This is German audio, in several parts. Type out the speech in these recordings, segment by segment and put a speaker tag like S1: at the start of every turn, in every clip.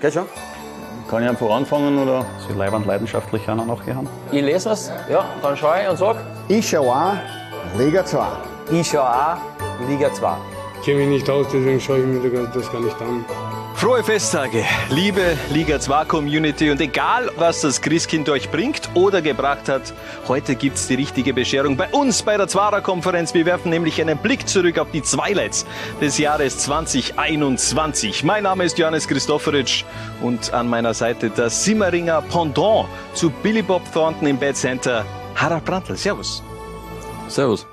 S1: Geht schon.
S2: Kann ich einfach anfangen oder?
S3: Sie leibend leidenschaftlich einer noch gehen.
S4: Ich lese was, ja, dann schaue ich und sage.
S1: Ich schaue auch Liga 2.
S4: Ich schaue auch Liga 2.
S5: Ich kenne mich nicht aus, deswegen schaue ich mir das gar nicht an.
S6: Frohe Festtage, liebe Liga 2 Community und egal, was das Christkind euch bringt oder gebracht hat, heute gibt's die richtige Bescherung bei uns bei der Zwarer Konferenz. Wir werfen nämlich einen Blick zurück auf die Zwilights des Jahres 2021. Mein Name ist Johannes Christofferitsch und an meiner Seite das Simmeringer Pendant zu Billy Bob Thornton im Bad Center, Harald Brandl. Servus.
S7: Servus.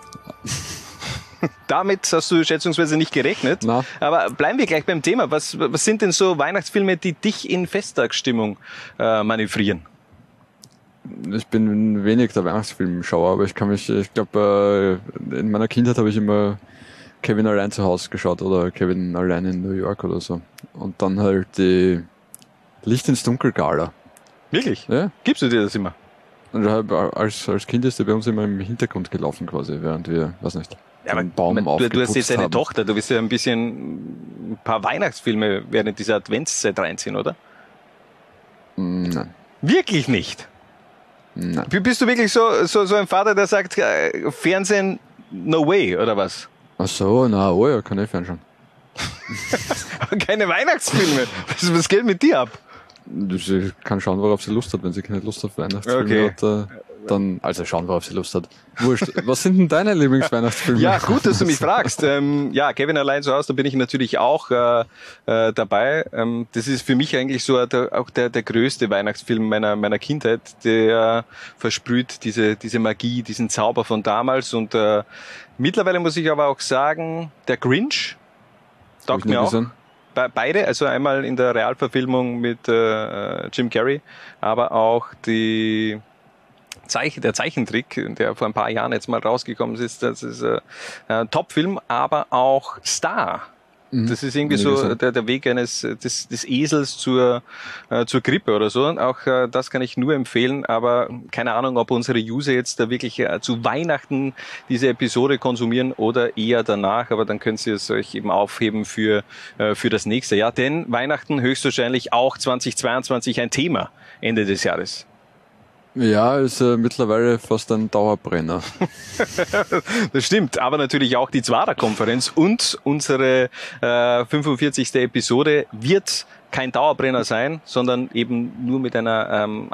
S6: Damit hast du schätzungsweise nicht gerechnet.
S7: Na.
S6: Aber bleiben wir gleich beim Thema. Was, was sind denn so Weihnachtsfilme, die dich in Festtagsstimmung äh, manövrieren?
S7: Ich bin wenig der Weihnachtsfilmschauer, aber ich kann mich, ich glaube, äh, in meiner Kindheit habe ich immer Kevin allein zu Hause geschaut oder Kevin allein in New York oder so. Und dann halt die Licht ins Dunkel Gala.
S6: Wirklich?
S7: Ja.
S6: Gibst du dir das immer?
S7: Und halt als, als Kind ist der bei uns immer im Hintergrund gelaufen quasi, während wir, weiß nicht,
S6: Ja,
S7: den Baum
S6: du, du hast jetzt eine
S7: haben.
S6: Tochter, du wirst ja ein bisschen ein paar Weihnachtsfilme während dieser Adventszeit reinziehen, oder?
S7: Nein,
S6: Wirklich nicht.
S7: nein.
S6: Bist du wirklich so, so, so ein Vater, der sagt, äh, Fernsehen, no way, oder was?
S7: Ach so, na, oh ja, kann ich fernschauen.
S6: Keine Weihnachtsfilme. Was, was geht mit dir ab?
S7: Sie kann schauen, worauf sie Lust hat. Wenn sie keine Lust auf Weihnachtsfilme
S6: Okay.
S7: hat, äh, dann, also schauen, worauf sie Lust hat. Wurscht. Was sind denn deine Lieblingsweihnachtsfilme?
S6: Ja, gut, dass du mich fragst. Ähm, ja, Kevin allein zu Hause, da bin ich natürlich auch äh, äh, dabei. Ähm, das ist für mich eigentlich so der, auch der, der größte Weihnachtsfilm meiner, meiner Kindheit. Der versprüht diese, diese Magie, diesen Zauber von damals. Und äh, mittlerweile muss ich aber auch sagen, der Grinch taugt mir auch.
S7: gesehen.
S6: Beide, also einmal in der Realverfilmung mit äh, Jim Carrey, aber auch die Zeich der Zeichentrick, der vor ein paar Jahren jetzt mal rausgekommen ist, das ist äh, ein Topfilm, aber auch Star. Das ist irgendwie so der, der Weg eines äh, des, des Esels zur, äh, zur Grippe oder so. Und auch äh, das kann ich nur empfehlen, aber keine Ahnung, ob unsere User jetzt da wirklich äh, zu Weihnachten diese Episode konsumieren oder eher danach, aber dann könnt ihr es euch eben aufheben für, äh, für das nächste Jahr. Denn Weihnachten höchstwahrscheinlich auch 2022 ein Thema Ende des Jahres.
S7: Ja, ist äh, mittlerweile fast ein Dauerbrenner.
S6: Das stimmt, aber natürlich auch die Zwarer-Konferenz und unsere äh, 45. Episode wird kein Dauerbrenner sein, sondern eben nur mit einer ähm,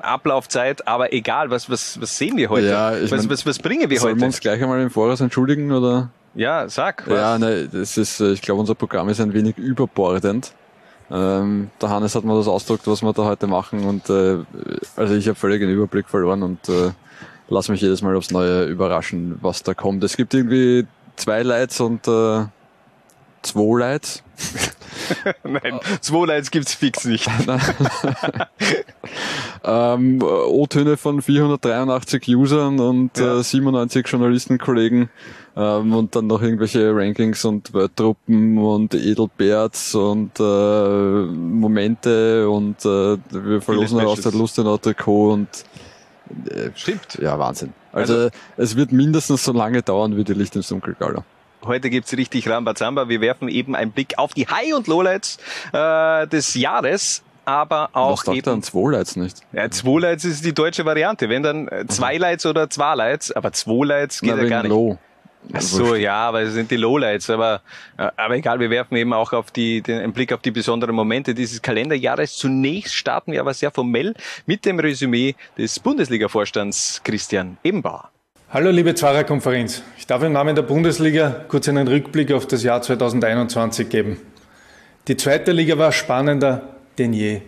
S6: Ablaufzeit. Aber egal, was, was, was sehen wir heute?
S7: Ja, ich
S6: was,
S7: mein,
S6: was, was bringen wir
S7: Sollen
S6: heute?
S7: wir uns gleich einmal im Voraus entschuldigen oder?
S6: ja, sag. Was?
S7: Ja, ne, das ist, äh, ich glaube, unser Programm ist ein wenig überbordend. Ähm, der Hannes hat mir das ausgedrückt, was wir da heute machen und äh, also ich habe völlig den Überblick verloren und äh, lass mich jedes Mal aufs Neue überraschen, was da kommt. Es gibt irgendwie zwei Lights und äh, zwei Lights.
S6: Nein, zwei Lights gibt's fix nicht.
S7: ähm, O-Töne von 483 Usern und äh, 97 Journalistenkollegen ähm, und dann noch irgendwelche Rankings und Wordtruppen und Edelberts und äh, Momente und äh, wir verlosen
S6: Viele
S7: aus der
S6: Specials.
S7: Lustenau Trikot und äh,
S6: Stimmt.
S7: ja, Wahnsinn. Also, es wird mindestens so lange dauern wie die Licht ins Dunkel Gala.
S6: Heute gibt's richtig Rambazamba. Wir werfen eben einen Blick auf die High- und Lowlights äh, des Jahres, aber auch
S7: Was sagt
S6: eben...
S7: er an zwei Lights nicht?
S6: Ja, zwei Lights ist die deutsche Variante. Wenn dann äh, zwei Lights oder zwei Lights, aber zwei Lights geht
S7: Na,
S6: ja gar nicht.
S7: Low.
S6: Ach so, ja, aber es sind die Lowlights. Aber, äh, aber egal, wir werfen eben auch auf die, den, einen Blick auf die besonderen Momente dieses Kalenderjahres. Zunächst starten wir aber sehr formell mit dem Resümee des Bundesliga-Vorstands Christian Ebenbauer.
S8: Hallo liebe Zwarer Konferenz. Ich darf im Namen der Bundesliga kurz einen Rückblick auf das Jahr 2021 geben. Die zweite Liga war spannender denn je.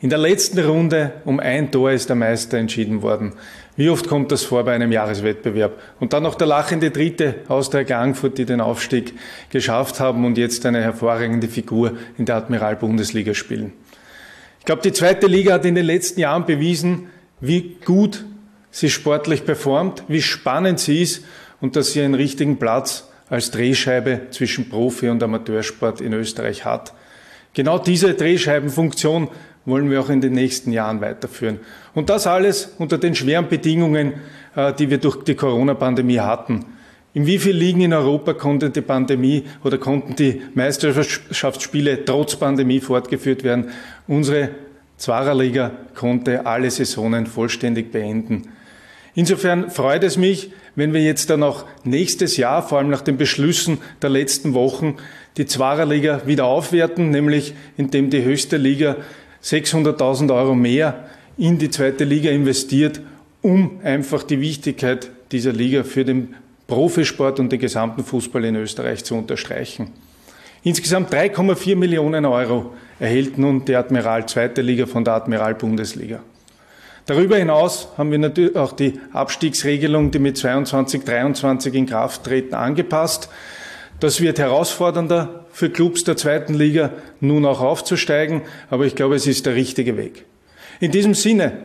S8: In der letzten Runde um ein Tor ist der Meister entschieden worden. Wie oft kommt das vor bei einem Jahreswettbewerb? Und dann noch der lachende Dritte aus der Frankfurt, die den Aufstieg geschafft haben und jetzt eine hervorragende Figur in der Admiral-Bundesliga spielen. Ich glaube, die zweite Liga hat in den letzten Jahren bewiesen, wie gut sie sportlich performt, wie spannend sie ist und dass sie einen richtigen Platz als Drehscheibe zwischen Profi- und Amateursport in Österreich hat. Genau diese Drehscheibenfunktion wollen wir auch in den nächsten Jahren weiterführen. Und das alles unter den schweren Bedingungen, äh, die wir durch die Corona-Pandemie hatten. In wie vielen Ligen in Europa konnte die Pandemie oder konnten die Meisterschaftsspiele trotz Pandemie fortgeführt werden? Unsere Zwarer-Liga konnte alle Saisonen vollständig beenden. Insofern freut es mich, wenn wir jetzt dann auch nächstes Jahr, vor allem nach den Beschlüssen der letzten Wochen, die Zwarer-Liga wieder aufwerten, nämlich indem die höchste Liga 600.000 Euro mehr in die zweite Liga investiert, um einfach die Wichtigkeit dieser Liga für den Profisport und den gesamten Fußball in Österreich zu unterstreichen. Insgesamt 3,4 Millionen Euro erhält nun die Admiral zweite Liga von der Admiral Bundesliga. Darüber hinaus haben wir natürlich auch die Abstiegsregelung, die mit 22, 23 in Kraft treten, angepasst. Das wird herausfordernder für Clubs der zweiten Liga, nun auch aufzusteigen, aber ich glaube, es ist der richtige Weg. In diesem Sinne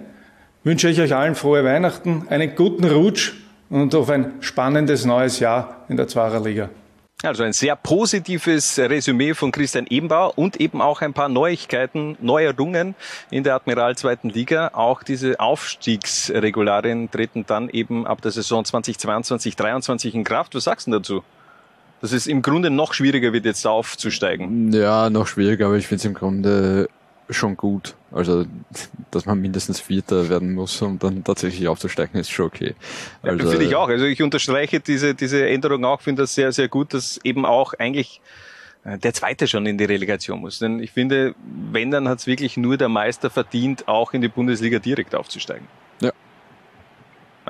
S8: wünsche ich euch allen frohe Weihnachten, einen guten Rutsch und auf ein spannendes neues Jahr in der Zwarer Liga.
S6: Also ein sehr positives Resümee von Christian Ebenbauer und eben auch ein paar Neuigkeiten, Neuerungen in der Admiral zweiten Liga. Auch diese Aufstiegsregularien treten dann eben ab der Saison 2022, 2023 in Kraft. Was sagst du dazu? Dass es im Grunde noch schwieriger wird, jetzt aufzusteigen.
S7: Ja, noch schwieriger, aber ich finde es im Grunde schon gut. Also, dass man mindestens Vierter werden muss, um dann tatsächlich aufzusteigen, ist schon okay.
S6: Also, ja, finde ich auch. Also ich unterstreiche diese, diese Änderung auch, finde das sehr, sehr gut, dass eben auch eigentlich äh, der Zweite schon in die Relegation muss. Denn ich finde, wenn, dann hat es wirklich nur der Meister verdient, auch in die Bundesliga direkt aufzusteigen.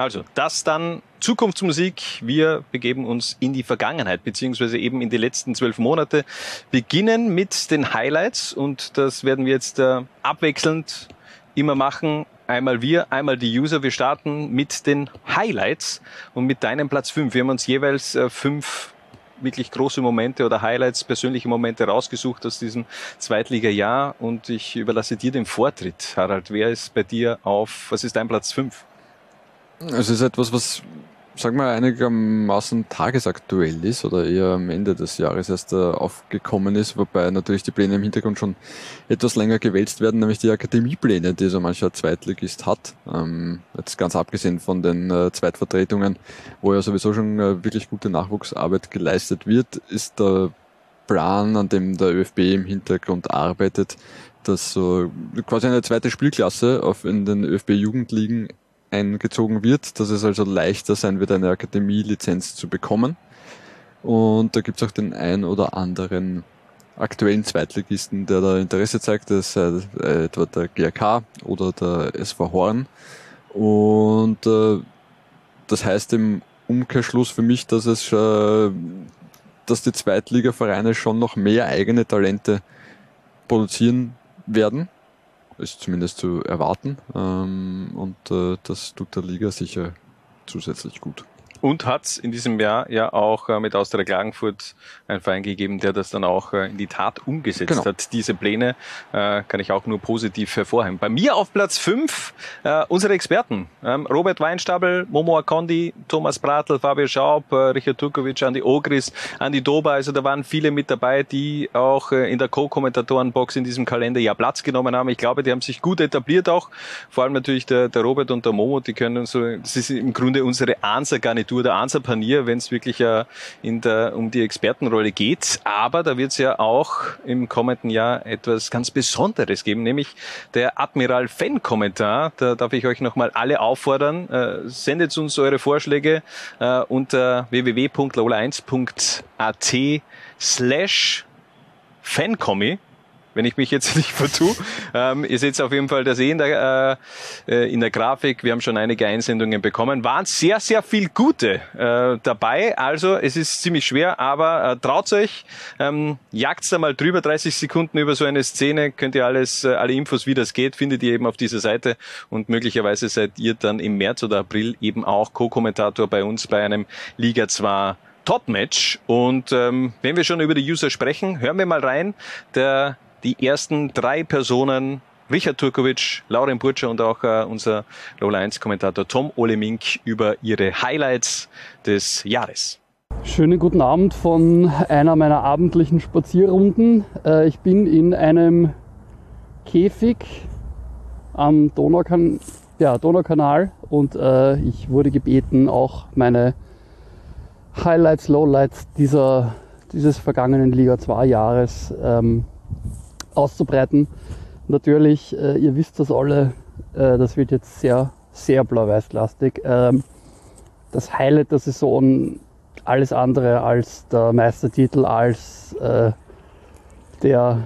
S6: Also, das dann Zukunftsmusik. Wir begeben uns in die Vergangenheit, beziehungsweise eben in die letzten zwölf Monate. Beginnen mit den Highlights und das werden wir jetzt äh, abwechselnd immer machen. Einmal wir, einmal die User. Wir starten mit den Highlights und mit deinem Platz fünf. Wir haben uns jeweils äh, fünf wirklich große Momente oder Highlights, persönliche Momente rausgesucht aus diesem Zweitliga-Jahr und ich überlasse dir den Vortritt. Harald, wer ist bei dir auf, was ist dein Platz fünf?
S7: Es ist etwas, was, sagen wir, einigermaßen tagesaktuell ist oder eher am Ende des Jahres erst äh, aufgekommen ist, wobei natürlich die Pläne im Hintergrund schon etwas länger gewälzt werden, nämlich die Akademiepläne, die so mancher Zweitligist hat. Ähm, jetzt ganz abgesehen von den äh, Zweitvertretungen, wo ja sowieso schon äh, wirklich gute Nachwuchsarbeit geleistet wird, ist der Plan, an dem der ÖFB im Hintergrund arbeitet, dass so quasi eine zweite Spielklasse auf in den ÖFB-Jugendligen eingezogen wird, dass es also leichter sein wird, eine Akademie-Lizenz zu bekommen. Und da gibt es auch den ein oder anderen aktuellen Zweitligisten, der da Interesse zeigt, das sei äh, etwa der GRK oder der SV Horn. Und äh, das heißt im Umkehrschluss für mich, dass es äh, dass die Zweitligavereine schon noch mehr eigene Talente produzieren werden ist zumindest zu erwarten. Ähm, und äh, das tut der Liga sicher zusätzlich gut.
S6: Und hat in diesem Jahr ja auch äh, mit Austria Klagenfurt einen Verein gegeben, der das dann auch äh, in die Tat umgesetzt genau. hat. Diese Pläne äh, kann ich auch nur positiv hervorheben. Bei mir auf Platz fünf äh, unsere Experten. Ähm, Robert Weinstabel, Momo Akondi, Thomas Bratl, Fabio Schaub, äh, Richard Turkovic, Andi Ogris, Andi Doba. Also da waren viele mit dabei, die auch äh, in der Co-Kommentatorenbox in diesem Kalender ja Platz genommen haben. Ich glaube, die haben sich gut etabliert auch. Vor allem natürlich der, der Robert und der Momo, die können so, das ist im Grunde unsere Answer-Garnitur Tour der Answer Panier, wenn es wirklich äh, in der, um die Expertenrolle geht. Aber da wird es ja auch im kommenden Jahr etwas ganz Besonderes geben, nämlich der Admiral Fan-Kommentar. Da darf ich euch nochmal alle auffordern. Äh, sendet uns eure Vorschläge äh, unter www.lola1.at slash Fancomi wenn ich mich jetzt nicht vertue. Ähm, ihr seht auf jeden Fall das eh in der, äh, äh, in der Grafik. Wir haben schon einige Einsendungen bekommen. Waren sehr, sehr viel gute äh, dabei. Also es ist ziemlich schwer, aber äh, traut euch. Ähm, jagt's da mal drüber, 30 Sekunden über so eine Szene. Könnt ihr alles, äh, alle Infos, wie das geht, findet ihr eben auf dieser Seite. Und möglicherweise seid ihr dann im März oder April eben auch Co-Kommentator bei uns bei einem Liga 2 Top-Match. Und ähm, wenn wir schon über die User sprechen, hören wir mal rein. Der die ersten drei Personen Richard Turkovic, Lauren Burtscher und auch äh, unser Lola 1 Kommentator Tom Olemink über ihre Highlights des Jahres.
S9: Schönen guten Abend von einer meiner abendlichen Spazierrunden. Äh, ich bin in einem Käfig am Donaukan ja, Donaukanal und äh, ich wurde gebeten, auch meine Highlights, Lowlights dieser, dieses vergangenen Liga 2 Jahres ähm, auszubreiten. Natürlich, äh, ihr wisst das alle, äh, das wird jetzt sehr, sehr blau-weiß-lastig. Ähm, das Highlight der Saison alles andere als der Meistertitel, als äh, der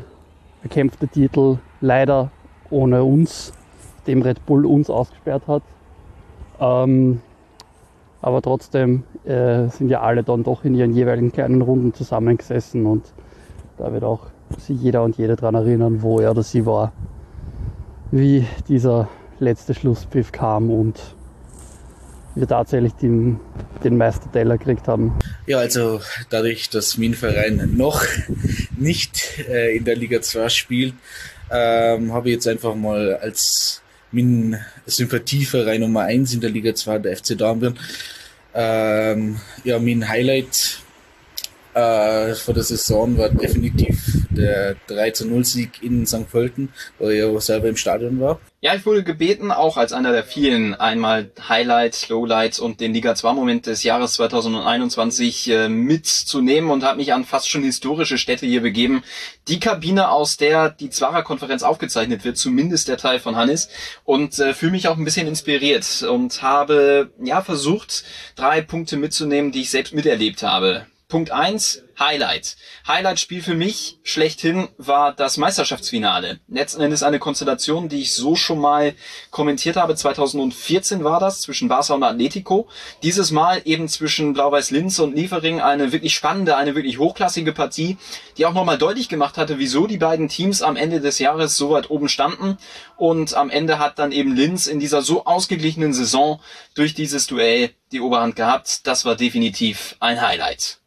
S9: erkämpfte Titel, leider ohne uns, dem Red Bull uns ausgesperrt hat. Ähm, aber trotzdem äh, sind ja alle dann doch in ihren jeweiligen kleinen Runden zusammengesessen und da wird auch sich jeder und jede daran erinnern, wo er oder sie war, wie dieser letzte Schlusspfiff kam und wir tatsächlich den, den Meisterteller gekriegt haben.
S10: Ja, also dadurch, dass mein Verein noch nicht äh, in der Liga 2 spielt, ähm, habe ich jetzt einfach mal als mein Sympathieverein Nummer 1 in der Liga 2, der FC Dornbirn, ähm, ja, mein Highlight äh, vor der Saison war definitiv der 3 zu 0 Sieg in St. Pölten, wo ich ja selber im Stadion war.
S11: Ja, ich wurde gebeten, auch als einer der vielen einmal Highlights, Lowlights und den Liga 2 Moment des Jahres 2021 äh, mitzunehmen und habe mich an fast schon historische Städte hier begeben. Die Kabine, aus der die Zwarer Konferenz aufgezeichnet wird, zumindest der Teil von Hannes und äh, fühle mich auch ein bisschen inspiriert und habe ja versucht, drei Punkte mitzunehmen, die ich selbst miterlebt habe. Punkt eins Highlight. Highlight-Spiel für mich schlechthin war das Meisterschaftsfinale. Letzten Endes eine Konstellation, die ich so schon mal kommentiert habe. 2014 war das zwischen Barca und Atletico. Dieses Mal eben zwischen Blau-Weiß Linz und Liefering eine wirklich spannende, eine wirklich hochklassige Partie, die auch nochmal deutlich gemacht hatte, wieso die beiden Teams am Ende des Jahres so weit oben standen. Und am Ende hat dann eben Linz in dieser so ausgeglichenen Saison durch dieses Duell die Oberhand gehabt. Das war definitiv ein Highlight.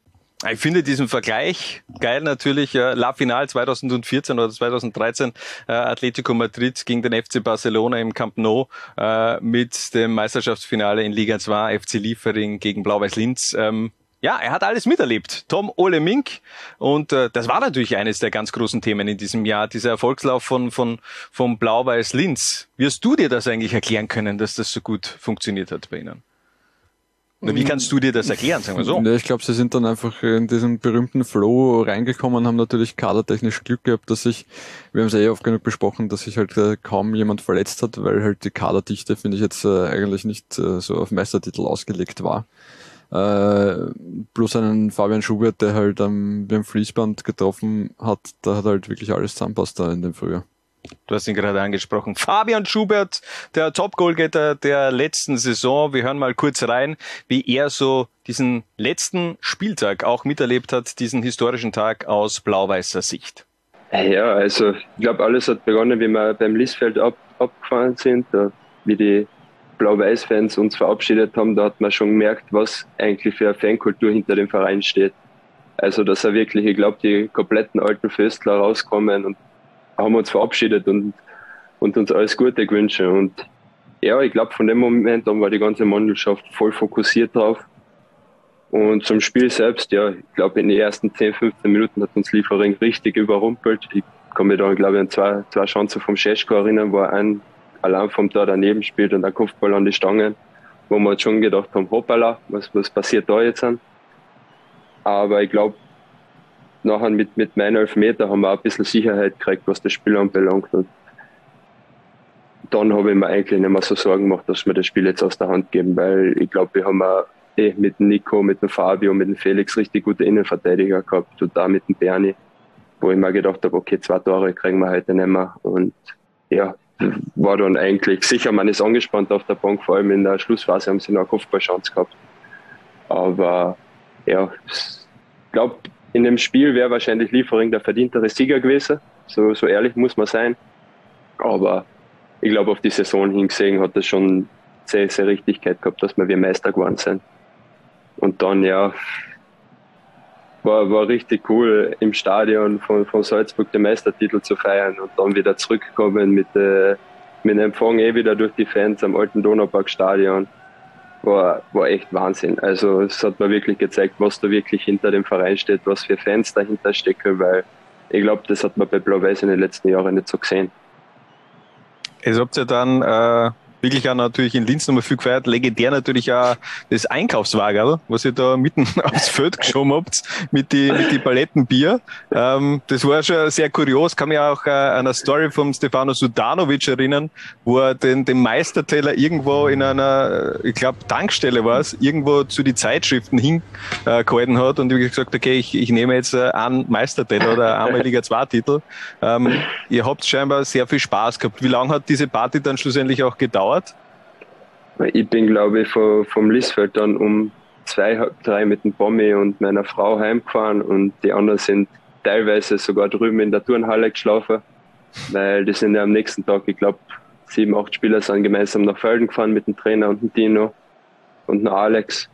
S6: Ich finde diesen Vergleich geil natürlich. Äh, La Final 2014 oder 2013 äh, Atletico Madrid gegen den FC Barcelona im Camp Nou äh, mit dem Meisterschaftsfinale in Liga 2 FC Liefering gegen Blau-Weiß Linz. Ähm, ja, er hat alles miterlebt. Tom Ole Mink. Und äh, das war natürlich eines der ganz großen Themen in diesem Jahr, dieser Erfolgslauf von, von, von Blau-Weiß Linz. Wie hast du dir das eigentlich erklären können, dass das so gut funktioniert hat bei Ihnen? Na, wie kannst du dir das erklären, sagen wir so?
S7: Ja, ich glaube, sie sind dann einfach in diesen berühmten Flow reingekommen, haben natürlich kadertechnisch Glück gehabt, dass sich, wir haben es eh oft genug besprochen, dass sich halt äh, kaum jemand verletzt hat, weil halt die Kaderdichte, finde ich, jetzt äh, eigentlich nicht äh, so auf Meistertitel ausgelegt war. Äh, plus einen Fabian Schubert, der halt am, beim Fließband getroffen hat, da hat halt wirklich alles zusammenpasst da in dem Frühjahr.
S6: Du hast ihn gerade angesprochen. Fabian Schubert, der Top-Goalgetter der letzten Saison. Wir hören mal kurz rein, wie er so diesen letzten Spieltag auch miterlebt hat, diesen historischen Tag aus blau-weißer Sicht.
S12: Ja, also ich glaube, alles hat begonnen, wie wir beim Liesfeld ab, abgefahren sind, wie die Blau-Weiß-Fans uns verabschiedet haben, da hat man schon gemerkt, was eigentlich für eine Fankultur hinter dem Verein steht. Also, dass er wirklich, ich glaube, die kompletten alten Föstler rauskommen und haben uns verabschiedet und, und uns alles Gute gewünscht. Und ja, ich glaube, von dem Moment an war die ganze Mannschaft voll fokussiert drauf. Und zum Spiel selbst, ja, ich glaube, in den ersten 10, 15 Minuten hat uns Liefering richtig überrumpelt. Ich kann mich da, glaube ich, an zwei, zwei Chancen vom Scheschko erinnern, wo ein allein vom Tor daneben spielt und ein Kopfball an die Stangen, wo wir uns schon gedacht haben, hoppala, was, was passiert da jetzt? Aber ich glaube, nachher mit, mit meinen Elfmeter haben wir auch ein bisschen Sicherheit gekriegt, was das Spiel anbelangt. Und dann habe ich mir eigentlich nicht mehr so Sorgen gemacht, dass wir das Spiel jetzt aus der Hand geben, weil ich glaube, wir haben auch eh mit dem Nico, mit dem Fabio, mit dem Felix richtig gute Innenverteidiger gehabt und da mit dem Bernie, wo ich mir gedacht habe, okay, zwei Tore kriegen wir heute nicht mehr. Und ja, war dann eigentlich sicher, man ist angespannt auf der Bank, vor allem in der Schlussphase haben sie noch eine Kopfballchance gehabt. Aber ja, ich glaube, in dem Spiel wäre wahrscheinlich Liefering der verdientere Sieger gewesen. So, so ehrlich muss man sein. Aber ich glaube, auf die Saison hingesehen hat das schon sehr, sehr Richtigkeit gehabt, dass wir wie Meister geworden sind. Und dann, ja, war, war richtig cool, im Stadion von, von Salzburg den Meistertitel zu feiern und dann wieder zurückkommen mit, äh, mit Empfang eh wieder durch die Fans am alten Donauparkstadion war, war echt Wahnsinn. Also es hat mir wirklich gezeigt, was da wirklich hinter dem Verein steht, was für Fans dahinter stecken, weil ich glaube, das hat man bei Blau-Weiß in den letzten Jahren nicht so gesehen.
S6: Es habt ihr dann äh, wirklich auch natürlich in Linz nochmal viel gefeiert. Legendär natürlich auch das Einkaufswagen, was ihr da mitten aufs Feld geschoben habt mit die, mit die Paletten Bier. Ähm, das war schon sehr kurios. Kann mich auch äh, an eine Story vom Stefano Sudanovic erinnern, wo er den, den Meisterteller irgendwo in einer, ich glaube, Tankstelle war es, irgendwo zu die Zeitschriften hingehalten äh, hat und ich gesagt, okay, ich, ich nehme jetzt äh, einen Meisterteller oder einmal Liga 2 Titel. Ähm, ihr habt scheinbar sehr viel Spaß gehabt. Wie lange hat diese Party dann schlussendlich auch gedauert? Gedauert?
S12: Ich bin, glaube ich, vom, vom Lisfeld dann um zwei, drei mit dem Bommi und meiner Frau heimgefahren und die anderen sind teilweise sogar drüben in der Turnhalle geschlafen, weil die sind ja am nächsten Tag, ich glaube, sieben, acht Spieler sind gemeinsam nach Felden gefahren mit dem Trainer und dem Dino und dem Alex.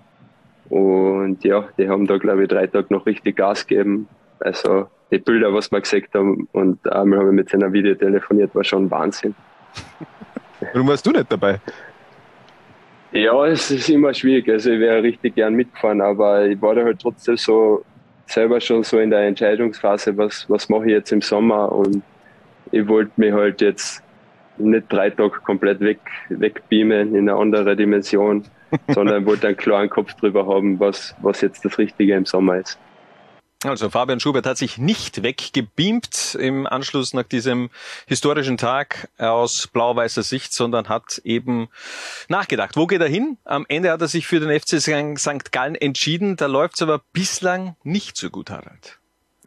S12: Und ja, die haben da, glaube ich, drei Tage noch richtig Gas gegeben. Also die Bilder, was wir gesagt haben und einmal habe ich mit seiner Video telefoniert, war schon Wahnsinn.
S6: Warum warst du nicht dabei?
S12: Ja, es ist immer schwierig. Also ich wäre richtig gern mitgefahren, aber ich war da halt trotzdem so selber schon so in der Entscheidungsphase, was, was mache ich jetzt im Sommer und ich wollte mich halt jetzt nicht drei Tage komplett weg, wegbeamen in eine andere Dimension, sondern wollte einen klaren Kopf drüber haben, was, was jetzt das Richtige im Sommer ist.
S6: Also Fabian Schubert hat sich nicht weggebeamt im Anschluss nach diesem historischen Tag aus blau-weißer Sicht, sondern hat eben nachgedacht. Wo geht er hin? Am Ende hat er sich für den FC St. Gallen entschieden. Da läuft es aber bislang nicht so gut, Harald.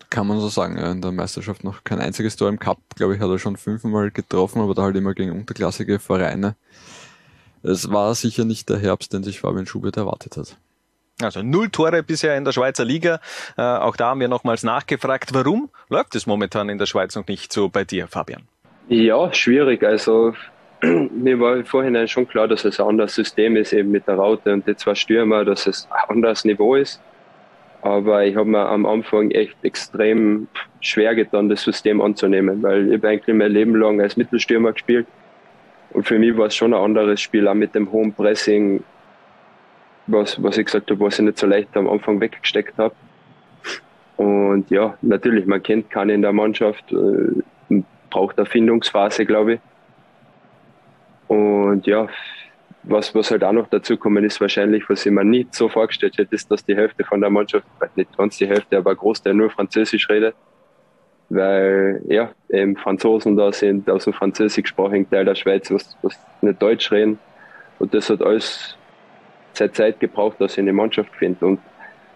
S7: Kann man so sagen, in der Meisterschaft noch kein einziges Tor im Cup, glaube ich, hat er schon fünfmal getroffen, aber da halt immer gegen unterklassige Vereine. Es war sicher nicht der Herbst, den sich Fabian Schubert erwartet hat.
S6: Also null Tore bisher in der Schweizer Liga. Äh, auch da haben wir nochmals nachgefragt, warum läuft es momentan in der Schweiz noch nicht so bei dir, Fabian?
S12: Ja, schwierig. Also mir war im Vorhinein schon klar, dass es ein anderes System ist, eben mit der Raute und die zwei Stürmer, dass es ein anderes Niveau ist. Aber ich habe mir am Anfang echt extrem schwer getan, das System anzunehmen, weil ich eigentlich mein Leben lang als Mittelstürmer gespielt. Und für mich war es schon ein anderes Spiel, auch mit dem hohen Pressing, was, was ich gesagt habe, was ich nicht so leicht am Anfang weggesteckt habe. Und ja, natürlich, man kennt keinen in der Mannschaft, äh, braucht eine Findungsphase, glaube ich. Und ja, was, was halt auch noch dazu kommen ist wahrscheinlich, was ich mir nicht so vorgestellt hätte, ist, dass die Hälfte von der Mannschaft, nicht ganz die Hälfte, aber ein Großteil nur Französisch redet. Weil ja, eben Franzosen da sind, aus dem französischsprachigen Teil der Schweiz, was, was nicht Deutsch reden. Und das hat alles seine Zeit gebraucht, dass ich eine Mannschaft finde. Und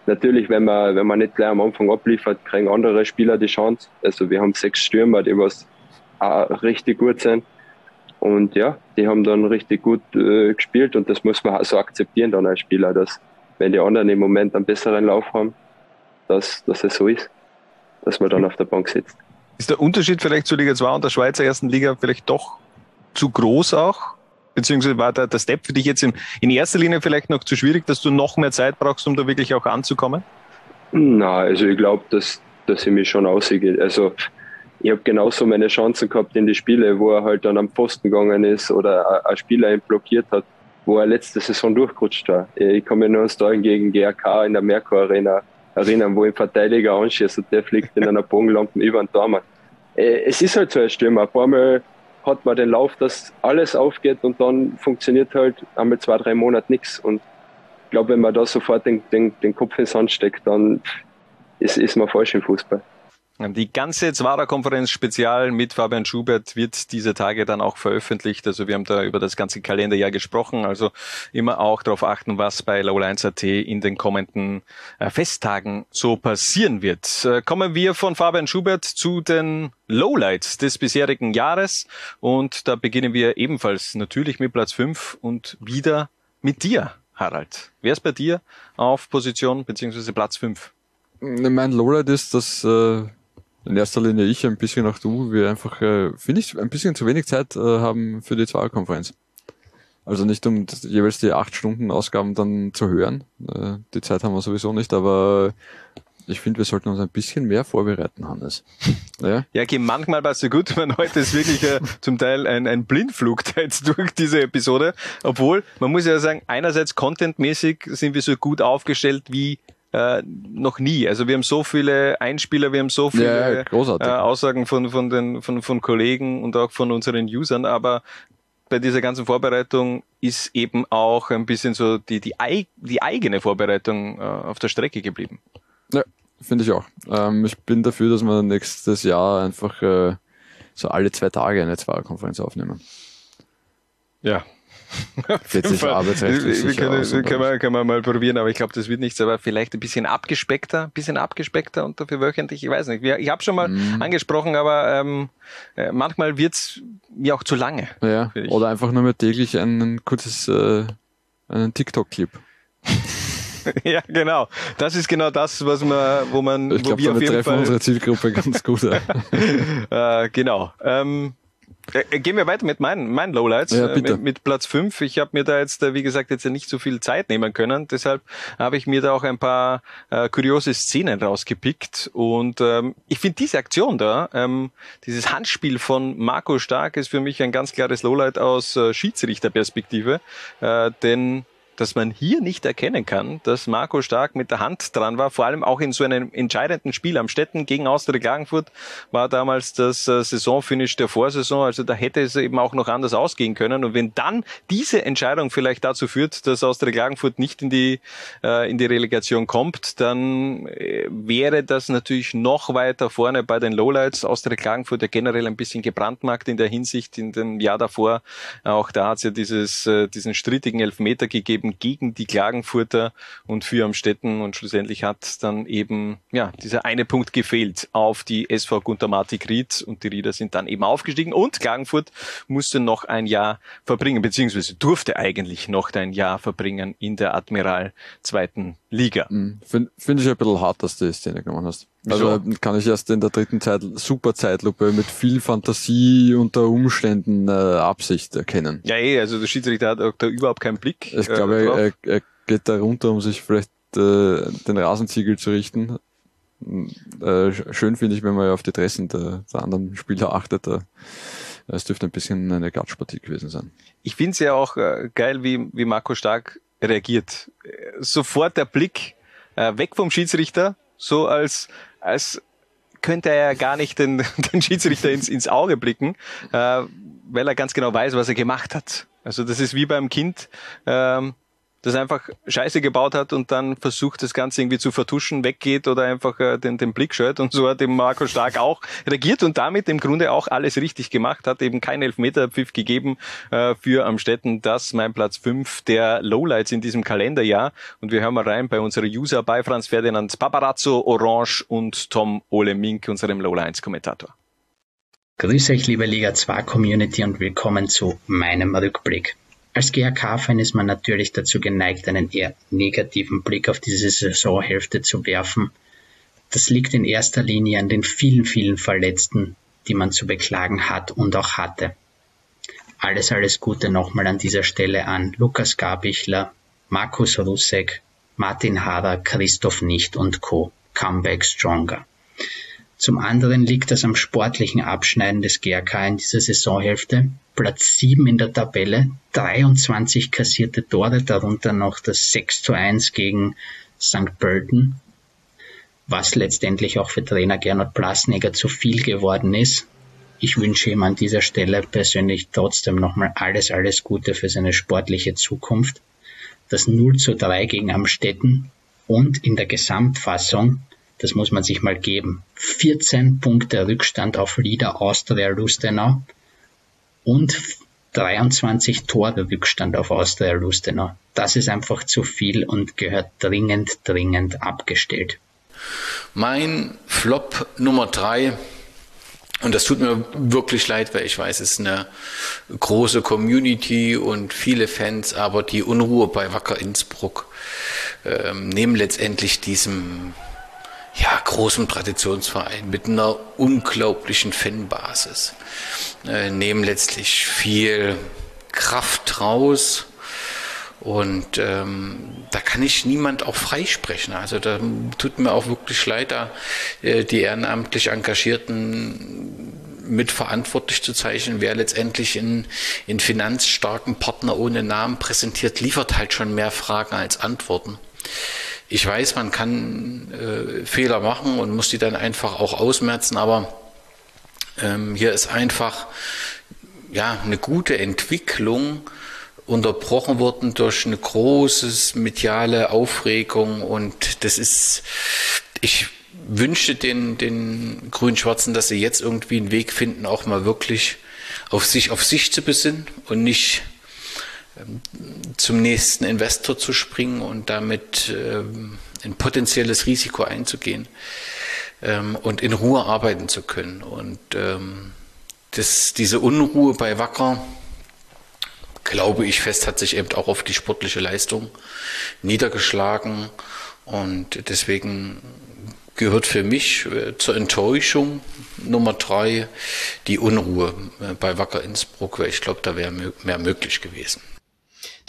S12: natürlich, wenn man, wenn man nicht gleich am Anfang abliefert, kriegen andere Spieler die Chance. Also wir haben sechs Stürmer, die was auch richtig gut sind. Und ja, die haben dann richtig gut äh, gespielt und das muss man auch so akzeptieren dann als Spieler, dass wenn die anderen im Moment einen besseren Lauf haben, dass, dass es so ist, dass man dann auf der Bank sitzt.
S6: Ist der Unterschied vielleicht zur Liga 2 und der Schweizer ersten Liga vielleicht doch zu groß auch? Beziehungsweise war der, der Step für dich jetzt in, in erster Linie vielleicht noch zu schwierig, dass du noch mehr Zeit brauchst, um da wirklich auch anzukommen?
S12: Na, also ich glaube, dass, dass ich mich schon aussehe. Also ich habe genauso meine Chancen gehabt in die Spiele, wo er halt dann am Posten gegangen ist oder ein Spieler ihn blockiert hat, wo er letzte Saison durchgerutscht war. Ich kann mich nur ans Tor gegen GRK in der Merkur Arena erinnern, wo ein Verteidiger anschießt und der fliegt in einer Bogenlampe über den Tormann. Äh, es ist halt so ein Stürmer. Ein paar Mal hat man den Lauf, dass alles aufgeht und dann funktioniert halt einmal zwei, drei Monate nichts. Und ich glaube, wenn man da sofort den, den, den Kopf ins Hand steckt, dann ist, ist man falsch im Fußball.
S6: Die ganze Zwarer-Konferenz Spezial mit Fabian Schubert wird diese Tage dann auch veröffentlicht. Also wir haben da über das ganze Kalenderjahr gesprochen. Also immer auch darauf achten, was bei Lowlines.at in den kommenden äh, Festtagen so passieren wird. Äh, kommen wir von Fabian Schubert zu den Lowlights des bisherigen Jahres. Und da beginnen wir ebenfalls natürlich mit Platz 5 und wieder mit dir, Harald. Wer ist bei dir auf Position beziehungsweise Platz 5?
S7: Mein Lowlight ist, dass äh, in erster Linie ich, ein bisschen auch du, wir einfach, äh, finde ich, ein bisschen zu wenig Zeit äh, haben für die Zweierkonferenz. Also nicht um jeweils die acht Stunden Ausgaben dann zu hören. Äh, die Zeit haben wir sowieso nicht, aber ich finde, wir sollten uns ein bisschen mehr vorbereiten, Hannes.
S6: Ja, ja okay, manchmal war es so gut, man heute ist wirklich äh, zum Teil ein, ein Blindflug jetzt durch diese Episode. Obwohl, man muss ja sagen, einerseits contentmäßig sind wir so gut aufgestellt wie äh, noch nie. Also wir haben so viele Einspieler, wir haben so viele
S7: ja,
S6: äh, Aussagen von, von, den, von, von Kollegen und auch von unseren Usern, aber bei dieser ganzen Vorbereitung ist eben auch ein bisschen so die, die, die eigene Vorbereitung äh, auf der Strecke geblieben.
S7: Ja, finde ich auch. Ähm, ich bin dafür, dass wir nächstes Jahr einfach äh, so alle zwei Tage eine Zweierkonferenz aufnehmen.
S6: Ja,
S7: Arbeitsrechtlich
S6: wir können, aus, können, wir, können wir mal probieren, aber ich glaube, das wird nichts, aber vielleicht ein bisschen abgespeckter, ein bisschen abgespeckter und dafür wöchentlich, ich weiß nicht. Ich habe schon mal mhm. angesprochen, aber ähm, äh, manchmal wird's mir auch zu lange.
S7: Ja, oder einfach nur mehr täglich ein kurzes äh, einen TikTok-Clip.
S6: ja, genau. Das ist genau das, was man, wo man,
S7: ich
S6: glaub,
S7: wo wir auf jeden Fall unsere Zielgruppe ganz gut.
S6: äh, genau. Ähm, äh, gehen wir weiter mit meinen, meinen Lowlights.
S7: Ja, bitte.
S6: Mit, mit Platz 5. Ich habe mir da jetzt, äh, wie gesagt, jetzt nicht so viel Zeit nehmen können. Deshalb habe ich mir da auch ein paar äh, kuriose Szenen rausgepickt. Und ähm, ich finde diese Aktion da, ähm, dieses Handspiel von Marco Stark ist für mich ein ganz klares Lowlight aus äh, Schiedsrichterperspektive. Äh, denn dass man hier nicht erkennen kann, dass Marco Stark mit der Hand dran war, vor allem auch in so einem entscheidenden Spiel am Städten gegen Austria Klagenfurt war damals das äh, Saisonfinish der Vorsaison, also da hätte es eben auch noch anders ausgehen können und wenn dann diese Entscheidung vielleicht dazu führt, dass Austria Klagenfurt nicht in die äh, in die Relegation kommt, dann äh, wäre das natürlich noch weiter vorne bei den Lowlights. Austria Klagenfurt ja generell ein bisschen gebrandmarkt in der Hinsicht in dem Jahr davor. Auch da hat es ja dieses äh, diesen strittigen Elfmeter gegeben gegen die Klagenfurter und für Amstetten und schlussendlich hat dann eben ja dieser eine Punkt gefehlt auf die SV Guntermatik Ried und die Rieder sind dann eben aufgestiegen und Klagenfurt musste noch ein Jahr verbringen beziehungsweise durfte eigentlich noch ein Jahr verbringen in der Admiral zweiten Liga.
S7: Mhm. Finde find ich ein bisschen hart, dass du die Szene genommen hast. Also Wieso? kann ich erst in der dritten Zeit super Zeitlupe mit viel Fantasie unter Umständen äh, Absicht erkennen.
S6: Ja, eh, also der Schiedsrichter hat auch da überhaupt keinen Blick.
S7: Ich äh, glaube, er, er, geht da runter, um sich vielleicht äh, den Rasenziegel zu richten. Äh, schön finde ich, wenn man ja auf die Dressen der, der anderen Spieler achtet. Äh, es dürfte ein bisschen eine Gatschpartie gewesen sein.
S6: Ich finde es ja auch äh, geil, wie, wie Marco Stark reagiert. Sofort der Blick äh, weg vom Schiedsrichter, so als, als könnte er gar nicht den, den Schiedsrichter ins, ins Auge blicken, äh, weil er ganz genau weiß, was er gemacht hat. Also das ist wie beim Kind, ähm, das einfach Scheiße gebaut hat und dann versucht, das Ganze irgendwie zu vertuschen, weggeht oder einfach äh, den, den Blick scheut. Und so hat eben Marco Stark auch reagiert und damit im Grunde auch alles richtig gemacht, hat eben keinen Elfmeterpfiff gegeben äh, für Amstetten. Das mein Platz fünf der Lowlights in diesem Kalenderjahr. Und wir hören mal rein bei unserer User bei Franz Ferdinand Paparazzo, Orange und Tom Ole Mink, unserem Lowlines-Kommentator.
S13: Grüß euch, liebe Liga 2 Community und willkommen zu meinem Rückblick. Als GRK-Fan ist man natürlich dazu geneigt, einen eher negativen Blick auf diese Saisonhälfte zu werfen. Das liegt in erster Linie an den vielen, vielen Verletzten, die man zu beklagen hat und auch hatte. Alles, alles Gute nochmal an dieser Stelle an Lukas Gabichler, Markus Rusek, Martin Hader, Christoph Nicht und Co. Comeback Stronger. Zum anderen liegt das am sportlichen Abschneiden des GRK in dieser Saisonhälfte. Platz 7 in der Tabelle, 23 kassierte Tore, darunter noch das 6 zu 1 gegen St. Pölten, was letztendlich auch für Trainer Gernot Blasneger zu viel geworden ist. Ich wünsche ihm an dieser Stelle persönlich trotzdem nochmal alles, alles Gute für seine sportliche Zukunft. Das 0 zu 3 gegen Amstetten und in der Gesamtfassung das muss man sich mal geben. 14 Punkte Rückstand auf Lieder Austria Lustenau und 23 Tore Rückstand auf Austria Lustenau. Das ist einfach zu viel und gehört dringend, dringend abgestellt.
S14: Mein Flop Nummer drei und das tut mir wirklich leid, weil ich weiß, es ist eine große Community und viele Fans, aber die Unruhe bei Wacker Innsbruck ähm, nehmen letztendlich diesem ja, großen Traditionsverein mit einer unglaublichen Fanbasis, äh, nehmen letztlich viel Kraft raus. Und ähm, da kann ich niemand auch freisprechen. Also da tut mir auch wirklich leid, da äh, die ehrenamtlich Engagierten mitverantwortlich zu zeichnen. Wer letztendlich in, in finanzstarken Partner ohne Namen präsentiert, liefert halt schon mehr Fragen als Antworten. Ich weiß, man kann äh, Fehler machen und muss die dann einfach auch ausmerzen, aber ähm, hier ist einfach ja, eine gute Entwicklung unterbrochen worden durch eine große mediale Aufregung und das ist, ich wünsche den, den Grün-Schwarzen, dass sie jetzt irgendwie einen Weg finden, auch mal wirklich auf sich, auf sich zu besinnen und nicht zum nächsten Investor zu springen und damit ähm, ein potenzielles Risiko einzugehen ähm, und in Ruhe arbeiten zu können. Und ähm, das, diese Unruhe bei Wacker, glaube ich fest, hat sich eben auch auf die sportliche Leistung niedergeschlagen. Und deswegen gehört für mich äh, zur Enttäuschung Nummer drei die Unruhe äh, bei Wacker Innsbruck, weil ich glaube, da wäre mehr möglich gewesen.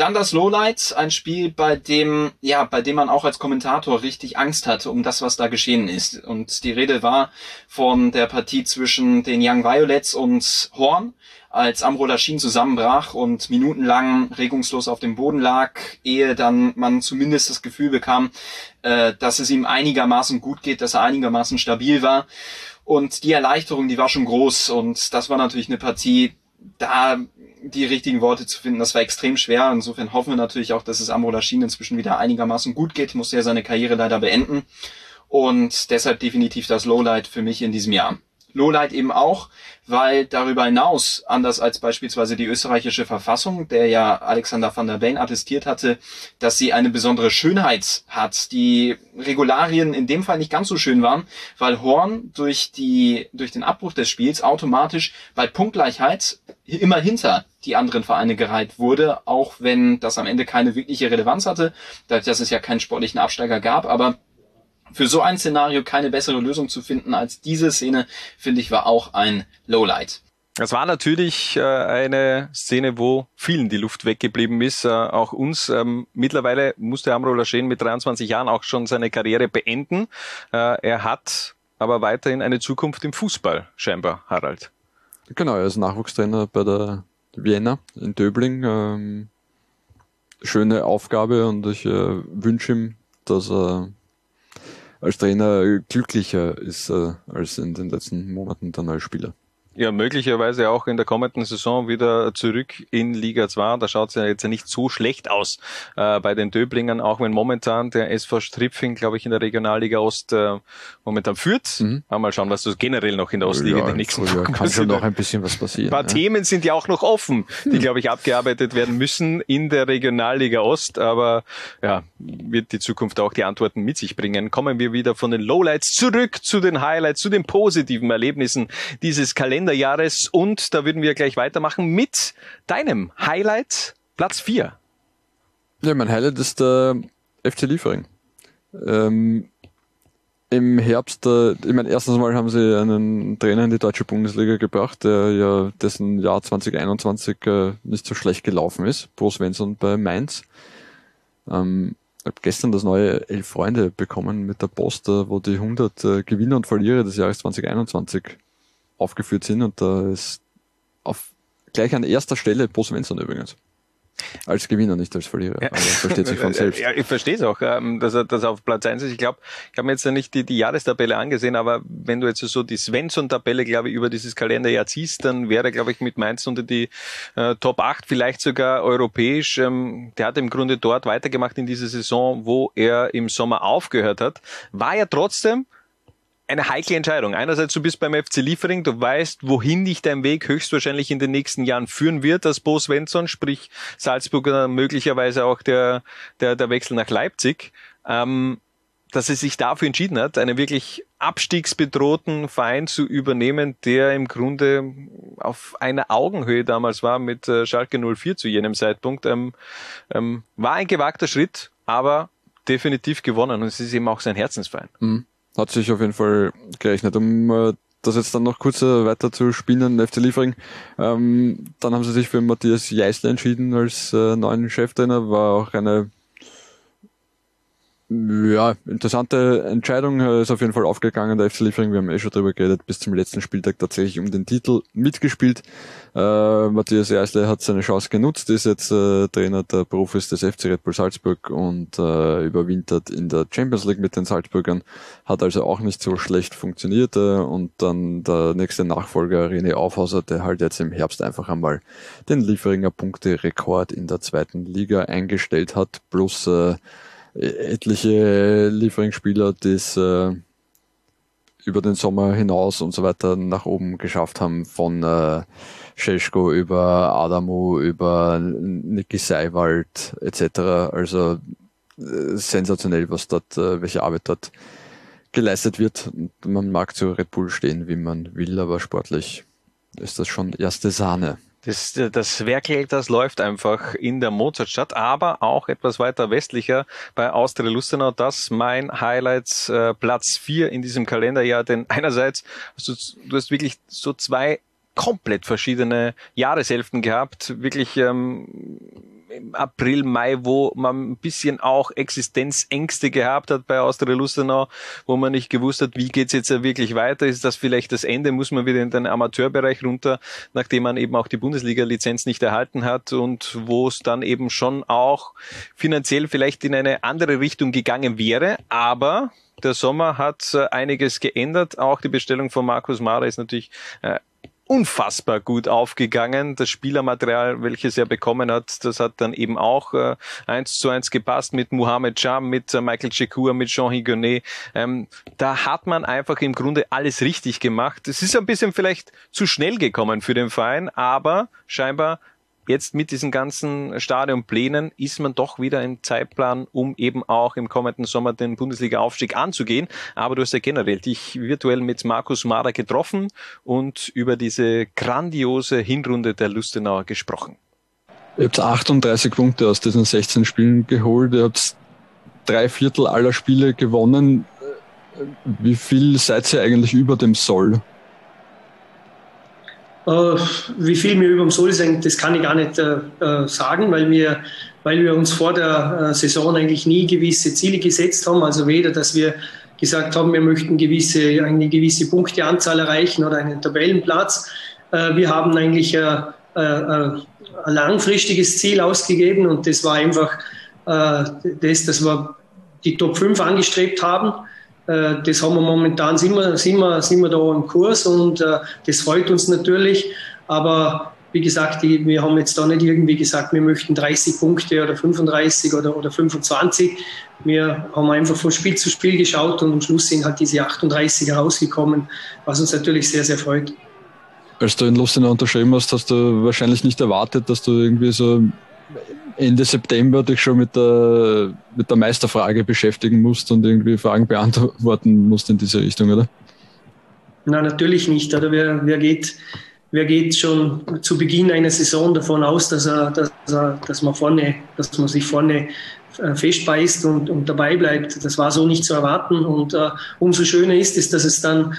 S11: Dann das Lowlight, ein Spiel, bei dem, ja, bei dem man auch als Kommentator richtig Angst hatte um das, was da geschehen ist. Und die Rede war von der Partie zwischen den Young Violets und Horn, als Amro Lashin zusammenbrach und minutenlang regungslos auf dem Boden lag, ehe dann man zumindest das Gefühl bekam, äh, dass es ihm einigermaßen gut geht, dass er einigermaßen stabil war. Und die Erleichterung, die war schon groß. Und das war natürlich eine Partie, da die richtigen Worte zu finden, das war extrem schwer. Insofern hoffen wir natürlich auch, dass es Amro Lashin inzwischen wieder einigermaßen gut geht. Musste ja seine Karriere leider beenden. Und deshalb definitiv das Lowlight für mich in diesem Jahr. Lowlight eben auch, weil darüber hinaus, anders als beispielsweise die österreichische Verfassung, der ja Alexander van der Bellen attestiert hatte, dass sie eine besondere Schönheit hat, die Regularien in dem Fall nicht ganz so schön waren, weil Horn durch die, durch den Abbruch des Spiels automatisch bei Punktgleichheit immer hinter die anderen Vereine gereiht wurde, auch wenn das am Ende keine wirkliche Relevanz hatte, dass es ja keinen sportlichen Absteiger gab, aber für so ein Szenario keine bessere Lösung zu finden als diese Szene, finde ich, war auch ein Lowlight.
S6: Das war natürlich äh, eine Szene, wo vielen die Luft weggeblieben ist, äh, auch uns. Ähm, mittlerweile musste Amro Laschen mit 23 Jahren auch schon seine Karriere beenden. Äh, er hat aber weiterhin eine Zukunft im Fußball, scheinbar, Harald.
S7: Genau, er ist Nachwuchstrainer bei der Vienna in Döbling. Ähm, schöne Aufgabe und ich wünsche ihm, dass er als Trainer glücklicher ist äh, als in den letzten Monaten dann als Spieler.
S6: Ja, möglicherweise auch in der kommenden Saison wieder zurück in Liga 2. Da schaut es ja jetzt nicht so schlecht aus äh, bei den Döblingern, auch wenn momentan der SV Stripfing, glaube ich, in der Regionalliga Ost äh, momentan führt. Mhm. Mal schauen, was so generell noch in der Ostliga ja, in den nächsten
S7: Jahren kann schon noch ein bisschen was passieren.
S6: Ein paar ja. Themen sind ja auch noch offen, die, glaube ich, abgearbeitet werden müssen in der Regionalliga Ost. Aber ja, wird die Zukunft auch die Antworten mit sich bringen. Kommen wir wieder von den Lowlights zurück zu den Highlights, zu den positiven Erlebnissen dieses Kalenders Kalenderjahres. Und da würden wir gleich weitermachen mit deinem Highlight, Platz 4.
S7: Ja, mein Highlight ist der FC Liefering. Ähm, Im Herbst, äh, ich meine, erstens mal haben sie einen Trainer in die deutsche Bundesliga gebracht, der ja dessen Jahr 2021 äh, nicht so schlecht gelaufen ist. Pro Svensson bei Mainz. Ähm, ich habe gestern das neue Elf Freunde bekommen mit der Post, wo die 100 äh, Gewinner und Verlierer des Jahres 2021 aufgeführt sind und da ist auf gleich an erster Stelle Bo Svensson übrigens. Als Gewinner, nicht als Verlierer. Ja. Aber versteht sich von selbst.
S6: Ja, ich verstehe es auch, ähm, dass er, dass er auf Platz eins ist. Ich glaube, ich habe mir jetzt ja nicht die, die Jahrestabelle angesehen, aber wenn du jetzt so die Svensson-Tabelle, glaube ich, über dieses Kalenderjahr ziehst, dann wäre, glaube ich, mit Mainz unter die äh, Top 8, vielleicht sogar europäisch. Ähm, der hat im Grunde dort weitergemacht in dieser Saison, wo er im Sommer aufgehört hat. War ja trotzdem eine heikle Entscheidung. Einerseits, du bist beim FC Liefering, du weißt, wohin dich dein Weg höchstwahrscheinlich in den nächsten Jahren führen wird, als Bo Svensson, sprich Salzburger möglicherweise auch der, der, der Wechsel nach Leipzig. Ähm, dass er sich dafür entschieden hat, einen wirklich abstiegsbedrohten Verein zu übernehmen, der im Grunde auf einer Augenhöhe damals war mit äh, Schalke 04 zu jenem Zeitpunkt, ähm, ähm, war ein gewagter Schritt, aber definitiv gewonnen und es ist eben auch sein Herzensverein.
S7: Mhm hat sich auf jeden Fall gerechnet. Um äh, das jetzt dann noch kurz äh, weiter zu spielen, FC Liefering, ähm, dann haben sie sich für Matthias Jeißler entschieden als äh, neuen Cheftrainer, war auch eine Ja, interessante Entscheidung ist auf jeden Fall aufgegangen. Der FC Liefering, wir haben eh schon drüber geredet, bis zum letzten Spieltag tatsächlich um den Titel mitgespielt. Äh, Matthias Eisle hat seine Chance genutzt, ist jetzt äh, Trainer der Profis des FC Red Bull Salzburg und äh, überwintert in der Champions League mit den Salzburgern. Hat also auch nicht so schlecht funktioniert. Äh, und dann der nächste Nachfolger René Aufhauser, der halt jetzt im Herbst einfach einmal den Lieferinger Punkte-Rekord in der zweiten Liga eingestellt hat, plus äh, etliche Lieferungsspieler, die es äh, über den Sommer hinaus und so weiter nach oben geschafft haben, von äh, Scheschko über Adamu, über Niki Seiwald etc. Also äh, sensationell, was dort, äh, welche Arbeit dort geleistet wird. Man mag zu Red Bull stehen, wie man will, aber sportlich ist das schon erste Sahne.
S6: Das, das Werkel, das läuft einfach in der Mozartstadt, aber auch etwas weiter westlicher bei Austria Lustenau. Das mein Highlights äh, Platz vier in diesem Kalenderjahr, denn einerseits hast du, du hast wirklich so zwei komplett verschiedene Jahreshälften gehabt, wirklich ähm, im April, Mai, wo man ein bisschen auch Existenzängste gehabt hat bei Austria Lustenau, wo man nicht gewusst hat, wie geht's jetzt wirklich weiter? Ist das vielleicht das Ende? Muss man wieder in den Amateurbereich runter, nachdem man eben auch die Bundesliga-Lizenz nicht erhalten hat und wo es dann eben schon auch finanziell vielleicht in eine andere Richtung gegangen wäre, aber der Sommer hat äh, einiges geändert. Auch die Bestellung von Markus Mara ist natürlich äh, unfassbar gut aufgegangen. Das Spielermaterial, welches er bekommen hat, das hat dann eben auch äh, eins zu eins gepasst mit Mohamed Jam, mit äh, Michael Chekur, mit Jean Higonet. Ähm, da hat man einfach im Grunde alles richtig gemacht. Es ist ein bisschen vielleicht zu schnell gekommen für den Verein, aber scheinbar jetzt mit diesen ganzen Stadionplänen ist man doch wieder im Zeitplan, um eben auch im kommenden Sommer den Bundesliga-Aufstieg anzugehen. Aber du hast ja generell dich virtuell mit Markus Mara getroffen und über diese grandiose Hinrunde der Lustenauer gesprochen.
S7: Ihr habt 38 Punkte aus diesen 16 Spielen geholt. Ihr habt drei Viertel aller Spiele gewonnen. Wie viel seid ihr eigentlich über dem Soll?
S15: Äh, wie viel wir über dem Soll sind, das kann ich gar nicht äh, äh, sagen, weil wir, weil wir uns vor der äh, Saison eigentlich nie gewisse Ziele gesetzt haben. Also weder, dass wir gesagt haben, wir möchten gewisse, eine gewisse Punkteanzahl erreichen oder einen Tabellenplatz. Äh, wir haben eigentlich äh, ein langfristiges Ziel ausgegeben und das war einfach das, dass wir die Top 5 angestrebt haben das haben wir momentan, sind wir, sind wir, sind wir da im Kurs und äh, das freut uns natürlich. Aber wie gesagt, wir haben jetzt da nicht irgendwie gesagt, wir möchten 30 Punkte oder 35 oder, oder 25. Wir haben einfach von Spiel zu Spiel geschaut und am Schluss sind halt diese 38 herausgekommen, was uns natürlich sehr, sehr freut.
S7: Als du in Lustenau unterschrieben hast, hast du wahrscheinlich nicht erwartet, dass du irgendwie so Ende September dich schon mit der, mit der Meisterfrage beschäftigen musst und irgendwie Fragen beantworten musst in diese Richtung, oder?
S15: Na, natürlich nicht. Oder wer, wer, geht, wer geht schon zu Beginn einer Saison davon aus, dass, er, dass, er, dass, man, vorne, dass man sich vorne äh, festbeißt und, und dabei bleibt. Das war so nicht zu erwarten. Und uh, umso schöner ist es, dass es dann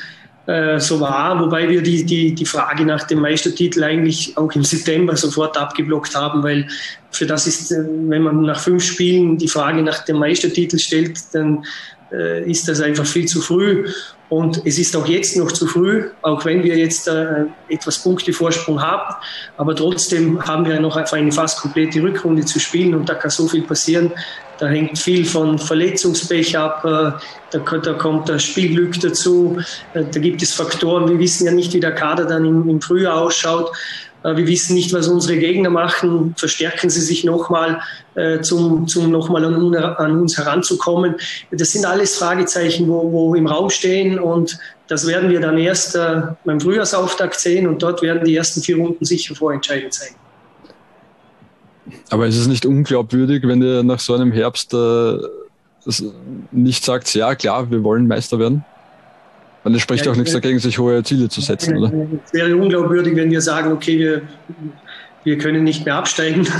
S15: äh, so war, wobei wir die, die, die Frage nach dem Meistertitel eigentlich auch im September sofort abgeblockt haben, weil für das ist, äh, wenn man nach fünf Spielen die Frage nach dem Meistertitel stellt, dann äh, ist das einfach viel zu früh. Und es ist auch jetzt noch zu früh, auch wenn wir jetzt äh, etwas Punktevorsprung haben. Aber trotzdem haben wir noch eine fast komplette Rückrunde zu spielen und da kann so viel passieren. Da hängt viel von Verletzungspech ab, äh, da, da, kommt das Spielglück dazu, äh, da gibt es Faktoren. Wir wissen ja nicht, wie der Kader dann im, im Frühjahr ausschaut. Äh, wir wissen nicht, was unsere Gegner machen. Verstärken sie sich nochmal, äh, zum, zum nochmal an, an, uns heranzukommen. Das sind alles Fragezeichen, wo, wo im Raum stehen und das werden wir dann erst äh, beim Frühjahrsauftakt sehen und dort werden die ersten vier Runden sicher vorentscheidend sein.
S7: Aber ist es nicht unglaubwürdig, wenn ihr nach so einem Herbst äh, nicht sagt, ja klar, wir wollen Meister werden? Weil es spricht ja, auch nichts dagegen, sich hohe Ziele zu setzen, oder?
S15: Es wäre unglaubwürdig, wenn wir sagen, okay, wir, wir können nicht mehr absteigen.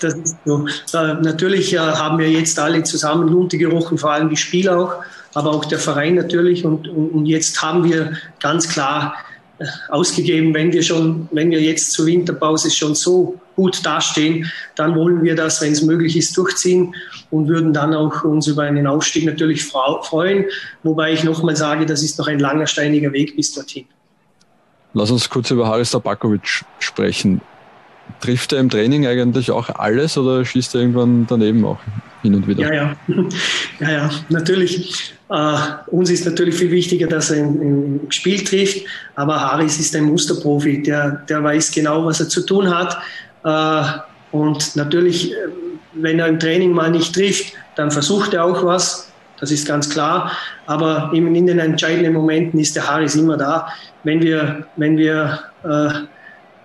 S15: Das ist so. Äh, natürlich äh, haben wir jetzt alle zusammen Lunte gerochen, vor allem die Spieler auch, aber auch der Verein natürlich. Und, und, und jetzt haben wir ganz klar ausgegeben, wenn wir schon, wenn wir jetzt zur Winterpause schon so gut dastehen, dann wollen wir das, wenn es möglich ist, durchziehen und würden dann auch uns über einen Aufstieg natürlich freuen. Wobei ich nochmal sage, das ist noch ein langer, steiniger Weg bis dorthin.
S7: Lass uns kurz über Haris Tabakovic sprechen. Trifft er im Training eigentlich auch alles oder schießt er irgendwann daneben auch hin und wieder?
S15: Ja, ja, ja, ja natürlich. Uh, uns ist natürlich viel wichtiger, dass er im, Spiel trifft, aber Haris ist ein Musterprofi, der, der weiß genau, was er zu tun hat. Uh, und natürlich, wenn er im Training mal nicht trifft, dann versucht er auch was, das ist ganz klar. Aber in, in den entscheidenden Momenten ist der Haris immer da. Wenn wir, wenn wir uh,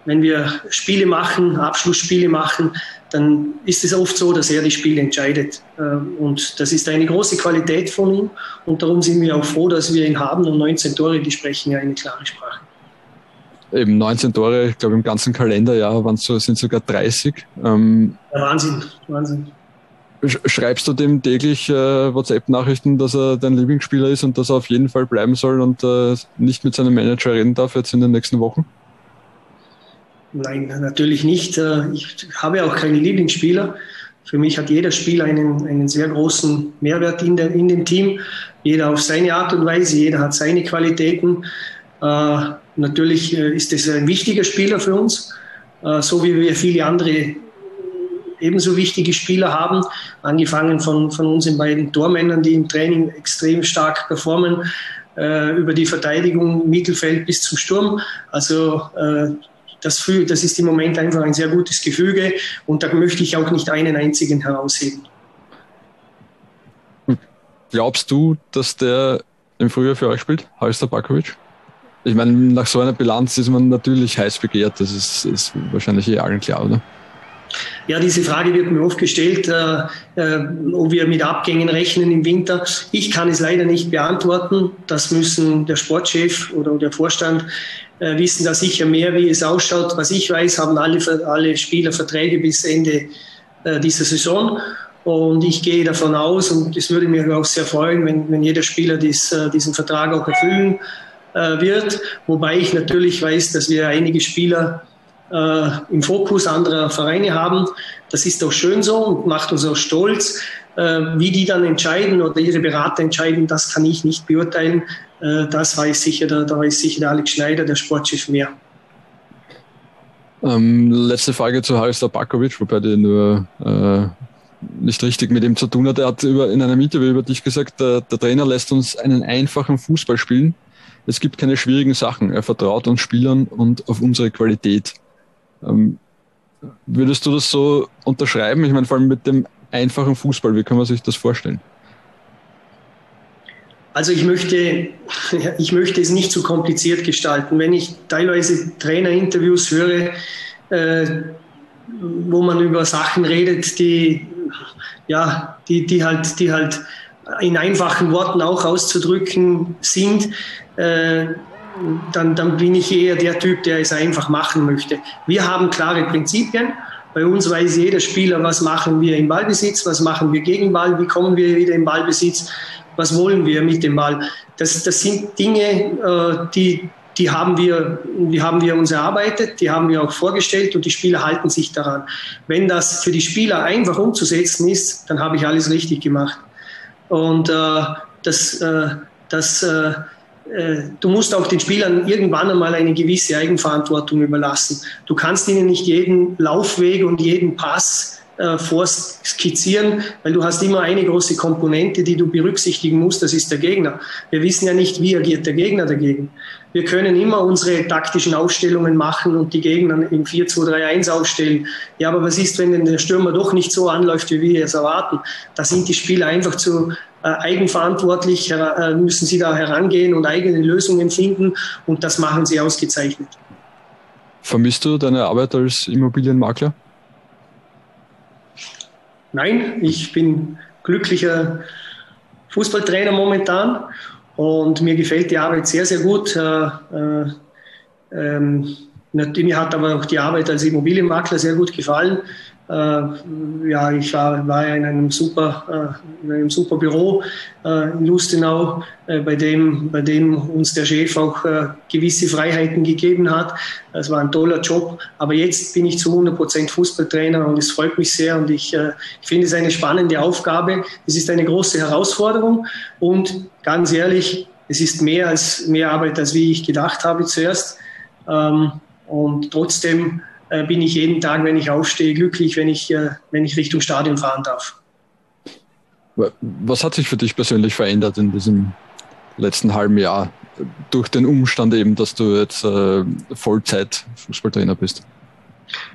S15: wenn wir Spiele machen, Abschlussspiele machen, dann ist es oft so, dass er die Spiele entscheidet. Ähm, und das ist eine große Qualität von ihm. Und darum sind wir auch froh, dass wir ihn haben. Und 19 Tore, die sprechen ja eine klare Sprache.
S7: Eben 19 Tore, ich glaube im ganzen Kalenderjahr waren so, sind sogar 30.
S15: Ähm, ja, Wahnsinn, Wahnsinn.
S7: Schreibst du dem täglich äh, WhatsApp-Nachrichten, dass er dein Lieblingsspieler ist und dass er auf jeden Fall bleiben soll und äh, nicht mit seinem Manager reden darf jetzt in den nächsten Wochen?
S15: Nein, natürlich nicht. Äh, ich habe auch keine Lieblingsspieler. Für mich hat jeder Spieler einen, einen sehr großen Mehrwert in, der, in dem Team. Jeder auf seine Art und Weise, jeder hat seine Qualitäten. Äh, natürlich äh, ist es ein wichtiger Spieler für uns, so wie wir viele andere ebenso wichtige Spieler haben, angefangen von, von unseren beiden Tormännern, die im Training extrem stark performen, äh, über die Verteidigung, Mittelfeld bis zum Sturm. Also das, das ist im Moment einfach ein sehr gutes Gefüge und da möchte ich auch nicht einen einzigen herausheben.
S7: Glaubst du, dass der im Frühjahr für euch spielt, Halster Bakovic? Ich meine, nach so einer Bilanz ist man natürlich heiß begehrt, das ist, ist wahrscheinlich eh allen klar, oder?
S15: Ja, diese Frage wird mir oft gestellt, äh, äh, ob wir mit Abgängen rechnen im Winter. Ich kann es leider nicht beantworten. Das müssen der Sportchef oder der Vorstand äh, wissen da sicher mehr, wie es ausschaut. Was ich weiß, haben alle, alle Spieler Verträge bis Ende äh, dieser Saison. Und ich gehe davon aus, und es würde mich auch sehr freuen, wenn, wenn jeder Spieler dies, äh, diesen Vertrag auch erfüllen äh, wird. Wobei ich natürlich weiß, dass wir einige Spieler äh, im Fokus anderer Vereine haben. Das ist auch schön so und macht uns auch stolz. Äh, wie die dann entscheiden oder ihre Berater entscheiden, das kann ich nicht beurteilen. Äh, das weiß sicher der, da weiß sicher der Alex Schneider, der Sportchef, mehr.
S7: Ähm, letzte Frage zu Haris Tabakovic, wobei der nur äh, nicht richtig mit ihm zu tun hat. Er hat über, in einem Interview über dich gesagt, der, der Trainer lässt uns einen einfachen Fußball spielen. Es gibt keine schwierigen Sachen. Er vertraut uns Spielern und auf unsere Qualität. Ähm, würdest du das so unterschreiben? Ich meine, vor allem mit dem einfachen Fußball, wie kann man sich das vorstellen?
S15: Also ich möchte, ich möchte es nicht zu kompliziert gestalten. Wenn ich teilweise Trainerinterviews höre, äh, wo man über Sachen redet, die, ja, die, die, halt, die halt in einfachen Worten auch auszudrücken sind, äh, dann, dann bin ich eher der Typ, der es einfach machen möchte. Wir haben klare Prinzipien. Bei uns weiß jeder Spieler, was machen wir im Ballbesitz, was machen wir gegen Ball, wie kommen wir wieder im Ballbesitz was wollen wir mit dem Ball? Das, das sind Dinge, äh, die, die, haben wir, die haben wir uns erarbeitet, die haben wir auch vorgestellt und die Spieler halten sich daran. Wenn das für die Spieler einfach umzusetzen ist, dann habe ich alles richtig gemacht. Und äh, das, äh, das, äh, du musst auch den Spielern irgendwann einmal eine gewisse Eigenverantwortung überlassen. Du kannst ihnen nicht jeden Laufweg und jeden Pass äh, vorskizzieren, weil du hast immer eine große Komponente, die du berücksichtigen musst, das ist der Gegner. Wir wissen ja nicht, wie agiert der Gegner dagegen. Wir können immer unsere taktischen Aufstellungen machen und die Gegner im 4-2-3-1 aufstellen. Ja, aber was ist, wenn denn der Stürmer doch nicht so anläuft, wie wir es erwarten? Da sind die Spieler einfach zu äh, eigenverantwortlich, äh, müssen sie da herangehen und eigene Lösungen finden und das machen sie ausgezeichnet.
S7: Vermisst du deine Arbeit als Immobilienmakler?
S15: Nein, ich bin glücklicher Fußballtrainer momentan und mir gefällt die Arbeit sehr, sehr gut. Äh, äh, ähm, mir hat aber auch die Arbeit als Immobilienmakler sehr gut gefallen. Äh, ja, ich war, war in einem super, äh, in einem super Büro äh, in Lustenau, bei dem, bei dem uns der Chef auch gewisse Freiheiten gegeben hat. Es war ein toller Job. Aber jetzt bin ich zu 100 Prozent Fußballtrainer und es freut mich sehr und ich, ich finde es eine spannende Aufgabe. Es ist eine große Herausforderung und ganz ehrlich, es ist mehr als mehr Arbeit, als wie ich gedacht habe zuerst. Ähm, und trotzdem bin ich jeden Tag, wenn ich aufstehe, glücklich, wenn ich, äh, wenn ich Richtung Stadion fahren darf.
S7: Was hat sich für dich persönlich verändert in diesem letzten halben Jahr durch den Umstand eben, dass du jetzt äh, Vollzeit Fußballtrainer bist?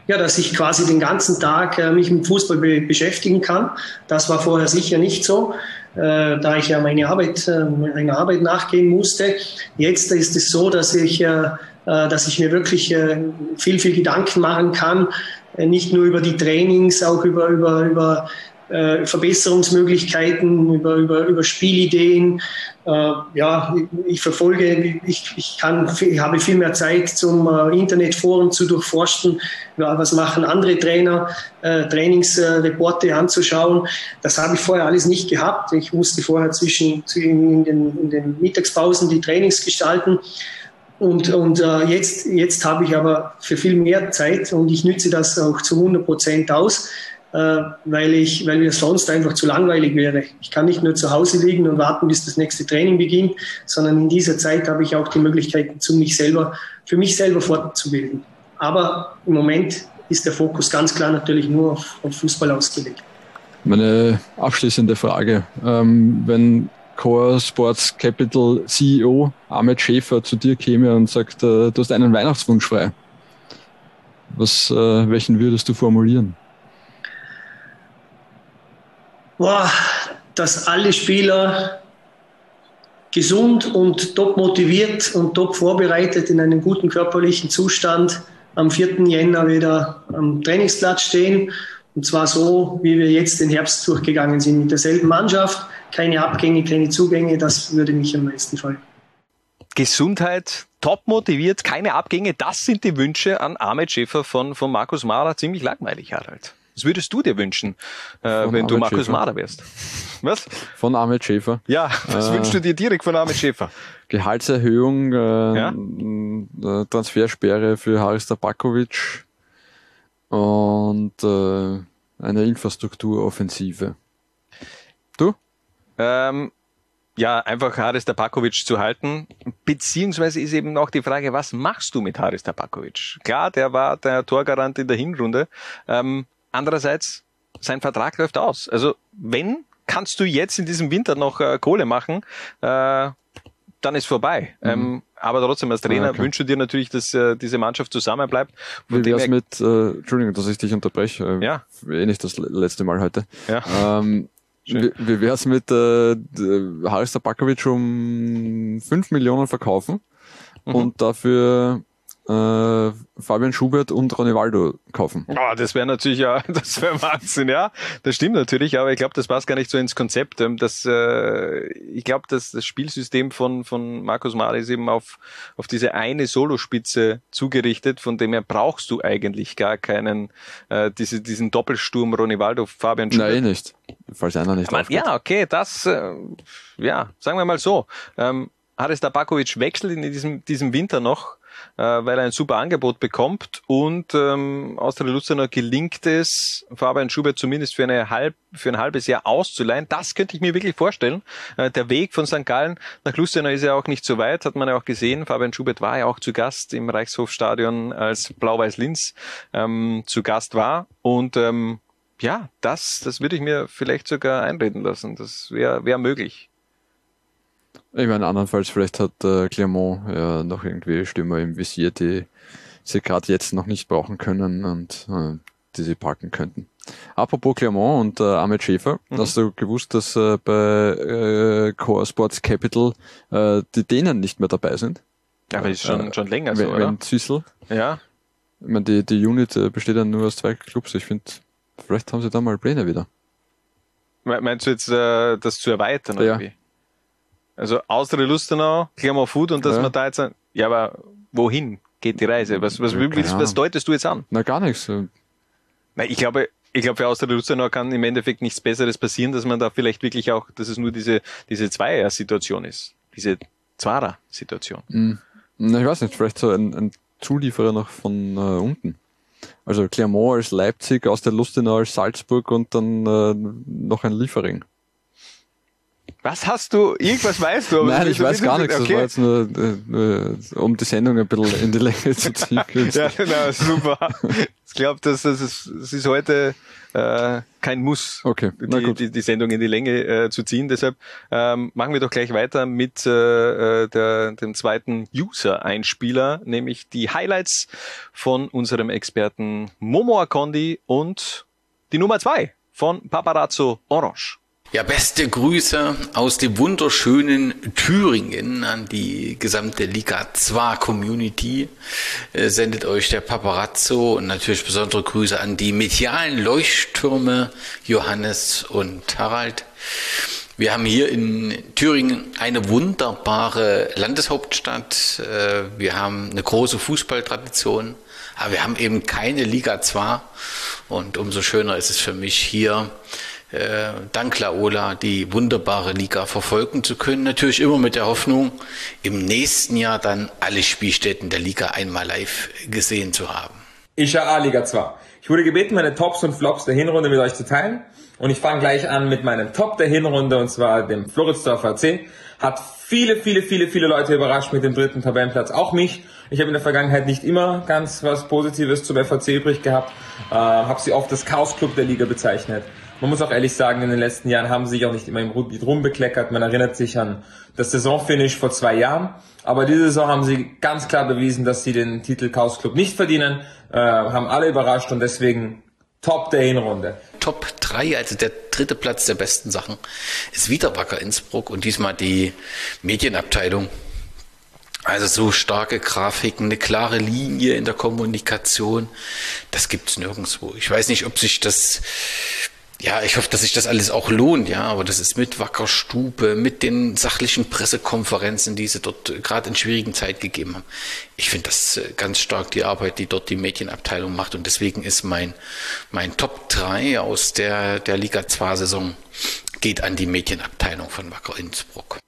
S15: Ja, dass ich quasi den ganzen Tag äh, mich mit Fußball be beschäftigen kann. Das war vorher sicher nicht so, äh, da ich ja meine Arbeit, äh, meiner Arbeit nachgehen musste. Jetzt ist es so, dass ich äh, äh, dass ich mir wirklich äh, viel, viel Gedanken machen kann, äh, nicht nur über die Trainings, auch über, über, über Verbesserungsmöglichkeiten, über, über, über Spielideen. ja, ich verfolge, ich, ich, kann, ich habe viel mehr Zeit zum Internetforen zu durchforsten, ja, was machen andere Trainer, Trainingsreporte anzuschauen. Das habe ich vorher alles nicht gehabt. Ich musste vorher zwischen, in, den, in den Mittagspausen die Trainings gestalten. Und, und äh, jetzt, jetzt habe ich aber für viel mehr Zeit und ich nütze das auch zu 100 Prozent aus, äh, weil, ich, weil mir sonst einfach zu langweilig wäre. Ich kann nicht nur zu Hause liegen und warten, bis das nächste Training beginnt, sondern in dieser Zeit habe ich auch die Möglichkeiten, zu mich selber, für mich selber fortzubilden. Aber im Moment ist der Fokus ganz klar natürlich nur auf, auf Fußball ausgelegt.
S7: Meine abschließende Frage. Ähm, wenn Core Sports Capital CEO Ahmed Schäfer zu dir käme und sagt, äh, du hast einen Weihnachtswunsch frei. Was, äh, welchen würdest du formulieren?
S15: Boah, dass alle Spieler gesund und top motiviert und top vorbereitet in einem guten körperlichen Zustand am 4. Jänner wieder am Trainingsplatz stehen. Und zwar so, wie wir jetzt den Herbst durchgegangen sind, mit derselben Mannschaft, keine Abgänge, keine Zugänge, das würde mich am meisten freuen.
S6: Gesundheit, top motiviert, keine Abgänge, das sind die Wünsche an Ahmed Schäfer von, von Markus Mara. Ziemlich langweilig, Harald. Was würdest du dir wünschen, äh, wenn Ahmed du Markus Schäfer. Mara wärst?
S7: Was? Von Ahmed Schäfer.
S6: Ja, was äh, wünschst du dir direkt von Ahmed Schäfer?
S7: Gehaltserhöhung, äh, ja? Äh, Transfersperre für Haris Tabakovic und äh, eine Infrastrukturoffensive. Du?
S6: Ähm, ja, einfach Haris Tabakovic zu halten. Beziehungsweise ist eben auch die Frage, was machst du mit Haris Tabakovic? Klar, der war der Torgarant in der Hinrunde. Ähm, andererseits, sein Vertrag läuft aus. Also wenn, kannst du jetzt in diesem Winter noch äh, Kohle machen, äh, dann ist vorbei. Mhm. Ähm, aber trotzdem als Trainer ja, wünsche dir natürlich, dass äh, diese Mannschaft zusammenbleibt.
S7: Wie wär's mit, äh, Entschuldigung, dass ich dich unterbreche, äh, ja. eh nicht das letzte Mal heute. Ja. Ähm, wie, wie wär's mit äh, Haris Tabakovic um 5 Millionen verkaufen mhm. und dafür äh, Fabian Schubert und Ronaldo kaufen.
S6: Oh, das wäre natürlich ja, das wäre Wahnsinn, ja. Das stimmt natürlich, aber ich glaube, das passt gar nicht so ins Konzept. Ähm, das, äh, ich glaube, dass das Spielsystem von, von Markus Mara ist eben auf, auf diese eine Solospitze zugerichtet, von dem her brauchst du eigentlich gar keinen, äh, diese, diesen Doppelsturm Ronaldo, Fabian
S7: Schubert. Nein, nicht. Falls einer nicht
S6: aber, Ja, okay, das, äh, ja, sagen wir mal so. Ähm, Haris Tabakovic wechselt in diesem, diesem Winter noch äh, weil er ein super Angebot bekommt und ähm, Austria Lustenau gelingt es, Fabian Schubert zumindest für, eine halb, für ein halbes Jahr auszuleihen. Das könnte ich mir wirklich vorstellen. Äh, der Weg von St. Gallen nach Lustenau ist ja auch nicht so weit, hat man ja auch gesehen. Fabian Schubert war ja auch zu Gast im Reichshofstadion, als Blau-Weiß-Linz ähm, zu Gast war und ähm, ja, das, das würde ich mir vielleicht sogar einreden lassen. Das wäre wär möglich.
S7: Ich meine, andernfalls vielleicht hat äh, Clermont ja noch irgendwie Stürmer im Visier, die sie gerade jetzt noch nicht brauchen können und äh, die sie packen könnten. Apropos Clermont und äh, Ahmed Schäfer, mhm. hast du gewusst, dass äh, bei äh, Core Sports Capital äh, die Dänen nicht mehr dabei sind?
S6: Ja, aber ist schon, äh, schon länger so,
S7: oder? Züssel.
S6: Ja.
S7: Ich meine, die, die Unit besteht ja nur aus zwei Clubs. Ich finde, vielleicht haben sie da mal Pläne wieder.
S6: Meinst du jetzt, das zu erweitern?
S7: Ja. Irgendwie?
S6: Also Austria Lustenau, Klammer Food und dass ja. man da jetzt, ja, aber wohin geht die Reise? Was, was, was, was deutest du jetzt an?
S7: Na, gar nichts.
S6: Na, ich glaube, ich glaube, für Austria Lustenau kann im Endeffekt nichts Besseres passieren, dass man da vielleicht wirklich auch, dass es nur diese, diese Zweier-Situation ist. Diese Zwarer-Situation.
S7: Mhm. Na, ich weiß nicht, vielleicht so ein, ein Zulieferer noch von äh, unten. Also Clermont als Leipzig, aus der Lustenau als Salzburg und dann äh, noch ein Liefering.
S6: Was hast du? Irgendwas weißt du?
S7: Nein, ich weiß gar nichts. Okay. Das war jetzt nur, äh, um die Sendung ein bisschen in die Länge zu ziehen.
S6: ja, genau, super. Ich glaube, das, das, ist, das ist heute äh, kein Muss,
S7: okay.
S6: die, die, die Sendung in die Länge äh, zu ziehen. Deshalb ähm, machen wir doch gleich weiter mit äh, äh der, dem zweiten User-Einspieler, nämlich die Highlights von unserem Experten Momo Akondi und die Nummer zwei von Paparazzo Orange.
S14: Ja, beste Grüße aus dem wunderschönen Thüringen an die gesamte Liga 2 Community. Äh, sendet euch der Paparazzo und natürlich besondere Grüße an die medialen Leuchttürme Johannes und Harald. Wir haben hier in Thüringen eine wunderbare Landeshauptstadt. Äh, wir haben eine große Fußballtradition, aber wir haben eben keine Liga 2 und umso schöner ist es für mich hier äh, dank Laola die wunderbare Liga verfolgen zu können. Natürlich immer mit der Hoffnung, im nächsten Jahr dann alle Spielstätten der Liga einmal live gesehen zu haben.
S16: Ich ja A-Liga 2. Ich wurde gebeten, meine Tops und Flops der Hinrunde mit euch zu teilen. Und ich fange gleich an mit meinem Top der Hinrunde, und zwar dem Floridsdorfer AC. Hat viele, viele, viele, viele Leute überrascht mit dem dritten Tabellenplatz, auch mich. Ich habe in der Vergangenheit nicht immer ganz was Positives zum FAC übrig gehabt, äh, habe sie oft das Chaos-Club der Liga bezeichnet. Man muss auch ehrlich sagen, in den letzten Jahren haben sie sich auch nicht immer im Rundlied rumbekleckert. Man erinnert sich an das Saisonfinish vor zwei Jahren. Aber diese Saison haben sie ganz klar bewiesen, dass sie den Titel Chaos Club nicht verdienen, äh, haben alle überrascht und deswegen Top der Hinrunde.
S14: Top 3, also der dritte Platz der besten Sachen, ist wieder Wacker Innsbruck und diesmal die Medienabteilung. Also so starke Grafiken, eine klare Linie in der Kommunikation, das gibt's nirgendwo. Ich weiß nicht, ob sich das ja, ich hoffe, dass sich das alles auch lohnt, ja, aber das ist mit Wackerstube, mit den sachlichen Pressekonferenzen, die sie dort gerade in schwierigen Zeit gegeben haben. Ich finde das äh, ganz stark die Arbeit, die dort die Medienabteilung macht und deswegen ist mein, mein Top 3 aus der, der Liga 2 Saison geht an die Medienabteilung von Wacker Innsbruck.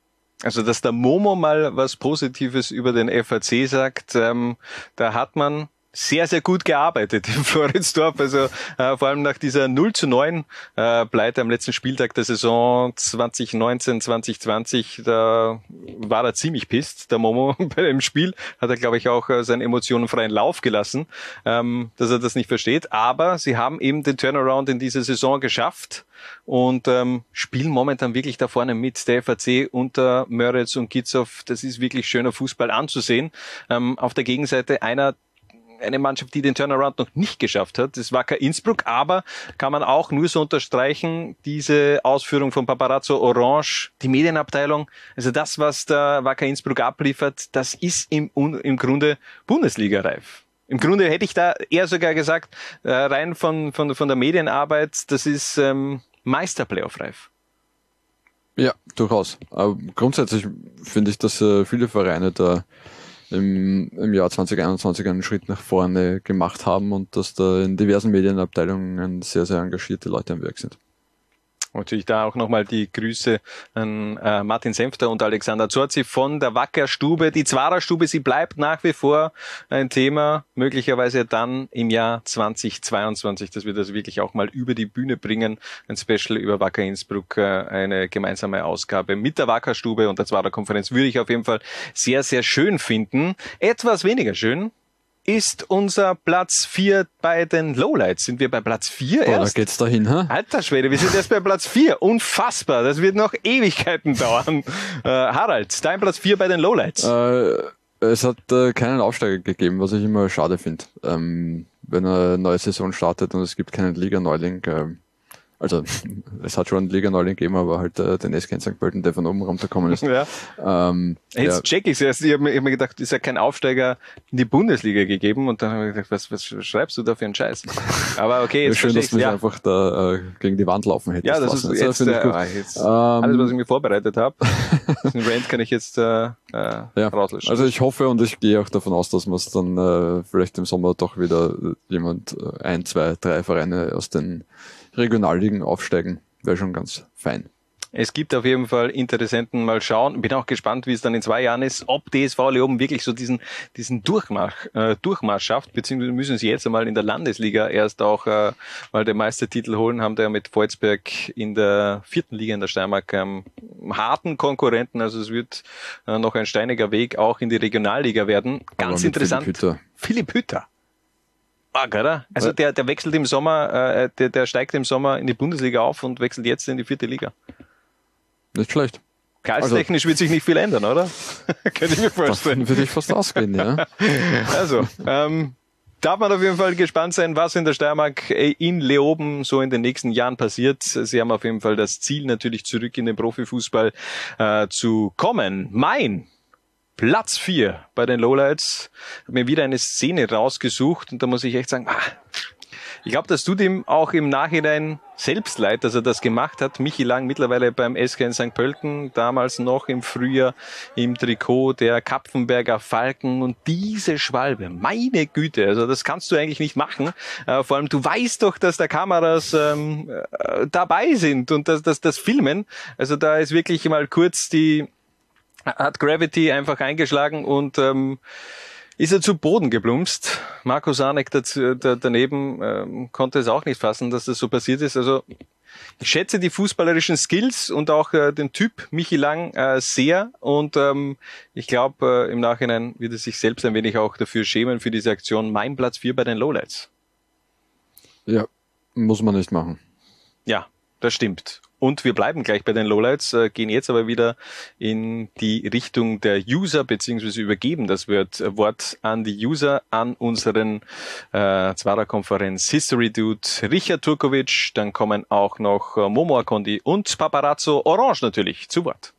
S6: Also, dass der Momo mal was Positives über den FAC sagt, ähm, da hat man sehr, sehr gut gearbeitet in Floridsdorf. Also äh, vor allem nach dieser 0 zu 9 äh, Pleite am letzten Spieltag der Saison 2019, 2020, da war er ziemlich pisst, der Momo bei dem Spiel. Hat er, glaube ich, auch äh, seinen emotionenfreien Lauf gelassen, ähm, dass er das nicht versteht. Aber sie haben eben den Turnaround in dieser Saison geschafft und ähm, spielen momentan wirklich da vorne mit. Der FAC unter Möritz und Gitzow, das ist wirklich schöner Fußball anzusehen. Ähm, auf der Gegenseite einer eine Mannschaft, die den Turnaround noch nicht geschafft hat. Das war kein Innsbruck, aber kann man auch nur so unterstreichen, diese Ausführung von Paparazzo Orange, die Medienabteilung, also das, was der Wacker Innsbruck abliefert, das ist im, im Grunde Bundesliga-reif. Im Grunde hätte ich da eher sogar gesagt, äh, rein von, von, von der Medienarbeit, das ist ähm, Meister-Playoff-reif.
S7: Ja, durchaus. Aber grundsätzlich finde ich, dass äh, viele Vereine da im, im Jahr 2021 einen Schritt nach vorne gemacht haben und dass da in diversen Medienabteilungen sehr, sehr engagierte Leute am Werk sind.
S6: Natürlich da auch nochmal die Grüße an äh, Martin Senfter und Alexander Zorzi von der Wackerstube. Die Zwarer-Stube, sie bleibt nach wie vor ein Thema, möglicherweise dann im Jahr 2022, dass wir das wirklich auch mal über die Bühne bringen. Ein Special über Wacker Innsbruck, äh, eine gemeinsame Ausgabe mit der Wackerstube und der Zwarer Konferenz würde ich auf jeden Fall sehr, sehr schön finden. Etwas weniger schön ist unser Platz 4 bei den Lowlights. Sind wir bei Platz 4 erst?
S7: da geht's dahin, hä?
S6: Alter Schwede, wir sind erst bei Platz 4. Unfassbar, das wird noch Ewigkeiten dauern. Äh, Harald, dein Platz 4 bei den Lowlights.
S7: Äh, es hat äh, keinen Aufsteiger gegeben, was ich immer schade finde. Ähm, wenn eine neue Saison startet und es gibt keinen Liga-Neuling. Äh, Also es hat schon Liga Neuling gegeben, aber halt äh, den SK in St. Pölten, der von oben runtergekommen ist.
S6: Ja.
S7: Ähm,
S6: Jetzt
S7: ja.
S6: check ich erst. Ich habe mir, hab mir gedacht, ist ja kein Aufsteiger in die Bundesliga gegeben und dann habe ich gedacht, was, was schreibst du da für einen Scheiß? Aber okay, jetzt
S7: schön, dass du mich einfach da äh, gegen die Wand laufen hättest.
S6: Ja, das
S7: lassen.
S6: ist jetzt,
S7: ich
S6: äh, ah, jetzt
S7: Ähm,
S6: alles, was ich mir vorbereitet habe. Den Rant kann ich jetzt äh, äh,
S7: ja.
S6: rauslöschen.
S7: Also ich hoffe und ich gehe auch davon aus, dass man es dann äh, vielleicht im Sommer doch wieder äh, jemand, äh, ein, zwei, drei Vereine aus den Regionalligen aufsteigen. Wäre schon ganz fein.
S6: Es gibt auf jeden Fall Interessenten. Mal schauen. Bin auch gespannt, wie es dann in zwei Jahren ist, ob DSV Leoben wirklich so diesen, diesen Durchmarsch, äh, Durchmarsch schafft, beziehungsweise müssen sie jetzt einmal in der Landesliga erst auch äh, mal den Meistertitel holen, haben da ja mit Volzberg in der vierten Liga in der Steiermark ähm, harten Konkurrenten. Also es wird äh, noch ein steiniger Weg auch in die Regionalliga werden. Ganz interessant.
S7: Philipp Hütter.
S6: Philipp Hütter. Arg, oder? Also der, der wechselt im Sommer, äh, der, der steigt im Sommer in die Bundesliga auf und wechselt jetzt in die vierte Liga.
S7: Nicht schlecht.
S6: Gehaltstechnisch wird sich nicht viel ändern, oder? Könnte ich mir vorstellen.
S7: Würde ich fast ausgehen, ja.
S6: Also, ähm, darf man auf jeden Fall gespannt sein, was in der Steiermark äh, in Leoben so in den nächsten Jahren passiert. Sie haben auf jeden Fall das Ziel, natürlich zurück in den Profifußball äh, zu kommen. Mein Platz vier bei den Lowlights hat mir wieder eine Szene rausgesucht und da muss ich echt sagen, ah, ich glaube, das tut ihm auch im Nachhinein selbst leid, dass er das gemacht hat. Michi Lang mittlerweile beim SK in St. Pölten, damals noch im Frühjahr im Trikot der Kapfenberger Falken und diese Schwalbe, meine Güte, also das kannst du eigentlich nicht machen. Äh, vor allem, du weißt doch, dass da Kameras ähm, äh, dabei sind und dass das, das Filmen. Also da ist wirklich mal kurz die, hat Gravity einfach eingeschlagen und ähm, ist er zu Boden geplumpst. Marco Sanek dazu, da, daneben ähm, konnte es auch nicht fassen, dass das so passiert ist. Also ich schätze die fußballerischen Skills und auch äh, den Typ Michi Lang äh, sehr und ähm, ich glaube äh, im Nachhinein wird er sich selbst ein wenig auch dafür schämen für diese Aktion. Mein Platz 4 bei den Lowlights.
S7: Ja, muss man nicht machen.
S6: Ja, das stimmt. Und wir bleiben gleich bei den Lowlights, äh, gehen jetzt aber wieder in die Richtung der User, beziehungsweise übergeben das Wort, äh, Wort an die User, an unseren äh, Zwarer-Konferenz History Dude Richard Turkovic. Dann kommen auch noch äh, Momo Akondi und Paparazzo Orange natürlich zu Wort.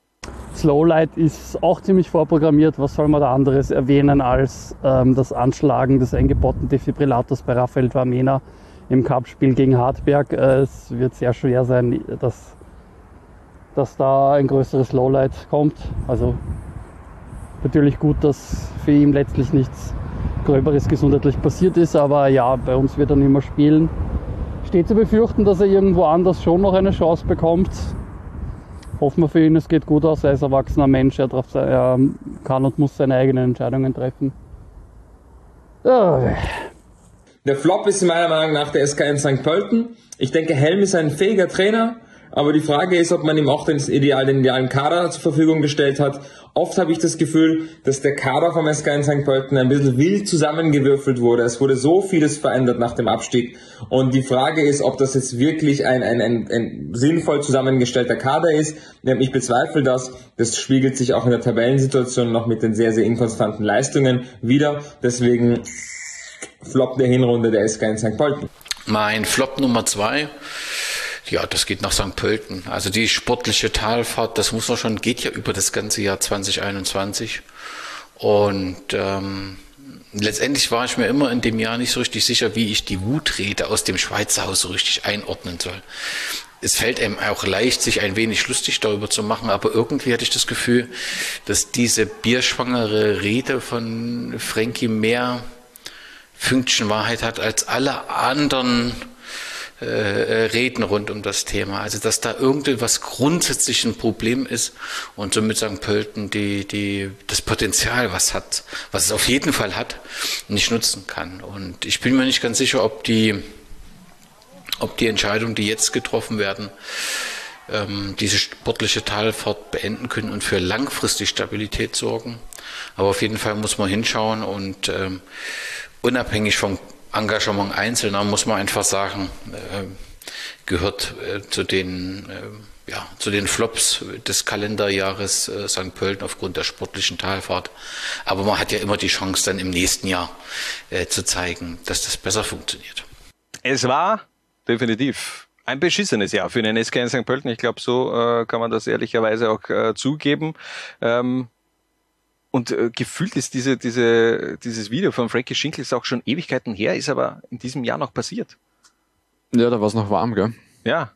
S9: Slowlight ist auch ziemlich vorprogrammiert. Was soll man da anderes erwähnen als ähm, das Anschlagen des eingebauten Defibrillators bei Raphael Vamena im Cup-Spiel gegen Hartberg? Es wird sehr schwer sein, dass, dass da ein größeres Lowlight kommt. Also natürlich gut, dass für ihn letztlich nichts Gröberes gesundheitlich passiert ist, aber ja, bei uns wird er nicht mehr spielen. Steht zu befürchten, dass er irgendwo anders schon noch eine Chance bekommt hoffen wir für ihn, es geht gut aus. Er ist erwachsener Mensch, er, kann und muss seine eigenen Entscheidungen treffen. Ja.
S16: Der Flop ist meiner Meinung nach der SK in St. Pölten. Ich denke, Helm ist ein fähiger Trainer, aber die Frage ist, ob man ihm auch den, ideal, den idealen Kader zur Verfügung gestellt hat. Oft habe ich das Gefühl, dass der Kader vom SK in St. Pölten ein bisschen wild zusammengewürfelt wurde. Es wurde so vieles verändert nach dem Abstieg. Und die Frage ist, ob das jetzt wirklich ein, ein, ein, ein sinnvoll zusammengestellter Kader ist. Ich bezweifle das. Das spiegelt sich auch in der Tabellensituation noch mit den sehr, sehr inkonstanten Leistungen wieder. Deswegen Flop der Hinrunde der SK in St. Pölten.
S14: Mein Flop Nummer zwei, ja, das geht nach St. Pölten. Also die sportliche Talfahrt, das muss man schon, geht ja über das ganze Jahr 2021. Und ähm, letztendlich war ich mir immer in dem Jahr nicht so richtig sicher, wie ich die Wutrede aus dem Schweizer Haus so richtig einordnen soll. Es fällt einem auch leicht, sich ein wenig lustig darüber zu machen, aber irgendwie hatte ich das Gefühl, dass diese bierschwangere Rede von Frankie mehr Fünkchen Wahrheit hat als alle anderen äh, Reden rund um das Thema. Also dass da irgendwas grundsätzlich ein Problem ist und somit St. Pölten die, die, das Potenzial, was hat, was es auf jeden Fall hat, nicht nutzen kann. Und ich bin mir nicht ganz sicher, ob die, ob die Entscheidungen, die jetzt getroffen werden, ähm, diese sportliche Talfahrt beenden können und für langfristig Stabilität sorgen. Aber auf jeden Fall muss man hinschauen und ähm, unabhängig vom Engagement Einzelner muss man einfach sagen, äh, gehört äh, zu den äh, ja, zu den Flops des Kalenderjahres äh, St. Pölten aufgrund der sportlichen Talfahrt. Aber man hat ja immer die Chance, dann im nächsten Jahr äh, zu zeigen, dass das besser funktioniert.
S6: Es war definitiv ein beschissenes Jahr für den SK in St. Pölten. Ich glaube, so äh, kann man das ehrlicherweise auch äh, zugeben. Ähm, und äh, gefühlt ist diese, diese, dieses Video von Frankie Schinkels auch schon Ewigkeiten her, ist aber in diesem Jahr noch passiert.
S7: Ja, da war es noch warm, gell?
S6: Ja,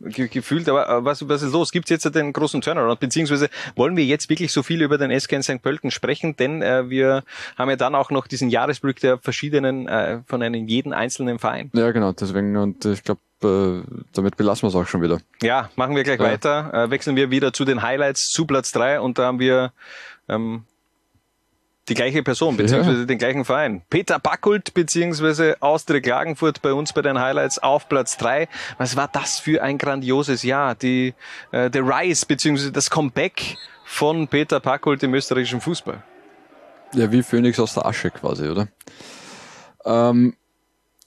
S6: ge gefühlt, aber äh, was, was ist los? Gibt es jetzt den großen Turnaround? Beziehungsweise wollen wir jetzt wirklich so viel über den SK in St. Pölten sprechen? Denn äh, wir haben ja dann auch noch diesen Jahresblick der verschiedenen, äh, von einem jeden einzelnen Verein.
S7: Ja, genau, deswegen, und ich glaube, äh, damit belassen wir es auch schon wieder.
S6: Ja, machen wir gleich
S7: Ja.
S6: weiter. Äh, wechseln wir wieder zu den Highlights zu Platz drei und da haben wir ähm, die gleiche Person, beziehungsweise den gleichen Verein. Peter Backult, beziehungsweise Austria Klagenfurt bei uns bei den Highlights auf Platz drei. Was war das für ein grandioses Jahr? Die, äh, der Rise, beziehungsweise das Comeback von Peter Backult im österreichischen Fußball.
S7: Ja, wie Phoenix aus der Asche quasi, oder? Ähm,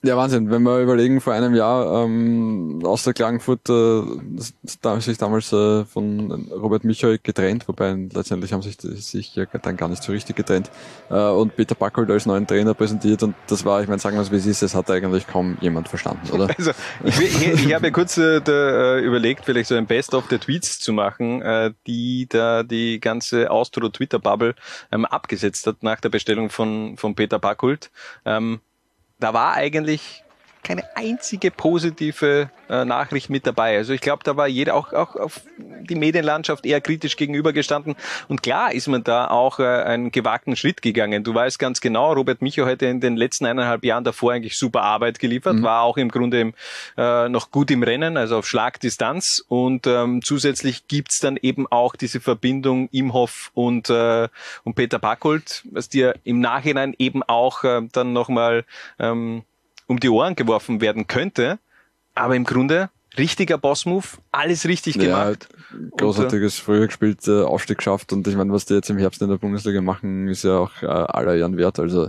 S7: ja, Wahnsinn. Wenn wir überlegen, vor einem Jahr ähm, aus der Klagenfurt äh, da sich damals äh, von Robert Michael getrennt, wobei letztendlich haben sich sich ja dann gar nicht so richtig getrennt äh, und Peter Backholt als neuen Trainer präsentiert und das war, ich meine, sagen wir es wie es ist, das hat eigentlich kaum jemand verstanden, oder?
S6: Also, ich, ich, ich habe ja kurz äh, da, äh, überlegt, vielleicht so ein Best-of der Tweets zu machen, äh, die da die ganze Austro-Twitter-Bubble ähm, abgesetzt hat nach der Bestellung von, von Peter Backult. Ähm, da war eigentlich keine einzige positive äh, Nachricht mit dabei. Also ich glaube, da war jeder auch, auch auf die Medienlandschaft eher kritisch gegenübergestanden. Und klar ist man da auch äh, einen gewagten Schritt gegangen. Du weißt ganz genau, Robert Micho hätte in den letzten eineinhalb Jahren davor eigentlich super Arbeit geliefert, war auch im Grunde im, äh, noch gut im Rennen, also auf Schlagdistanz. Und ähm, zusätzlich gibt's dann eben auch diese Verbindung Imhoff und, äh, und Peter Backult, was dir im Nachhinein eben auch äh, dann nochmal ähm, um die Ohren geworfen werden könnte. Aber im Grunde richtiger Boss-Move, alles richtig gemacht.
S7: großartiges früher gespielt, äh, Aufstieg geschafft und ich meine, was die jetzt im Herbst in der Bundesliga machen, ist ja auch äh, aller Ehren wert. Also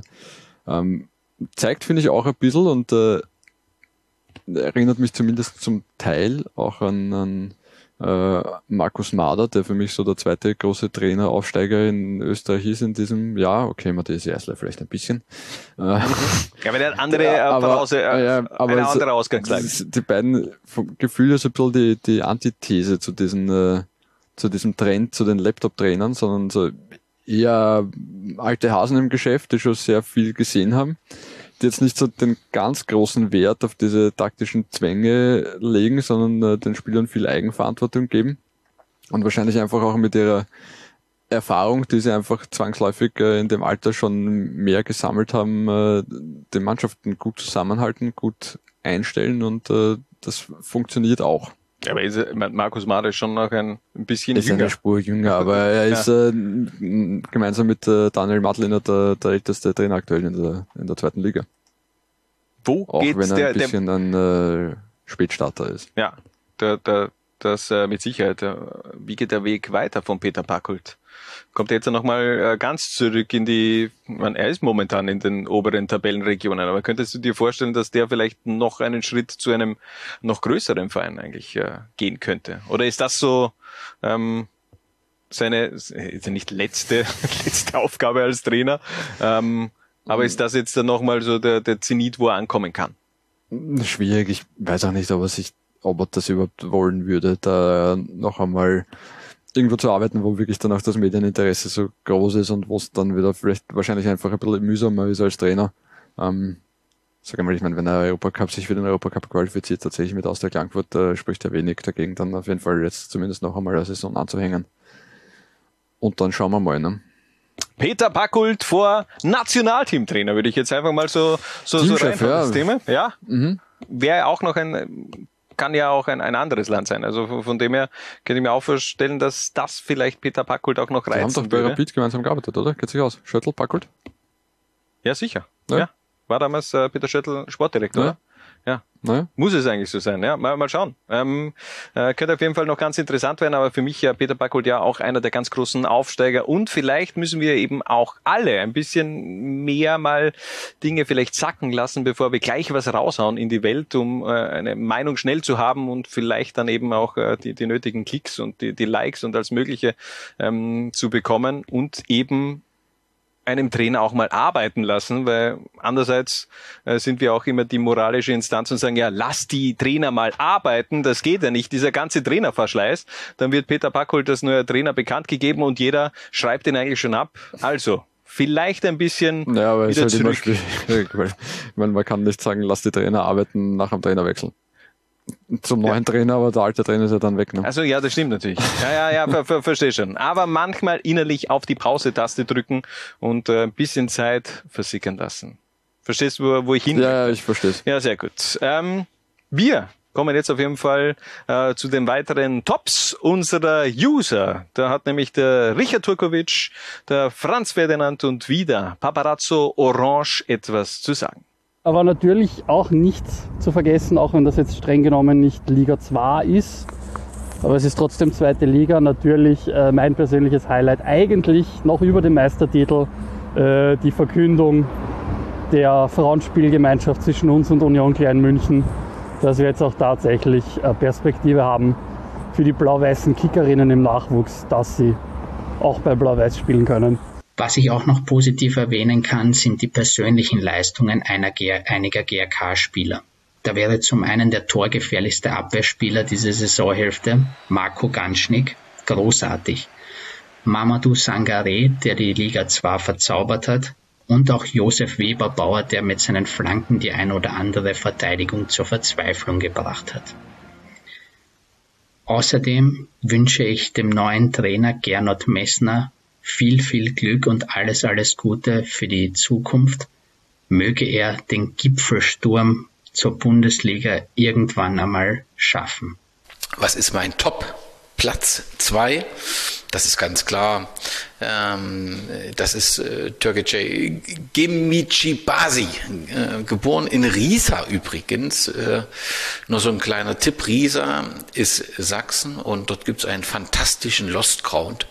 S7: ähm, zeigt, finde ich, auch ein bisschen und äh, erinnert mich zumindest zum Teil auch an, an Markus Mader, der für mich so der zweite große Trainer-Aufsteiger in Österreich ist in diesem Jahr. Okay, Matthias Eisler vielleicht ein bisschen. Äh,
S6: Ja, aber der hat andere, äh,
S7: aber,
S6: Voraus- äh,
S7: ja, aber
S6: eine andere Ausgangslage.
S7: Die beiden vom Gefühl ist ein bisschen die, die Antithese zu diesen, äh, zu diesem Trend zu den Laptop-Trainern, sondern so eher alte Hasen im Geschäft, die schon sehr viel gesehen haben, jetzt nicht so den ganz großen Wert auf diese taktischen Zwänge legen, sondern äh, den Spielern viel Eigenverantwortung geben und wahrscheinlich einfach auch mit ihrer Erfahrung, die sie einfach zwangsläufig äh, in dem Alter schon mehr gesammelt haben, äh, die Mannschaften gut zusammenhalten, gut einstellen und äh, das funktioniert auch.
S6: Ja, aber ist, er- Markus Mader ist schon noch ein, ein bisschen
S7: Ist
S6: jünger.
S7: eine Spur jünger, aber er ist
S6: Ja.
S7: äh, gemeinsam mit äh, Daniel Madliner der, der älteste Trainer aktuell in der, in der zweiten Liga.
S6: Wo
S7: Auch
S6: geht's
S7: wenn er
S6: der-
S7: ein
S6: der-
S7: bisschen ein äh, Spätstarter ist.
S6: Ja, der, der, das äh, mit Sicherheit. Äh, wie geht der Weg weiter von Peter Packult? Kommt er jetzt nochmal äh, ganz zurück in die, man, er ist momentan in den oberen Tabellenregionen, aber könntest du dir vorstellen, dass der vielleicht noch einen Schritt zu einem noch größeren Verein eigentlich äh, gehen könnte? Oder ist das so ähm, seine, ist nicht letzte, letzte Aufgabe als Trainer, ähm, aber ist das jetzt dann nochmal so der, der Zenit, wo er ankommen kann?
S7: Schwierig, ich weiß auch nicht, ob er sich, ob er das überhaupt wollen würde, da noch einmal irgendwo zu arbeiten, wo wirklich dann auch das Medieninteresse so groß ist und wo es dann wieder vielleicht wahrscheinlich einfach ein bisschen mühsamer ist als Trainer. Ähm, sag einmal, ich meine, wenn er Europacup sich für den Europacup qualifiziert, tatsächlich mit Austria Klagenfurt, äh, spricht er wenig dagegen, dann auf jeden Fall jetzt zumindest noch einmal eine Saison anzuhängen. Und dann schauen wir mal, ne?
S6: Peter Packult vor Nationalteamtrainer, würde ich jetzt einfach mal so, so, so reinfahren,
S7: ja.
S6: das Thema. Ja,
S7: Mhm.
S6: wäre auch noch ein, kann ja auch ein, ein anderes Land sein. Also von, dem her könnte ich mir auch vorstellen, dass das vielleicht Peter Packult auch noch
S7: Die haben doch bei. Rapid gemeinsam gearbeitet, oder? Geht sich aus. Schöttl, Packelt?
S6: Ja, sicher.
S7: Ja.
S6: Ja. War damals äh, Peter Schöttl Sportdirektor,
S7: Ja.
S6: Ja.
S7: Naja.
S6: Muss es eigentlich so sein, ja. Mal, mal schauen. Ähm, äh, könnte auf jeden Fall noch ganz interessant werden, aber für mich ja Peter Backold ja auch einer der ganz großen Aufsteiger und vielleicht müssen wir eben auch alle ein bisschen mehr mal Dinge vielleicht sacken lassen, bevor wir gleich was raushauen in die Welt, um äh, eine Meinung schnell zu haben und vielleicht dann eben auch äh, die, die nötigen Klicks und die, die Likes und alles Mögliche ähm, zu bekommen und eben einem Trainer auch mal arbeiten lassen, weil andererseits äh, sind wir auch immer die moralische Instanz und sagen, ja, lass die Trainer mal arbeiten, das geht ja nicht, dieser ganze Trainerverschleiß. Dann wird Peter Packold als neuer Trainer bekannt gegeben und jeder schreibt ihn eigentlich schon ab. Also, vielleicht ein bisschen
S7: ja, aber
S6: wieder
S7: ist halt
S6: zurück.
S7: Immer schwierig, weil, man kann nicht sagen, lass die Trainer arbeiten nach dem Trainerwechsel. Zum neuen Trainer, aber der alte Trainer ist ja dann weg. Ne?
S6: Also ja, das stimmt natürlich. Ja, ja, ja, ver, ver, verstehe schon. Aber manchmal innerlich auf die Pause-Taste drücken und äh, ein bisschen Zeit versickern lassen. Verstehst du, wo, wo ich hin?
S7: Ja, ja, ich verstehe
S6: Ja, sehr gut. Ähm, wir kommen jetzt auf jeden Fall äh, zu den weiteren Tops unserer User. Da hat nämlich der Richard Turkovic, der Franz Ferdinand und wieder Paparazzo Orange etwas zu sagen.
S9: Aber natürlich auch nicht zu vergessen, auch wenn das jetzt streng genommen nicht Liga 2 ist, aber es ist trotzdem zweite Liga. Natürlich äh, mein persönliches Highlight eigentlich noch über dem Meistertitel äh, die Verkündung der Frauenspielgemeinschaft zwischen uns und Union Klein München, dass wir jetzt auch tatsächlich äh, Perspektive haben für die blau-weißen Kickerinnen im Nachwuchs, dass sie auch bei Blau-Weiß spielen können.
S13: Was ich auch noch positiv erwähnen kann, sind die persönlichen Leistungen einer, einiger GRK-Spieler. Da wäre zum einen der torgefährlichste Abwehrspieler dieser Saisonhälfte, Marco Ganschnik, großartig. Mamadou Sangare, der die Liga 2 verzaubert hat, und auch Josef Weber-Bauer, der mit seinen Flanken die ein oder andere Verteidigung zur Verzweiflung gebracht hat. Außerdem wünsche ich dem neuen Trainer Gernot Messner viel, viel Glück und alles, alles Gute für die Zukunft. Möge er den Gipfelsturm zur Bundesliga irgendwann einmal schaffen.
S14: Was ist mein Top? Platz zwei, das ist ganz klar. Ähm, das ist äh, Türkgücü Gemicibasi, äh, geboren in Riesa übrigens. Äh, nur so ein kleiner Tipp, Riesa ist Sachsen und dort gibt es einen fantastischen Lost Ground,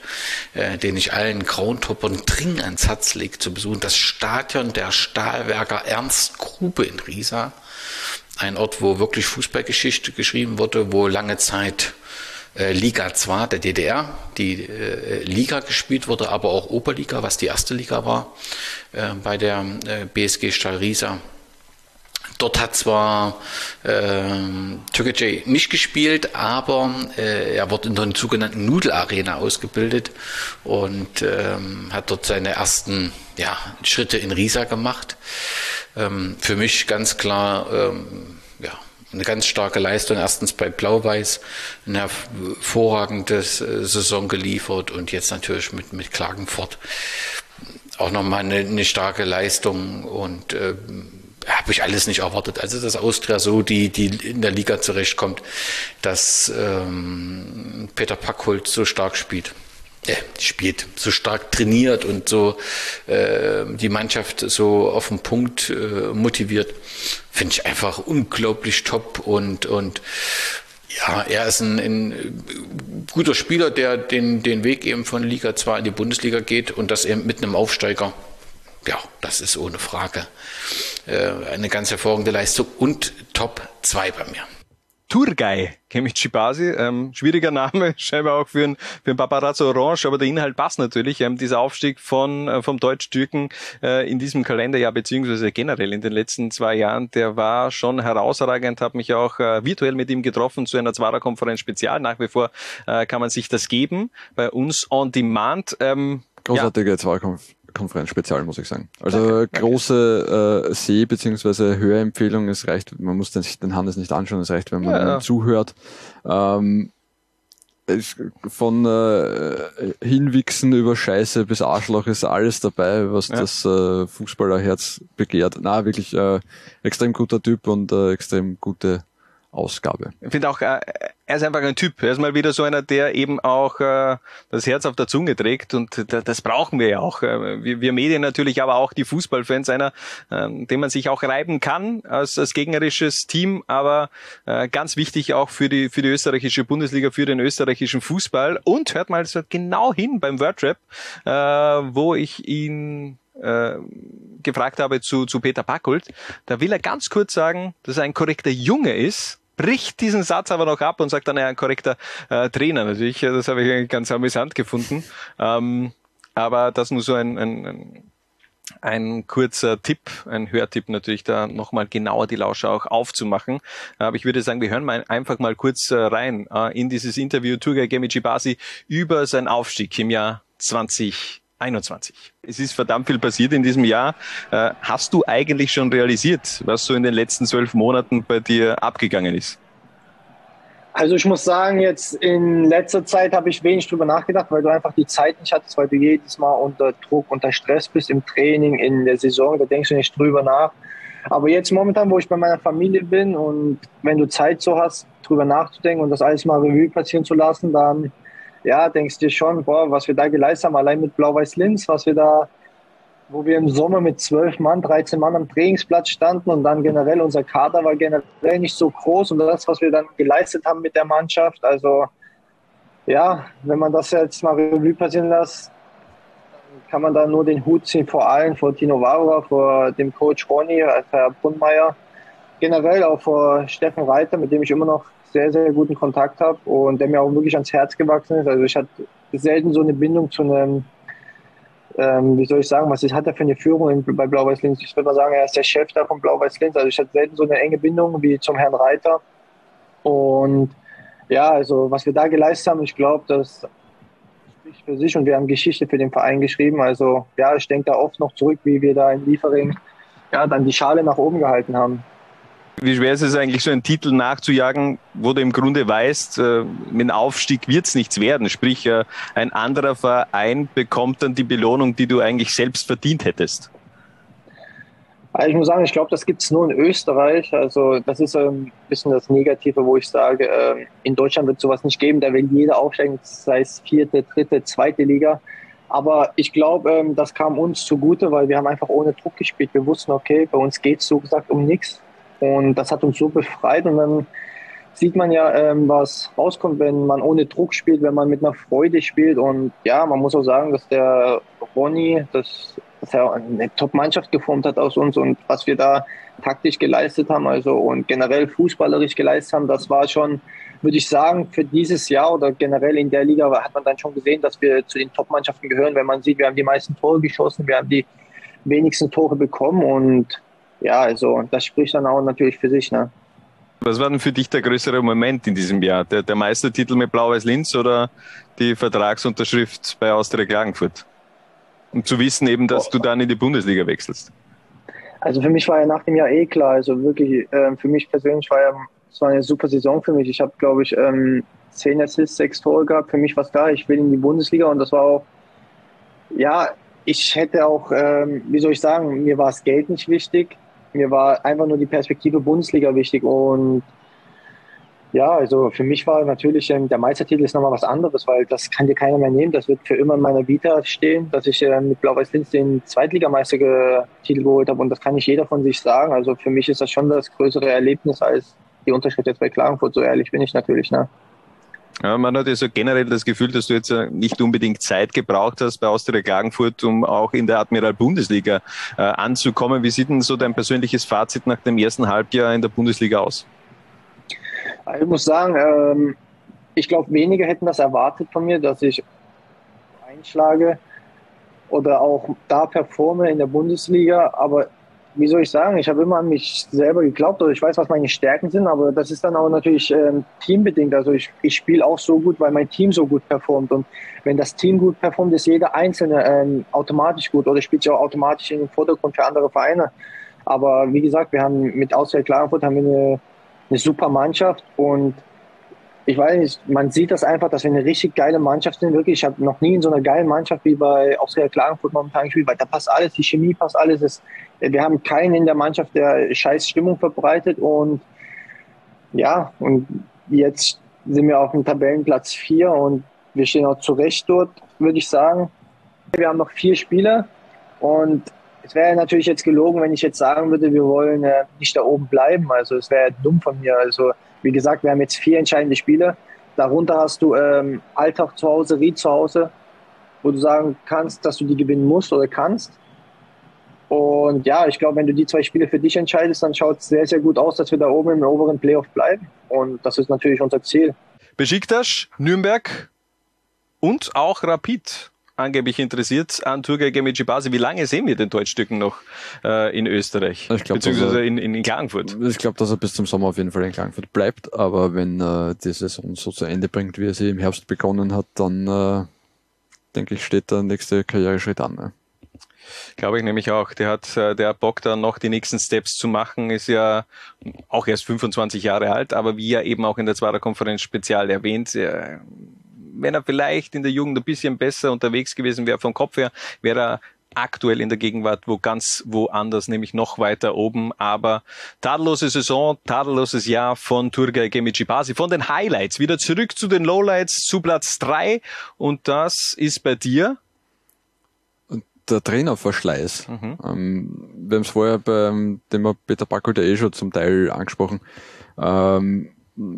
S14: äh, den ich allen Groundhoppern dringend ans Herz lege zu besuchen. Das Stadion der Stahlwerker Ernst Grube in Riesa. Ein Ort, wo wirklich Fußballgeschichte geschrieben wurde, wo lange Zeit Liga 2 der DDR, die äh, Liga gespielt wurde, aber auch Oberliga, was die erste Liga war, äh, bei der äh, BSG Stahl Riesa. Dort hat zwar äh, nicht gespielt, aber äh, er wurde in der sogenannten Nudelarena ausgebildet und ähm, hat dort seine ersten ja, Schritte in Riesa gemacht. Ähm, für mich ganz klar ähm, eine ganz starke Leistung. Erstens bei Blau-Weiß eine hervorragende äh, Saison geliefert und jetzt natürlich mit, mit Klagenfurt auch nochmal eine, eine starke Leistung und äh, habe ich alles nicht erwartet. Also dass Austria so die, die in der Liga zurechtkommt, dass ähm, Peter Packholt so stark spielt. Äh, spielt, so stark trainiert und so äh, die Mannschaft so auf den Punkt äh, motiviert, finde ich einfach unglaublich top und, und ja, er ist ein, ein guter Spieler, der den, den Weg eben von Liga 2 in die Bundesliga geht und das eben mit einem Aufsteiger. Ja, das ist ohne Frage äh, eine ganz hervorragende Leistung und Top 2 bei mir.
S6: Turgay Chibasi, ähm, schwieriger Name, scheinbar auch für ein, für ein Paparazzo Orange, aber der Inhalt passt natürlich. Ähm, dieser Aufstieg von, äh, vom Deutsch-Türken äh, in diesem Kalenderjahr, beziehungsweise generell in den letzten zwei Jahren, der war schon herausragend, habe mich auch äh, virtuell mit ihm getroffen zu einer Zwarer-Konferenz Spezial. Nach wie vor äh, kann man sich das geben, bei uns on demand. Ähm,
S7: Großartige ja. Zwarer-Konferenz. Konferenz spezial, muss ich sagen. Also danke, große äh, Seh- bzw. Hörempfehlung, es reicht, man muss den, den Hannes nicht anschauen, es reicht, wenn man ja, ja. zuhört. Ähm, von äh, Hinwichsen über Scheiße bis Arschloch ist alles dabei, was ja. das äh, Fußballerherz begehrt. Na, wirklich äh, extrem guter Typ und äh, extrem gute Ausgabe.
S6: Ich finde auch, äh, er ist einfach ein Typ. Er ist mal wieder so einer, der eben auch äh, das Herz auf der Zunge trägt und das brauchen wir ja auch. Äh, wir, wir Medien natürlich, aber auch die Fußballfans, einer, ähm, den man sich auch reiben kann als, als gegnerisches Team, aber ganz wichtig auch für die, für die österreichische Bundesliga, für den österreichischen Fußball. Und hört mal so genau hin beim Wordrap, wo ich ihn äh, gefragt habe zu, zu Peter Packult, da will er ganz kurz sagen, dass er ein korrekter Junge ist, bricht diesen Satz aber noch ab und sagt dann, er ein korrekter äh, Trainer. Natürlich, das habe ich ganz amüsant gefunden. Ähm, aber das nur so ein, ein, ein ein kurzer Tipp, ein Hörtipp natürlich, da nochmal genauer die Lauscher auch aufzumachen. Aber ich würde sagen, wir hören mal einfach mal kurz äh, rein äh, in dieses Interview Turgay Gemici Basi über seinen Aufstieg im Jahr 2021. Es ist verdammt viel passiert in diesem Jahr. Äh, hast du eigentlich schon realisiert, was so in den letzten zwölf Monaten bei dir abgegangen ist?
S17: Also ich muss sagen, jetzt in letzter Zeit habe ich wenig drüber nachgedacht, weil du einfach die Zeit nicht hattest, weil du jedes Mal unter Druck, unter Stress bist im Training, in der Saison, da denkst du nicht drüber nach. Aber jetzt momentan, wo ich bei meiner Familie bin und wenn du Zeit so hast, drüber nachzudenken und das alles mal Revue passieren zu lassen, dann ja, denkst du dir schon, boah, was wir da geleistet haben, allein mit Blau-Weiß-Linz, was wir da wo wir im Sommer mit zwölf Mann, 13 Mann am Trainingsplatz standen und dann generell unser Kader war generell nicht so groß und das, was wir dann geleistet haben mit der Mannschaft, also ja, wenn man das jetzt mal Revue passieren lässt, kann man da nur den Hut ziehen vor allen, vor Tino Varua, vor dem Coach Ronny, Herr Brunmeier, generell auch vor Steffen Reiter, mit dem ich immer noch sehr, sehr guten Kontakt habe und der mir auch wirklich ans Herz gewachsen ist. Also ich hatte selten so eine Bindung zu einem ähm, wie soll ich sagen, was hat er für eine Führung bei Blau-Weiß Linz? Ich würde mal sagen, er ist der Chef da von Blau-Weiß Linz. Also ich hatte selten so eine enge Bindung wie zum Herrn Reiter. Und ja, also was wir da geleistet haben, ich glaube, das spricht für sich und wir haben Geschichte für den Verein geschrieben. Also ja, ich denke da oft noch zurück, wie wir da in Liefering ja, dann die Schale nach oben gehalten haben.
S6: Wie schwer ist es eigentlich, so einen Titel nachzujagen, wo du im Grunde weißt, äh, mit dem Aufstieg wird es nichts werden? Sprich, äh, ein anderer Verein bekommt dann die Belohnung, die du eigentlich selbst verdient hättest.
S17: Also ich muss sagen, ich glaube, das gibt es nur in Österreich. Also das ist ein bisschen das Negative, wo ich sage, ähm, in Deutschland wird sowas nicht geben. Da will jeder aufsteigen, sei es vierte, dritte, zweite Liga. Aber ich glaube, ähm, das kam uns zugute, weil wir haben einfach ohne Druck gespielt. Wir wussten, okay, bei uns geht es so gesagt um nichts. Und das hat uns so befreit. Und dann sieht man ja, ähm, was rauskommt, wenn man ohne Druck spielt, wenn man mit einer Freude spielt. Und ja, man muss auch sagen, dass der Ronny, dass, dass er eine Top-Mannschaft geformt hat aus uns und was wir da taktisch geleistet haben, also und generell fußballerisch geleistet haben, das war schon, würde ich sagen, für dieses Jahr oder generell in der Liga hat man dann schon gesehen, dass wir zu den Top-Mannschaften gehören, wenn man sieht, wir haben die meisten Tore geschossen, wir haben die wenigsten Tore bekommen und ja, also das spricht dann auch natürlich für sich. Ne?
S6: Was war denn für dich der größere Moment in diesem Jahr? Der, der Meistertitel mit Blau-Weiß-Linz oder die Vertragsunterschrift bei Austria Klagenfurt? Um zu wissen eben, dass du dann in die Bundesliga wechselst.
S17: Also für mich war ja nach dem Jahr eh klar, also wirklich, äh, für mich persönlich war ja, es war eine super Saison für mich. Ich habe, glaube ich, ähm, zehn Assists, sechs Tore gehabt. Für mich war es klar, ich will in die Bundesliga und das war auch, ja, ich hätte auch, ähm, wie soll ich sagen, mir war das Geld nicht wichtig. Mir war einfach nur die Perspektive Bundesliga wichtig und ja, also für mich war natürlich ähm, der Meistertitel ist nochmal was anderes, weil das kann dir keiner mehr nehmen. Das wird für immer in meiner Vita stehen, dass ich äh, mit Blau-Weiß-Linz den Zweitligameistertitel geholt habe und das kann nicht jeder von sich sagen. Also für mich ist das schon das größere Erlebnis als die Unterschrift jetzt bei Klagenfurt. So ehrlich bin ich natürlich. Ne?
S6: Ja, man hat ja so generell das Gefühl, dass du jetzt nicht unbedingt Zeit gebraucht hast bei Austria Klagenfurt, um auch in der Admiral Bundesliga äh, anzukommen. Wie sieht denn so dein persönliches Fazit nach dem ersten Halbjahr in der Bundesliga aus?
S17: Ich muss sagen, ähm, ich glaube, wenige hätten das erwartet von mir, dass ich einschlage oder auch da performe in der Bundesliga. Aber wie soll ich sagen, ich habe immer an mich selber geglaubt oder ich weiß, was meine Stärken sind, aber das ist dann auch natürlich ähm, teambedingt. Also ich, ich spiele auch so gut, weil mein Team so gut performt. Und wenn das Team gut performt, ist jeder Einzelne ähm, automatisch gut oder spielt sich auch automatisch in den Vordergrund für andere Vereine. Aber wie gesagt, wir haben mit Auswahl Klagenfurt haben wir eine, eine super Mannschaft und ich weiß nicht, man sieht das einfach, dass wir eine richtig geile Mannschaft sind. Wirklich, ich habe noch nie in so einer geilen Mannschaft wie bei Austria Klagenfurt momentan gespielt, weil da passt alles, die Chemie passt alles. Es, wir haben keinen in der Mannschaft, der scheiß Stimmung verbreitet und ja, und jetzt sind wir auf dem Tabellenplatz 4 und wir stehen auch zurecht dort, würde ich sagen. Wir haben noch vier Spiele und es wäre natürlich jetzt gelogen, wenn ich jetzt sagen würde, wir wollen äh, nicht da oben bleiben. Also es wäre dumm von mir. Also wie gesagt, wir haben jetzt vier entscheidende Spiele. Darunter hast du ähm, Alltag zu Hause, Ried zu Hause, wo du sagen kannst, dass du die gewinnen musst oder kannst. Und ja, ich glaube, wenn du die zwei Spiele für dich entscheidest, dann schaut es sehr, sehr gut aus, dass wir da oben im oberen Playoff bleiben. Und das ist natürlich unser Ziel.
S6: Besiktas, Nürnberg und auch Rapid angeblich interessiert an Turgay Gemicibasi. Wie lange sehen wir den Deutschstücken noch äh, in Österreich?
S7: Ich glaub,
S6: Beziehungsweise
S7: er,
S6: in, in Klagenfurt?
S7: Ich glaube, dass er bis zum Sommer auf jeden Fall in Klagenfurt bleibt, aber wenn äh, die Saison so zu Ende bringt, wie er sie im Herbst begonnen hat, dann äh, denke ich, steht der nächste Karriereschritt an. Ne?
S6: Glaube ich nämlich auch. Der hat, äh, der hat Bock da noch die nächsten Steps zu machen, ist ja auch erst 25 Jahre alt, aber wie er eben auch in der Zweiter Konferenz spezial erwähnt, er, wenn er vielleicht in der Jugend ein bisschen besser unterwegs gewesen wäre vom Kopf her, wäre er aktuell in der Gegenwart wo ganz woanders, nämlich noch weiter oben. Aber tadellose Saison, tadelloses Jahr von Turgay Gemicibasi. Von den Highlights wieder zurück zu den Lowlights, zu Platz drei Und das ist bei dir
S7: der Trainerverschleiß. Mhm. Ähm, wir haben es vorher beim Thema Peter Backel eh schon zum Teil angesprochen. Ähm,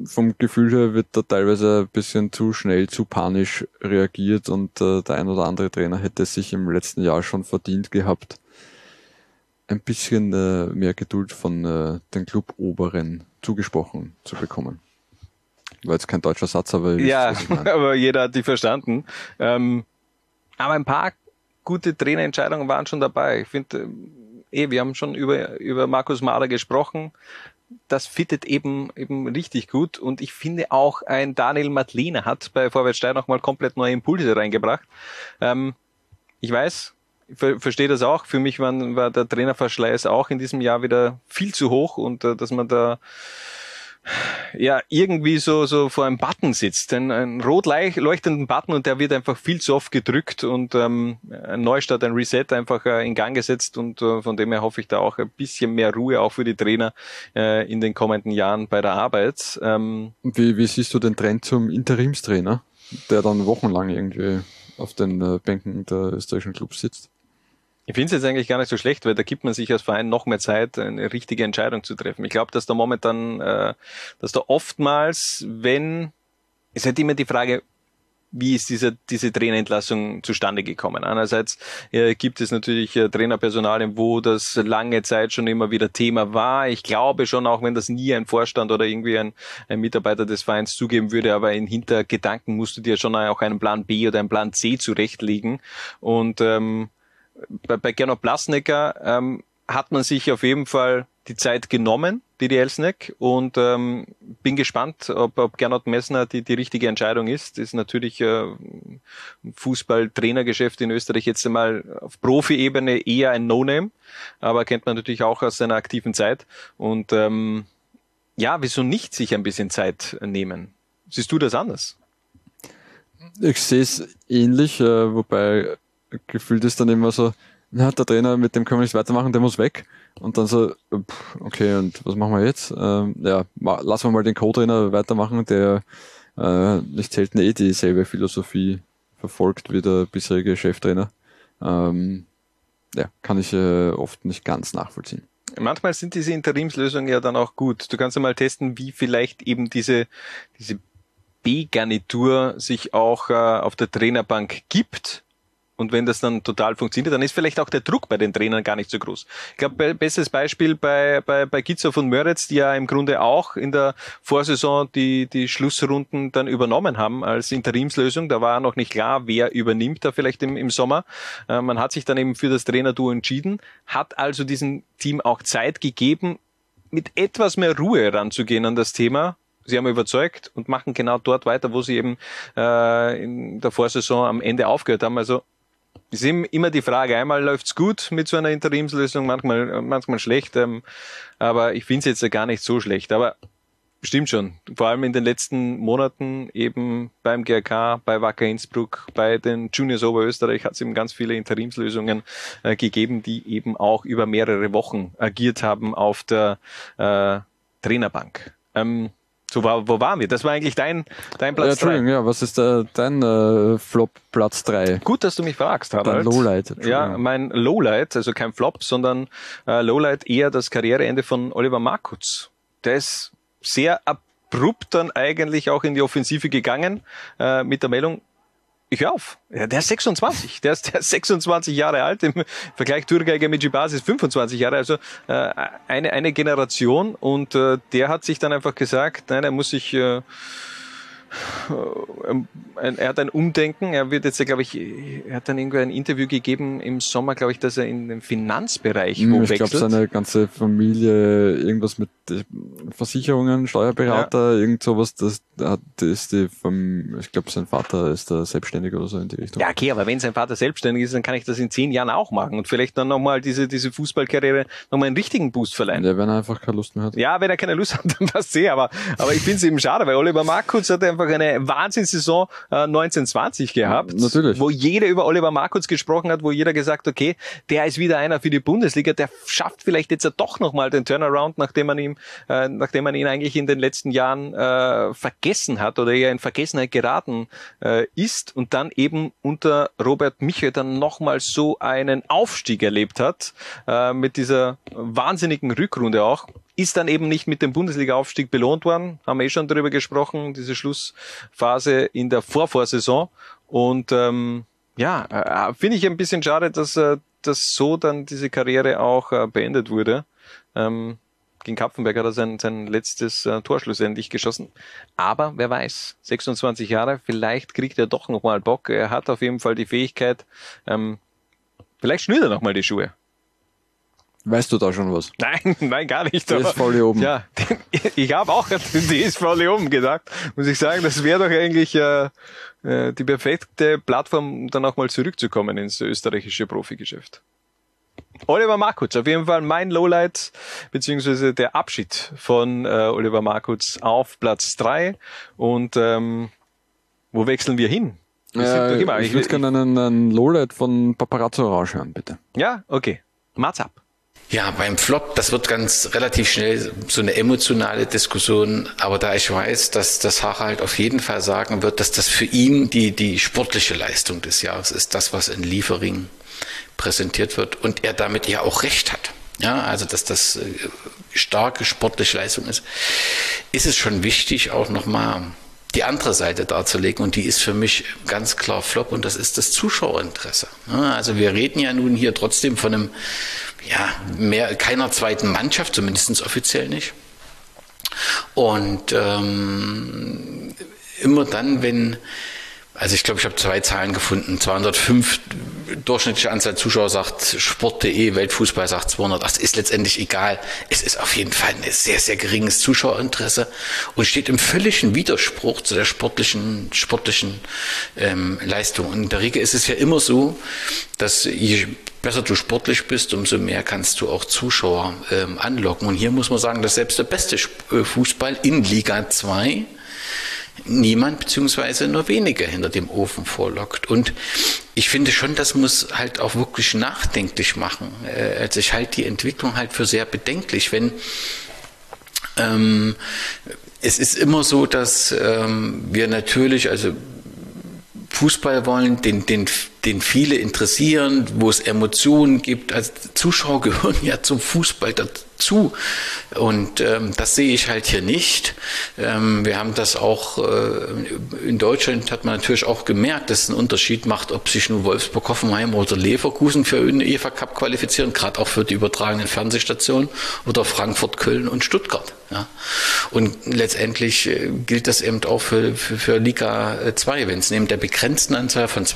S7: vom Gefühl her wird da teilweise ein bisschen zu schnell, zu panisch reagiert und äh, der ein oder andere Trainer hätte sich im letzten Jahr schon verdient gehabt, ein bisschen äh, mehr Geduld von äh, den Club-Oberen zugesprochen zu bekommen. War jetzt kein deutscher Satz, aber
S6: ja, wisst, aber jeder hat die verstanden. Ähm, aber ein paar gute Trainerentscheidungen waren schon dabei. Ich finde, eh, wir haben schon über, über Markus Mahler gesprochen. Das fittet eben, eben richtig gut. Und ich finde auch ein Daniel Madlina hat bei Vorwärtsstein nochmal komplett neue Impulse reingebracht. Ähm, ich weiß, ich verstehe das auch. Für mich war, war der Trainerverschleiß auch in diesem Jahr wieder viel zu hoch und äh, dass man da ja, irgendwie so, so vor einem Button sitzt, ein, ein rot leuchtenden Button und der wird einfach viel zu oft gedrückt und ähm, ein Neustart, ein Reset einfach äh, in Gang gesetzt und äh, von dem her hoffe ich da auch ein bisschen mehr Ruhe auch für die Trainer äh, in den kommenden Jahren bei der Arbeit.
S7: Ähm, wie, wie siehst du den Trend zum Interimstrainer, der dann wochenlang irgendwie auf den äh, Bänken der österreichischen Clubs sitzt?
S6: Ich finde es jetzt eigentlich gar nicht so schlecht, weil da gibt man sich als Verein noch mehr Zeit, eine richtige Entscheidung zu treffen. Ich glaube, dass da momentan, äh, dass da oftmals, wenn, es halt immer die Frage, wie ist diese, diese Trainerentlassung zustande gekommen? Einerseits äh, gibt es natürlich äh, Trainerpersonalien, wo das lange Zeit schon immer wieder Thema war. Ich glaube schon, auch wenn das nie ein Vorstand oder irgendwie ein, ein Mitarbeiter des Vereins zugeben würde, aber in Hintergedanken musst du dir schon auch einen Plan B oder einen Plan C zurechtlegen. Und ähm, bei, bei Gernot Blasnecker ähm, hat man sich auf jeden Fall die Zeit genommen, Didi Elsneck, und ähm, bin gespannt, ob, ob Gernot Messner die, die richtige Entscheidung ist. Ist natürlich äh, Fußball-Trainergeschäft in Österreich jetzt einmal auf Profi-Ebene eher ein No-Name, aber kennt man natürlich auch aus seiner aktiven Zeit. Und ähm, ja, wieso nicht sich ein bisschen Zeit nehmen? Siehst du das anders?
S7: Ich sehe es ähnlich, äh, wobei gefühlt ist dann immer so, na, der Trainer, mit dem können wir nicht weitermachen, der muss weg. Und dann so, okay, und was machen wir jetzt? Ähm, ja, lassen wir mal den Co-Trainer weitermachen, der äh, nicht selten eh dieselbe Philosophie verfolgt wie der bisherige Cheftrainer. Ähm, ja, kann ich äh, oft nicht ganz nachvollziehen.
S6: Manchmal sind diese Interimslösungen ja dann auch gut. Du kannst ja mal testen, wie vielleicht eben diese, diese B-Garnitur sich auch äh, auf der Trainerbank gibt und wenn das dann total funktioniert, dann ist vielleicht auch der Druck bei den Trainern gar nicht so groß. Ich glaube, bestes Beispiel bei, bei, bei Gitzer von Möritz, die ja im Grunde auch in der Vorsaison die, die Schlussrunden dann übernommen haben als Interimslösung. Da war noch nicht klar, wer übernimmt da vielleicht im, im Sommer. Äh, man hat sich dann eben für das Trainerduo entschieden, hat also diesem Team auch Zeit gegeben, mit etwas mehr Ruhe ranzugehen an das Thema sie haben überzeugt und machen genau dort weiter, wo sie eben äh, in der Vorsaison am Ende aufgehört haben. Also ist immer die Frage, einmal läuft's gut mit so einer Interimslösung, manchmal, manchmal schlecht, ähm, aber ich finde es jetzt gar nicht so schlecht. Aber stimmt schon, vor allem in den letzten Monaten eben beim GRK, bei Wacker Innsbruck, bei den Juniors Oberösterreich hat es eben ganz viele Interimslösungen äh, gegeben, die eben auch über mehrere Wochen agiert haben auf der äh, Trainerbank. Ähm, so wo waren wir? Das war eigentlich dein, dein Platz 3.
S7: Ja, Entschuldigung, ja, was ist der, dein äh, Flop Platz 3?
S6: Gut, dass du mich fragst, Harald.
S7: Dein Lowlight.
S6: Ja, mein Lowlight, also kein Flop, sondern äh, Lowlight eher das Karriereende von Oliver Markutz. Der ist sehr abrupt dann eigentlich auch in die Offensive gegangen äh, mit der Meldung, ich hör auf. Ja, der ist 26. Der ist, der ist 26 Jahre alt. Im Vergleich Turgeiger mit Jibas ist 25 Jahre. Also äh, eine, eine Generation. Und äh, der hat sich dann einfach gesagt, nein, er muss sich äh, er hat ein Umdenken. Er wird jetzt, glaube ich, er hat dann irgendwie ein Interview gegeben im Sommer, glaube ich, dass er in den Finanzbereich
S7: Hm,
S6: wo
S7: ich glaube, seine ganze Familie, irgendwas mit äh, Versicherungen, Steuerberater, irgend sowas, das, da das ist die, ich glaube, sein Vater ist da selbstständig oder so in die Richtung.
S6: Ja, okay, aber wenn sein Vater selbstständig ist, dann kann ich das in zehn Jahren auch machen und vielleicht dann nochmal diese, diese Fußballkarriere nochmal einen richtigen Boost verleihen.
S7: Ja, wenn er einfach keine Lust mehr hat.
S6: Ja, wenn er keine Lust hat, dann passt sehr. Aber, aber ich finde es eben schade, weil Oliver Markutz hat einfach eine Wahnsinnssaison äh, 1920 gehabt.
S7: Natürlich.
S6: Wo jeder über Oliver Markutz gesprochen hat, wo jeder gesagt, okay, der ist wieder einer für die Bundesliga, der schafft vielleicht jetzt ja doch nochmal den Turnaround, nachdem man ihm, äh, nachdem man ihn eigentlich in den letzten Jahren äh, vergessen hat oder eher in Vergessenheit geraten äh, ist und dann eben unter Robert Michel dann nochmal so einen Aufstieg erlebt hat, äh, mit dieser wahnsinnigen Rückrunde auch ist dann eben nicht mit dem Bundesliga-Aufstieg belohnt worden, haben wir eh schon darüber gesprochen, diese Schlussphase in der Vorvorsaison. Und ähm, ja, äh, finde ich ein bisschen schade, dass, äh, dass so dann diese Karriere auch äh, beendet wurde. Ähm, gegen Kapfenberg hat er sein, sein letztes äh, Tor schlussendlich geschossen. Aber wer weiß, 26 Jahre, vielleicht kriegt er doch nochmal Bock. Er hat auf jeden Fall die Fähigkeit, ähm, vielleicht schnürt er nochmal die Schuhe.
S7: Weißt du da schon was?
S6: Nein, nein, gar nicht.
S7: Der ist voll hier oben.
S6: Ja, ich habe auch an den DSV Leoben gedacht. Muss ich sagen, das wäre doch eigentlich äh, äh, die perfekte Plattform, um dann auch mal zurückzukommen ins österreichische Profigeschäft. Oliver Markutz, auf jeden Fall mein Lowlight, beziehungsweise der Abschied von äh, Oliver Markutz auf Platz drei Und ähm, wo wechseln wir hin? Sind doch
S7: Äh, ich würde gerne einen, einen Lowlight von Paparazzo Orange hören, bitte.
S6: Ja, okay. Mats ab.
S14: Ja, beim Flop, das wird ganz relativ schnell so eine emotionale Diskussion, aber da ich weiß, dass das Harald auf jeden Fall sagen wird, dass das für ihn die, die sportliche Leistung des Jahres ist, das, was in Liefering präsentiert wird und er damit ja auch recht hat. Ja, also dass das äh, starke sportliche Leistung ist, ist es schon wichtig, auch nochmal die andere Seite darzulegen und die ist für mich ganz klar Flop und das ist das Zuschauerinteresse. Ja, also wir reden ja nun hier trotzdem von einem, ja, mehr, keiner zweiten Mannschaft, zumindest offiziell nicht. Und ähm, immer dann, wenn, also ich glaube, ich habe zwei Zahlen gefunden, 205 durchschnittliche Anzahl Zuschauer sagt Sport.de, Weltfußball sagt 200, das ist letztendlich egal. Es ist auf jeden Fall ein sehr, sehr geringes Zuschauerinteresse und steht im völligen Widerspruch zu der sportlichen, sportlichen ähm, Leistung. Und in der Regel ist es ja immer so, dass je besser du sportlich bist, umso mehr kannst du auch Zuschauer ähm, anlocken. Und hier muss man sagen, dass selbst der beste äh, Fußball in Liga 2 niemand beziehungsweise nur wenige hinter dem Ofen vorlockt. Und ich finde schon, das muss halt auch wirklich nachdenklich machen. Äh, Also ich halte die Entwicklung halt für sehr bedenklich, wenn ähm, es ist immer so, dass ähm, wir natürlich, also Fußball wollen, den, den, den viele interessieren, wo es Emotionen gibt. Als Zuschauer gehören ja zum Fußball dazu. Und ähm, das sehe ich halt hier nicht. Ähm, wir haben das auch äh, in Deutschland hat man natürlich auch gemerkt, dass es einen Unterschied macht, ob sich nun Wolfsburg, Hoffenheim oder Leverkusen für einen EFA Cup qualifizieren, gerade auch für die übertragenen Fernsehstationen oder Frankfurt, Köln und Stuttgart. Ja. Und letztendlich äh, gilt das eben auch für, für, für Liga 2, wenn es neben der begrenzten Anzahl von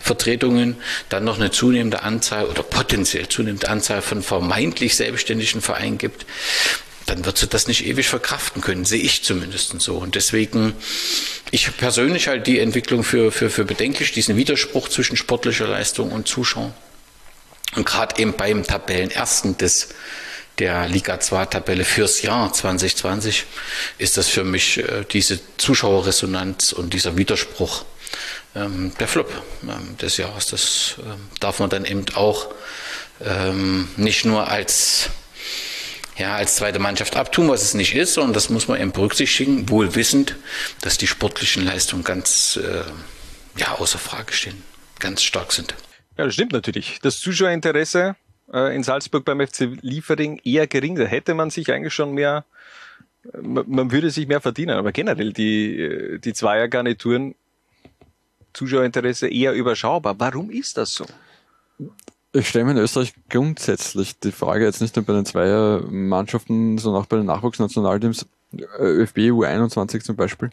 S14: Vertretungen dann noch eine zunehmende Anzahl oder potenziell zunehmende Anzahl von vermeintlich selbstständigen Vereinen gibt, dann wird sie das nicht ewig verkraften können, sehe ich zumindest so. Und deswegen, ich persönlich halte die Entwicklung für, für, für bedenklich, diesen Widerspruch zwischen sportlicher Leistung und Zuschauern. Und gerade eben beim Tabellenersten des der Liga 2 Tabelle fürs Jahr 2020 ist das für mich äh, diese Zuschauerresonanz und dieser Widerspruch ähm, der Flop ähm, des Jahres. Das ähm, darf man dann eben auch ähm, nicht nur als ja, als zweite Mannschaft abtun, was es nicht ist, sondern das muss man eben berücksichtigen, wohl wissend, dass die sportlichen Leistungen ganz äh, ja, außer Frage stehen, ganz stark sind.
S6: Ja, das stimmt natürlich. Das Zuschauerinteresse äh, in Salzburg beim FC Liefering eher gering. Da hätte man sich eigentlich schon mehr, äh, man, man würde sich mehr verdienen. Aber generell die, äh, die Zweiergarnituren, Zuschauerinteresse eher überschaubar. Warum ist das so?
S7: Ich stelle mir in Österreich grundsätzlich die Frage, jetzt nicht nur bei den Zweiermannschaften, sondern auch bei den Nachwuchsnationalteams, ÖFB U21 zum Beispiel,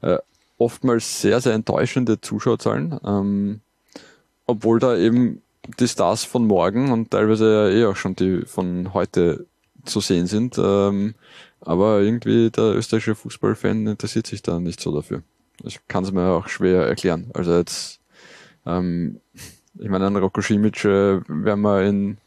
S7: äh, oftmals sehr, sehr enttäuschende Zuschauerzahlen, ähm, obwohl da eben die Stars von morgen und teilweise ja eh auch schon die von heute zu sehen sind. Ähm, aber irgendwie der österreichische Fußballfan interessiert sich da nicht so dafür. Ich kann es mir auch schwer erklären. Also jetzt, ähm, ich meine, einen Rocco Simic äh, werden wir in,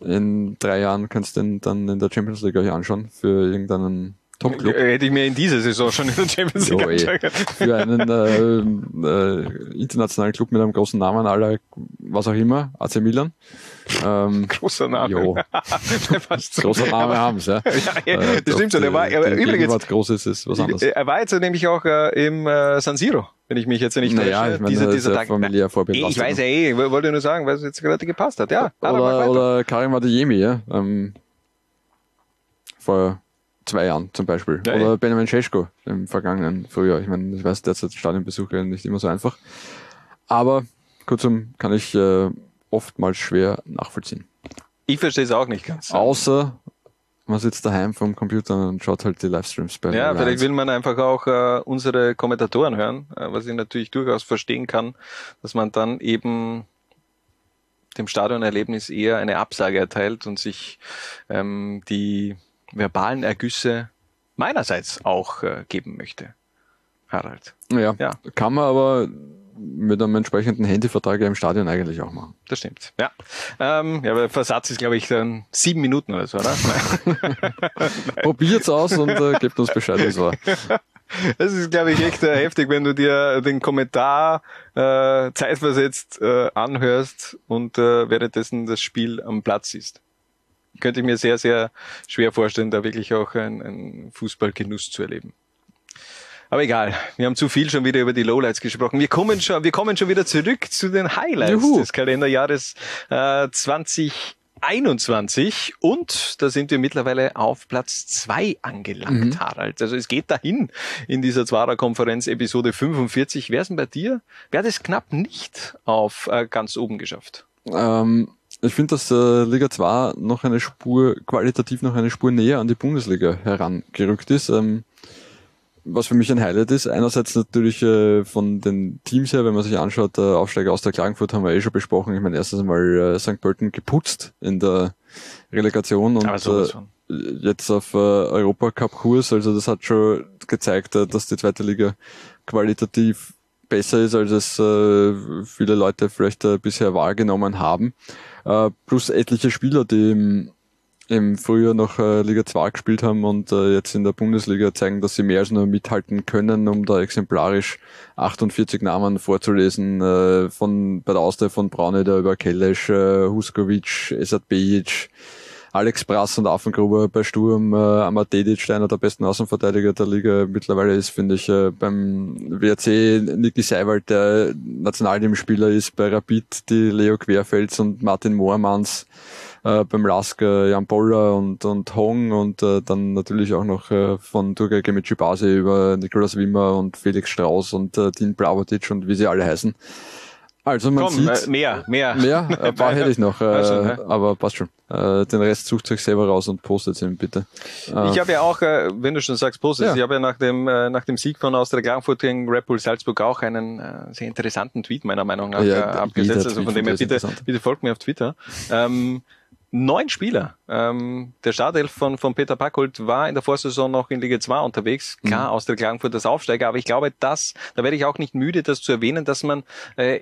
S7: in drei Jahren kannst du den dann in der Champions League euch anschauen für irgendeinen Top-Club.
S6: Hätte ich mir in dieser Saison schon in der Champions League
S7: Jo, eh. Für einen äh, äh, internationalen Club mit einem großen Namen aller, was auch immer, AC Milan. Ähm,
S6: Großer Name.
S7: Jo. Großer Name haben sie, ja.
S6: ja,
S7: Äh,
S6: das stimmt schon. Er war, er, übrigens,
S7: Gegenwart groß ist, was anderes.
S6: er war jetzt nämlich auch äh, im äh, San Siro, wenn ich mich jetzt nicht
S7: Naja,
S6: täusche.
S7: ich meine, ist
S6: dieser
S7: ja
S6: Tag.
S7: familiär
S6: ich weiß ja eh, ich wollte nur sagen, weil es jetzt gerade gepasst hat. Ja,
S7: Oder, oder Karim Adeyemi, ja. Ähm, vor zwei Jahren zum Beispiel.
S6: Ja,
S7: oder. Benjamin Cesko im vergangenen Frühjahr. Ich meine, ich weiß, derzeit Stadionbesuch ja nicht immer so einfach. Aber kurzum kann ich äh, oftmals schwer nachvollziehen.
S6: Ich verstehe es auch nicht ganz.
S7: Außer man sitzt daheim vom Computer und schaut halt die Livestreams bei
S6: Ja, vielleicht
S7: 1.
S6: will man einfach auch äh, unsere Kommentatoren hören, äh, was ich natürlich durchaus verstehen kann, dass man dann eben dem Stadionerlebnis eher eine Absage erteilt und sich ähm, die verbalen Ergüsse meinerseits auch äh, geben möchte. Harald.
S7: Ja,
S6: Ja.
S7: kann man aber mit einem entsprechenden Handyvertrag im Stadion eigentlich auch machen.
S6: Das stimmt. Ja. Ähm, ja, aber der Versatz ist, glaube ich, dann sieben Minuten oder so, oder?
S7: Probiert's aus und äh, gebt uns Bescheid, wie es war.
S6: Das ist, glaube ich, echt äh, heftig, wenn du dir den Kommentar äh, zeitversetzt äh, anhörst und äh, währenddessen das Spiel am Platz ist. Könnte ich mir sehr, sehr schwer vorstellen, da wirklich auch ein, ein Fußballgenuss zu erleben. Aber egal, wir haben zu viel schon wieder über die Lowlights gesprochen. Wir kommen schon, wir kommen schon wieder zurück zu den Highlights
S7: Juhu.
S6: des Kalenderjahres äh, 2021 und da sind wir mittlerweile auf Platz zwei angelangt,
S7: Mhm.
S6: Harald. Also es geht dahin in dieser Zwarer-Konferenz Episode 45. Wer ist denn bei dir? Wer hat es knapp nicht auf äh, ganz oben geschafft?
S7: Ähm, ich finde, dass äh, Liga 2 noch eine Spur, qualitativ noch eine Spur näher an die Bundesliga herangerückt ist. Ähm, was für mich ein Highlight ist, einerseits natürlich äh, von den Teams her, wenn man sich anschaut, der Aufsteiger aus der Klagenfurt haben wir eh schon besprochen. Ich meine, erstens einmal äh, St. Pölten geputzt in der Relegation und
S6: sowas
S7: äh, jetzt auf äh, Europacup-Kurs. Also das hat schon gezeigt, äh, dass die zweite Liga qualitativ besser ist, als es äh, viele Leute vielleicht äh, bisher wahrgenommen haben. Äh, plus etliche Spieler, die im, im Frühjahr noch äh, Liga 2 gespielt haben und äh, jetzt in der Bundesliga zeigen, dass sie mehr als nur mithalten können, um da exemplarisch 48 Namen vorzulesen, äh, von bei der Austria von Brauneder über Kellesch, äh, Huskovic, Esat Bejic, Alex Brass und Affengruber bei Sturm, äh, der einer der besten Außenverteidiger der Liga mittlerweile ist, finde ich. Äh, beim WRC Niki Seiwald, der Nationalteamspieler ist, bei Rapid die Leo Querfels und Martin Moormanns, äh, beim Lask äh, Jan Boller und, und Hong und äh, dann natürlich auch noch äh, von Turgay Gemicibase über Nikolaus Wimmer und Felix Strauß und äh, Dean Blavotic und wie sie alle heißen. Also man
S6: Komm,
S7: sieht,
S6: äh, mehr, mehr.
S7: Mehr? Ein paar hätte ich noch, äh,
S6: schon, ne?
S7: aber passt schon. Äh, den Rest sucht euch selber raus und postet ihn bitte. Äh,
S6: Ich habe ja auch, äh, wenn du schon sagst, Postes,
S7: Ja.
S6: ich habe ja nach dem, äh, nach dem Sieg von Austria Klagenfurt gegen Red Bull Salzburg auch einen äh, sehr interessanten Tweet meiner Meinung nach
S7: Ja,
S6: äh, abgesetzt. Also von dem her, bitte, bitte folgt mir auf Twitter. Ähm, neun Spieler. Ähm, der Startelf von, von Peter Packold war in der Vorsaison noch in Liga 2 unterwegs. Klar,
S7: Mhm.
S6: Austria Klagenfurt das Aufsteiger, aber ich glaube, das, da werde ich auch nicht müde, das zu erwähnen, dass man, äh,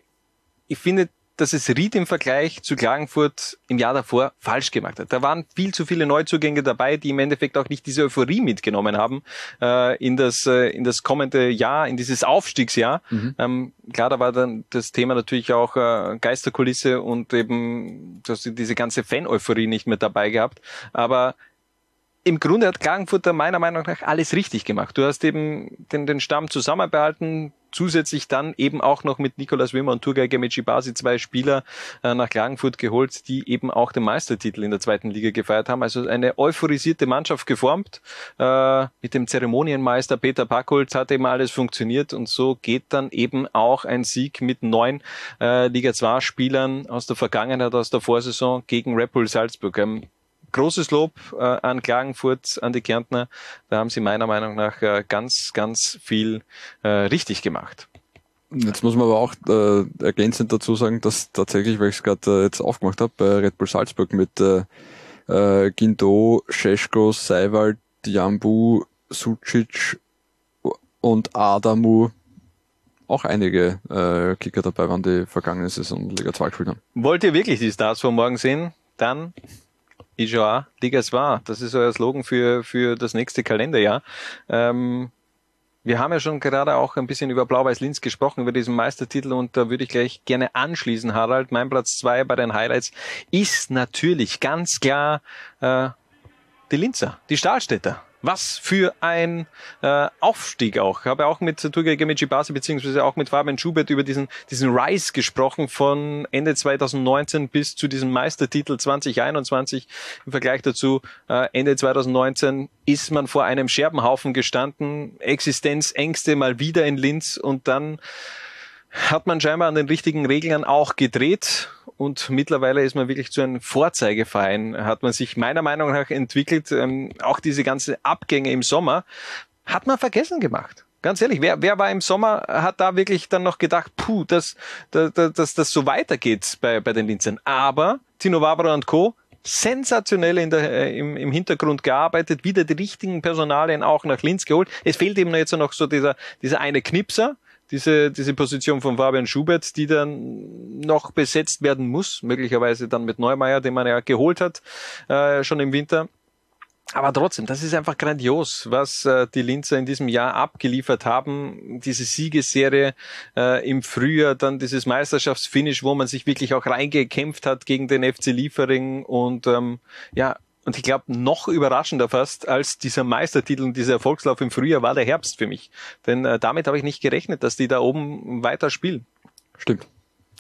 S6: ich finde, dass es Ried im Vergleich zu Klagenfurt im Jahr davor falsch gemacht hat. Da waren viel zu viele Neuzugänge dabei, die im Endeffekt auch nicht diese Euphorie mitgenommen haben äh, in das äh, in das kommende Jahr, in dieses Aufstiegsjahr.
S7: Mhm.
S6: Ähm, klar, da war dann das Thema natürlich auch äh, Geisterkulisse und eben dass sie diese ganze Fan-Euphorie nicht mehr dabei gehabt. Aber im Grunde hat Klagenfurt da meiner Meinung nach alles richtig gemacht. Du hast eben den, den Stamm zusammenbehalten, zusätzlich dann eben auch noch mit Nikolaus Wimmer und Turgay Gemecibasi zwei Spieler äh, nach Klagenfurt geholt, die eben auch den Meistertitel in der zweiten Liga gefeiert haben. Also eine euphorisierte Mannschaft geformt. Äh, mit dem Zeremonienmeister Peter Packold hat eben alles funktioniert und so geht dann eben auch ein Sieg mit neun äh, Liga 2 Spielern aus der Vergangenheit, aus der Vorsaison gegen Red Bull Salzburg. Ähm, großes Lob äh, an Klagenfurt, an die Kärntner. Da haben sie meiner Meinung nach äh, ganz, ganz viel äh, richtig gemacht.
S7: Jetzt muss man aber auch äh, ergänzend dazu sagen, dass tatsächlich, weil ich es gerade äh, jetzt aufgemacht habe, bei Red Bull Salzburg mit äh, äh, Gindo, Scheschko, Seiwald, Jambu, Sucic und Adamu auch einige äh, Kicker dabei waren, die vergangene Saison Liga 2 gespielt haben.
S6: Wollt ihr wirklich die Stars von morgen sehen? Dann Ijoa, Liga 2. Das ist euer Slogan für, für das nächste Kalenderjahr. Ähm, wir haben ja schon gerade auch ein bisschen über Blau-Weiß-Linz gesprochen, über diesen Meistertitel und da würde ich gleich gerne anschließen, Harald. Mein Platz zwei bei den Highlights ist natürlich ganz klar äh, die Linzer, die Stahlstädter. Was für ein äh, Aufstieg auch. Ich habe auch mit Turgay Gemicibase beziehungsweise auch mit Fabian Schubert über diesen, diesen Rise gesprochen von Ende 2019 bis zu diesem Meistertitel 2021. Im Vergleich dazu, äh, Ende 2019 ist man vor einem Scherbenhaufen gestanden, Existenzängste mal wieder in Linz und dann hat man scheinbar an den richtigen Regeln auch gedreht und mittlerweile ist man wirklich zu einem Vorzeigeverein, hat man sich meiner Meinung nach entwickelt. Ähm, auch diese ganze Abgänge im Sommer hat man vergessen gemacht. Ganz ehrlich, wer, wer war im Sommer, hat da wirklich dann noch gedacht, puh, dass, dass, dass das so weitergeht bei, bei den Linzern. Aber Tino Wabra und Co sensationell in der, äh, im, im Hintergrund gearbeitet, wieder die richtigen Personalien auch nach Linz geholt. Es fehlt eben jetzt noch so dieser, dieser eine Knipser, diese, diese Position von Fabian Schubert, die dann noch besetzt werden muss, möglicherweise dann mit Neumeier, den man ja geholt hat, äh, schon im Winter. Aber trotzdem, das ist einfach grandios, was äh, die Linzer in diesem Jahr abgeliefert haben. Diese Siegesserie äh, im Frühjahr, dann dieses Meisterschaftsfinish, wo man sich wirklich auch reingekämpft hat gegen den FC Liefering und ähm, ja, und ich glaube, noch überraschender fast als dieser Meistertitel und dieser Erfolgslauf im Frühjahr war der Herbst für mich. Denn äh, damit habe ich nicht gerechnet, dass die da oben weiter spielen.
S7: Stimmt.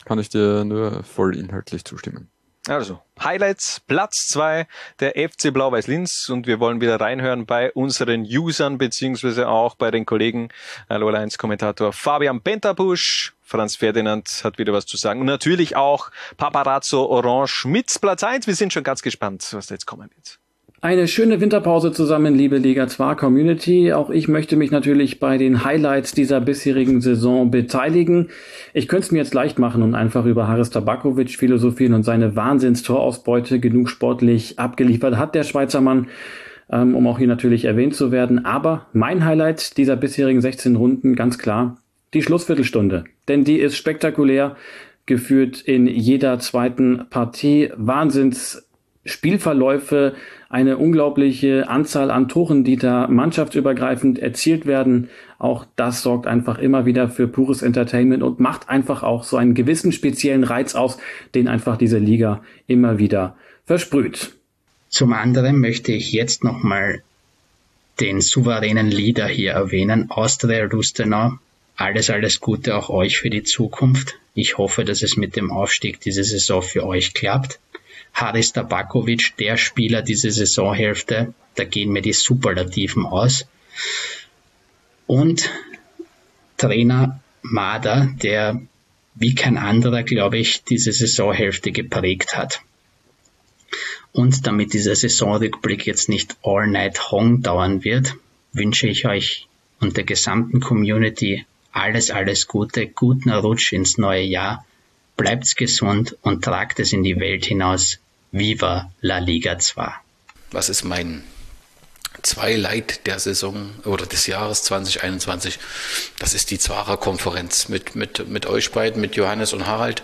S7: Kann ich dir nur voll inhaltlich zustimmen.
S6: Also, Highlights, Platz zwei der FC Blau-Weiß Linz und wir wollen wieder reinhören bei unseren Usern beziehungsweise auch bei den Kollegen Lola 1 Kommentator Fabian Bentabusch, Franz Ferdinand hat wieder was zu sagen und natürlich auch Paparazzo Orange mit Platz eins. Wir sind schon ganz gespannt, was da jetzt kommen wird.
S18: Eine schöne Winterpause zusammen, liebe Liga 2 Community. Auch ich möchte mich natürlich bei den Highlights dieser bisherigen Saison beteiligen. Ich könnte es mir jetzt leicht machen und einfach über Haris Tabakovic philosophieren und seine Wahnsinns-Torausbeute genug sportlich abgeliefert hat, der Schweizer Mann, ähm, um auch hier natürlich erwähnt zu werden. Aber mein Highlight dieser bisherigen 16 Runden, ganz klar, die Schlussviertelstunde. Denn die ist spektakulär, geführt in jeder zweiten Partie. Wahnsinns Spielverläufe, eine unglaubliche Anzahl an Toren, die da mannschaftsübergreifend erzielt werden. Auch das sorgt einfach immer wieder für pures Entertainment und macht einfach auch so einen gewissen speziellen Reiz aus, den einfach diese Liga immer wieder versprüht.
S13: Zum anderen möchte ich jetzt nochmal den souveränen Leader hier erwähnen, Austria Lustenau. Alles, alles Gute auch euch für die Zukunft. Ich hoffe, dass es mit dem Aufstieg diese Saison für euch klappt. Haris Tabakovic, der Spieler diese Saisonhälfte, da gehen mir die Superlativen aus. Und Trainer Mader, der wie kein anderer, glaube ich, diese Saisonhälfte geprägt hat. Und damit dieser Saisonrückblick jetzt nicht all night long dauern wird, wünsche ich euch und der gesamten Community alles, alles Gute, guten Rutsch ins neue Jahr Bleibt's gesund und tragt es in die Welt hinaus. Viva la Liga 2.
S14: Was ist mein Zweileit der Saison oder des Jahres 2021. Das ist die Zwarer-Konferenz mit, mit, mit euch beiden, mit Johannes und Harald.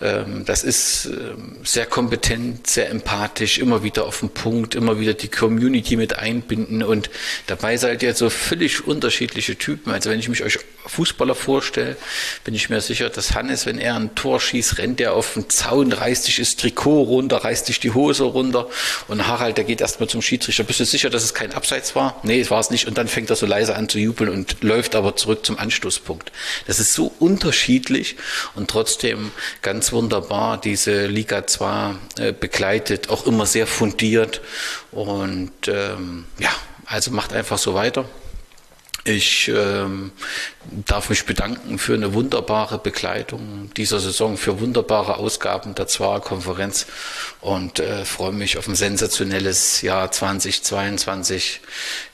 S14: Ähm, das ist ähm, sehr kompetent, sehr empathisch, immer wieder auf den Punkt, immer wieder die Community mit einbinden und dabei seid ihr so völlig unterschiedliche Typen. Also wenn ich mich euch Fußballer vorstelle, bin ich mir sicher, dass Hannes, wenn er ein Tor schießt, rennt er auf den Zaun, reißt sich das Trikot runter, reißt sich die Hose runter und Harald, der geht erstmal zum Schiedsrichter. Bist du sicher, dass es kein Abseits war? Nee, es war es nicht. Und dann fängt er so leise an zu jubeln und läuft aber zurück zum Anstoßpunkt. Das ist so unterschiedlich und trotzdem ganz wunderbar diese Liga 2 äh, begleitet, auch immer sehr fundiert und ähm, ja, also macht einfach so weiter. Ich ähm, darf mich bedanken für eine wunderbare Begleitung dieser Saison, für wunderbare Ausgaben der Zwarer Konferenz und äh, freue mich auf ein sensationelles Jahr 2022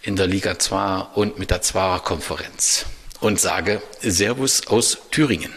S14: in der Liga 2 und mit der Zwarer Konferenz. Und sage Servus aus Thüringen.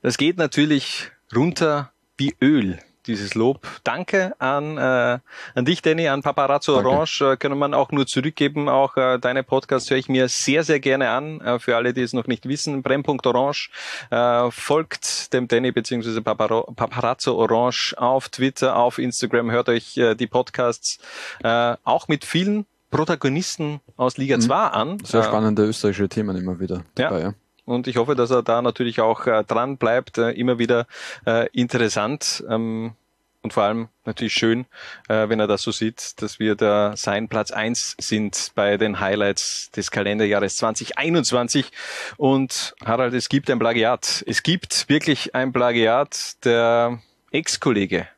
S6: Das geht natürlich runter wie Öl dieses Lob. Danke an, äh, an dich, Danny, an Paparazzo Danke. Orange. Äh, können man auch nur zurückgeben. Auch äh, deine Podcasts höre ich mir sehr, sehr gerne an. Äh, für alle, die es noch nicht wissen, Brennpunkt Orange. Äh, folgt dem Danny bzw. Paparazzo Orange auf Twitter, auf Instagram. Hört euch äh, die Podcasts äh, auch mit vielen Protagonisten aus Liga mhm. 2 an.
S7: Sehr äh, spannende österreichische Themen immer wieder
S6: dabei, ja. ja und ich hoffe, dass er da natürlich auch äh, dran bleibt, äh, immer wieder äh, interessant. Ähm, und vor allem natürlich schön, äh, wenn er das so sieht, dass wir da sein Platz eins sind bei den Highlights des Kalenderjahres 2021. Und Harald, es gibt ein Plagiat. Es gibt wirklich ein Plagiat. Der Ex-Kollege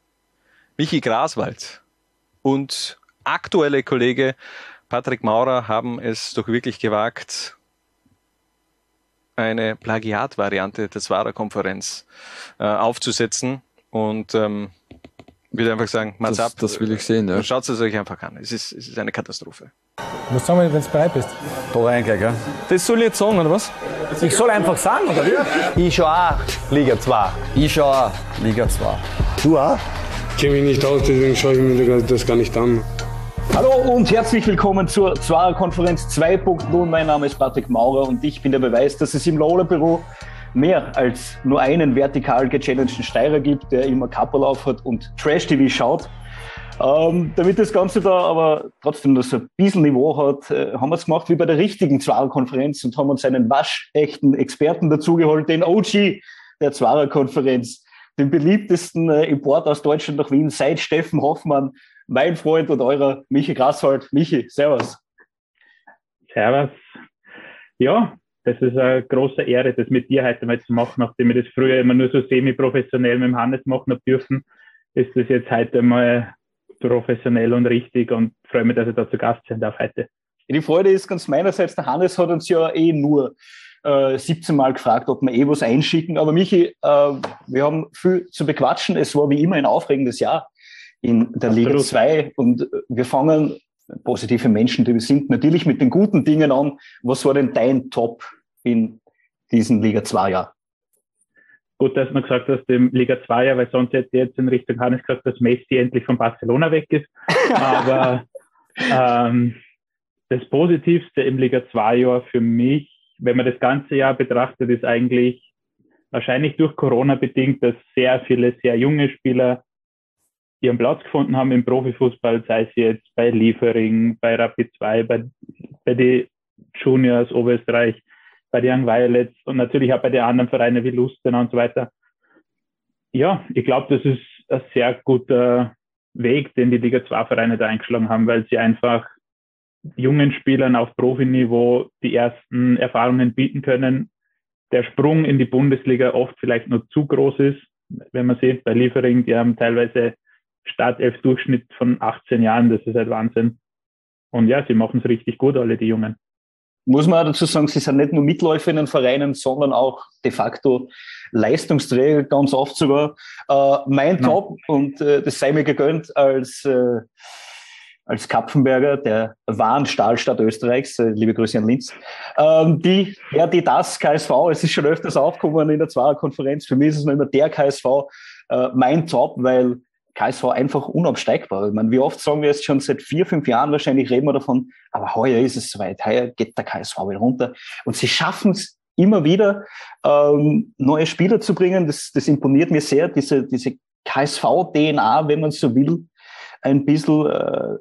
S6: Michi Graswald und aktuelle Kollege Patrick Maurer haben es doch wirklich gewagt, eine Plagiatvariante der Zwarer-Konferenz äh, aufzusetzen. Und ähm, würde einfach sagen, Mats
S7: das,
S6: ab.
S7: Das will ich sehen, ja.
S6: Schaut es euch einfach an. Es ist, es ist eine Katastrophe.
S19: Was sagen wir, wenn du bereit bist?
S4: Da rein gleich, gell? Das soll ich jetzt sagen, oder was?
S19: Ich soll einfach sagen, oder wie?
S4: Ich schau auch Liga 2.
S19: Ich schau auch Liga 2.
S1: Du auch?
S5: Ich kenne mich nicht aus, deswegen schaue ich mir das gar nicht an.
S19: Hallo und herzlich willkommen zur Zwarer Konferenz 2.0. Mein Name ist Patrick Maurer und ich bin der Beweis, dass es im Lola-Büro mehr als nur einen vertikal gechallengten Steirer gibt, der immer Kappel auf hat und Trash-TV schaut. Ähm, damit das Ganze da aber trotzdem noch so ein bisschen Niveau hat, äh, haben wir es gemacht wie bei der richtigen Zwarer-Konferenz und haben uns einen waschechten Experten dazugeholt, den OG der Zwarer-Konferenz, den beliebtesten äh, Import aus Deutschland nach Wien seit Steffen Hoffmann mein Freund und eurer Michi Grashold. Michi, servus.
S20: Servus. Ja, das ist eine große Ehre, das mit dir heute mal zu machen, nachdem ich das früher immer nur so semi-professionell mit dem Hannes machen habe dürfen, ist das jetzt heute mal professionell und richtig und freue mich, dass ich da zu Gast sein darf heute.
S19: Die Freude ist ganz meinerseits, der Hannes hat uns ja eh nur äh, 17 Mal gefragt, ob wir eh was einschicken. Aber Michi, äh, wir haben viel zu bequatschen. Es war wie immer ein aufregendes Jahr in der Liga 2. Und wir fangen positive Menschen, die wir sind, natürlich mit den guten Dingen an. Was war denn dein Top in diesem Liga 2 Jahr?
S20: Gut, dass du gesagt hast, im Liga 2 Jahr, weil sonst hätte ich jetzt in Richtung Hannes gesagt, dass Messi endlich von Barcelona weg ist. Aber ähm, das Positivste im Liga 2 Jahr für mich, wenn man das ganze Jahr betrachtet, ist eigentlich wahrscheinlich durch Corona bedingt, dass sehr viele sehr junge Spieler ihren Platz gefunden haben im Profifußball, sei es jetzt bei Liefering, bei Rapid 2, bei, bei den Juniors Oberösterreich, bei den Young Violets und natürlich auch bei den anderen Vereinen wie Lustenau und so weiter. Ja, ich glaube, das ist ein sehr guter Weg, den die Liga 2 Vereine da eingeschlagen haben, weil sie einfach jungen Spielern auf Profiniveau die ersten Erfahrungen bieten können. Der Sprung in die Bundesliga oft vielleicht noch zu groß ist, wenn man sieht, bei Liefering, die haben teilweise Startelf-Durchschnitt von 18 Jahren, das ist halt Wahnsinn. Und ja, sie machen es richtig gut, alle die Jungen.
S19: Muss man dazu sagen, sie sind nicht nur Mitläufer in den Vereinen, sondern auch de facto Leistungsträger, ganz oft sogar. Äh, mein ja. Top, und äh, das sei mir gegönnt als, äh, als Kapfenberger, der wahren Stahlstadt Österreichs, äh, liebe Grüße an Linz, ähm, die, ja, die das KSV, es ist schon öfters aufgekommen in der Zwarer Konferenz, für mich ist es noch immer der KSV, äh, mein Top, weil KSV einfach unabsteigbar. Ich meine, wie oft sagen wir jetzt schon seit vier, fünf Jahren wahrscheinlich reden wir davon, aber heuer ist es soweit, heuer geht der KSV wieder runter. Und sie schaffen es immer wieder, ähm, neue Spieler zu bringen. Das, das imponiert mir sehr, diese, diese KSV-DNA, wenn man so will, ein bisschen, äh,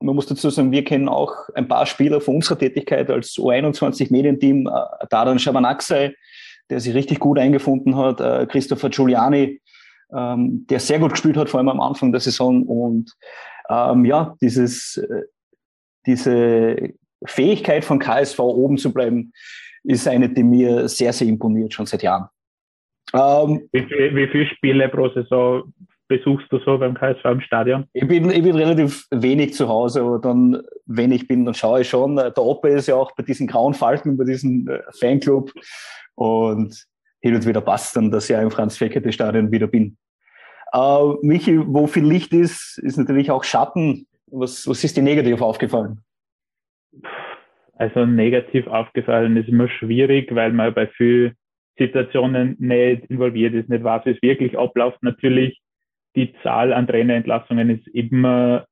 S19: man muss dazu sagen, wir kennen auch ein paar Spieler von unserer Tätigkeit als U21-Medienteam, äh, Daran Shabanaksei, der sich richtig gut eingefunden hat, äh, Christopher Giuliani, ähm, der sehr gut gespielt hat, vor allem am Anfang der Saison. Und ähm, ja, dieses, äh, diese Fähigkeit von KSV oben zu bleiben, ist eine, die mir sehr, sehr imponiert, schon seit Jahren.
S20: Ähm, wie, viel, wie viele Spiele pro Saison besuchst du so beim KSV im Stadion?
S19: Ich bin, ich bin relativ wenig zu Hause, aber dann, wenn ich bin, dann schaue ich schon. Der Opa ist ja auch bei diesen grauen Falken, bei diesem äh, Fanclub. Und hin und wieder passt dann, dass ich im Franz-Fekete-Stadion wieder bin. Äh, Michi, wo viel Licht ist, ist natürlich auch Schatten. Was, was ist dir negativ aufgefallen?
S20: Also negativ aufgefallen ist immer schwierig, weil man bei vielen Situationen nicht involviert ist, nicht weiß, wie es wirklich abläuft. Natürlich, die Zahl an Trainerentlassungen ist immer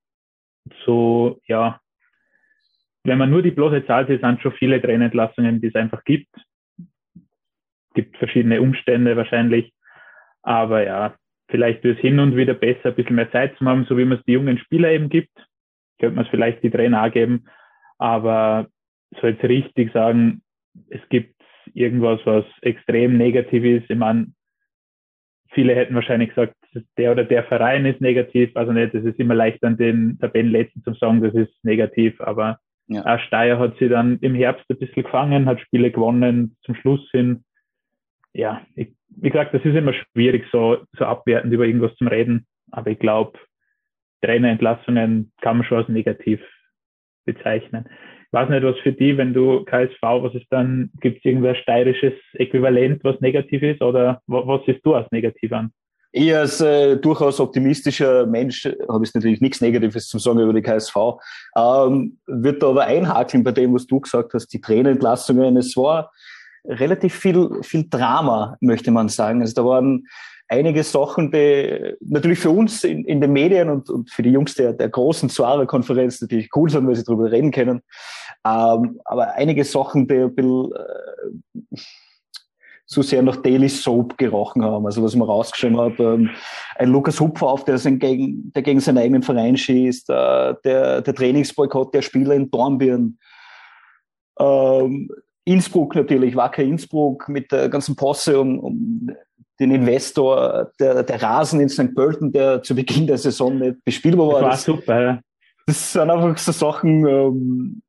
S20: so, ja, wenn man nur die bloße Zahl sieht, sind schon viele Trainerentlassungen, die es einfach gibt. Gibt verschiedene Umstände wahrscheinlich. Aber ja, vielleicht wird es hin und wieder besser, ein bisschen mehr Zeit zu haben, so wie man es die jungen Spieler eben gibt. Könnte man es vielleicht die Trainer auch geben. Aber so jetzt richtig sagen, es gibt irgendwas, was extrem negativ ist. Ich meine, viele hätten wahrscheinlich gesagt, der oder der Verein ist negativ. Also nicht, es ist immer leicht an den Tabellenletzten zu sagen, das ist negativ. Aber ja. auch Steyr hat sie dann im Herbst ein bisschen gefangen, hat Spiele gewonnen, zum Schluss hin. Ja, ich, wie gesagt, das ist immer schwierig, so, so abwertend über irgendwas zu reden. Aber ich glaube, Trainerentlassungen kann man schon als negativ bezeichnen weiß nicht, was für die, wenn du KSV, was ist dann, gibt es irgendein steirisches Äquivalent, was negativ ist oder was siehst du als negativ an?
S19: Ich als äh, durchaus optimistischer Mensch habe ich natürlich nichts Negatives zu sagen über die KSV. Ähm, wird da aber einhakeln bei dem, was du gesagt hast, die Trainerentlassungen. Es war relativ viel, viel Drama, möchte man sagen. Also da waren einige Sachen, die natürlich für uns in, in den Medien und, und für die Jungs der, der großen Zuara-Konferenz natürlich cool sind, weil sie darüber reden können. Ähm, aber einige Sachen, die ein bisschen äh, so sehr nach Daily Soap gerochen haben. Also was man rausgeschrieben hat, ähm, ein Lukas Hupfer auf, der, gegen, der gegen seinen eigenen Verein schießt, äh, der, der Trainingsboykott der Spieler in Dornbirn, ähm, Innsbruck natürlich, Wacker Innsbruck mit der ganzen Posse um, um den Investor, der, der Rasen in St. Pölten, der zu Beginn der Saison nicht bespielbar war.
S20: Das war das, super, ja.
S19: Das sind einfach so Sachen, ähm,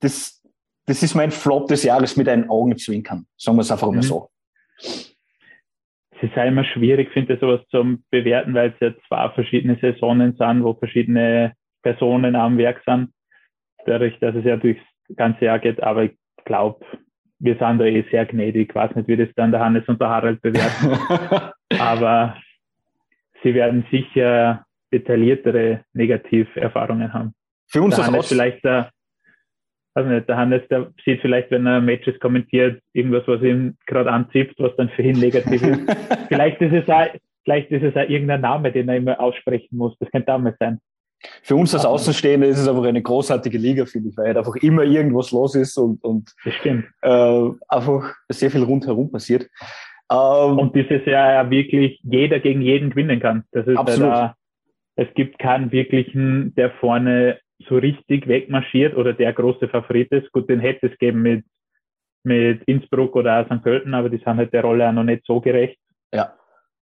S19: das, das ist mein Flop des Jahres mit einem Augenzwinkern. Sagen wir es einfach mhm. mal so.
S20: Es ist halt immer schwierig, finde ich, sowas zu bewerten, weil es ja zwei verschiedene Saisonen sind, wo verschiedene Personen am Werk sind. Dadurch, dass es ja durchs ganze Jahr geht. Aber ich glaube, wir sind da eh sehr gnädig. Ich weiß nicht, wie das dann der Hannes und der Harald bewerten. Aber sie werden sicher detailliertere Negativerfahrungen haben.
S19: Für uns
S20: der Hannes vielleicht der, also nicht, der Hannes, der sieht vielleicht, wenn er Matches kommentiert, irgendwas, was ihm gerade anzieht, was dann für ihn negativ ist. vielleicht ist es auch, vielleicht ist es auch irgendein Name, den er immer aussprechen muss. Das könnte auch mal sein.
S19: Für uns als Außenstehende ist es einfach eine großartige Liga, finde ich, weil halt einfach immer irgendwas los ist und, und äh, einfach sehr viel rundherum passiert.
S20: Ähm, und dieses Jahr ja wirklich jeder gegen jeden gewinnen kann. Das ist
S19: absolut.
S20: Halt, es gibt keinen wirklichen, der vorne so richtig wegmarschiert oder der große Favorit ist. Gut, den hätte es geben mit, mit Innsbruck oder auch St. Pölten, aber die sind halt der Rolle auch noch nicht so gerecht.
S19: Ja.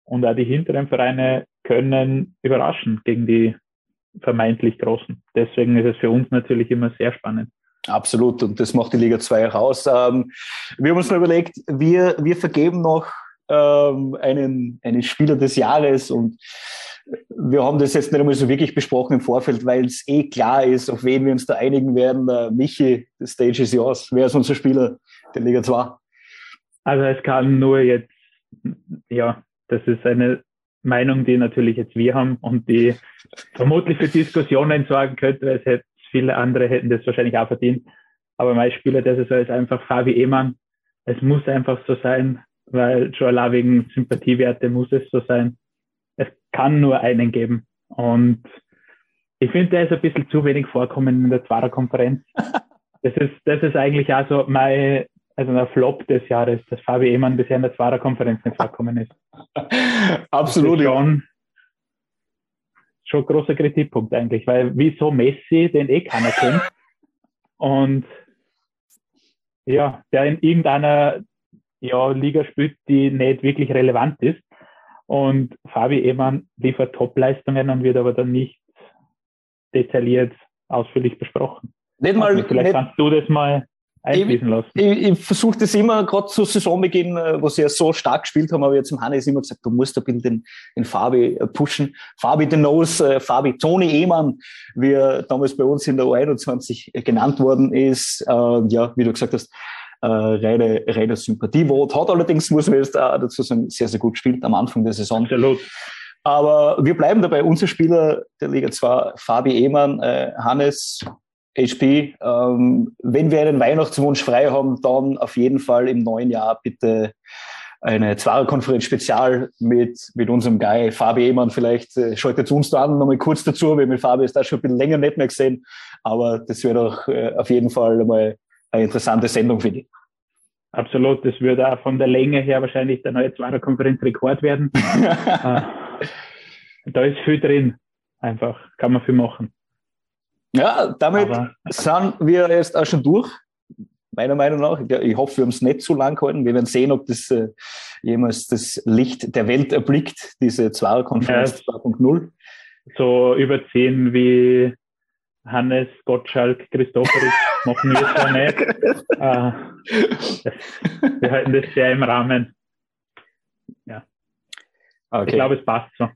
S20: Und auch die hinteren Vereine können überraschen gegen die vermeintlich Großen. Deswegen ist es für uns natürlich immer sehr spannend.
S19: Absolut, und das macht die Liga 2 auch aus. Ähm, wir haben uns mal überlegt, wir, wir vergeben noch ähm, einen, einen Spieler des Jahres und wir haben das jetzt nicht einmal so wirklich besprochen im Vorfeld, weil es eh klar ist, auf wen wir uns da einigen werden. Uh, Michi, the stage is yours. Wer ist unser Spieler der Liga 2?
S20: Also es kann nur jetzt, ja, das ist eine Meinung, die natürlich jetzt wir haben und die vermutlich für Diskussionen sorgen könnte, weil es hätte, viele andere hätten das wahrscheinlich auch verdient. Aber mein Spieler Saison ist einfach Fabi Ehmann. Es muss einfach so sein, weil allein wegen Sympathiewerte muss es so sein. Es kann nur einen geben. Und ich finde, der ist ein bisschen zu wenig vorkommen in der Zwarer-Konferenz. Das ist, das ist eigentlich auch so mein, also der Flop des Jahres, dass Fabi Ehmann bisher in der Zwarer-Konferenz nicht vorkommen ist.
S19: Absolut.
S20: Das ist schon, schon ein großer Kritikpunkt eigentlich, weil wieso Messi, den eh keiner kennt, und ja, der in irgendeiner ja, Liga spielt, die nicht wirklich relevant ist. Und Fabi Ehmann liefert Topleistungen und wird aber dann nicht detailliert ausführlich besprochen.
S19: Nicht mal,
S20: also vielleicht
S19: nicht,
S20: kannst du das mal einfließen lassen.
S19: Ich, ich, ich versuche das immer, gerade zu Saisonbeginn, äh, wo sie ja so stark gespielt haben, aber jetzt im Hannes immer gesagt, du musst ein bisschen den, den Fabi äh, pushen. Fabi the Nose, äh, Fabi Toni Ehmann, wie er damals bei uns in der U21 genannt worden ist. Äh, ja, wie du gesagt hast, äh, reine, reine Sympathievot. Hat allerdings, muss man jetzt auch dazu sagen, sehr, sehr gut gespielt am Anfang der Saison.
S20: Absolut.
S19: Aber wir bleiben dabei. Unser Spieler der Liga 2, Fabi Ehmann, äh, Hannes, HP, ähm, wenn wir einen Weihnachtswunsch frei haben, dann auf jeden Fall im neuen Jahr bitte eine Zwarer-Konferenz-Spezial mit, mit unserem Guy Fabi Ehmann. Vielleicht äh, schaltet uns da an, nochmal kurz dazu, weil mit Fabi ist da schon ein bisschen länger nicht mehr gesehen. Aber das wäre doch äh, auf jeden Fall mal eine interessante Sendung, finde ich.
S20: Absolut, das würde auch von der Länge her wahrscheinlich der neue Zwarer-Konferenz-Rekord werden. äh, da ist viel drin, einfach, kann man viel machen.
S19: Ja, damit Aber, sind wir jetzt auch schon durch, meiner Meinung nach. Ich hoffe, wir haben es nicht zu lang gehalten. Wir werden sehen, ob das äh, jemals das Licht der Welt erblickt, diese Zwarer-Konferenz ja, 2.0.
S20: So überziehen wie Hannes, Gottschalk, Christophorus machen wir zwar nicht. Äh, wir halten das sehr im Rahmen. Ja. Okay. Ich glaube, es passt so.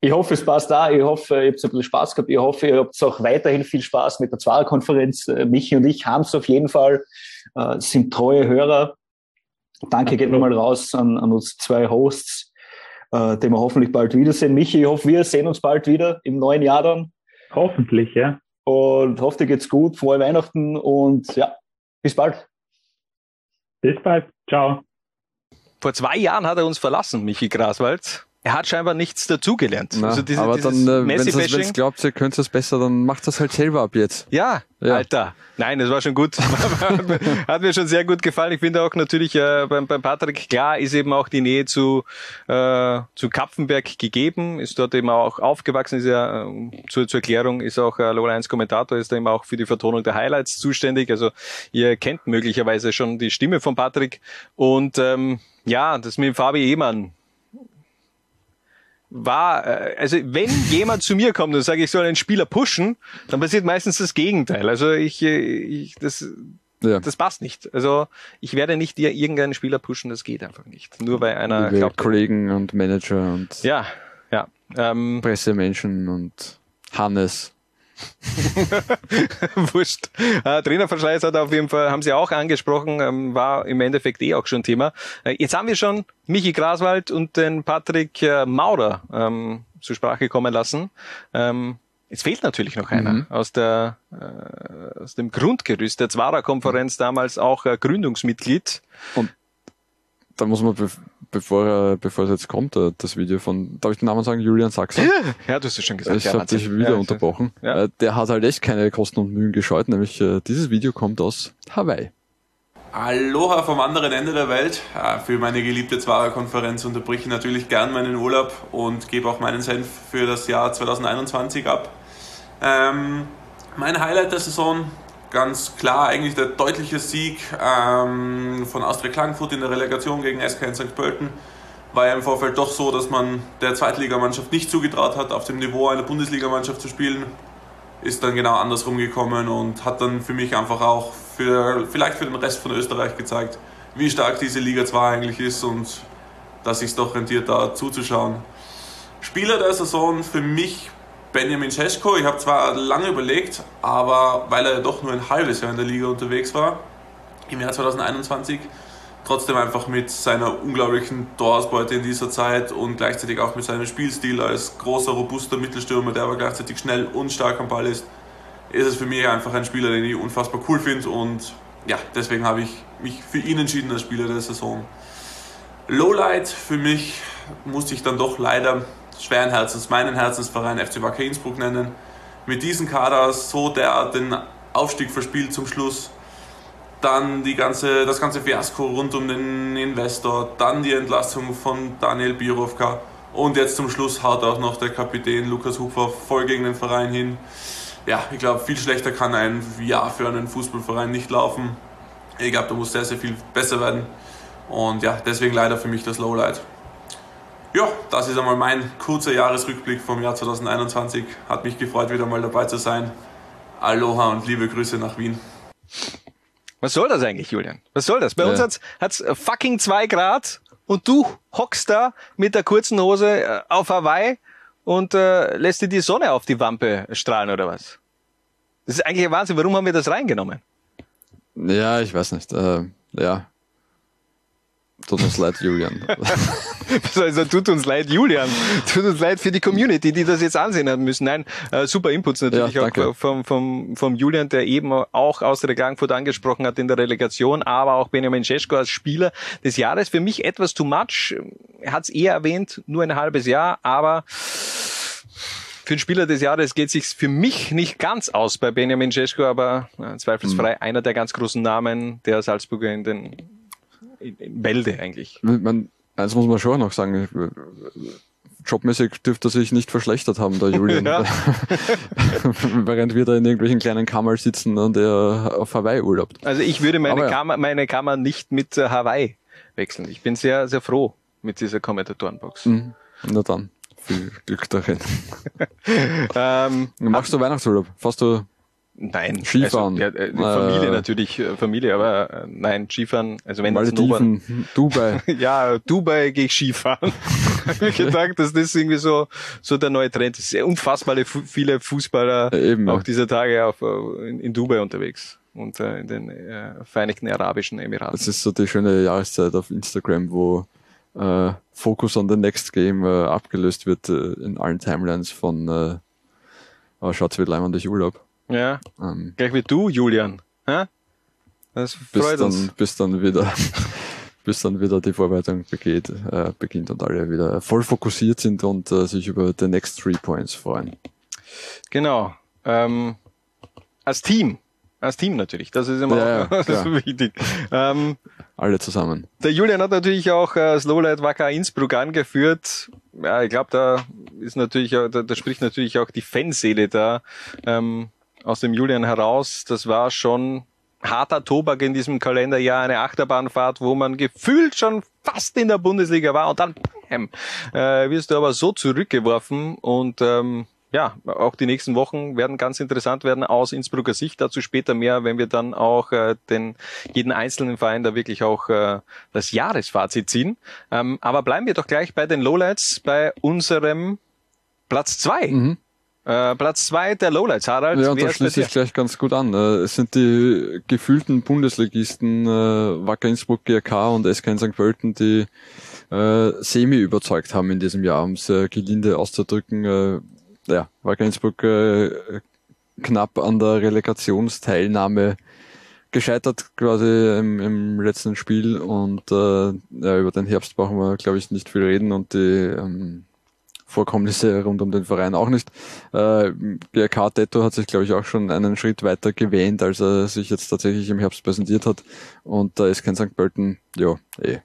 S19: Ich hoffe, es passt da. Ich hoffe, ihr habt ein bisschen Spaß gehabt. Ich hoffe, ihr habt auch weiterhin viel Spaß mit der Zwarer-Konferenz. Äh, Michi und ich haben es auf jeden Fall, äh, sind treue Hörer. Danke geht nochmal raus an, an uns zwei Hosts, äh, die wir hoffentlich bald wiedersehen. Michi, ich hoffe, wir sehen uns bald wieder im neuen Jahr dann.
S20: Hoffentlich, ja.
S19: Und hoffe, dir geht's gut. Frohe Weihnachten und ja, bis bald.
S20: Bis bald. Ciao.
S6: Vor zwei Jahren hat er uns verlassen, Michi Graswald er hat scheinbar nichts dazugelernt. Also diese,
S7: aber dann, äh, wenn ihr glaubt, ihr könnt es besser, dann macht das halt selber ab jetzt.
S6: Ja, ja. Alter. Nein, das war schon gut. hat mir schon sehr gut gefallen. Ich finde auch natürlich äh, beim, beim Patrick, klar ist eben auch die Nähe zu, äh, zu Kapfenberg gegeben, ist dort eben auch aufgewachsen, ist ja äh, zur, zur Erklärung, ist auch äh, Lola 1 Kommentator, ist da eben auch für die Vertonung der Highlights zuständig. Also ihr kennt möglicherweise schon die Stimme von Patrick. Und ähm, ja, das mit dem Fabi Ehmann, war, äh, also wenn jemand zu mir kommt und sagt, ich soll einen Spieler pushen, dann passiert meistens das Gegenteil. Also ich, äh, ich das, ja. das passt nicht. Also ich werde nicht dir irgendeinen Spieler pushen, das geht einfach nicht. Nur bei einer
S7: glaubt, Kollegen und Manager und
S6: ja, ja,
S7: ähm, Pressemenschen und Hannes.
S6: Wurscht. Äh, Trainerverschleiß hat auf jeden Fall, haben Sie auch angesprochen, ähm, war im Endeffekt eh auch schon Thema. Äh, jetzt haben wir schon Michi Graswald und den Patrick äh, Maurer ähm, zur Sprache kommen lassen. Ähm, es fehlt natürlich noch einer mhm. aus, der, äh, aus dem Grundgerüst der Zwarer-Konferenz, damals auch äh, Gründungsmitglied.
S7: Und da muss man, bevor, bevor es jetzt kommt, äh, das Video von, darf ich den Namen sagen, Julian Sachser?
S6: Ja, du hast es schon gesagt.
S7: Ich ja, habe dich wieder ja, unterbrochen. Ja. Äh, der hat halt echt keine Kosten und Mühen gescheut, nämlich äh, dieses Video kommt aus Hawaii.
S21: Aloha vom anderen Ende der Welt. Für meine geliebte Zwarer-Konferenz unterbrich ich natürlich gern meinen Urlaub und gebe auch meinen Senf für das Jahr 2021 ab. Ähm, mein Highlight der Saison ganz klar eigentlich der deutliche Sieg ähm, von Austria Klagenfurt in der Relegation gegen SK in St. Pölten. War ja im Vorfeld doch so, dass man der Zweitligamannschaft nicht zugetraut hat, auf dem Niveau einer Bundesligamannschaft zu spielen. Ist dann genau andersrum gekommen und hat dann für mich einfach auch für, vielleicht für den Rest von Österreich gezeigt, wie stark diese Liga 2 eigentlich ist und dass sich doch rentiert, da zuzuschauen. Spieler der Saison für mich Benjamin Cesko. Ich habe zwar lange überlegt, aber weil er doch nur ein halbes Jahr in der Liga unterwegs war, im Jahr 2021, trotzdem einfach mit seiner unglaublichen Torausbeute in dieser Zeit und gleichzeitig auch mit seinem Spielstil als großer, robuster Mittelstürmer, der aber gleichzeitig schnell und stark am Ball ist, ist es für mich einfach ein Spieler, den ich unfassbar cool finde und ja, deswegen habe ich mich für ihn entschieden als Spieler der Saison. Lowlight für mich musste ich dann doch leider schweren Herzens meinen Herzensverein FC Wacker Innsbruck nennen. Mit diesem Kader so der den Aufstieg verspielt zum Schluss. Dann die ganze, das ganze Fiasko rund um den Investor, dann die Entlassung von Daniel Birovka und jetzt zum Schluss haut auch noch der Kapitän Lukas Hupfer voll gegen den Verein hin. Ja, ich glaube, viel schlechter kann ein Jahr für einen Fußballverein nicht laufen. Ich glaube, da muss sehr, sehr viel besser werden. Und ja, deswegen leider für mich das Lowlight. Ja, das ist einmal mein kurzer Jahresrückblick vom Jahr 2021. Hat mich gefreut, wieder mal dabei zu sein. Aloha und liebe Grüße nach Wien.
S6: Was soll das eigentlich, Julian? Was soll das? Bei
S7: Ja.
S6: uns hat's, hat's fucking zwei Grad und du hockst da mit der kurzen Hose äh, auf Hawaii und äh, lässt dir die Sonne auf die Wampe strahlen oder was? Das ist eigentlich ein Wahnsinn. Warum haben wir das reingenommen?
S7: Ja, ich weiß nicht. Äh, ja. Tut uns leid, Julian.
S6: Also tut uns leid, Julian. Tut uns leid für die Community, die das jetzt ansehen haben müssen. Nein, äh, super Inputs natürlich
S7: Ja,
S6: auch vom, vom, vom Julian, der eben auch aus der Klagenfurt angesprochen hat in der Relegation, aber auch Benjamin Cesko als Spieler des Jahres. Für mich etwas too much. Er hat es eher erwähnt, nur ein halbes Jahr, aber für den Spieler des Jahres geht sich für mich nicht ganz aus bei Benjamin Cesko, aber äh, zweifelsfrei
S7: Mhm.
S6: einer der ganz großen Namen der Salzburger in den Bälde eigentlich.
S7: man, eins muss man schon noch sagen. Jobmäßig dürfte er sich nicht verschlechtert haben, der Julian. Während wir da in irgendwelchen kleinen Kammern sitzen und er auf Hawaii urlaubt.
S6: Also ich würde meine,
S7: ja.
S6: Kammer, meine Kammer nicht mit äh, Hawaii wechseln. Ich bin sehr, sehr froh mit dieser Kommentatorenbox.
S7: Mhm. Na dann, viel Glück darin.
S6: ähm,
S7: Machst du Weihnachtsurlaub? Fährst du
S6: Nein.
S7: Skifahren?
S6: Also, ja, äh, Familie
S7: Äh,
S6: natürlich, äh, Familie, aber äh, nein, Skifahren, also wenn das
S7: Malediven, Dubai.
S6: ja, Dubai gehe ich Skifahren. Hab ich gedacht, dass das irgendwie so, so der neue Trend ist. Sehr unfassbare viele Fußballer
S7: eben,
S6: auch
S7: ja.
S6: dieser Tage auf, äh, in, in Dubai unterwegs und äh, in den äh, Vereinigten Arabischen Emiraten.
S7: Das ist so die schöne Jahreszeit auf Instagram, wo äh, Focus on the Next Game äh, abgelöst wird äh, in allen Timelines von äh, oh, Schaut's wird leimend Urlaub.
S6: Ja,
S7: Ähm,
S6: gleich wie du, Julian. Hä? Das
S7: bis
S6: freut
S7: dann,
S6: uns.
S7: bis dann wieder bis dann wieder die Vorbereitung begeht, äh, beginnt und alle wieder voll fokussiert sind und äh, sich über the next three points freuen.
S6: Genau. Ähm, als Team. Als Team natürlich. Das ist immer
S7: Ja,
S6: auch, das ist wichtig. Ähm,
S7: Alle zusammen.
S6: der Julian hat natürlich auch äh, das Lowlight Wacker Innsbruck angeführt. Ja, ich glaube, da ist natürlich, da, da spricht natürlich auch die Fanseele da ähm, aus dem Julian heraus. Das war schon harter Tobak in diesem Kalenderjahr, eine Achterbahnfahrt, wo man gefühlt schon fast in der Bundesliga war und dann bam, äh, wirst du aber so zurückgeworfen und ähm, ja, auch die nächsten Wochen werden ganz interessant werden aus Innsbrucker Sicht. Dazu später mehr, wenn wir dann auch äh, den jeden einzelnen Verein da wirklich auch äh, das Jahresfazit ziehen. Ähm, aber bleiben wir doch gleich bei den Lowlights, bei unserem Platz zwei. Äh, Platz zwei der Lowlights, Harald.
S7: Ja, und da schließe ich gleich ganz gut an. Äh, Es sind die gefühlten Bundesligisten äh, Wacker Innsbruck, GRK und SK St. Pölten, die äh, semi überzeugt haben in diesem Jahr, um es äh, gelinde auszudrücken. Äh, ja, Wacker Innsbruck äh, knapp an der Relegationsteilnahme gescheitert quasi im, im letzten Spiel und äh, ja, über den Herbst brauchen wir, glaube ich, nicht viel reden und die ähm, Vorkommnisse rund um den Verein auch nicht. Äh, GRK Tetto hat sich, glaube ich, auch schon einen Schritt weiter gewähnt, als er sich jetzt tatsächlich im Herbst präsentiert hat. Und da ist kein St. Pölten, ja, eh.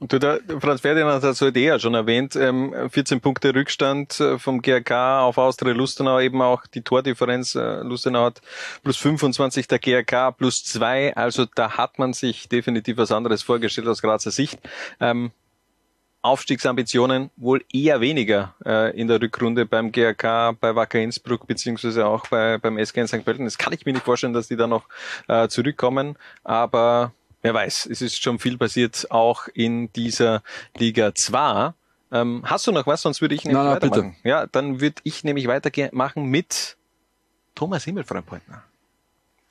S6: Du, der Franz Ferdinand hat es heute eh ja schon erwähnt, ähm, 14 Punkte Rückstand äh, vom GRK auf Austria Lustenau, eben auch die Tordifferenz. Äh, Lustenau hat plus 25, der GRK plus 2. Also da hat man sich definitiv was anderes vorgestellt aus Grazer Sicht. Ähm, Aufstiegsambitionen wohl eher weniger äh, in der Rückrunde beim GRK, bei Wacker Innsbruck beziehungsweise auch bei, beim SK in St. Pölten. Das kann ich mir nicht vorstellen, dass die da noch äh, zurückkommen, aber wer weiß, es ist schon viel passiert, auch in dieser Liga 2. Ähm, hast du noch was? Sonst würde ich nämlich
S7: nein, bitte.
S6: weitermachen. Ja, dann würde ich nämlich weitermachen mit Thomas Himmelfreundpointner.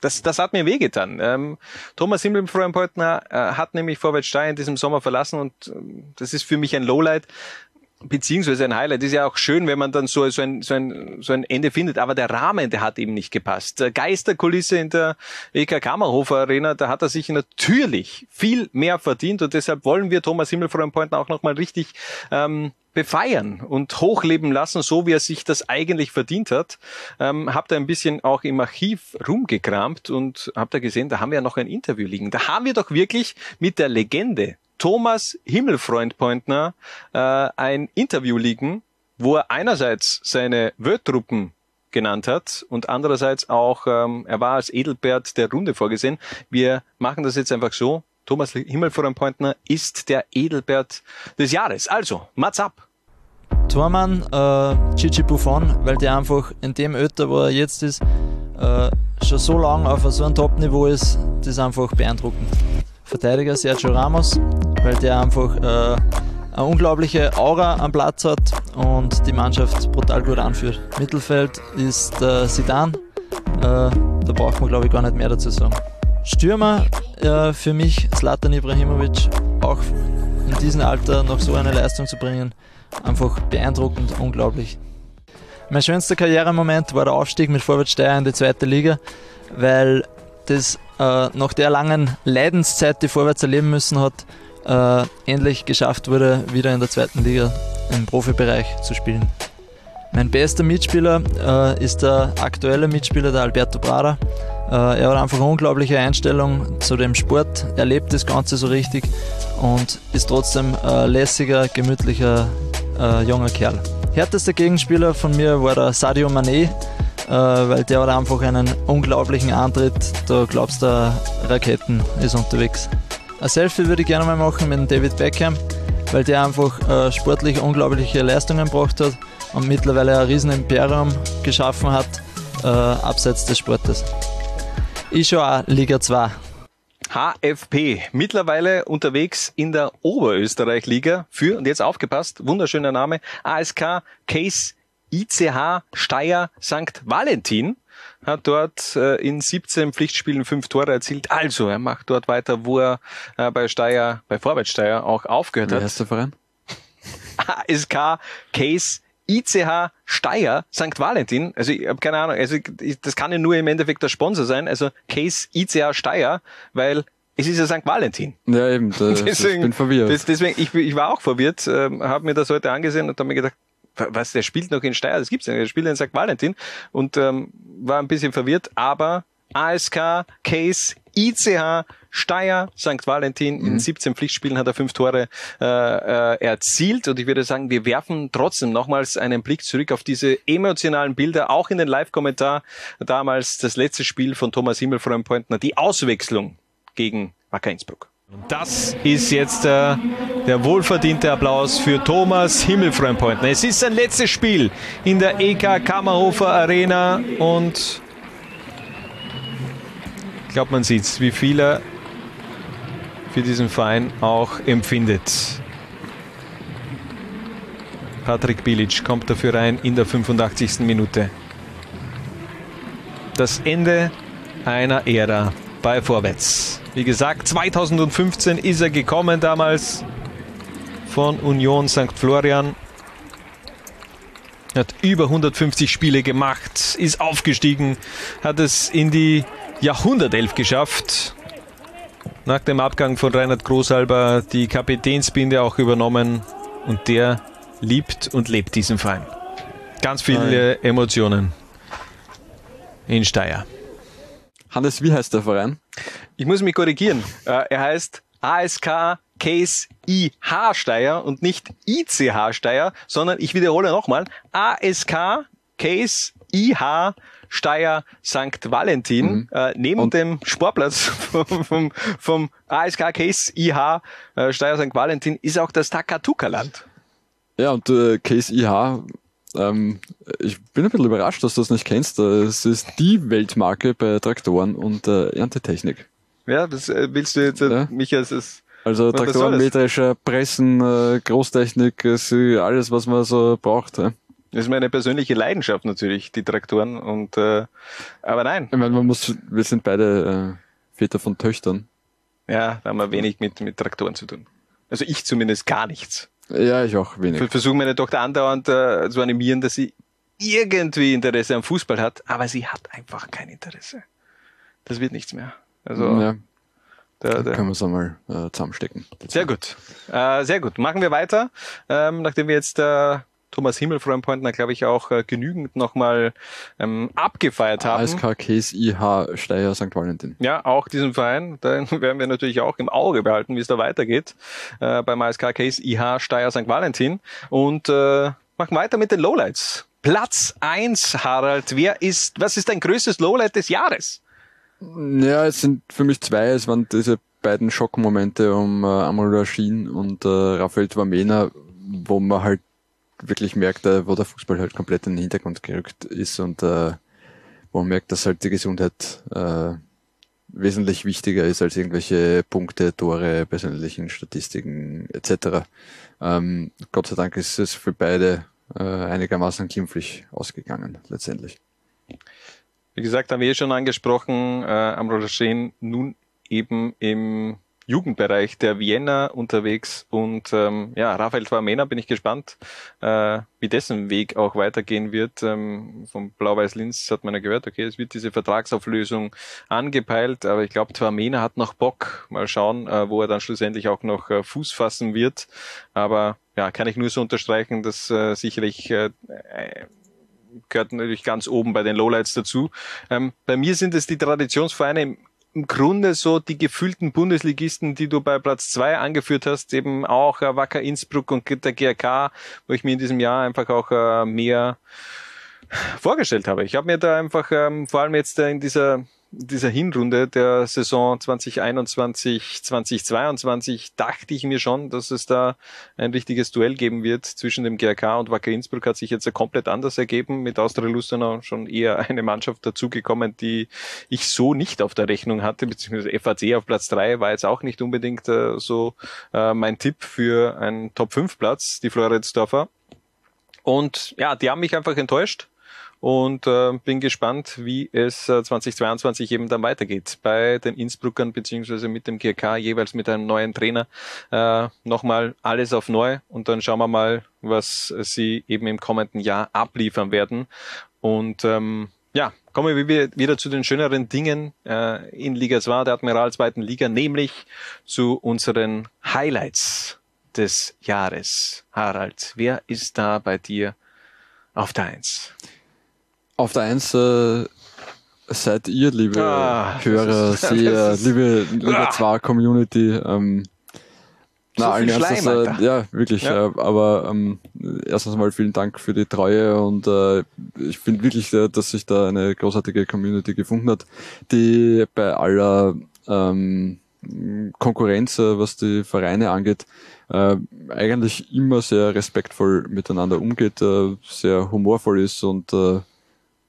S6: Das, das hat mir wehgetan. Ähm, Thomas Himmelfreundpointner äh, hat nämlich Vorwärts Steyr in diesem Sommer verlassen und ähm, das ist für mich ein Lowlight beziehungsweise ein Highlight. Ist ja auch schön, wenn man dann so, so, ein, so, ein, so ein Ende findet, aber der Rahmen, der hat eben nicht gepasst. Der Geisterkulisse in der EK Kammerhofer Arena, da hat er sich natürlich viel mehr verdient und deshalb wollen wir Thomas Himmelfreundpointner auch nochmal richtig ähm, befeiern und hochleben lassen, so wie er sich das eigentlich verdient hat. Ähm, habt ihr ein bisschen auch im Archiv rumgekramt und habt ihr gesehen, da haben wir ja noch ein Interview liegen. Da haben wir doch wirklich mit der Legende Thomas Himmelfreund-Pointner äh, ein Interview liegen, wo er einerseits seine Wörtruppen genannt hat und andererseits auch, ähm, er war als Edelbert der Runde vorgesehen. Wir machen das jetzt einfach so. Thomas Himmelfreund-Pointner ist der Edelbert des Jahres. Also, Mats ab.
S22: Tormann, äh, Gigi Buffon, weil der einfach in dem Alter, wo er jetzt ist, äh, schon so lange auf so einem Top-Niveau ist, das ist einfach beeindruckend. Verteidiger Sergio Ramos, weil der einfach äh, eine unglaubliche Aura am Platz hat und die Mannschaft brutal gut anführt. Mittelfeld ist äh, Sidan, äh, da braucht man glaube ich gar nicht mehr dazu sagen. Stürmer äh, für mich Zlatan Ibrahimovic, auch in diesem Alter noch so eine Leistung zu bringen, einfach beeindruckend, unglaublich. Mein schönster Karrieremoment war der Aufstieg mit Vorwärtssteier in die zweite Liga, weil das äh, nach der langen Leidenszeit, die Vorwärts erleben müssen hat, äh, endlich geschafft wurde, wieder in der zweiten Liga im Profibereich zu spielen. Mein bester Mitspieler äh, ist der aktuelle Mitspieler, der Alberto Prada. Äh, er hat einfach eine unglaubliche Einstellung zu dem Sport. Er lebt das Ganze so richtig und ist trotzdem lässiger, gemütlicher äh, junger Kerl. Härtester Gegenspieler von mir war der Sadio Mané, äh, weil der hat einfach einen unglaublichen Antritt. Da glaubst du, Raketen ist unterwegs. Ein Selfie würde ich gerne mal machen mit David Beckham, weil der einfach äh, sportlich unglaubliche Leistungen gebracht hat und mittlerweile ein riesen Imperium geschaffen hat, äh, abseits des Sportes. Ich schon auch Liga 2.
S6: HFP, mittlerweile unterwegs in der Oberösterreich-Liga für, und jetzt aufgepasst, wunderschöner Name, ASK Case ICH Steyr St. Valentin hat dort äh, in 17 Pflichtspielen fünf Tore erzielt. Also, er macht dort weiter, wo er äh, bei Steyr, bei Vorwärtssteyr auch aufgehört
S7: Wer
S6: hat.
S7: heißt der Verein?
S6: ASK Case ICH Steyr St. Valentin. Also ich habe keine Ahnung, also ich, das kann ja nur im Endeffekt der Sponsor sein, also Case ICH Steyr, weil es ist ja St. Valentin.
S7: Ja, eben, da, ich bin verwirrt.
S6: Das, deswegen, ich, ich war auch verwirrt, ähm, habe mir das heute angesehen und habe mir gedacht, was, der spielt noch in Steyr, das gibt's ja nicht, der spielt in St. Valentin und ähm, war ein bisschen verwirrt, aber ASK, Case, ICH, Steyr, St. Valentin. In 17 Pflichtspielen hat er fünf Tore äh, äh, erzielt. Und ich würde sagen, wir werfen trotzdem nochmals einen Blick zurück auf diese emotionalen Bilder, auch in den Live-Kommentar. Damals das letzte Spiel von Thomas Himmelfreund-Pointner, die Auswechslung gegen Wacker Innsbruck. Das ist jetzt äh, der wohlverdiente Applaus für Thomas Himmelfreund-Pointner. Es ist sein letztes Spiel in der EK Kammerhofer Arena und ich glaube, man sieht wie viel er für diesen Verein auch empfindet. Patrick Bilic kommt dafür rein in der 85. Minute. Das Ende einer Ära bei Vorwärts. Wie gesagt, 2015 ist er gekommen damals von Union St. Florian. Hat über 150 Spiele gemacht, ist aufgestiegen, hat es in die Jahrhundertelf geschafft. Nach dem Abgang von Reinhard Großalber die Kapitänsbinde auch übernommen und der liebt und lebt diesen Verein. Ganz viele Emotionen in Steyr.
S7: Hannes, wie heißt der Verein?
S6: Ich muss mich korrigieren. Äh, Er heißt ASK Case IH Steyr und nicht ICH Steyr, sondern ich wiederhole nochmal, ASK Case IH Steyr St. Valentin, äh, neben dem Sportplatz vom, vom, vom ASK Case IH äh, Steyr St. Valentin ist auch das Takatuka-Land.
S7: Ja, und äh, Case IH, ähm, ich bin ein bisschen überrascht, dass du das nicht kennst. Es ist die Weltmarke bei Traktoren und äh, Erntetechnik.
S6: Ja, das äh, willst du jetzt äh, mich als, als
S7: Also Traktoren,
S6: das?
S7: Mähdrescher, Pressen, äh, Großtechnik, äh, alles, was man so braucht. Ja.
S6: Das ist meine persönliche Leidenschaft natürlich, die Traktoren. Und äh, aber nein.
S7: Ich meine, man muss, wir sind beide äh, Väter von Töchtern.
S6: Ja, da haben wir wenig mit, mit Traktoren zu tun. Also ich zumindest gar nichts.
S7: Ja, ich auch wenig.
S6: Ich versuche meine Tochter andauernd äh, zu animieren, dass sie irgendwie Interesse am Fußball hat, aber sie hat einfach kein Interesse. Das wird nichts mehr. Also
S7: ja.
S6: da,
S7: Da können wir es einmal äh, zusammenstecken.
S6: Sehr gut. Äh, sehr gut. Machen wir weiter. Ähm, nachdem wir jetzt äh, Thomas Himmelfreund-Pointner, glaube ich, auch äh, genügend nochmal ähm, abgefeiert haben.
S7: ASK Case IH Steyr St. Valentin.
S6: Ja, auch diesen Verein. Den werden wir natürlich auch im Auge behalten, wie es da weitergeht. Äh, beim ASK Case IH Steyr St. Valentin. Und äh, machen weiter mit den Lowlights. Platz eins, Harald. Wer ist, was ist dein größtes Lowlight des Jahres?
S7: Ja, es sind für mich zwei. Es waren diese beiden Schockmomente um äh, Amol Rashid und äh, Raphael Twamena, wo man halt wirklich merkt, äh, wo der Fußball halt komplett in den Hintergrund gerückt ist und äh, wo man merkt, dass halt die Gesundheit äh, wesentlich wichtiger ist als irgendwelche Punkte, Tore, persönlichen Statistiken etc. Ähm, Gott sei Dank ist es für beide äh, einigermaßen glimpflich ausgegangen letztendlich.
S6: Wie gesagt, haben wir eh schon angesprochen, äh, Amro Raschen nun eben im Jugendbereich der Vienna unterwegs und ähm, ja, Raphael Twamena bin ich gespannt, äh, wie dessen Weg auch weitergehen wird. Ähm, vom Blau-Weiß Linz hat man ja gehört, okay, es wird diese Vertragsauflösung angepeilt, aber ich glaube, Twamena hat noch Bock. Mal schauen, äh, wo er dann schlussendlich auch noch äh, Fuß fassen wird. Aber ja, kann ich nur so unterstreichen, dass äh, sicherlich äh, gehört natürlich ganz oben bei den Lowlights dazu. Ähm, bei mir sind es die Traditionsvereine im im Grunde so die gefühlten Bundesligisten, die du bei Platz zwei angeführt hast, eben auch äh, Wacker Innsbruck und der GRK, wo ich mir in diesem Jahr einfach auch äh, mehr vorgestellt habe. Ich habe mir da einfach ähm, vor allem jetzt äh, in dieser dieser Hinrunde der Saison 2021, 2022 dachte ich mir schon, dass es da ein richtiges Duell geben wird zwischen dem GRK und Wacker Innsbruck. Hat sich jetzt komplett anders ergeben. Mit Austria Lustenau schon eher eine Mannschaft dazugekommen, die ich so nicht auf der Rechnung hatte, beziehungsweise FAC auf Platz drei war jetzt auch nicht unbedingt äh, so äh, mein Tipp für einen Top 5 Platz, die Floridsdorfer. Und ja, die haben mich einfach enttäuscht und äh, bin gespannt, wie es äh, 2022 eben dann weitergeht bei den Innsbruckern beziehungsweise mit dem GK jeweils mit einem neuen Trainer äh, nochmal alles auf neu und dann schauen wir mal, was sie eben im kommenden Jahr abliefern werden und ähm, ja, kommen wir wieder zu den schöneren Dingen äh, in Liga 2 der Admiral zweiten Liga, nämlich zu unseren Highlights des Jahres. Harald, wer ist da bei dir auf der Eins?
S7: Auf der Eins äh, seid ihr, liebe ah, Hörer, ist, sehr, liebe Liga 2 Community. Ähm, so na, allen Ernstes, äh, ja, wirklich. Ja. Äh, aber ähm, erstens mal vielen Dank für die Treue und äh, ich finde wirklich, äh, dass sich da eine großartige Community gefunden hat, die bei aller ähm, Konkurrenz, äh, was die Vereine angeht, äh, eigentlich immer sehr respektvoll miteinander umgeht, äh, sehr humorvoll ist und äh,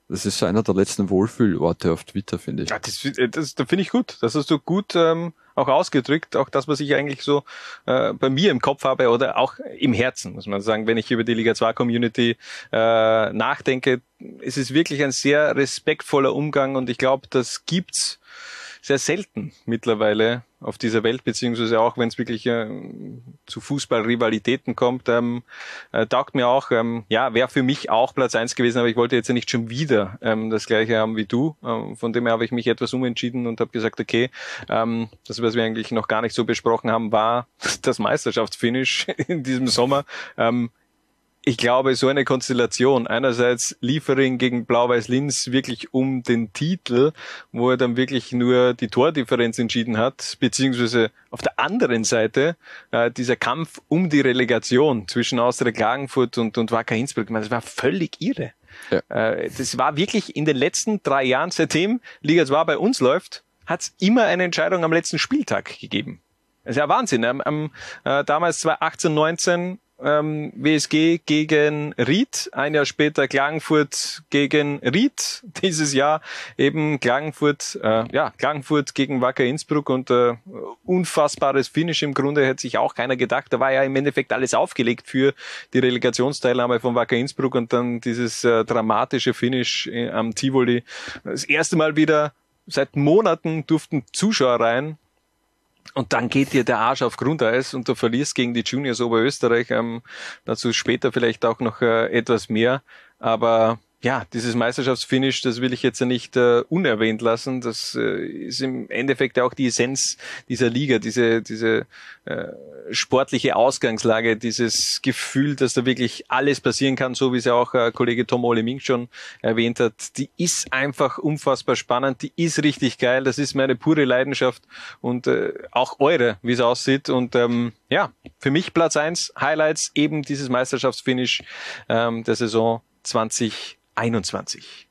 S7: das ist einer der letzten Wohlfühlorte auf Twitter, finde ich.
S6: Ja, das, das, das finde ich gut. Das hast du gut ähm, auch ausgedrückt. Auch das, was ich eigentlich so äh, bei mir im Kopf habe oder auch im Herzen, muss man sagen. Wenn ich über die Liga 2 Community äh, nachdenke, ist es wirklich ein sehr respektvoller Umgang und ich glaube, das gibt's sehr selten mittlerweile auf dieser Welt, beziehungsweise auch wenn es wirklich äh, zu Fußballrivalitäten kommt, ähm, äh, taugt mir auch, ähm, ja, wäre für mich auch Platz eins gewesen, aber ich wollte jetzt ja nicht schon wieder ähm, das gleiche haben wie du. Ähm, von dem her habe ich mich etwas umentschieden und habe gesagt, okay, ähm, das, was wir eigentlich noch gar nicht so besprochen haben, war das Meisterschaftsfinish in diesem Sommer. Ähm, ich glaube, so eine Konstellation, einerseits Liefering gegen Blau-Weiß Linz wirklich um den Titel, wo er dann wirklich nur die Tordifferenz entschieden hat, beziehungsweise auf der anderen Seite äh, dieser Kampf um die Relegation zwischen Austria Klagenfurt und, und Wacker Innsbruck, ich meine, das war völlig irre. Ja. Äh, das war wirklich in den letzten drei Jahren, seitdem Liga 2 bei uns läuft, hat es immer eine Entscheidung am letzten Spieltag gegeben. Das ist ja Wahnsinn. Am, am, äh, damals 2018, 19 ähm, WSG gegen Ried, ein Jahr später Klagenfurt gegen Ried, dieses Jahr eben Klagenfurt, äh, ja, Klagenfurt gegen Wacker Innsbruck und äh, unfassbares Finish im Grunde hätte sich auch keiner gedacht. Da war ja im Endeffekt alles aufgelegt für die Relegationsteilnahme von Wacker Innsbruck und dann dieses äh, dramatische Finish äh, am Tivoli. Das erste Mal wieder seit Monaten durften Zuschauer rein und dann geht dir der Arsch auf Grundeis und du verlierst gegen die Juniors Oberösterreich. Ähm, dazu später vielleicht auch noch äh, etwas mehr. Aber ja, dieses Meisterschaftsfinish, das will ich jetzt ja nicht äh, unerwähnt lassen. Das äh, ist im Endeffekt auch die Essenz dieser Liga, diese, diese äh, sportliche Ausgangslage, dieses Gefühl, dass da wirklich alles passieren kann, so wie es ja auch äh, Kollege Tom Oleming schon erwähnt hat. Die ist einfach unfassbar spannend, die ist richtig geil, das ist meine pure Leidenschaft und äh, auch eure, wie es aussieht. Und ähm, ja, für mich Platz eins Highlights eben dieses Meisterschaftsfinish ähm, der Saison 20 21.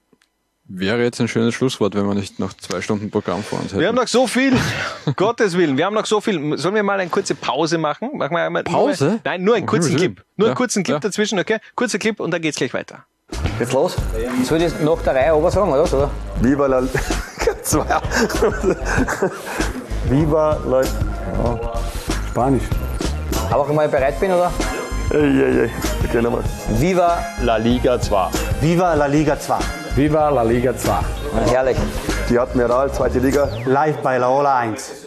S7: Wäre jetzt ein schönes Schlusswort, wenn wir nicht noch zwei Stunden Programm vor uns hätten.
S6: Wir haben noch so viel, Gottes Willen, wir haben noch so viel. Sollen wir mal eine kurze Pause machen? Machen wir einmal
S7: Pause?
S6: Nur, nein, nur einen kurzen Clip. Nur ja, einen kurzen Clip ja. dazwischen, okay? Kurzer Clip und dann geht's gleich weiter.
S23: Geht's los? Soll ich das nach der Reihe aber sagen, oder?
S24: Viva la 2. Viva la... Ja. Spanisch.
S23: Aber ich mal bereit bin, oder?
S24: Ey. Okay, nochmal.
S23: Viva
S24: La Liga 2.
S23: Viva la Liga 2.
S24: Viva la Liga 2.
S23: herrlich.
S24: Die Admiral, zweite Liga.
S23: Live bei Laola 1.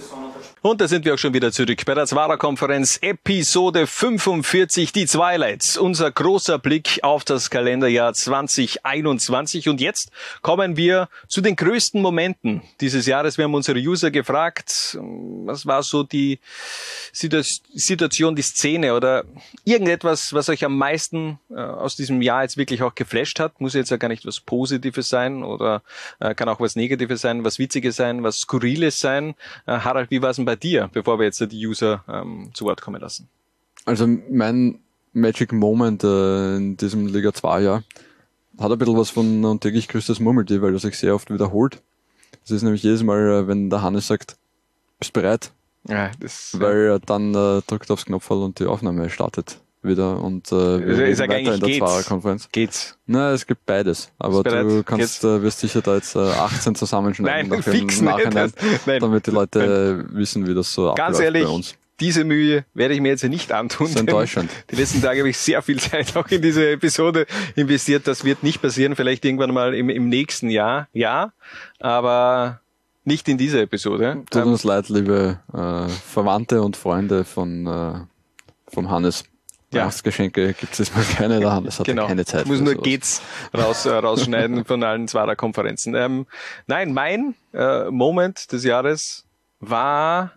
S6: Und da sind wir auch schon wieder zurück bei der Zwarer-Konferenz, Episode 45, die Twilights. Unser großer Blick auf das Kalenderjahr 2021. Und jetzt kommen wir zu den größten Momenten dieses Jahres. Wir haben unsere User gefragt, was war so die Situation, die Szene oder irgendetwas, was euch am meisten äh, aus diesem Jahr jetzt wirklich auch geflasht hat. Muss jetzt ja gar nicht was Positives sein oder äh, kann auch was Negatives sein, was Witziges sein, was Skurriles sein. Äh, Harald, wie war es bei dir, bevor wir jetzt die User ähm, zu Wort kommen lassen?
S7: Also mein Magic Moment äh, in diesem Liga 2 Jahr hat ein bisschen was von und täglich grüßt das Murmeltier, weil das sich sehr oft wiederholt. Das ist nämlich jedes Mal, äh, wenn der Hannes sagt, bist bereit?
S6: Ja, das,
S7: weil er dann äh, drückt aufs Knopf und die Aufnahme startet wieder und äh, wir
S6: ist
S7: reden weiter in der Zwarer-Konferenz.
S6: Geht's?
S7: Nein, es gibt beides. Aber du kannst, äh, wirst sicher da jetzt äh, 18 zusammenschneiden
S6: Nein, fix
S7: Nachhinein,
S6: nicht. Nein.
S7: damit die Leute wissen, wie das so
S6: Ganz
S7: abläuft
S6: ehrlich,
S7: bei uns.
S6: diese Mühe werde ich mir jetzt nicht antun.
S7: Das ist enttäuschend.
S6: Die letzten Tage habe ich sehr viel Zeit auch in diese Episode investiert. Das wird nicht passieren, vielleicht irgendwann mal im, im nächsten Jahr. Ja, aber nicht in dieser Episode.
S7: Tut uns leid, liebe äh, Verwandte und Freunde von äh, vom Hannes.
S6: Ja.
S7: Weihnachtsgeschenke gibt es mal keine, der Hannes hat
S6: genau.
S7: keine Zeit.
S6: Ich muss nur
S7: sowas.
S6: geht's raus, äh, rausschneiden von allen Zwarer-Konferenzen. Ähm, nein, mein äh, Moment des Jahres war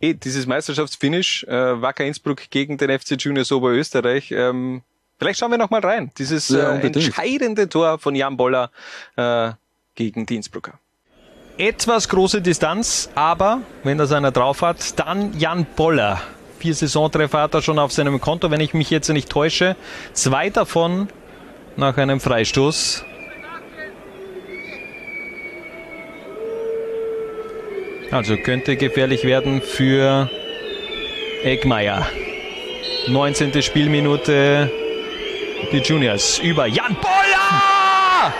S6: eh dieses Meisterschaftsfinish äh, Wacker Innsbruck gegen den FC Juniors Oberösterreich. Ähm, vielleicht schauen wir noch mal rein. Dieses
S7: Ja,
S6: äh, entscheidende Tor von Jan Boller äh, gegen die Innsbrucker. Etwas große Distanz, aber wenn das einer drauf hat, dann Jan Boller. Vier Saisontreffer hat er schon auf seinem Konto, wenn ich mich jetzt nicht täusche. Zwei davon nach einem Freistoß. Also könnte gefährlich werden für Eckmeier. 19. Spielminute. Die Juniors über Jan Boller!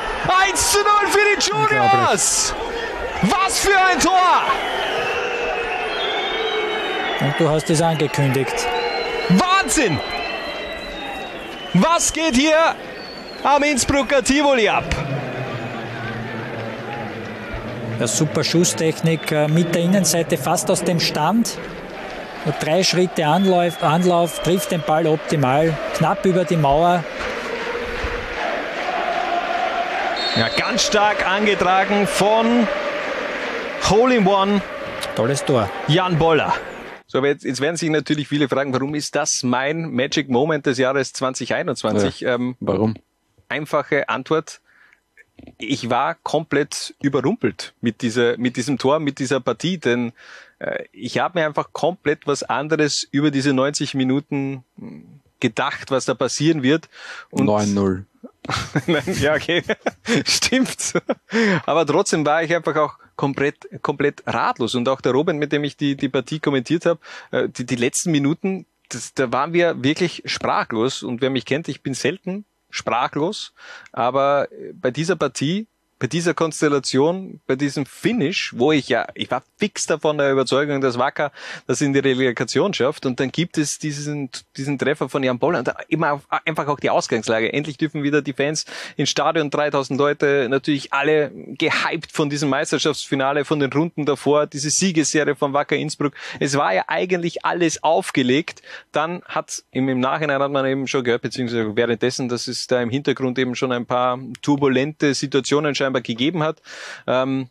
S6: 1 zu 0 für die Juniors! Was für ein Tor!
S25: Und du hast es angekündigt.
S6: Wahnsinn! Was geht hier am Innsbrucker Tivoli ab?
S25: Ja, super Schusstechnik äh, mit der Innenseite fast aus dem Stand. Nur drei Schritte Anlauf, Anlauf, trifft den Ball optimal, knapp über die Mauer.
S6: Ja, ganz stark angetragen von Hole in One.
S25: Tolles Tor.
S6: Jan Boller. So, aber jetzt, jetzt werden sich natürlich viele fragen, warum ist das mein Magic Moment des Jahres 2021?
S7: Ja,
S6: ähm,
S7: warum?
S6: Einfache Antwort. Ich war komplett überrumpelt mit dieser, mit diesem Tor, mit dieser Partie, denn äh, ich habe mir einfach komplett was anderes über diese 90 Minuten mh, gedacht, was da passieren wird. Und
S7: 9-0.
S6: Nein, ja, okay. Stimmt. Aber trotzdem war ich einfach auch komplett, komplett ratlos. Und auch der Robin, mit dem ich die, die Partie kommentiert habe, äh, die, die letzten Minuten, das, da waren wir wirklich sprachlos. Und wer mich kennt, ich bin selten sprachlos. Aber bei dieser Partie, bei dieser Konstellation, bei diesem Finish, wo ich ja, ich war fix davon der Überzeugung, dass Wacker das in die Relegation schafft und dann gibt es diesen, diesen Treffer von Jan Boller und immer einfach auch die Ausgangslage. Endlich dürfen wieder die Fans ins Stadion, 3000 Leute, natürlich alle gehypt von diesem Meisterschaftsfinale, von den Runden davor, diese Siegesserie von Wacker Innsbruck. Es war ja eigentlich alles aufgelegt. Dann hat im, im Nachhinein hat man eben schon gehört, beziehungsweise währenddessen, dass es da im Hintergrund eben schon ein paar turbulente Situationen scheinbar gegeben hat. Ähm,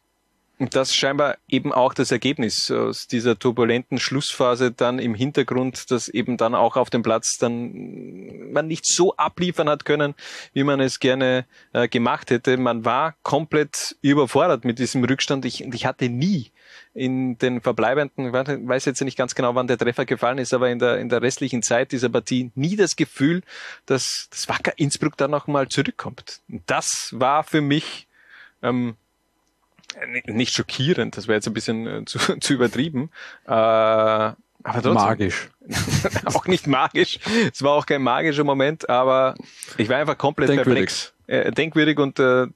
S6: und das scheinbar eben auch das Ergebnis aus dieser turbulenten Schlussphase dann im Hintergrund, dass eben dann auch auf dem Platz dann man nicht so abliefern hat können, wie man es gerne äh, gemacht hätte. Man war komplett überfordert mit diesem Rückstand. Ich, ich hatte nie in den verbleibenden, ich weiß jetzt nicht ganz genau, wann der Treffer gefallen ist, aber in der, in der restlichen Zeit dieser Partie nie das Gefühl, dass das Wacker Innsbruck dann noch mal zurückkommt. Das war für mich ähm, nicht schockierend, das wäre jetzt ein bisschen äh, zu, zu übertrieben, äh, Aber trotzdem.
S7: Magisch.
S6: auch nicht magisch. Es war auch kein magischer Moment, aber ich war einfach komplett
S7: Denkwürdig.
S6: perplex. Äh, denkwürdig und äh,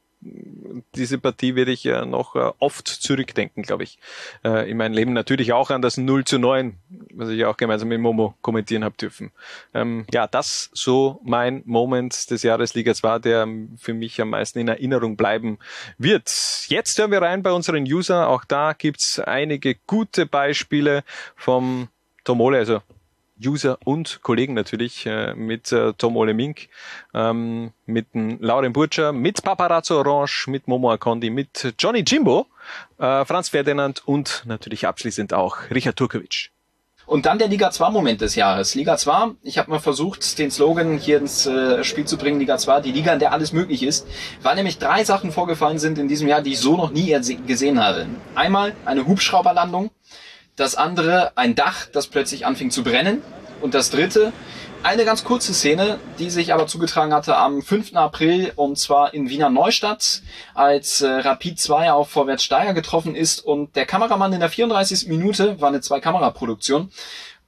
S6: diese Partie werde ich äh, noch äh, oft zurückdenken, glaube ich. Äh, in meinem Leben natürlich auch an das 0 zu 9, was ich auch gemeinsam mit Momo kommentieren habe dürfen. Ähm, ja, das so mein Moment des Jahres Liga 2, der für mich am meisten in Erinnerung bleiben wird. Jetzt hören wir rein bei unseren User. Auch da gibt's einige gute Beispiele vom Tomole, also User und Kollegen natürlich, äh, mit äh, Tom Ole Mink, ähm, mit Lauren Burtscher, mit Paparazzo Orange, mit Momo Akondi, mit Johnny Jimbo, äh, Franz Ferdinand und natürlich abschließend auch Richard Turkovic.
S11: Und dann der Liga 2 Moment des Jahres. Liga 2, ich habe mal versucht, den Slogan hier ins äh, Spiel zu bringen, Liga 2, die Liga, in der alles möglich ist, weil nämlich drei Sachen vorgefallen sind in diesem Jahr, die ich so noch nie gesehen habe. Einmal eine Hubschrauberlandung, das andere ein Dach, das plötzlich anfing zu brennen und das dritte eine ganz kurze Szene, die sich aber zugetragen hatte am 5. April und zwar in Wiener Neustadt, als äh, Rapid 2 auf Vorwärts Steiger getroffen ist und der Kameramann in der 34. Minute, war eine Zwei-Kamera-Produktion,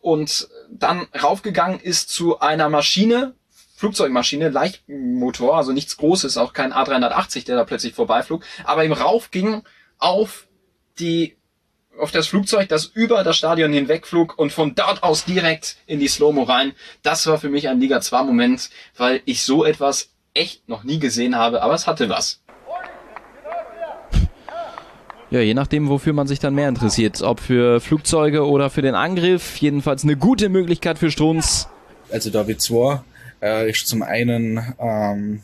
S11: und dann raufgegangen ist zu einer Maschine, Flugzeugmaschine, Leichtmotor, also nichts Großes, auch kein A380, der da plötzlich vorbeiflog, aber ihm raufging auf die auf das Flugzeug, das über das Stadion hinwegflog und von dort aus direkt in die Slow-Mo rein. Das war für mich ein Liga 2 Moment, weil ich so etwas echt noch nie gesehen habe, aber es hatte was.
S26: Ja, je nachdem, wofür man sich dann mehr interessiert. Ob für Flugzeuge oder für den Angriff. Jedenfalls eine gute Möglichkeit für Strunz.
S27: Also David 2 äh, ist zum einen ähm,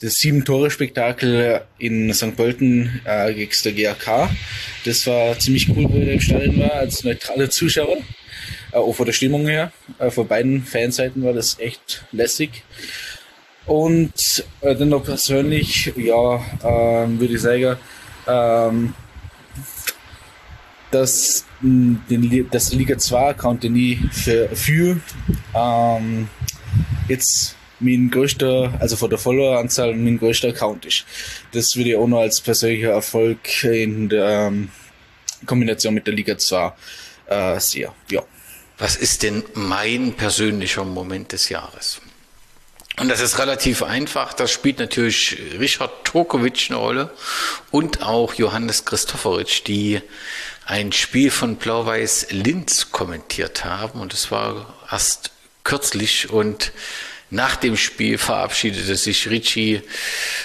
S27: das Sieben-Tore-Spektakel in St. Pölten äh, gegen der GAK. Das war ziemlich cool, wo ich im Stadion war, als neutraler Zuschauer. Äh, auch von der Stimmung her. Äh, von beiden Fanseiten war das echt lässig. Und äh, dann noch persönlich, ja, ähm, würde ich sagen, ähm, dass, den, dass Liga 2 konnte nie für, für ähm, jetzt mein größter, also von der Followeranzahl mein größter Account ist. Das würde ich auch noch als persönlicher Erfolg in der ähm, Kombination mit der Liga 2 äh, sehen. Ja.
S14: Was ist denn mein persönlicher Moment des Jahres? Und das ist relativ einfach. Das spielt natürlich Richard Turkovic eine Rolle und auch Johannes Christoforic, die ein Spiel von Blau-Weiß Linz kommentiert haben. Und es war erst kürzlich und nach dem Spiel verabschiedete sich Ricci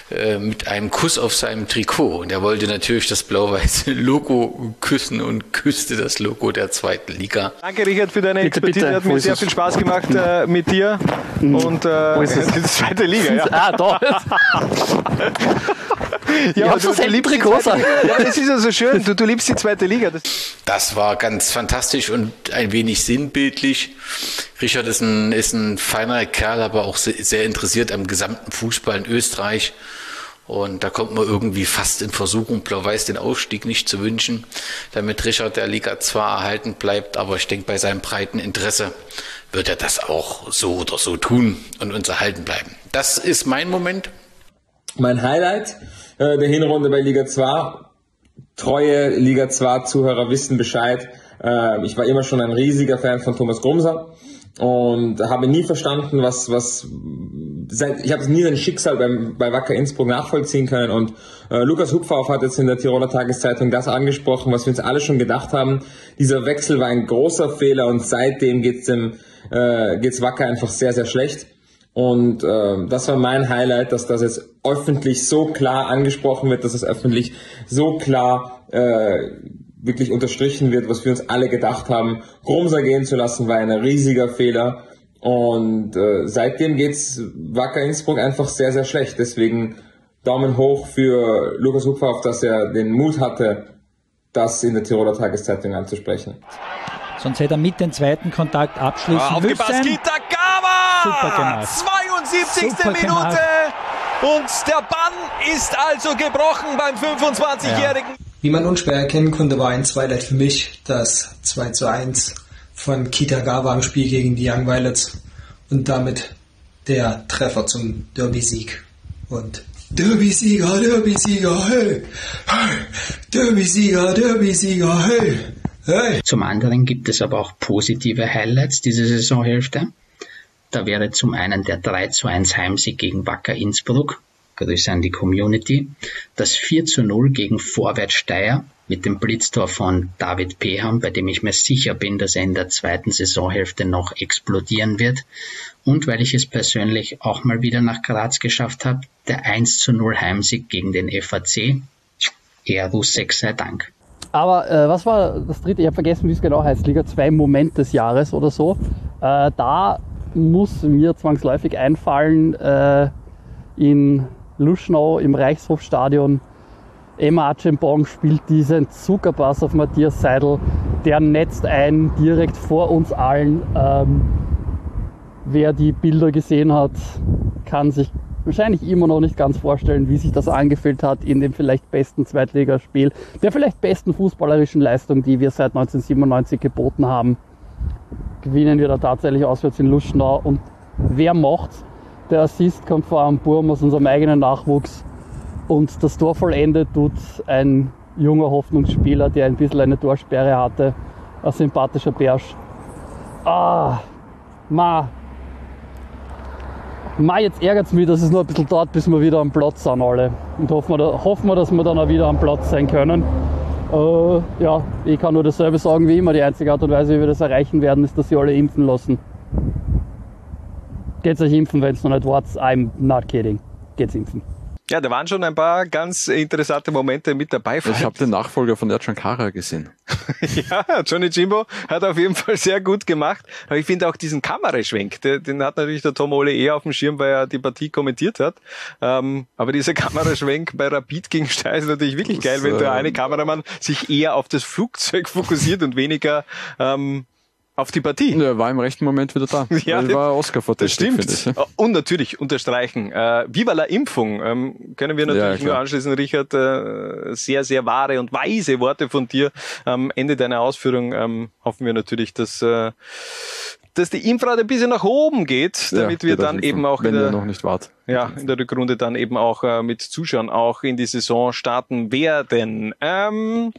S14: äh, mit einem Kuss auf seinem Trikot und er wollte natürlich das blau-weiße Logo küssen und küsste das Logo der zweiten Liga.
S6: Danke, Richard, für deine
S14: Bitte,
S6: Expertise.
S14: bitte.
S6: Hat mir sehr
S14: es?
S6: viel Spaß gemacht äh, mit dir. Und äh,
S14: Wo ist es?
S6: die zweite Liga, ja.
S14: Ah, da.
S6: ja,
S14: Ja,
S6: aber du,
S14: das
S6: du liebst die
S14: Trikot
S6: zweite,
S14: sein.
S6: ja, das ist ja so schön. Du, du liebst die zweite Liga. Das,
S14: Das war ganz fantastisch und ein wenig sinnbildlich. Richard ist ein, ist ein feiner Kerl, aber auch sehr, sehr interessiert am gesamten Fußball in Österreich. Und da kommt man irgendwie fast in Versuchung, Blau-Weiß den Aufstieg nicht zu wünschen, damit Richard der Liga zwar erhalten bleibt, aber ich denke, bei seinem breiten Interesse wird er das auch so oder so tun und uns erhalten bleiben. Das ist mein Moment.
S16: Mein Highlight äh, der Hinrunde bei Liga 2. Treue Liga 2 Zuhörer wissen Bescheid. Äh, ich war immer schon ein riesiger Fan von Thomas Grumser und habe nie verstanden, was, was, seit, ich habe nie sein Schicksal beim, bei Wacker Innsbruck nachvollziehen können und äh, Lukas Hupfauf hat jetzt in der Tiroler Tageszeitung das angesprochen, was wir uns alle schon gedacht haben. Dieser Wechsel war ein großer Fehler und seitdem geht's dem, äh, geht's Wacker einfach sehr, sehr schlecht. Und äh, das war mein Highlight, dass das jetzt öffentlich so klar angesprochen wird, dass es öffentlich so klar äh, wirklich unterstrichen wird, was wir uns alle gedacht haben. Grumser gehen zu lassen, war ein riesiger Fehler. Und äh, seitdem geht's Wacker Innsbruck einfach sehr, sehr schlecht. Deswegen Daumen hoch für Lukas Hupfauf, dass er den Mut hatte, das in der Tiroler Tageszeitung anzusprechen.
S25: Sonst hätte er mit dem zweiten Kontakt abschließen
S6: Ah, aufgepasst,
S25: müssen.
S6: Kitagawa!
S25: Super gemacht.
S6: 72.
S25: Super
S6: Minute.
S25: gemacht.
S6: Und der Bann ist also gebrochen beim 25-Jährigen.
S28: Wie man unschwer erkennen konnte, war ein Highlight für mich das 2 zu 1 von Kitagawa im Spiel gegen die Young Violets und damit der Treffer zum Derby-Sieg. Und Derby-Sieger, Derby-Sieger, hey! hey! Derby-Sieger, Derby-Sieger, hey!
S13: Hey. Zum anderen gibt es aber auch positive Highlights dieser Saisonhälfte. Da wäre zum einen der 3 zu 1 Heimsieg gegen Wacker Innsbruck, Grüße an die Community, das 4 zu 0 gegen Vorwärts Steyr mit dem Blitztor von David Peham, bei dem ich mir sicher bin, dass er in der zweiten Saisonhälfte noch explodieren wird. Und weil ich es persönlich auch mal wieder nach Graz geschafft habe, der 1 zu 0 Heimsieg gegen den FAC. Airbus 6 sei Dank.
S9: Aber äh, was war das dritte? Ich habe vergessen, wie es genau heißt. Liga 2 Moment des Jahres oder so. Äh, da muss mir zwangsläufig einfallen, äh, in Luschnau im Reichshofstadion Emma Achenbong spielt diesen Zuckerpass auf Matthias Seidel. Der netzt ein direkt vor uns allen. Ähm, wer die Bilder gesehen hat, kann sich wahrscheinlich immer noch nicht ganz vorstellen, wie sich das angefühlt hat in dem vielleicht besten Zweitligaspiel, der vielleicht besten fußballerischen Leistung, die wir seit 1997 geboten haben. Gewinnen wir da tatsächlich auswärts in Luschnau und wer macht's? Der Assist kommt vor einem Burm aus unserem eigenen Nachwuchs und das Tor vollendet tut ein junger Hoffnungsspieler, der ein bisschen eine Torsperre hatte, ein sympathischer Bersch. Ah, ma, Ma, jetzt ärgert es mich, dass es noch ein bisschen dauert, bis wir wieder am Platz sind alle. Und hoffen wir, hoffen wir dass wir dann auch wieder am Platz sein können. Äh, ja, ich kann nur dasselbe sagen wie immer. Die einzige Art und Weise, wie wir das erreichen werden, ist, dass sie alle impfen lassen. Geht's euch impfen, wenn es noch nicht wart. I'm not kidding. Geht's impfen.
S6: Ja, da waren schon ein paar ganz interessante Momente mit dabei.
S7: Ich habe den Nachfolger von Ercan Kara gesehen.
S6: ja, Johnny Jimbo hat auf jeden Fall sehr gut gemacht. Aber ich finde auch diesen Kameraschwenk, den, den hat natürlich der Tom Ole eher auf dem Schirm, weil er die Partie kommentiert hat. Ähm, aber dieser Kameraschwenk bei Rapid gegen Steyr ist natürlich wirklich das, geil, wenn der eine Kameramann sich eher auf das Flugzeug fokussiert und weniger ähm, auf die Partie.
S7: Er war im rechten Moment wieder da. Ja, das war Oscar vor
S6: Das stimmt. Ich. Und natürlich unterstreichen. Äh, Viva la Impfung. Ähm, können wir natürlich ja, nur anschließen, Richard. Äh, sehr, sehr wahre und weise Worte von dir. Am Ende deiner Ausführung ähm, hoffen wir natürlich, dass äh, dass die Impfrate ein bisschen nach oben geht, damit ja, wir dann eben auch
S7: in der, noch nicht wart.
S6: Ja, in der Rückrunde dann eben auch äh, mit Zuschauern auch in die Saison starten werden. Ähm,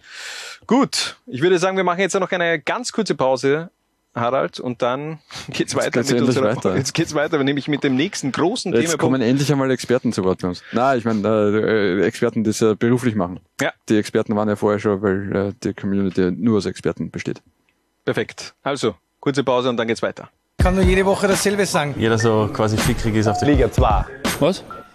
S6: gut, ich würde sagen, wir machen jetzt noch eine ganz kurze Pause Harald, und dann geht's weiter
S7: geht's mit unserer,
S6: weiter. Jetzt geht's weiter, nämlich mit dem nächsten großen
S7: jetzt
S6: Thema.
S7: Jetzt kommen endlich einmal Experten zu Wort bei uns. Nein, ich meine, äh, Experten, die es ja beruflich machen.
S6: Ja.
S7: Die Experten waren ja vorher schon, weil äh, die Community nur aus Experten besteht.
S6: Perfekt. Also, kurze Pause und dann geht's weiter.
S25: Ich kann nur jede Woche dasselbe sagen.
S4: Jeder so quasi fickrig ist auf der
S24: Liga 2.
S4: Was?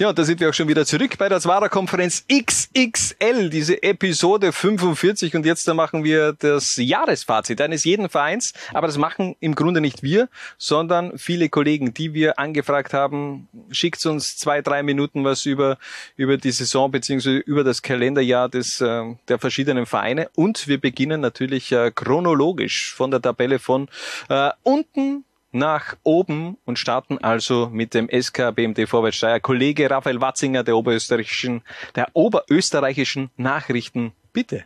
S6: Ja, da sind wir auch schon wieder zurück bei der Zwara-Konferenz XXL, diese Episode 45. Und jetzt da machen wir das Jahresfazit eines jeden Vereins. Aber das machen im Grunde nicht wir, sondern viele Kollegen, die wir angefragt haben. Schickt uns zwei, drei Minuten was über, über die Saison beziehungsweise über das Kalenderjahr des, äh, der verschiedenen Vereine. Und wir beginnen natürlich äh, chronologisch von der Tabelle von äh, unten nach oben und starten also mit dem SK BMD Vorwärtssteier. Kollege Raphael Watzinger der oberösterreichischen, der oberösterreichischen Nachrichten, bitte.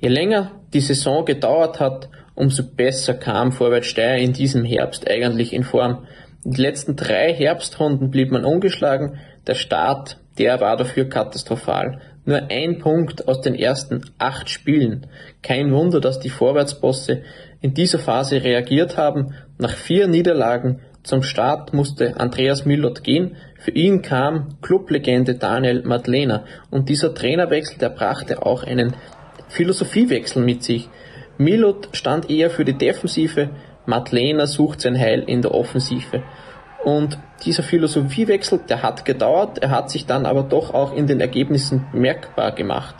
S29: Je länger die Saison gedauert hat, umso besser kam Vorwärtssteier in diesem Herbst eigentlich in Form. Den letzten drei Herbstrunden blieb man ungeschlagen. Der Start, der war dafür katastrophal. Nur ein Punkt aus den ersten acht Spielen. Kein Wunder, dass die Vorwärtsbosse in dieser Phase reagiert haben. Nach vier Niederlagen zum Start musste Andreas Millot gehen. Für ihn kam Clublegende Daniel Madlener und dieser Trainerwechsel, der brachte auch einen Philosophiewechsel mit sich. Millot stand eher für die Defensive, Madlener sucht sein Heil in der Offensive. Und dieser Philosophiewechsel, der hat gedauert, er hat sich dann aber doch auch in den Ergebnissen merkbar gemacht.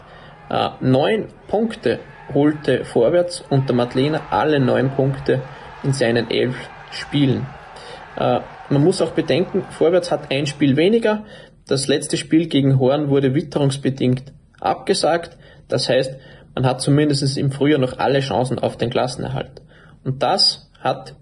S29: Äh, neun Punkte holte vorwärts unter Madlener alle neun Punkte in seinen elf Spielen. Äh, man muss auch bedenken, Vorwärts hat ein Spiel weniger. Das letzte Spiel gegen Horn wurde witterungsbedingt abgesagt. Das heißt, man hat zumindest im Frühjahr noch alle Chancen auf den Klassenerhalt. Und das hat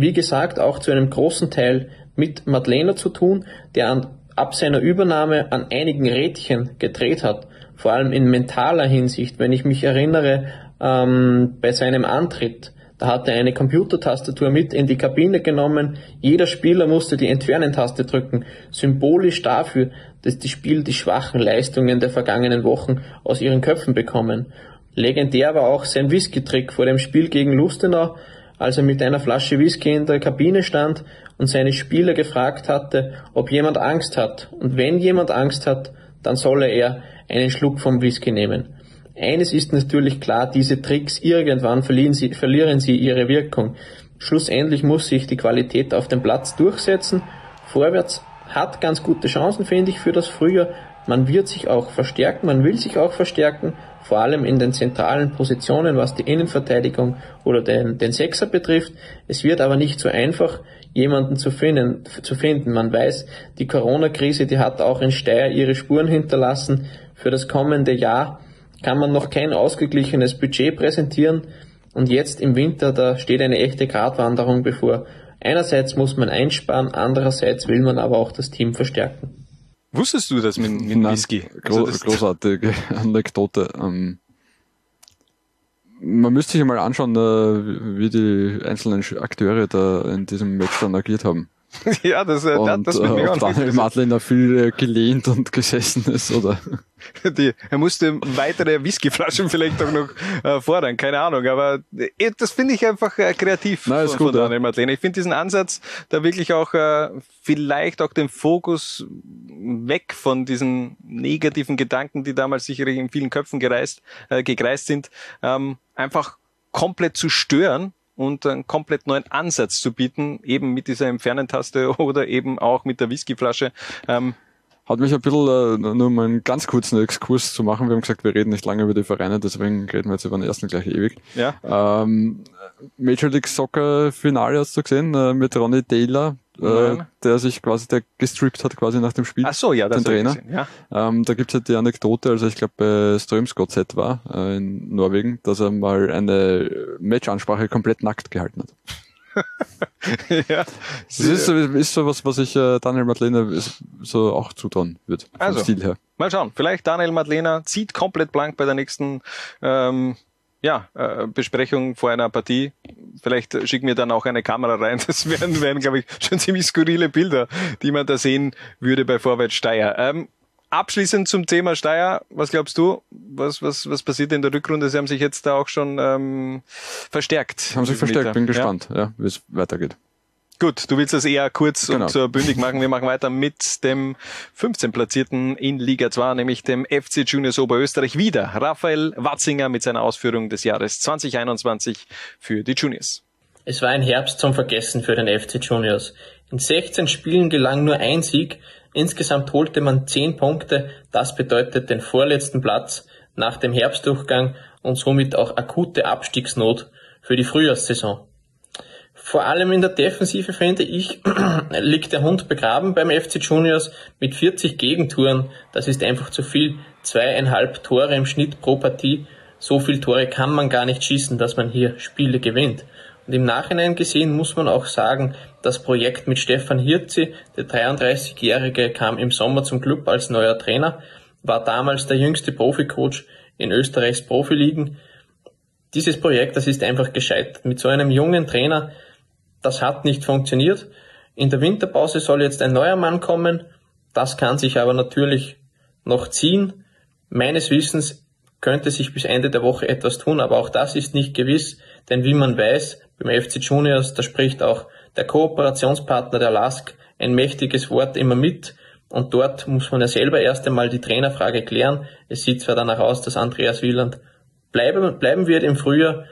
S29: wie gesagt, auch zu einem großen Teil mit Madlener zu tun, der an, ab seiner Übernahme an einigen Rädchen gedreht hat, vor allem in mentaler Hinsicht. Wenn ich mich erinnere, ähm, bei seinem Antritt, da hat er eine Computertastatur mit in die Kabine genommen. Jeder Spieler musste die Entfernen-Taste drücken. Symbolisch dafür, dass die Spieler die schwachen Leistungen der vergangenen Wochen aus ihren Köpfen bekommen. Legendär war auch sein Whisky-Trick vor dem Spiel gegen Lustenau, als er mit einer Flasche Whisky in der Kabine stand und seine Spieler gefragt hatte, ob jemand Angst hat. Und wenn jemand Angst hat, dann solle er einen Schluck vom Whisky nehmen. Eines ist natürlich klar, diese Tricks, irgendwann verlieren sie, verlieren sie ihre Wirkung. Schlussendlich muss sich die Qualität auf dem Platz durchsetzen. Vorwärts hat ganz gute Chancen, finde ich, für das Frühjahr. Man wird sich auch verstärken, man will sich auch verstärken, vor allem in den zentralen Positionen, was die Innenverteidigung oder den, den Sechser betrifft. Es wird aber nicht so einfach, jemanden zu finden, zu finden. Man weiß, die Corona-Krise, die hat auch in Steyr ihre Spuren hinterlassen. Für das kommende Jahr kann man noch kein ausgeglichenes Budget präsentieren und jetzt im Winter, da steht eine echte Gratwanderung bevor. Einerseits muss man einsparen, andererseits will man aber auch das Team verstärken.
S6: Wusstest du das mit, mit
S7: Nein,
S6: Whisky?
S7: Gro
S6: Also das-
S7: großartige Anekdote. Ähm, man müsste sich mal anschauen, äh, wie die einzelnen Akteure da in diesem Match dann agiert haben.
S6: ja, das, äh,
S7: Und
S6: das wird auch
S7: Daniel
S6: interessieren.
S7: Madlener viel äh, gelehnt und gesessen ist oder
S6: Die, er musste weitere Whiskyflaschen vielleicht auch noch äh, fordern, keine Ahnung. Aber äh, das finde ich einfach äh, kreativ
S7: Nein, ist
S6: von,
S7: gut,
S6: von
S7: ja.
S6: Daniel Madlener. Ich finde diesen Ansatz, da wirklich auch äh, vielleicht auch den Fokus weg von diesen negativen Gedanken, die damals sicherlich in vielen Köpfen gereist, äh, gekreist sind, ähm, einfach komplett zu stören und einen komplett neuen Ansatz zu bieten, eben mit dieser Entfernentaste oder eben auch mit der Whiskyflasche. Ähm,
S7: Hat mich ein bisschen, äh, nur mal einen ganz kurzen Exkurs zu machen. Wir haben gesagt, wir reden nicht lange über die Vereine, deswegen reden wir jetzt über den ersten gleich ewig.
S6: Ja.
S7: Ähm, Major League Soccer Finale hast du gesehen, äh, mit Ronnie Taylor, äh, der sich quasi, der gestrippt hat quasi nach dem Spiel.
S6: Ach so, ja, das
S7: den Trainer.
S6: gesehen, ja.
S7: Ähm, da gibt's halt die Anekdote, also ich glaube bei Strömsgodset war, äh, in Norwegen, dass er mal eine Matchansprache komplett nackt gehalten hat.
S6: ja.
S7: Das ist, so- ist so was, was ich äh, Daniel Madlener so auch zutrauen würde, vom
S6: Also,
S7: Stil her.
S6: Mal schauen. Vielleicht Daniel Madlener zieht komplett blank bei der nächsten ähm, ja, äh, Besprechung vor einer Partie. Vielleicht schicken wir dann auch eine Kamera rein. Das wären, wären glaube ich, schon ziemlich skurrile Bilder, die man da sehen würde bei Vorwärts Steyr. Ähm, abschließend zum Thema Steyr, was glaubst du? Was, was, was passiert in der Rückrunde? Sie haben sich jetzt da auch schon ähm, verstärkt.
S7: Haben sich verstärkt, bin
S6: Ja.
S7: gespannt, ja, wie es weitergeht.
S6: Gut, du willst das eher kurz
S7: Genau.
S6: und äh, bündig machen. Wir machen weiter mit dem 15 Platzierten in Liga 2, nämlich dem FC Juniors Oberösterreich. Wieder Raphael Watzinger mit seiner Ausführung des Jahres 2021 für die Juniors.
S29: Es war ein Herbst zum Vergessen für den FC Juniors. In 16 Spielen gelang nur ein Sieg. Insgesamt holte man 10 Punkte. Das bedeutet den vorletzten Platz nach dem Herbstdurchgang und somit auch akute Abstiegsnot für die Frühjahrssaison. Vor allem in der Defensive, finde ich, liegt der Hund begraben beim FC Juniors mit 40 Gegentouren. Das ist einfach zu viel. Zweieinhalb Tore im Schnitt pro Partie. So viel Tore kann man gar nicht schießen, dass man hier Spiele gewinnt. Und im Nachhinein gesehen muss man auch sagen, das Projekt mit Stefan Hirzi, der 33-Jährige, kam im Sommer zum Club als neuer Trainer, war damals der jüngste Proficoach in Österreichs Profiligen. Dieses Projekt, das ist einfach gescheitert. Mit so einem jungen Trainer, das hat nicht funktioniert. In der Winterpause soll jetzt ein neuer Mann kommen. Das kann sich aber natürlich noch ziehen. Meines Wissens könnte sich bis Ende der Woche etwas tun, aber auch das ist nicht gewiss, denn wie man weiß, beim FC Juniors, da spricht auch der Kooperationspartner der LASK ein mächtiges Wort immer mit und dort muss man ja selber erst einmal die Trainerfrage klären. Es sieht zwar danach aus, dass Andreas Wieland bleiben, bleiben wird im Frühjahr,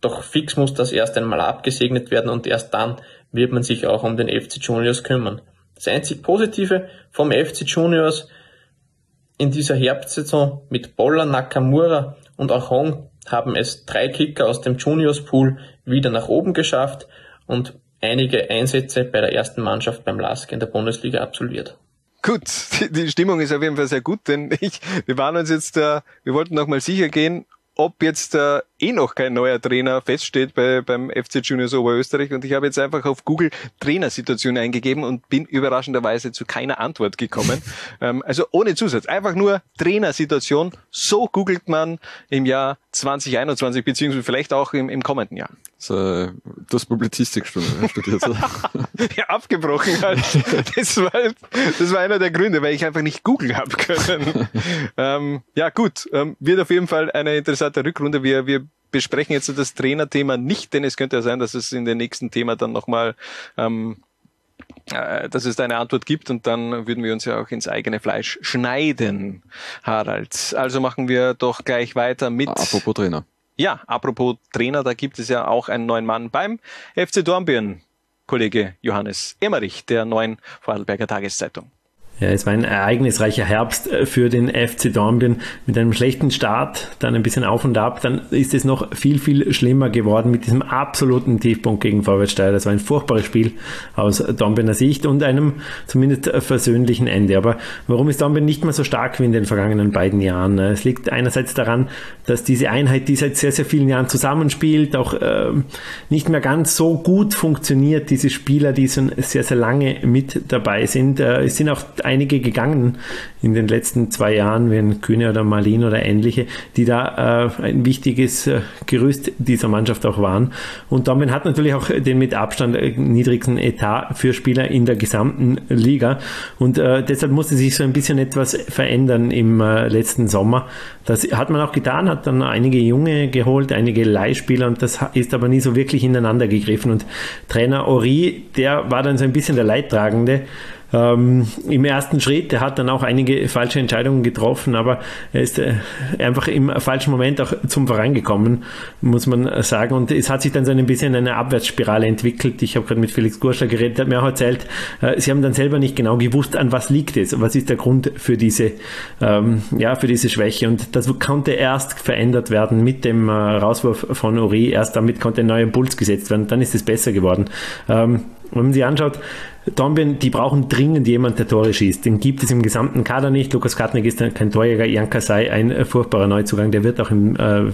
S29: doch fix muss das erst einmal abgesegnet werden und erst dann wird man sich auch um den FC Juniors kümmern. Das einzig Positive vom FC Juniors in dieser Herbstsaison mit Boller, Nakamura und auch Hong haben es drei Kicker aus dem Juniors Pool wieder nach oben geschafft und einige Einsätze bei der ersten Mannschaft beim LASK in der Bundesliga absolviert.
S6: Gut, die, Stimmung ist auf jeden Fall sehr gut, denn ich, wir waren uns jetzt, äh, wir wollten noch mal sicher gehen, ob jetzt äh, eh noch kein neuer Trainer feststeht bei, beim FC Juniors Oberösterreich. Und ich habe jetzt einfach auf Google Trainersituation eingegeben und bin überraschenderweise zu keiner Antwort gekommen. ähm, also ohne Zusatz. Einfach nur Trainersituation. So googelt man im Jahr 2021, beziehungsweise vielleicht auch im, im kommenden Jahr.
S7: So, du hast Publizistik studiert.
S6: ja, abgebrochen halt. Das war, das war einer der Gründe, weil ich einfach nicht googeln habe können. ähm, ja, gut. Ähm, wird auf jeden Fall eine interessante Rückrunde. Wir, wir besprechen jetzt das Trainerthema nicht, denn es könnte ja sein, dass es in dem nächsten Thema dann nochmal ähm, äh, dass es da eine Antwort gibt und dann würden wir uns ja auch ins eigene Fleisch schneiden, Harald. Also machen wir doch gleich weiter mit.
S7: Apropos Trainer.
S6: Ja, apropos Trainer, da gibt es ja auch einen neuen Mann beim FC Dornbirn, Kollege Johannes Emmerich der neuen Vorarlberger Tageszeitung.
S30: Ja, es war ein ereignisreicher Herbst äh, für den FC Dornbirn mit einem schlechten Start, dann ein bisschen auf und ab, dann ist es noch viel, viel schlimmer geworden mit diesem absoluten Tiefpunkt gegen Vorwärtssteier. Das war ein furchtbares Spiel aus Dornbirner Sicht und einem zumindest versöhnlichen Ende. Aber warum ist Dornbirn nicht mehr so stark wie in den vergangenen beiden Jahren? Es liegt einerseits daran, dass diese Einheit, die seit sehr, sehr vielen Jahren zusammenspielt, auch äh, nicht mehr ganz so gut funktioniert. Diese Spieler, die schon sehr, sehr lange mit dabei sind, äh, es sind auch einige gegangen in den letzten zwei Jahren, wie ein Kühne oder Marlin oder ähnliche, die da äh, ein wichtiges äh, Gerüst dieser Mannschaft auch waren. Und Dortmund hat natürlich auch den mit Abstand niedrigsten Etat für Spieler in der gesamten Liga. Und äh, deshalb musste sich so ein bisschen etwas verändern im äh, letzten Sommer. Das hat man auch getan, hat dann einige Junge geholt, einige Leihspieler und das ist aber nie so wirklich ineinander gegriffen. Und Trainer Ori, der war dann so ein bisschen der Leidtragende ähm, im ersten Schritt. Er hat dann auch einige falsche Entscheidungen getroffen, aber er ist äh, einfach im falschen Moment auch zum Verein gekommen, muss man sagen. Und es hat sich dann so ein bisschen eine Abwärtsspirale entwickelt. Ich habe gerade mit Felix Gurschler geredet, hat mir auch erzählt, äh, sie haben dann selber nicht genau gewusst, an was liegt es, was ist der Grund für diese, ähm, ja, für diese Schwäche. Und das konnte erst verändert werden mit dem äh, Rauswurf von Uri. Erst damit konnte ein neuer Impuls gesetzt werden. Dann ist es besser geworden. Ähm, wenn man sich anschaut, Dornbirn, die brauchen dringend jemand, der Tore schießt. Den gibt es im gesamten Kader nicht. Lukas Katnick ist kein Torjäger. Jan Kasai ein äh, furchtbarer Neuzugang. Der wird auch im, äh,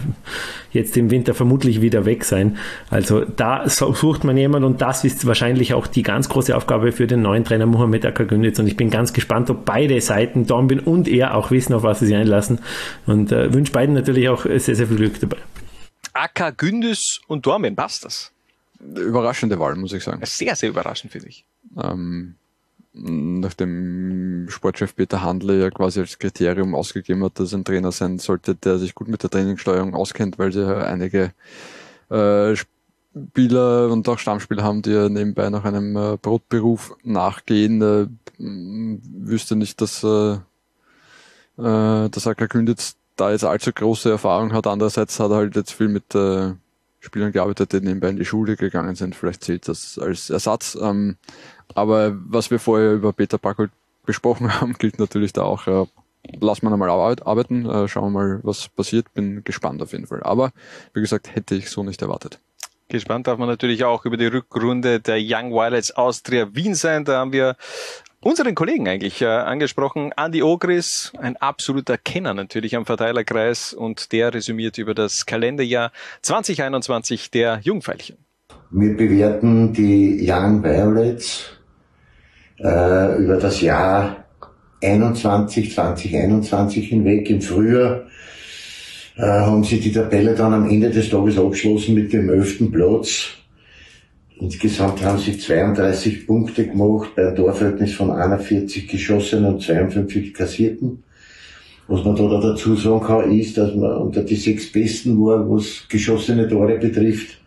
S30: jetzt im Winter vermutlich wieder weg sein. Also da sucht man jemand und das ist wahrscheinlich auch die ganz große Aufgabe für den neuen Trainer Mohamed Akagünditz. Und ich bin ganz gespannt, ob beide Seiten, Dornbirn und er, auch wissen, auf was sie sich einlassen. Und äh, wünsche beiden natürlich auch sehr, sehr viel Glück dabei.
S6: Akagündis und Dornbirn, passt das?
S7: Überraschende Wahl, muss ich sagen.
S6: Sehr, sehr überraschend, finde ich.
S7: Ähm, nachdem Sportchef Peter Handler ja quasi als Kriterium ausgegeben hat, dass ein Trainer sein sollte, der sich gut mit der Trainingssteuerung auskennt, weil sie ja einige äh, Spieler und auch Stammspieler haben, die ja nebenbei nach einem äh, Brotberuf nachgehen, äh, wüsste nicht, dass, äh, äh, dass Acker Künditz da jetzt allzu große Erfahrung hat. Andererseits hat er halt jetzt viel mit äh, Spielern gearbeitet, die nebenbei in die Schule gegangen sind. Vielleicht zählt das als Ersatz. Ähm, aber was wir vorher über Peter Packold besprochen haben, gilt natürlich da auch. Äh, lass mal einmal arbeiten, äh, schauen wir mal, was passiert. Bin gespannt auf jeden Fall. Aber wie gesagt, hätte ich so nicht erwartet.
S6: Gespannt darf man natürlich auch über die Rückrunde der Young Violets Austria Wien sein. Da haben wir unseren Kollegen eigentlich äh, angesprochen. Andy Ogris, ein absoluter Kenner natürlich am Verteilerkreis und der resümiert über das Kalenderjahr 2021 der Jungfeilchen.
S31: Wir bewerten die Young Violets äh, über das Jahr 21, 2021 hinweg. Im Frühjahr äh, haben sie die Tabelle dann am Ende des Tages abgeschlossen mit dem elften Platz Insgesamt haben sie 32 Punkte gemacht bei einem Torverhältnis von 41 geschossenen und 52 kassierten. Was man da dazu sagen kann, ist, dass man unter die sechs Besten war, was geschossene Tore betrifft.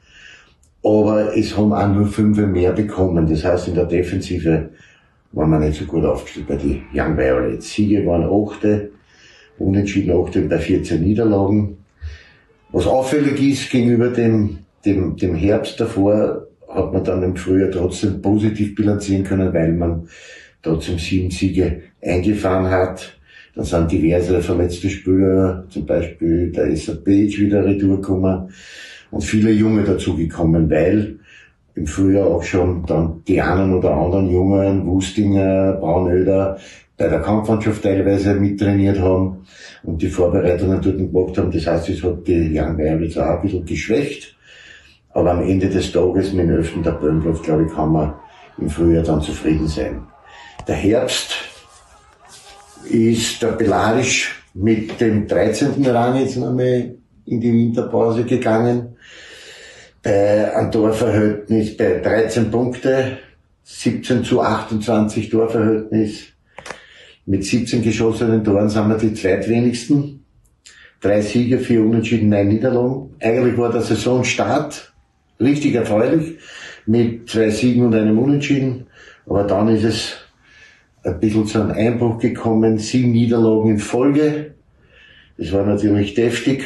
S31: Aber es haben auch nur fünf mehr bekommen. Das heißt, in der Defensive waren wir nicht so gut aufgestellt bei den Young Violets. Siege waren achte, unentschieden achte bei 14 Niederlagen. Was auffällig ist gegenüber dem, dem, dem Herbst davor, hat man dann im Frühjahr trotzdem positiv bilanzieren können, weil man trotzdem sieben Siege eingefahren hat. Dann sind diverse verletzte Spieler, zum Beispiel der Page wieder retourgekommen und viele Junge dazugekommen, weil im Frühjahr auch schon dann die einen oder anderen Jungen, Wustinger, Braunöder, bei der Kampfmannschaft teilweise mittrainiert haben und die Vorbereitungen dort gemacht haben. Das heißt, es hat die Young Violets auch ein bisschen geschwächt. Aber am Ende des Tages mit dem 11. Tabellenplatz, glaube ich, kann man im Frühjahr dann zufrieden sein. Der Herbst ist tabellarisch mit dem 13. Rang jetzt nochmal in die Winterpause gegangen. Bei einem Torverhältnis bei 13 Punkte, 17 zu 28 Torverhältnis. Mit 17 geschossenen Toren sind wir die zweitwenigsten. Drei Siege, vier Unentschieden, neun Niederlagen. Eigentlich war der Saisonstart richtig erfreulich mit zwei Siegen und einem Unentschieden. Aber dann ist es ein bisschen zu einem Einbruch gekommen. Sieben Niederlagen in Folge. Das war natürlich deftig.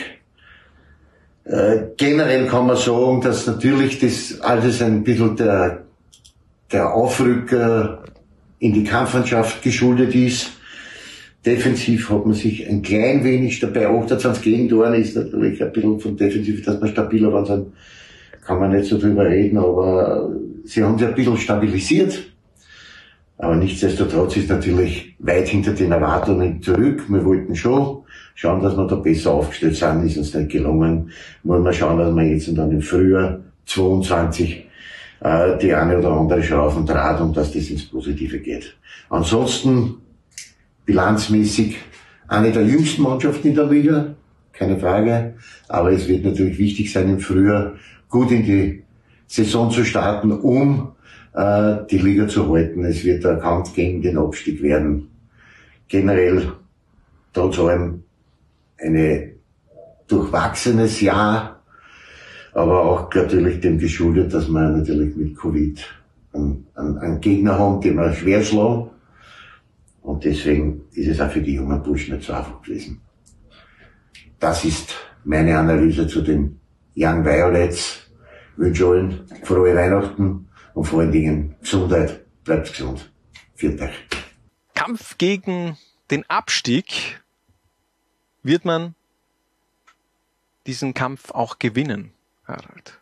S31: Äh, generell kann man sagen, dass natürlich das alles ein bisschen der, der Aufrücker in die Kampfmannschaft geschuldet ist. Defensiv hat man sich ein klein wenig dabei, 28 Gegentoren ist natürlich ein bisschen von defensiv, dass man stabiler waren kann man nicht so drüber reden, aber sie haben sich ein bisschen stabilisiert. Aber nichtsdestotrotz ist natürlich weit hinter den Erwartungen zurück. Wir wollten schon schauen, dass wir da besser aufgestellt sind, ist uns nicht gelungen. Wollen wir schauen, dass wir jetzt dann im Frühjahr 22 äh, die eine oder andere Schrauben Draht und dass das ins Positive geht. Ansonsten bilanzmäßig eine der jüngsten Mannschaften in der Liga, keine Frage. Aber es wird natürlich wichtig sein, im Frühjahr gut in die Saison zu starten, um äh, die Liga zu halten. Es wird der Kampf gegen den Abstieg werden. Generell trotz allem eine durchwachsenes Jahr, aber auch natürlich dem geschuldet, dass wir natürlich mit Covid einen, einen, einen Gegner haben, den wir schwer schlagen. Und deswegen ist es auch für die jungen Burschen nicht so einfach gewesen. Das ist meine Analyse zu den Young Violets. Ich wünsche allen frohe Weihnachten und vor allen Dingen Gesundheit. Bleibt gesund. Viert euch.
S6: Kampf gegen den Abstieg wird man diesen Kampf auch gewinnen, Harald?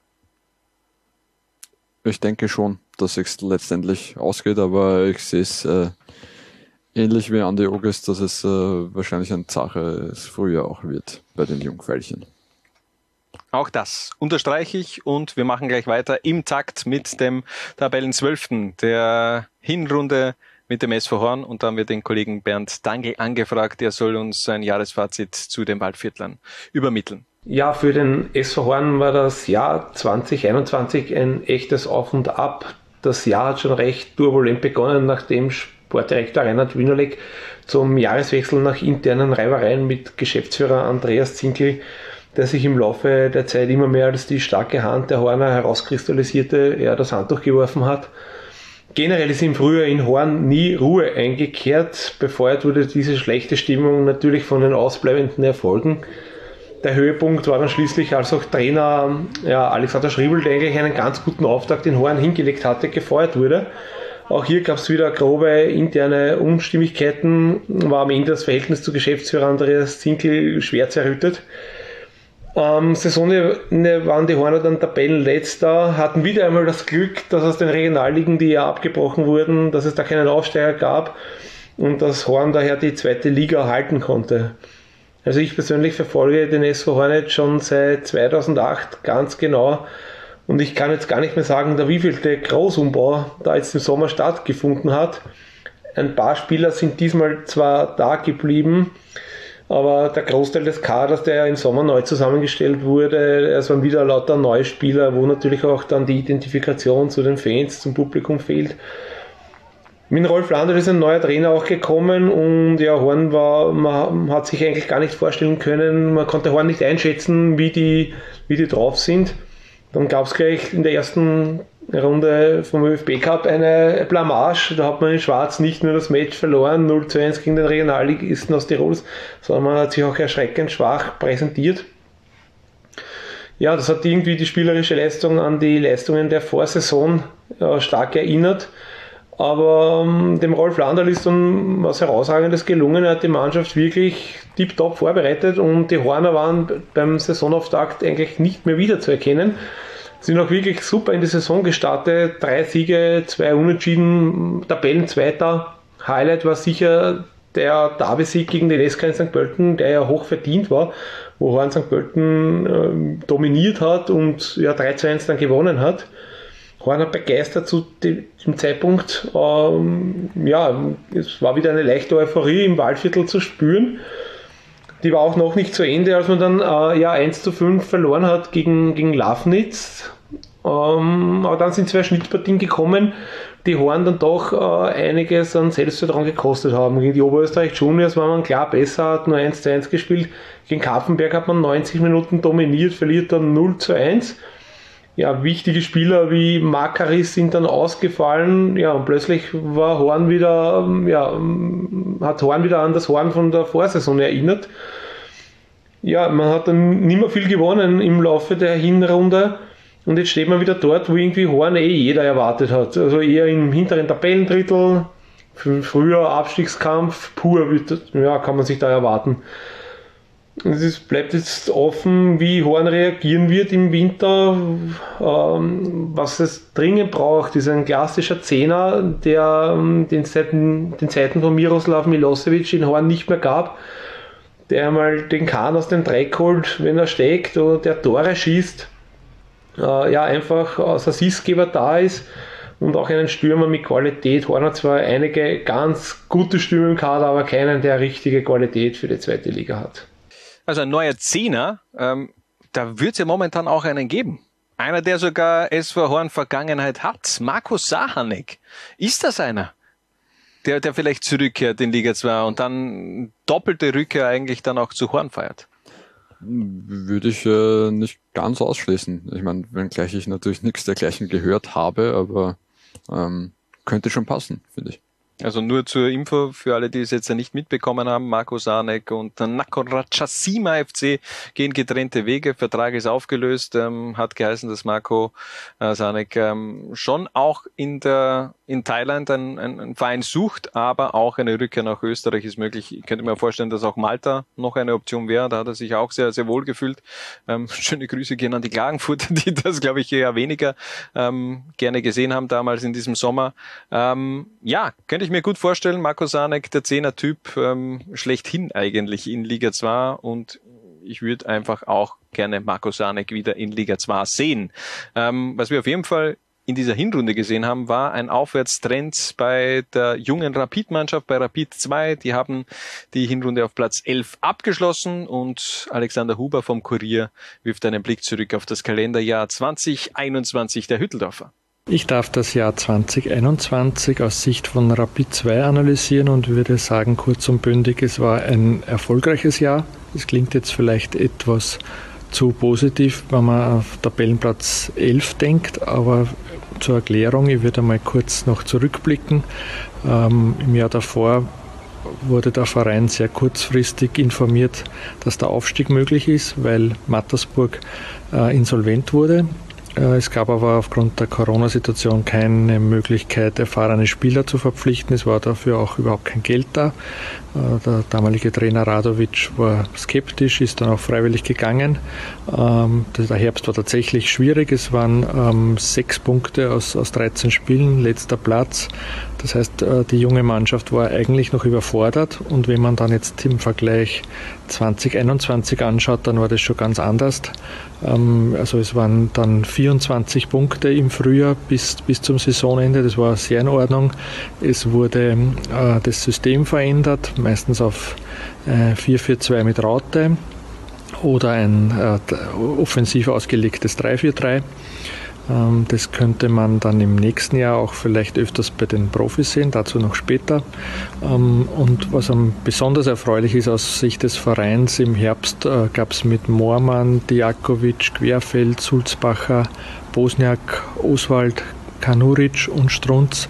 S7: Ich denke schon, dass es letztendlich ausgeht, aber ich sehe es äh, ähnlich wie Andi August, dass es äh, wahrscheinlich eine Sache früher auch wird bei den Jungfeilchen.
S6: Auch das unterstreiche ich und wir machen gleich weiter im Takt mit dem Tabellenzwölften der Hinrunde mit dem SV Horn und da haben wir den Kollegen Bernd Dangel angefragt, der soll uns ein Jahresfazit zu den Waldviertlern übermitteln.
S32: Ja, für den SV Horn war das Jahr 2021 ein echtes Auf und Ab. Das Jahr hat schon recht turbulent begonnen, nachdem Sportdirektor Reinhard Wienerleck zum Jahreswechsel nach internen Reibereien mit Geschäftsführer Andreas Zinkel, der sich im Laufe der Zeit immer mehr als die starke Hand der Horner herauskristallisierte, er das Handtuch geworfen hat. Generell ist im Frühjahr in Horn nie Ruhe eingekehrt. Befeuert wurde diese schlechte Stimmung natürlich von den ausbleibenden Erfolgen. Der Höhepunkt war dann schließlich, als auch Trainer ja, Alexander Schriebel, der eigentlich einen ganz guten Auftakt in Horn hingelegt hatte, gefeuert wurde. Auch hier gab es wieder grobe interne Unstimmigkeiten, war am Ende das Verhältnis zu Geschäftsführer Andreas Zinkel schwer zerrüttet. Am Saisonende waren die Horner dann Tabellenletzter, hatten wieder einmal das Glück, dass aus den Regionalligen, die ja abgebrochen wurden, dass es da keinen Aufsteiger gab und dass Horn daher die zweite Liga erhalten konnte. Also ich persönlich verfolge den SV Hornet schon seit 2008 ganz genau und ich kann jetzt gar nicht mehr sagen, der wievielte Großumbau da jetzt im Sommer stattgefunden hat. Ein paar Spieler sind diesmal zwar da geblieben, aber der Großteil des Kaders, der im Sommer neu zusammengestellt wurde, es waren wieder lauter neue Spieler, wo natürlich auch dann die Identifikation zu den Fans, zum Publikum fehlt. Mit Rolf Landert ist ein neuer Trainer auch gekommen und ja, Horn war, man hat sich eigentlich gar nicht vorstellen können, man konnte Horn nicht einschätzen, wie die, wie die drauf sind. Dann gab es gleich in der ersten Runde vom ÖFB Cup eine Blamage. Da hat man in Schwarz nicht nur das Match verloren, 0 zu 1 gegen den Regionalligisten aus Tirols, sondern man hat sich auch erschreckend schwach präsentiert. Ja, das hat irgendwie die spielerische Leistung an die Leistungen der Vorsaison äh, stark erinnert. Aber ähm, dem Rolf Landerl ist dann was Herausragendes gelungen. Er hat die Mannschaft wirklich tiptop vorbereitet und die Horner waren beim Saisonauftakt eigentlich nicht mehr wiederzuerkennen. Sind auch wirklich super in die Saison gestartet. Drei Siege, zwei Unentschieden, Tabellenzweiter, Highlight war sicher der Derby-Sieg gegen den SK in St. Pölten, der ja hoch verdient war, wo Horn St. Pölten ähm, dominiert hat und ja 3 zu 1 dann gewonnen hat. Horn hat begeistert zu dem Zeitpunkt. Ähm, ja, es war wieder eine leichte Euphorie im Waldviertel zu spüren. Die war auch noch nicht zu Ende, als man dann äh, ja 1 zu 5 verloren hat gegen, gegen Lafnitz. Ähm, aber dann sind zwei Schnittpartien gekommen, die Horn dann doch äh, einiges an Selbstvertrauen gekostet haben. Gegen die Oberösterreich Juniors war man klar besser, hat nur 1 zu 1 gespielt. Gegen Kapfenberg hat man 90 Minuten dominiert, verliert dann 0 zu 1. Ja, wichtige Spieler wie Makaris sind dann ausgefallen. Ja, und plötzlich war Horn wieder, ja, hat Horn wieder an das Horn von der Vorsaison erinnert. Ja, man hat dann nicht mehr viel gewonnen im Laufe der Hinrunde. Und jetzt steht man wieder dort, wo irgendwie Horn eh jeder erwartet hat. Also eher im hinteren Tabellendrittel, früher Abstiegskampf, pur, ja, kann man sich da erwarten. Es bleibt jetzt offen, wie Horn reagieren wird im Winter. Ähm, was es dringend braucht, ist ein klassischer Zehner, der ähm, den, Zeiten, den Zeiten von Miroslav Milosevic in Horn nicht mehr gab, der einmal den Kahn aus dem Dreck holt, wenn er steckt oder der Tore schießt. Äh, ja, einfach als Assistgeber da ist und auch einen Stürmer mit Qualität. Horn hat zwar einige ganz gute Stürmer im Kader, aber keinen, der richtige Qualität für die zweite Liga hat.
S6: Also ein neuer Zehner, ähm, da wird es ja momentan auch einen geben. Einer, der sogar SV Horn Vergangenheit hat. Markus Sahanek. Ist das einer? Der, der vielleicht zurückkehrt in Liga 2 und dann doppelte Rückkehr eigentlich dann auch zu Horn feiert?
S7: Würde ich äh, nicht ganz ausschließen. Ich meine, wenngleich ich natürlich nichts dergleichen gehört habe, aber ähm, könnte schon passen, finde ich.
S6: Also nur zur Info für alle, die es jetzt nicht mitbekommen haben, Marco Sanek und Nakorachasima FC gehen getrennte Wege. Vertrag ist aufgelöst, ähm, hat geheißen, dass Marco äh, Sanek ähm, schon auch in der in Thailand einen, einen Verein sucht, aber auch eine Rückkehr nach Österreich ist möglich. Ich könnte mir vorstellen, dass auch Malta noch eine Option wäre. Da hat er sich auch sehr, sehr wohl gefühlt. Ähm, schöne Grüße gehen an die Klagenfurter, die das, glaube ich, eher weniger ähm, gerne gesehen haben damals in diesem Sommer. Ähm, ja, könnte mir gut vorstellen. Marco Sanek, der Zehner-Typ, ähm, schlechthin eigentlich in Liga 2 und ich würde einfach auch gerne Marco Sanek wieder in Liga 2 sehen. Ähm, was wir auf jeden Fall in dieser Hinrunde gesehen haben, war ein Aufwärtstrend bei der jungen Rapid-Mannschaft, bei Rapid 2. Die haben die Hinrunde auf Platz 11 abgeschlossen und Alexander Huber vom Kurier wirft einen Blick zurück auf das Kalenderjahr 2021 der Hütteldorfer.
S33: Ich darf das Jahr 2021 aus Sicht von Rapid 2 analysieren und würde sagen, kurz und bündig, es war ein erfolgreiches Jahr. Es klingt jetzt vielleicht etwas zu positiv, wenn man auf Tabellenplatz 11 denkt, aber zur Erklärung, ich würde einmal kurz noch zurückblicken. Ähm, Im Jahr davor wurde der Verein sehr kurzfristig informiert, dass der Aufstieg möglich ist, weil Mattersburg äh, insolvent wurde. Äh, es gab aber aufgrund der Corona-Situation keine Möglichkeit, erfahrene Spieler zu verpflichten. Es war dafür auch überhaupt kein Geld da. Äh, der damalige Trainer Radovic war skeptisch, ist dann auch freiwillig gegangen. Ähm, der Herbst war tatsächlich schwierig. Es waren ähm, sechs Punkte aus, aus 13 Spielen, letzter Platz. Das heißt, äh, die junge Mannschaft war eigentlich noch überfordert. Und wenn man dann jetzt im Vergleich 2021 anschaut, dann war das schon ganz anders. Ähm, also es waren dann 24 Punkte im Frühjahr bis, bis zum Saisonende. Das war sehr in Ordnung. Es wurde äh, das System verändert meistens auf äh, 4-4-2 mit Raute oder ein äh, offensiv ausgelegtes 3-4-3. Ähm, das könnte man dann im nächsten Jahr auch vielleicht öfters bei den Profis sehen, dazu noch später. Ähm, und was besonders erfreulich ist aus Sicht des Vereins, im Herbst äh, gab es mit Moormann, Diakovic, Querfeld, Sulzbacher, Bosniak, Oswald, Kanuric und Strunz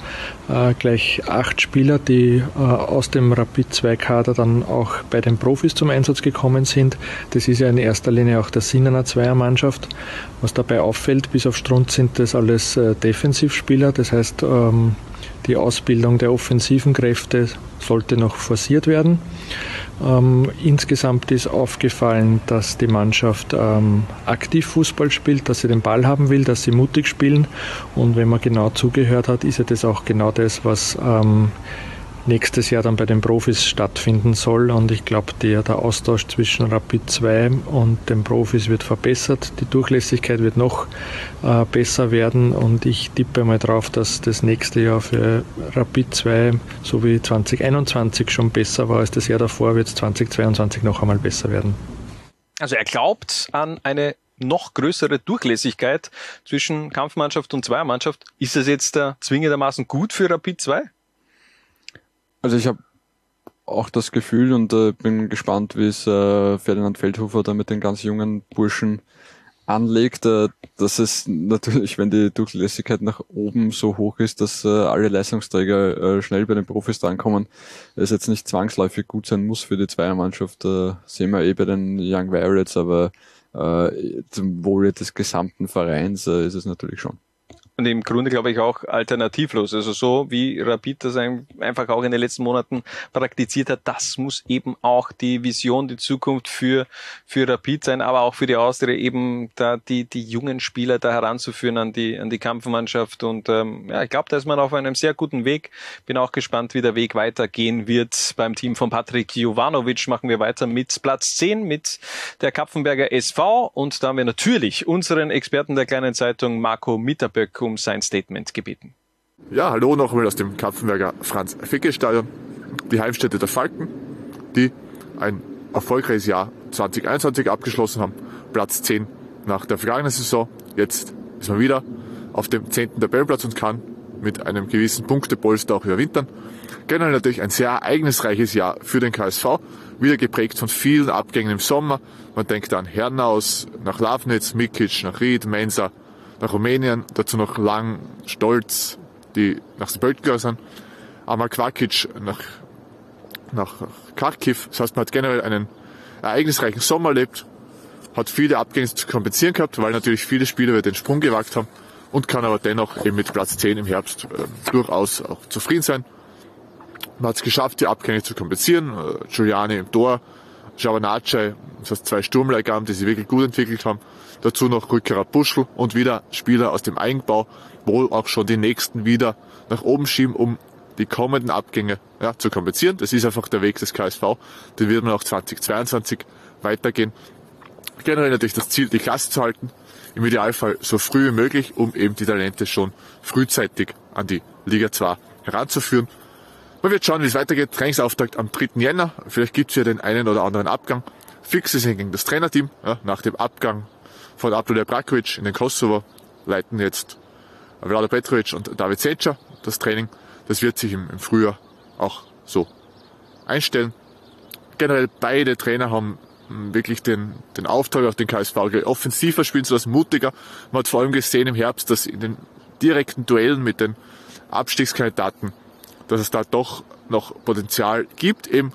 S33: äh, gleich acht Spieler, die äh, aus dem Rapid 2 Kader dann auch bei den Profis zum Einsatz gekommen sind. Das ist ja in erster Linie auch der Sinn einer Zweiermannschaft. Was dabei auffällt, bis auf Strunz sind das alles äh, Defensivspieler, das heißt, ähm, die Ausbildung der offensiven Kräfte sollte noch forciert werden. Ähm, insgesamt ist aufgefallen, dass die Mannschaft ähm, aktiv Fußball spielt, dass sie den Ball haben will, dass sie mutig spielen. Und wenn man genau zugehört hat, ist ja das auch genau das, was ähm, nächstes Jahr dann bei den Profis stattfinden soll. Und ich glaube, der, der Austausch zwischen Rapid 2 und den Profis wird verbessert. Die Durchlässigkeit wird noch äh, besser werden. Und ich tippe mal drauf, dass das nächste Jahr für Rapid 2, so wie 2021 schon besser war als das Jahr davor, wird es 2022 noch einmal besser werden.
S6: Also er glaubt an eine noch größere Durchlässigkeit zwischen Kampfmannschaft und Zweiermannschaft. Ist das jetzt äh, zwingendermaßen gut für Rapid 2?
S7: Also ich habe auch das Gefühl und äh, bin gespannt, wie es äh, Ferdinand Feldhofer da mit den ganz jungen Burschen anlegt, äh, dass es natürlich, wenn die Durchlässigkeit nach oben so hoch ist, dass äh, alle Leistungsträger äh, schnell bei den Profis drankommen, es jetzt nicht zwangsläufig gut sein muss für die Zweiermannschaft, äh, sehen wir eh bei den Young Violets, aber äh, zum Wohle des gesamten Vereins äh, ist es natürlich schon
S6: und im Grunde glaube ich auch alternativlos. Also so wie Rapid das einfach auch in den letzten Monaten praktiziert hat, das muss eben auch die Vision, die Zukunft für, für Rapid sein, aber auch für die Austria eben da die, die jungen Spieler da heranzuführen an die, an die Kampfmannschaft und ähm, ja, ich glaube, da ist man auf einem sehr guten Weg. Bin auch gespannt, wie der Weg weitergehen wird. Beim Team von Patrick Jovanovic machen wir weiter mit Platz 10 mit der Kapfenberger SV und da haben wir natürlich unseren Experten der kleinen Zeitung Marco Mitterböck um sein Statement gebeten.
S34: Ja, hallo nochmal aus dem Kapfenberger Franz-Ficke-Stadion. Die Heimstätte der Falken, die ein erfolgreiches Jahr 2021 abgeschlossen haben. Platz 10 nach der vergangenen Saison. Jetzt ist man wieder auf dem 10. Tabellenplatz und kann mit einem gewissen Punktepolster auch überwintern. Generell natürlich ein sehr ereignisreiches Jahr für den KSV, wieder geprägt von vielen Abgängen im Sommer. Man denkt an Hernaus, nach Lavnitz, Mikic, nach Ried, Mensa, nach Rumänien, dazu noch Lang, Stolz, die nach gegangen sind, Amal Kvakic nach, nach Kharkiv. Das heißt, man hat generell einen ereignisreichen Sommer erlebt, hat viele Abgänge zu kompensieren gehabt, weil natürlich viele Spieler den Sprung gewagt haben und kann aber dennoch eben mit Platz 10 im Herbst äh, durchaus auch zufrieden sein. Man hat es geschafft, die Abgänge zu kompensieren. Äh, Giuliani im Tor, Javanace, das heißt zwei Sturmleihgaben, die sich wirklich gut entwickelt haben. Dazu noch Rückkehrer Buschel und wieder Spieler aus dem Eigenbau, wohl auch schon die nächsten wieder nach oben schieben, um die kommenden Abgänge ja, zu kompensieren. Das ist einfach der Weg des KSV. Den wird man auch 2022 weitergehen. Generell natürlich das Ziel, die Klasse zu halten. Im Idealfall so früh wie möglich, um eben die Talente schon frühzeitig an die Liga 2 heranzuführen. Man wird schauen, wie es weitergeht. Trainingsauftakt am 3. Jänner. Vielleicht gibt es ja den einen oder anderen Abgang. Fix ist hingegen das Trainerteam. Ja, nach dem Abgang von Abdullah Brakovic in den Kosovo leiten jetzt Vlado Petrovic und David Seča das Training. Das wird sich im, Frühjahr auch so einstellen. Generell beide Trainer haben hm, wirklich den, den Auftrag, auch den KSV offensiver spielen zu lassen, mutiger. Man hat vor allem gesehen im Herbst, dass in den direkten Duellen mit den Abstiegskandidaten, dass es da doch noch Potenzial gibt, eben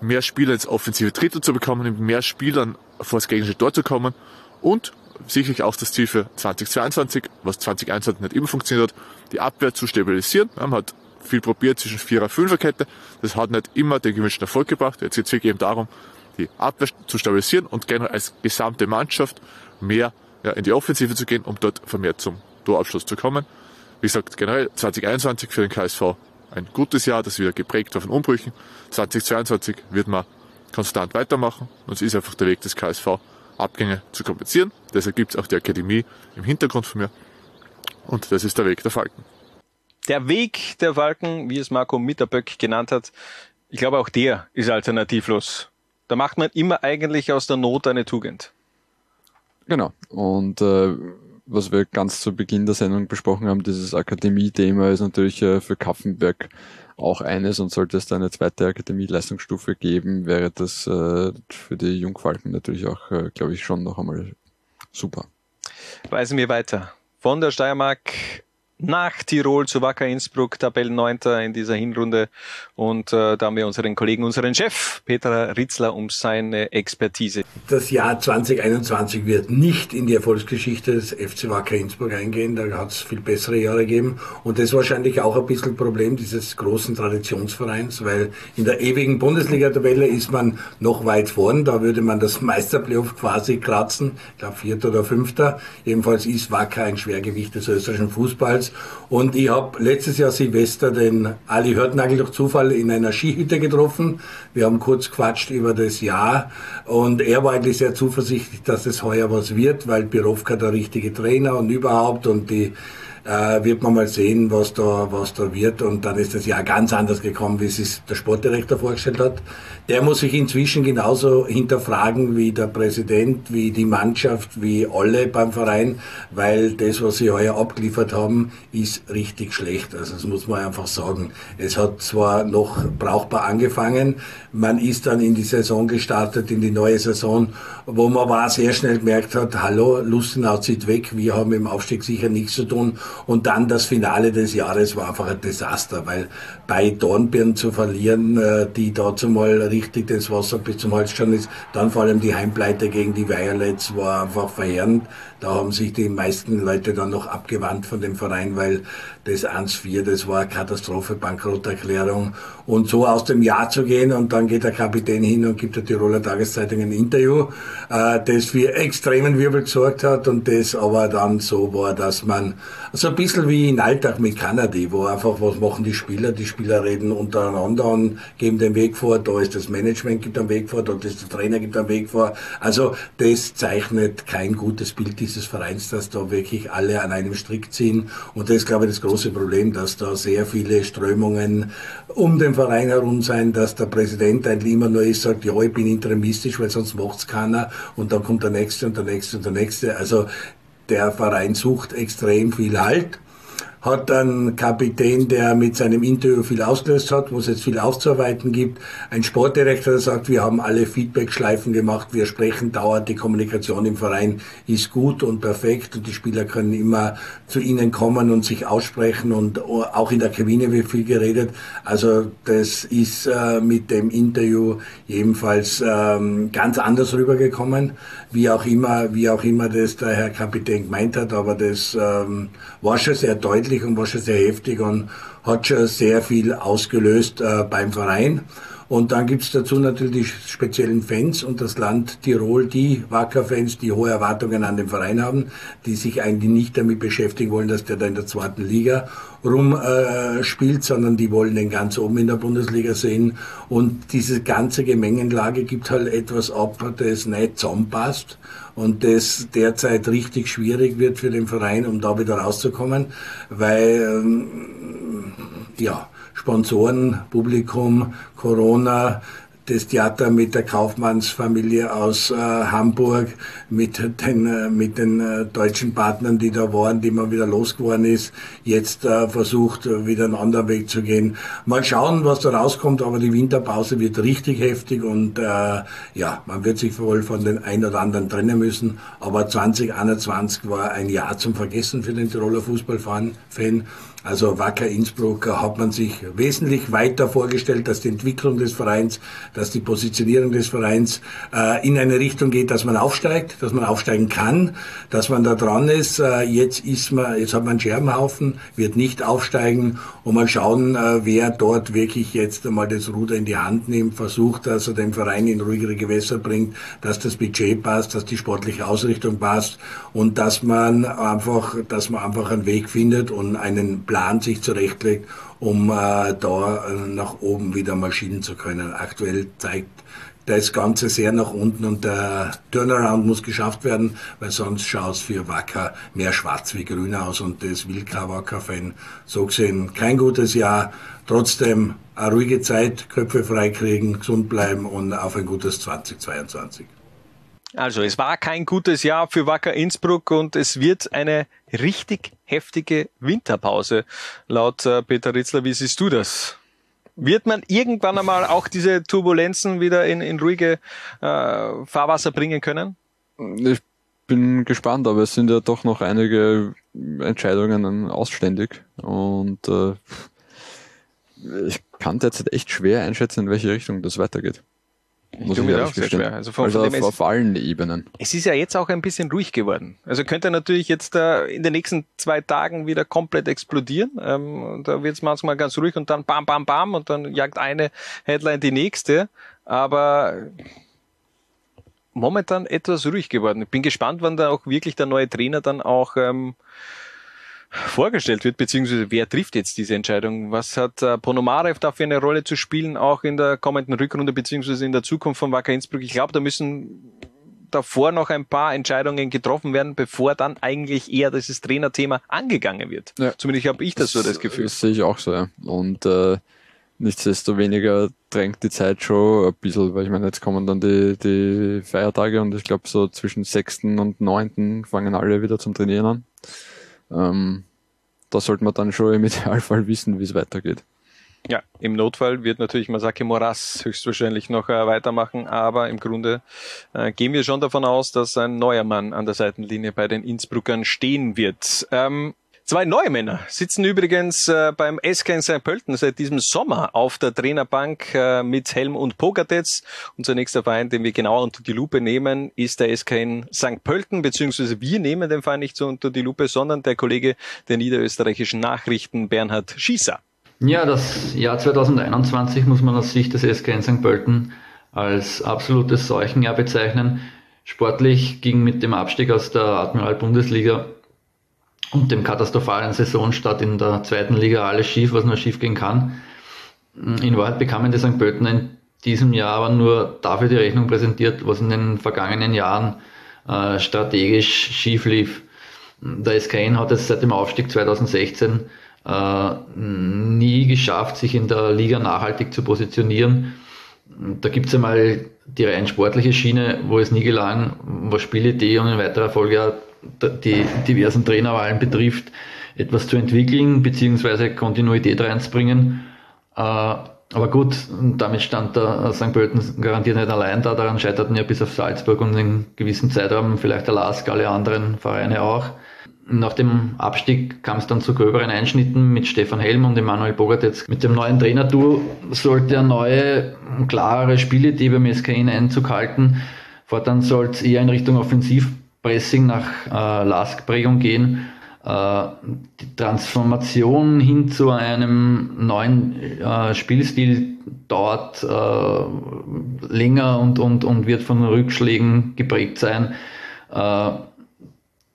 S34: mehr Spieler ins offensive Drittel zu bekommen, mehr Spielern vor das gegnerische Tor zu kommen und sicherlich auch das Ziel für 2022, was 2021 nicht immer funktioniert hat, die Abwehr zu stabilisieren. Man hat viel probiert zwischen 4er, 5er Kette. Das hat nicht immer den gewünschten Erfolg gebracht. Jetzt geht es wirklich eben darum, die Abwehr zu stabilisieren und generell als gesamte Mannschaft mehr ja, in die Offensive zu gehen, um dort vermehrt zum Torabschluss zu kommen. Wie gesagt, generell 2021 für den KSV ein gutes Jahr, das wieder geprägt war von Umbrüchen. 2022 wird man konstant weitermachen und es ist einfach der Weg des KSV, Abgänge zu kompensieren. Deshalb gibt es auch die Akademie im Hintergrund von mir. Und das ist der Weg der Falken.
S6: Der Weg der Falken, wie es Marco Mitterböck genannt hat, ich glaube auch der ist alternativlos. Da macht man immer eigentlich aus der Not eine Tugend.
S7: Genau. Und äh, was wir ganz zu Beginn der Sendung besprochen haben, dieses Akademie-Thema ist natürlich äh, für Kaffenberg auch eines und sollte es da eine zweite Akademie-Leistungsstufe geben, wäre das äh, für die Jungfalken natürlich auch, äh, glaube ich, schon noch einmal super.
S6: Reisen wir weiter. Von der Steiermark nach Tirol zu Wacker Innsbruck, Tabellenneunter in dieser Hinrunde. Und äh, da haben wir unseren Kollegen, unseren Chef, Peter Ritzler, um seine Expertise.
S35: Das Jahr 2021 wird nicht in die Erfolgsgeschichte des FC Wacker Innsbruck eingehen. Da hat es viel bessere Jahre gegeben. Und das ist wahrscheinlich auch ein bisschen Problem dieses großen Traditionsvereins, weil in der ewigen Bundesliga-Tabelle ist man noch weit vorn. Da würde man das Meisterplayoff quasi kratzen. Ich glaube, Vierter oder Fünfter. Ebenfalls ist Wacker ein Schwergewicht des österreichischen Fußballs Jahres. Und ich habe letztes Jahr Silvester den Ali Hörtnagel durch Zufall in einer Skihütte getroffen. Wir haben kurz quatscht über das Jahr und er war eigentlich sehr zuversichtlich, dass es heuer was wird, weil Birovka der richtige Trainer und überhaupt und die äh, wird man mal sehen, was da, was da wird. Und dann ist das Jahr ganz anders gekommen, wie es sich der Sportdirektor vorgestellt hat. Der muss sich inzwischen genauso hinterfragen wie der Präsident, wie die Mannschaft, wie alle beim Verein, weil das, was sie heuer abgeliefert haben, ist richtig schlecht. Also das muss man einfach sagen. Es hat zwar noch brauchbar angefangen, man ist dann in die Saison gestartet, in die neue Saison, wo man aber sehr schnell gemerkt hat, hallo, Lustenau zieht weg, wir haben im Aufstieg sicher nichts zu tun. Und dann das Finale des Jahres war einfach ein Desaster, weil bei Dornbirn zu verlieren, äh, die dazu mal richtig das Wasser bis zum Hals schon ist, dann vor allem die Heimpleite gegen die Violets war einfach verheerend. Da haben sich die meisten Leute dann noch abgewandt von dem Verein, weil das 1-4, das war eine Katastrophe, Bankrotterklärung. Und so aus dem Jahr zu gehen und dann geht der Kapitän hin und gibt der Tiroler Tageszeitung ein Interview, äh, das für extremen Wirbel gesorgt hat und das aber dann so war, dass man so ein bisschen wie in Alltag mit Kanadi, wo einfach was machen die Spieler, die Spieler reden untereinander und geben den Weg vor, da ist das Management, gibt einen Weg vor, da ist der Trainer, gibt einen Weg vor. Also das zeichnet kein gutes Bild dieses Vereins, dass da wirklich alle an einem Strick ziehen. Und das ist, glaube ich, das große Problem, dass da sehr viele Strömungen um den Verein herum sein, dass der Präsident eigentlich immer nur ist, sagt, ja, ich bin interimistisch, weil sonst macht's keiner. Und dann kommt der Nächste und der Nächste und der Nächste. Also der Verein sucht extrem viel Halt hat einen Kapitän, der mit seinem Interview viel ausgelöst hat, wo es jetzt viel aufzuarbeiten gibt. Ein Sportdirektor, der sagt, wir haben alle Feedback-Schleifen gemacht, wir sprechen dauernd, die Kommunikation im Verein ist gut und perfekt und die Spieler können immer zu ihnen kommen und sich aussprechen und auch in der Kabine wird viel geredet. Also das ist äh, mit dem Interview jedenfalls ähm, ganz anders rübergekommen, wie auch immer, wie auch immer das der Herr Kapitän gemeint hat, aber das ähm, war schon sehr deutlich und war schon sehr heftig und hat schon sehr viel ausgelöst äh, beim Verein. Und dann gibt's dazu natürlich die speziellen Fans und das Land Tirol, die Wacker-Fans, die hohe Erwartungen an den Verein haben, die sich eigentlich nicht damit beschäftigen wollen, dass der da in der zweiten Liga rumspielt, äh, sondern die wollen den ganz oben in der Bundesliga sehen. Und diese ganze Gemengenlage gibt halt etwas ab, das nicht zusammenpasst und das derzeit richtig schwierig wird für den Verein, um da wieder rauszukommen, weil ähm, ja Sponsoren, Publikum, Corona, das Theater mit der Kaufmannsfamilie aus äh, Hamburg, mit den, äh, mit den äh, deutschen Partnern, die da waren, die man wieder losgeworden ist, jetzt äh, versucht, wieder einen anderen Weg zu gehen. Mal schauen, was da rauskommt, aber die Winterpause wird richtig heftig und äh, ja, man wird sich wohl von den ein oder anderen trennen müssen, aber 2021 war ein Jahr zum Vergessen für den Tiroler Fußballfan. Also Wacker Innsbruck hat man sich wesentlich weiter vorgestellt, dass die Entwicklung des Vereins, dass die Positionierung des Vereins äh, in eine Richtung geht, dass man aufsteigt, dass man aufsteigen kann, dass man da dran ist. Äh, jetzt ist man, jetzt hat man einen Scherbenhaufen, wird nicht aufsteigen und mal schauen, äh, wer dort wirklich jetzt einmal das Ruder in die Hand nimmt, versucht, dass er den Verein in ruhigere Gewässer bringt, dass das Budget passt, dass die sportliche Ausrichtung passt und dass man einfach, dass man einfach einen Weg findet und einen Plan sich zurechtlegt, um äh, da äh, nach oben wieder maschinen zu können. Aktuell zeigt das Ganze sehr nach unten und der Turnaround muss geschafft werden, weil sonst schaut es für Wacker mehr schwarz wie grün aus und das will kein Wacker-Fan. So gesehen kein gutes Jahr, trotzdem eine ruhige Zeit, Köpfe freikriegen, gesund bleiben und auf ein gutes 2022.
S6: Also es war kein gutes Jahr für Wacker Innsbruck und es wird eine richtig heftige Winterpause. Laut äh, Peter Ritzler, wie siehst du das? Wird man irgendwann einmal auch diese Turbulenzen wieder in, in ruhige äh, Fahrwasser bringen können?
S7: Ich bin gespannt, aber es sind ja doch noch einige Entscheidungen ausständig und äh, ich kann derzeit echt schwer einschätzen, in welche Richtung das weitergeht.
S6: Muss ich mir auch sehr schwer.
S7: Also, von, also von auf, auf allen Ebenen.
S6: Es ist ja jetzt auch ein bisschen ruhig geworden. Also könnte natürlich jetzt äh, in den nächsten zwei Tagen wieder komplett explodieren. Ähm, da wird es manchmal ganz ruhig und dann bam, bam, bam und dann jagt eine Headline die nächste. Aber momentan etwas ruhig geworden. Ich bin gespannt, wann da auch wirklich der neue Trainer dann auch ähm, vorgestellt wird, beziehungsweise wer trifft jetzt diese Entscheidung? Was hat äh, Ponomarev da für eine Rolle zu spielen, auch in der kommenden Rückrunde, beziehungsweise in der Zukunft von Wacker Innsbruck? Ich glaube, da müssen davor noch ein paar Entscheidungen getroffen werden, bevor dann eigentlich eher dieses Trainerthema angegangen wird. Ja. Zumindest habe ich das, das so das Gefühl.
S7: Das sehe ich auch so, ja. Und äh, nichtsdestoweniger drängt die Zeit schon ein bisschen, weil ich meine, jetzt kommen dann die, die Feiertage und ich glaube so zwischen 6. und 9. fangen alle wieder zum Trainieren an. Ähm, da sollte man dann schon im Idealfall wissen, wie es weitergeht.
S6: Ja, im Notfall wird natürlich Masaki Moras höchstwahrscheinlich noch äh, weitermachen, aber im Grunde äh, gehen wir schon davon aus, dass ein neuer Mann an der Seitenlinie bei den Innsbruckern stehen wird. Ähm, Zwei neue Männer sitzen übrigens äh, beim SK in St. Pölten seit diesem Sommer auf der Trainerbank äh, mit Helm und Pogatetz. Unser nächster Verein, den wir genauer unter die Lupe nehmen, ist der SK in St. Pölten, beziehungsweise wir nehmen den Verein nicht so unter die Lupe, sondern der Kollege der niederösterreichischen Nachrichten, Bernhard Schießer.
S36: Ja, das Jahr 2021 muss man aus Sicht des SK in St. Pölten als absolutes Seuchenjahr bezeichnen. Sportlich ging mit dem Abstieg aus der Admiral Bundesliga und dem katastrophalen Saisonstart in der zweiten Liga alles schief, was nur schief gehen kann. In Wahrheit bekamen die St. Pölten in diesem Jahr aber nur dafür die Rechnung präsentiert, was in den vergangenen Jahren äh, strategisch schief lief. Der SKN hat es seit dem Aufstieg 2016 äh, nie geschafft, sich in der Liga nachhaltig zu positionieren. Da gibt es einmal die rein sportliche Schiene, wo es nie gelang, was Spielidee und in weiterer Folge die diversen Trainerwahlen betrifft, etwas zu entwickeln bzw. Kontinuität reinzubringen. Äh, aber gut, damit stand der St. Pölten garantiert nicht allein da. Daran scheiterten ja bis auf Salzburg und in gewissen Zeitraum vielleicht der LASK, alle anderen Vereine auch. Nach dem Abstieg kam es dann zu gröberen Einschnitten mit Stefan Helm und Emanuel Bogartetz. Mit dem neuen Trainertour sollte eine neue, klarere Spielidee beim SKN Einzug halten. Fortan soll es eher in Richtung Offensiv Pressing nach äh, Lask-Prägung gehen. Äh, die Transformation hin zu einem neuen äh, Spielstil dauert äh, länger und, und, und wird von Rückschlägen geprägt sein. Äh,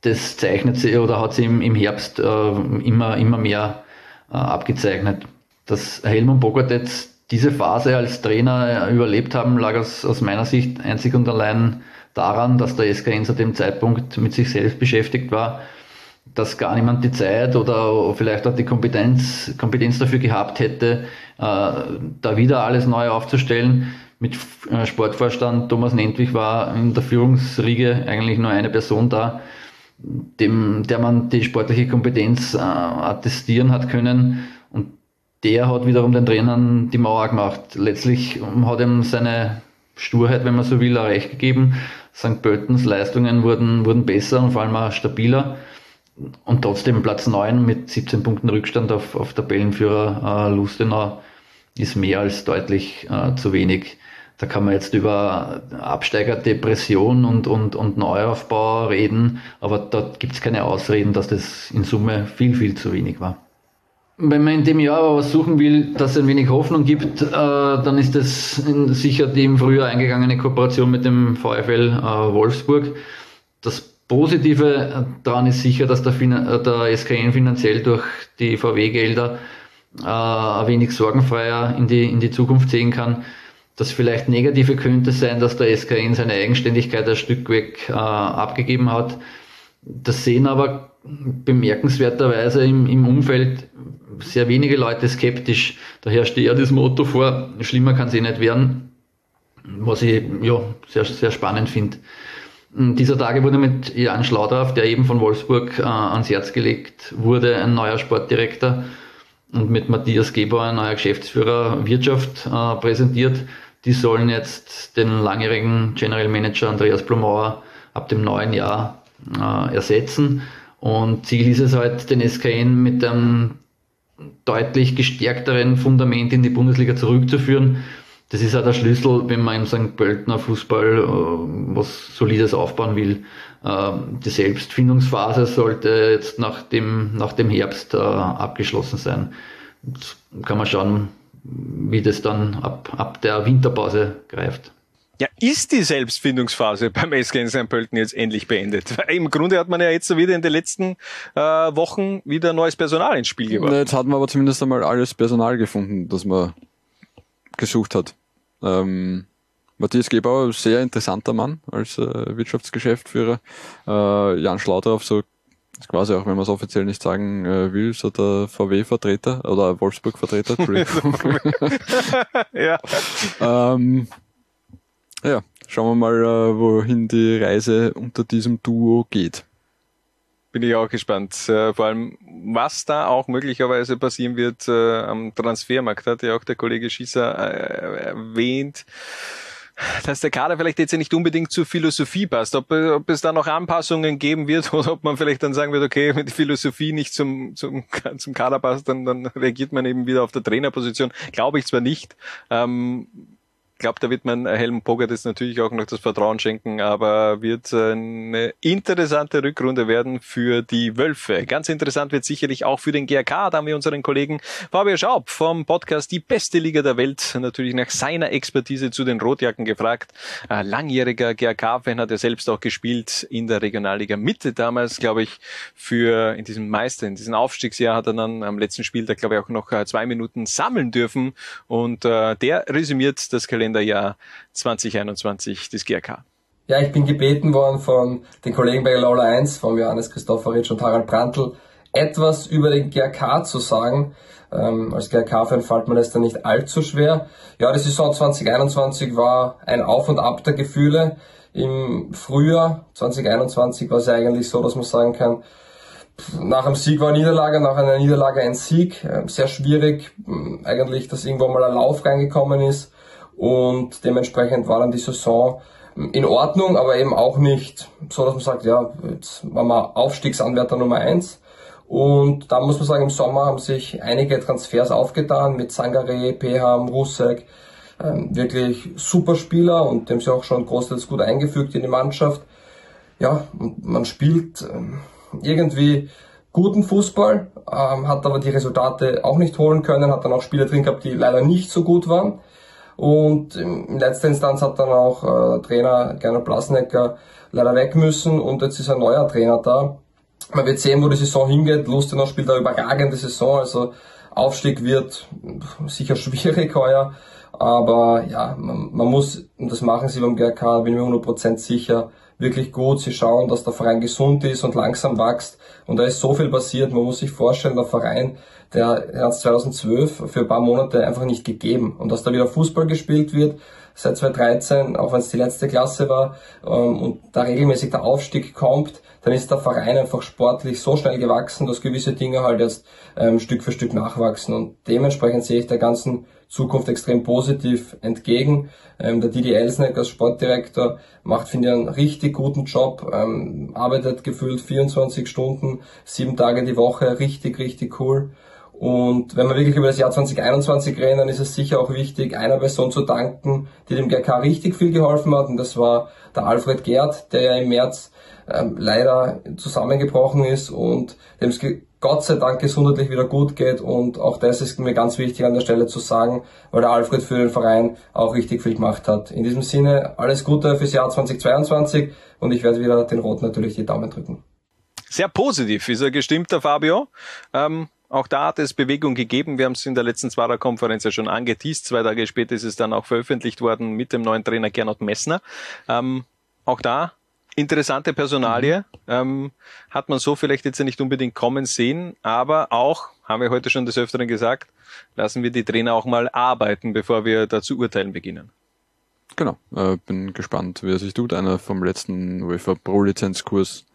S36: das zeichnet sich oder hat sich im, im Herbst äh, immer, immer mehr abgezeichnet. Dass Helmut Bogart jetzt diese Phase als Trainer überlebt haben, lag aus, aus meiner Sicht einzig und allein daran, dass der SKN zu dem Zeitpunkt mit sich selbst beschäftigt war, dass gar niemand die Zeit oder vielleicht auch die Kompetenz, Kompetenz dafür gehabt hätte, äh, da wieder alles neu aufzustellen. Mit äh, Sportvorstand Thomas Nentwich war in der Führungsriege eigentlich nur eine Person da, dem, der man die sportliche Kompetenz äh, attestieren hat können. Und der hat wiederum den Trainern die Mauer gemacht. Letztlich hat ihm seine Sturheit, wenn man so will, auch recht gegeben. St. Pöltens Leistungen wurden, wurden besser und vor allem auch stabiler. Und trotzdem Platz 9 mit 17 Punkten Rückstand auf, auf Tabellenführer äh, Lustenau ist mehr als deutlich äh, zu wenig. Da kann man jetzt über Absteigerdepression und, und, und Neuaufbau reden, aber da gibt es keine Ausreden, dass das in Summe viel, viel zu wenig war. Wenn man in dem Jahr aber was suchen will, das ein wenig Hoffnung gibt, äh, dann ist das sicher die im Frühjahr eingegangene Kooperation mit dem VfL äh, Wolfsburg. Das Positive daran ist sicher, dass der, äh, der SKN finanziell durch die VW-Gelder äh, ein wenig sorgenfreier in die, in die Zukunft sehen kann. Das vielleicht Negative könnte sein, dass der SKN seine Eigenständigkeit ein Stück weg äh, abgegeben hat. Das sehen aber bemerkenswerterweise im, im Umfeld sehr wenige Leute skeptisch. Da herrscht eher das Motto vor, schlimmer kann es eh nicht werden, was ich ja, sehr, sehr spannend finde. Dieser Tage wurde mit Jan Schlaudraff, der eben von Wolfsburg äh, ans Herz gelegt wurde, ein neuer Sportdirektor und mit Matthias Gebauer ein neuer Geschäftsführer Wirtschaft äh, präsentiert. Die sollen jetzt den langjährigen General Manager Andreas Blumauer ab dem neuen Jahr äh, ersetzen. Und Ziel ist es halt, den SKN mit einem deutlich gestärkteren Fundament in die Bundesliga zurückzuführen. Das ist auch der Schlüssel, wenn man im St. Pöltener Fußball äh, was Solides aufbauen will. Äh, die Selbstfindungsphase sollte jetzt nach dem, nach dem Herbst äh, abgeschlossen sein. Jetzt kann man schauen, wie das dann ab, ab der Winterpause greift.
S6: Ja, ist die Selbstfindungsphase beim SK in St. Pölten jetzt endlich beendet? Weil Im Grunde hat man ja jetzt so wieder in den letzten äh, Wochen wieder neues Personal ins Spiel gebracht.
S7: Jetzt hat man aber zumindest einmal alles Personal gefunden, das man gesucht hat. Ähm, Matthias Gebauer, sehr interessanter Mann als äh, Wirtschaftsgeschäftsführer. Äh, Jan Schlaudraff, so quasi auch wenn man es offiziell nicht sagen äh, will, so der VW-Vertreter oder Wolfsburg-Vertreter.
S6: ja.
S7: ähm, ja, schauen wir mal, äh, wohin die Reise unter diesem Duo geht.
S6: Bin ich auch gespannt. Äh, vor allem, was da auch möglicherweise passieren wird äh, am Transfermarkt, hat ja auch der Kollege Schießer äh, erwähnt dass der Kader vielleicht jetzt nicht unbedingt zur Philosophie passt. Ob, ob, es da noch Anpassungen geben wird oder ob man vielleicht dann sagen wird, okay, wenn die Philosophie nicht zum, zum, zum Kader passt, dann, dann reagiert man eben wieder auf der Trainerposition. Glaube ich zwar nicht. Ähm, glaube, da wird man Helm jetzt natürlich auch noch das Vertrauen schenken, aber wird eine interessante Rückrunde werden für die Wölfe. Ganz interessant wird sicherlich auch für den GRK. Da haben wir unseren Kollegen Fabio Schaub vom Podcast Die beste Liga der Welt natürlich nach seiner Expertise zu den Rotjacken gefragt. Langjähriger GRK-Fan hat er selbst auch gespielt in der Regionalliga Mitte damals, glaube ich, für in diesem Meister, in diesem Aufstiegsjahr hat er dann am letzten Spiel da glaube ich auch noch äh, zwei Minuten sammeln dürfen und äh, der resümiert das Kalender Kalenderjahr 2021 des GRK.
S37: Ja, ich bin gebeten worden von den Kollegen bei Lola 1, von Johannes Christopheritsch und Harald Brandl, etwas über den GRK zu sagen. Ähm, als GRK-Fan fällt mir das dann nicht allzu schwer. Ja, die Saison 2021 war ein Auf und Ab der Gefühle. Im Frühjahr 2021 war es eigentlich so, dass man sagen kann, nach einem Sieg war eine Niederlage, nach einer Niederlage ein Sieg. Ähm, sehr schwierig, eigentlich, dass irgendwo mal ein Lauf reingekommen ist und dementsprechend war dann die Saison in Ordnung, aber eben auch nicht so, dass man sagt, ja, jetzt waren wir Aufstiegsanwärter Nummer eins. Und da muss man sagen, im Sommer haben sich einige Transfers aufgetan mit Sangare, Peham, Rusek, ähm, wirklich super Spieler und dem sie auch schon großteils gut eingefügt in die Mannschaft. Ja, man spielt ähm, irgendwie guten Fußball, ähm, hat aber die Resultate auch nicht holen können, hat dann auch Spieler drin gehabt, die leider nicht so gut waren. Und in letzter Instanz hat dann auch äh, Trainer Gernot Blasnecker leider weg müssen und jetzt ist ein neuer Trainer da. Man wird sehen, wo die Saison hingeht. Lustenau spielt eine überragende Saison, also Aufstieg wird sicher schwierig heuer. Aber ja, man, man muss, und das machen sie beim GRK, bin ich mir 100% sicher, wirklich gut. Sie schauen, dass der Verein gesund ist und langsam wächst. Und da ist so viel passiert. Man muss sich vorstellen, der Verein der hat es 2012 für ein paar Monate einfach nicht gegeben. Und dass da wieder Fußball gespielt wird, seit 2013, auch wenn es die letzte Klasse war, ähm, und da regelmäßig der Aufstieg kommt, dann ist der Verein einfach sportlich so schnell gewachsen, dass gewisse Dinge halt erst ähm, Stück für Stück nachwachsen. Und dementsprechend sehe ich der ganzen Zukunft extrem positiv entgegen. Ähm, der Didi Elsneck als Sportdirektor macht, finde ich, einen richtig guten Job, ähm, arbeitet gefühlt 24 Stunden, sieben Tage die Woche, richtig, richtig cool. Und wenn wir wirklich über das Jahr 2021 reden, dann ist es sicher auch wichtig, einer Person zu danken, die dem GK richtig viel geholfen hat. Und das war der Alfred Gerd, der ja im März ähm, leider zusammengebrochen ist und dem es Gott sei Dank gesundheitlich wieder gut geht. Und auch das ist mir ganz wichtig an der Stelle zu sagen, weil der Alfred für den Verein auch richtig viel gemacht hat. In diesem Sinne, alles Gute fürs Jahr 2022 und ich werde wieder den Roten natürlich die Daumen drücken.
S6: Sehr positiv ist er gestimmt, der Fabio. Ähm auch da hat es Bewegung gegeben. Wir haben es in der letzten Zwarer-Konferenz ja schon angeteased. Zwei Tage später ist es dann auch veröffentlicht worden mit dem neuen Trainer Gernot Messner. Ähm, auch da interessante Personalie. Mhm. Ähm, hat man so vielleicht jetzt nicht unbedingt kommen sehen, aber auch, haben wir heute schon des Öfteren gesagt, lassen wir die Trainer auch mal arbeiten, bevor wir dazu urteilen beginnen.
S7: Genau, äh, bin gespannt, wie er sich tut. Einer vom letzten UEFA Pro Lizenzkurs,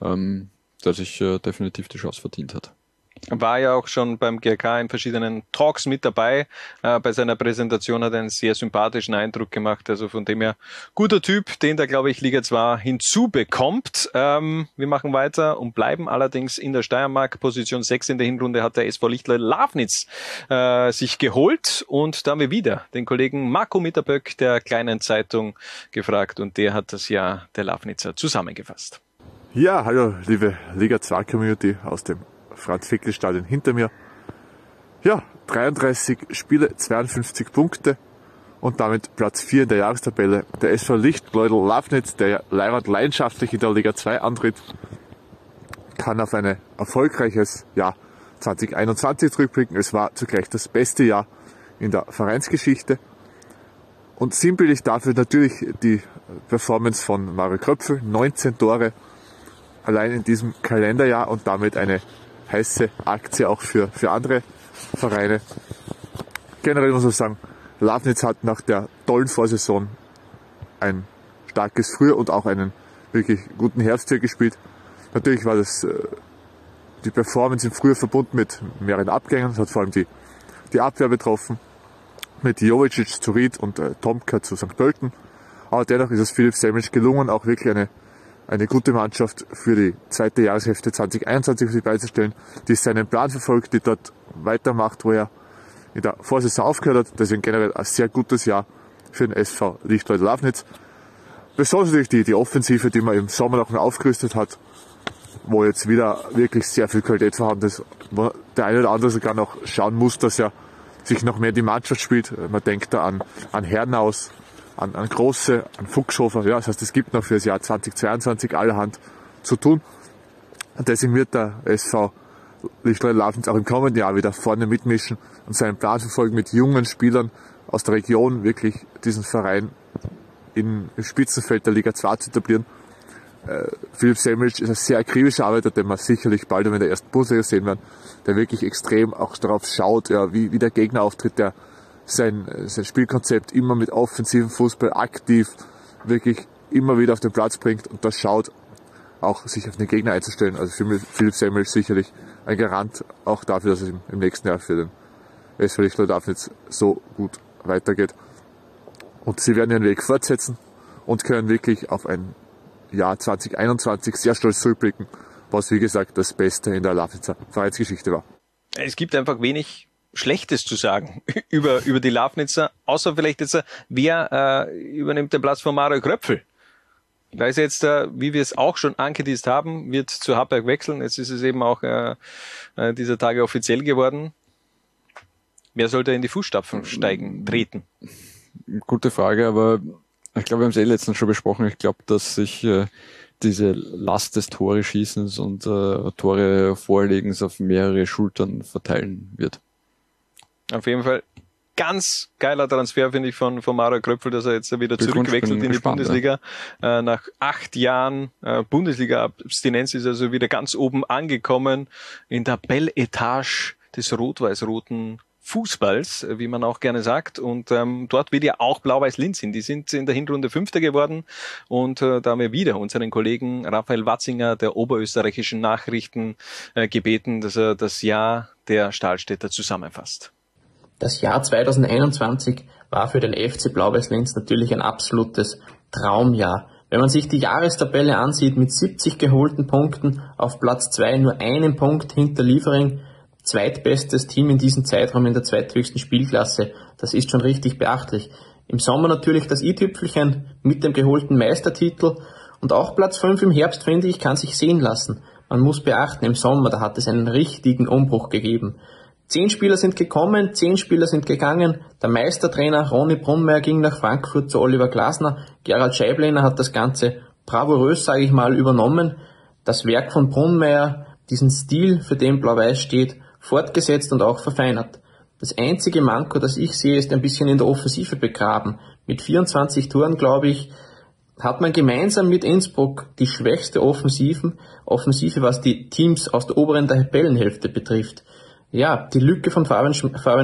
S7: ähm, der sich äh, definitiv die Chance verdient hat
S6: war ja auch schon beim GRK in verschiedenen Talks mit dabei. Äh, bei seiner Präsentation hat er einen sehr sympathischen Eindruck gemacht. Also von dem her guter Typ, den da glaube ich Liga 2 hinzubekommt. Ähm, wir machen weiter und bleiben allerdings in der Steiermark. Position 6 in der Hinrunde hat der SV Lichtler Lafnitz äh, sich geholt und da haben wir wieder den Kollegen Marco Mitterböck der kleinen Zeitung gefragt und der hat das Jahr der Lafnitzer zusammengefasst.
S34: Ja, hallo liebe Liga 2 Community aus dem Franz-Fickel-Stadion hinter mir. Ja, 33 Spiele, 52 Punkte und damit Platz 4 in der Jahrestabelle. Der SV Lichtbleudel Lafnitz, der Leihwand leidenschaftlich in der Liga 2 antritt, kann auf ein erfolgreiches Jahr 2021 zurückblicken. Es war zugleich das beste Jahr in der Vereinsgeschichte. Und sinnbildlich dafür natürlich die Performance von Mario Kröpfel, 19 Tore allein in diesem Kalenderjahr und damit eine heiße Aktie auch für, für andere Vereine. Generell muss man sagen, Lafnitz hat nach der tollen Vorsaison ein starkes Frühjahr und auch einen wirklich guten Herbst hier gespielt. Natürlich war das äh, die Performance im Frühjahr verbunden mit mehreren Abgängen. Das hat vor allem die, die Abwehr betroffen. Mit Jovicic zu Ried und äh, Tomka zu St. Pölten. Aber dennoch ist es Philipp Semmelsch gelungen, auch wirklich eine, eine gute Mannschaft für die zweite Jahreshälfte 2021 für sich beizustellen, die seinen Plan verfolgt, die dort weitermacht, wo er in der Vorsaison aufgehört hat. Deswegen generell ein sehr gutes Jahr für den SV Lichtleut Lafnitz. Besonders natürlich die, die Offensive, die man im Sommer noch mal aufgerüstet hat, wo jetzt wieder wirklich sehr viel Qualität vorhanden ist, wo der eine oder andere sogar noch schauen muss, dass er sich noch mehr die Mannschaft spielt. Man denkt da an, an Herrenhaus, an, an Große, an Fuchshofer. Ja, das heißt, es gibt noch für das Jahr 2022 allerhand zu tun. Und deswegen wird der SV Lichtlein Lafnitz auch im kommenden Jahr wieder vorne mitmischen und seinen Plan verfolgen, mit jungen Spielern aus der Region wirklich diesen Verein in, im Spitzenfeld der Liga 2 zu etablieren. Äh, Philipp Semmelsch ist ein sehr akribischer Arbeiter, den wir sicherlich bald in der ersten Bundesliga sehen werden, der wirklich extrem auch darauf schaut, ja, wie, wie der Gegner auftritt, der sein, sein Spielkonzept immer mit offensiven Fußball aktiv wirklich immer wieder auf den Platz bringt und das schaut, auch sich auf den Gegner einzustellen. Also für Philipp Semmelsch sicherlich ein Garant auch dafür, dass es im, im nächsten Jahr für den SV Lichtler Dafnitz so gut weitergeht. Und sie werden ihren Weg fortsetzen und können wirklich auf ein Jahr 2021 sehr stolz zurückblicken, was wie gesagt das Beste in der Lafnitzer Vereinsgeschichte war.
S6: Es gibt einfach wenig Schlechtes zu sagen über, über die Lafnitzer, außer vielleicht jetzt, wer äh, übernimmt den Platz von Mario Kröpfel? Da ist jetzt, äh, wie wir es auch schon angeteased haben, wird zu Hartberg wechseln. Jetzt ist es eben auch äh, äh dieser Tage offiziell geworden. Wer sollte in die Fußstapfen steigen, treten?
S7: Gute Frage, aber ich glaube, wir haben es eh letztens schon besprochen. Ich glaube, dass sich äh, diese Last des Tore schießens und äh, Tore Vorlegens auf mehrere Schultern verteilen wird.
S6: Auf jeden Fall ganz geiler Transfer, finde ich, von, von Mario Kröpfel, dass er jetzt wieder zurückwechselt in die Bundesliga. Ja. Äh, nach acht Jahren äh, Bundesliga-Abstinenz ist er also wieder ganz oben angekommen in der Bell-Etage des rot-weiß-roten Fußballs, wie man auch gerne sagt. Und ähm, dort wird ja auch Blau-Weiß-Linz hin. Die sind in der Hinrunde Fünfter geworden. Und äh, da haben wir wieder unseren Kollegen Raphael Watzinger der oberösterreichischen Nachrichten äh, gebeten, dass er das Jahr der Stahlstädter zusammenfasst.
S29: Das Jahr 2021 war für den FC Blau-Weiß-Linz natürlich ein absolutes Traumjahr. Wenn man sich die Jahrestabelle ansieht mit 70 geholten Punkten auf Platz 2 nur einen Punkt hinter Liefering, zweitbestes Team in diesem Zeitraum in der zweithöchsten Spielklasse. Das ist schon richtig beachtlich. Im Sommer natürlich das i-Tüpfelchen mit dem geholten Meistertitel und auch Platz 5 im Herbst, finde ich, kann sich sehen lassen. Man muss beachten, im Sommer, da hat es einen richtigen Umbruch gegeben. Zehn Spieler sind gekommen, zehn Spieler sind gegangen. Der Meistertrainer Ronny Brunmeier ging nach Frankfurt zu Oliver Glasner. Gerald Scheiblener hat das Ganze bravourös, sage ich mal, übernommen. Das Werk von Brunmeier, diesen Stil, für den Blau-Weiß steht, fortgesetzt und auch verfeinert. Das einzige Manko, das ich sehe, ist ein bisschen in der Offensive begraben. Mit 24 Toren, glaube ich, hat man gemeinsam mit Innsbruck die schwächste Offensiven, Offensive, was die Teams aus der oberen Tabellenhälfte betrifft. Ja, die Lücke von Fabian,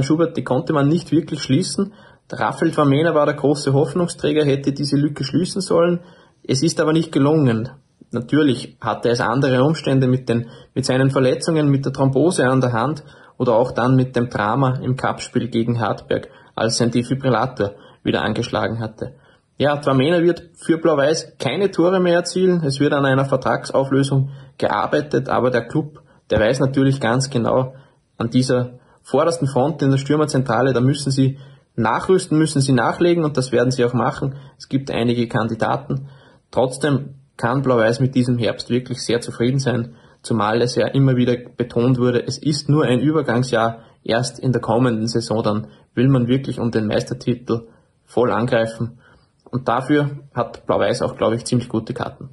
S29: Schubert, die konnte man nicht wirklich schließen. Raphael Vermener war der große Hoffnungsträger, hätte diese Lücke schließen sollen. Es ist aber nicht gelungen natürlich hatte es andere Umstände mit, den, mit seinen Verletzungen, mit der Thrombose an der Hand oder auch dann mit dem Drama im Cupspiel gegen Hartberg, als sein Defibrillator wieder angeschlagen hatte. Ja, Twamena wird für Blau-Weiß keine Tore mehr erzielen. Es wird an einer Vertragsauflösung gearbeitet, aber der Club, der weiß natürlich ganz genau, an dieser vordersten Front in der Stürmerzentrale, da müssen sie nachrüsten, müssen sie nachlegen und das werden sie auch machen. Es gibt einige Kandidaten. Trotzdem kann Blau-Weiß mit diesem Herbst wirklich sehr zufrieden sein, zumal es ja immer wieder betont wurde, es ist nur ein Übergangsjahr, erst in der kommenden Saison dann will man wirklich um den Meistertitel voll angreifen. Und dafür hat Blau-Weiß auch, glaube ich, ziemlich gute Karten.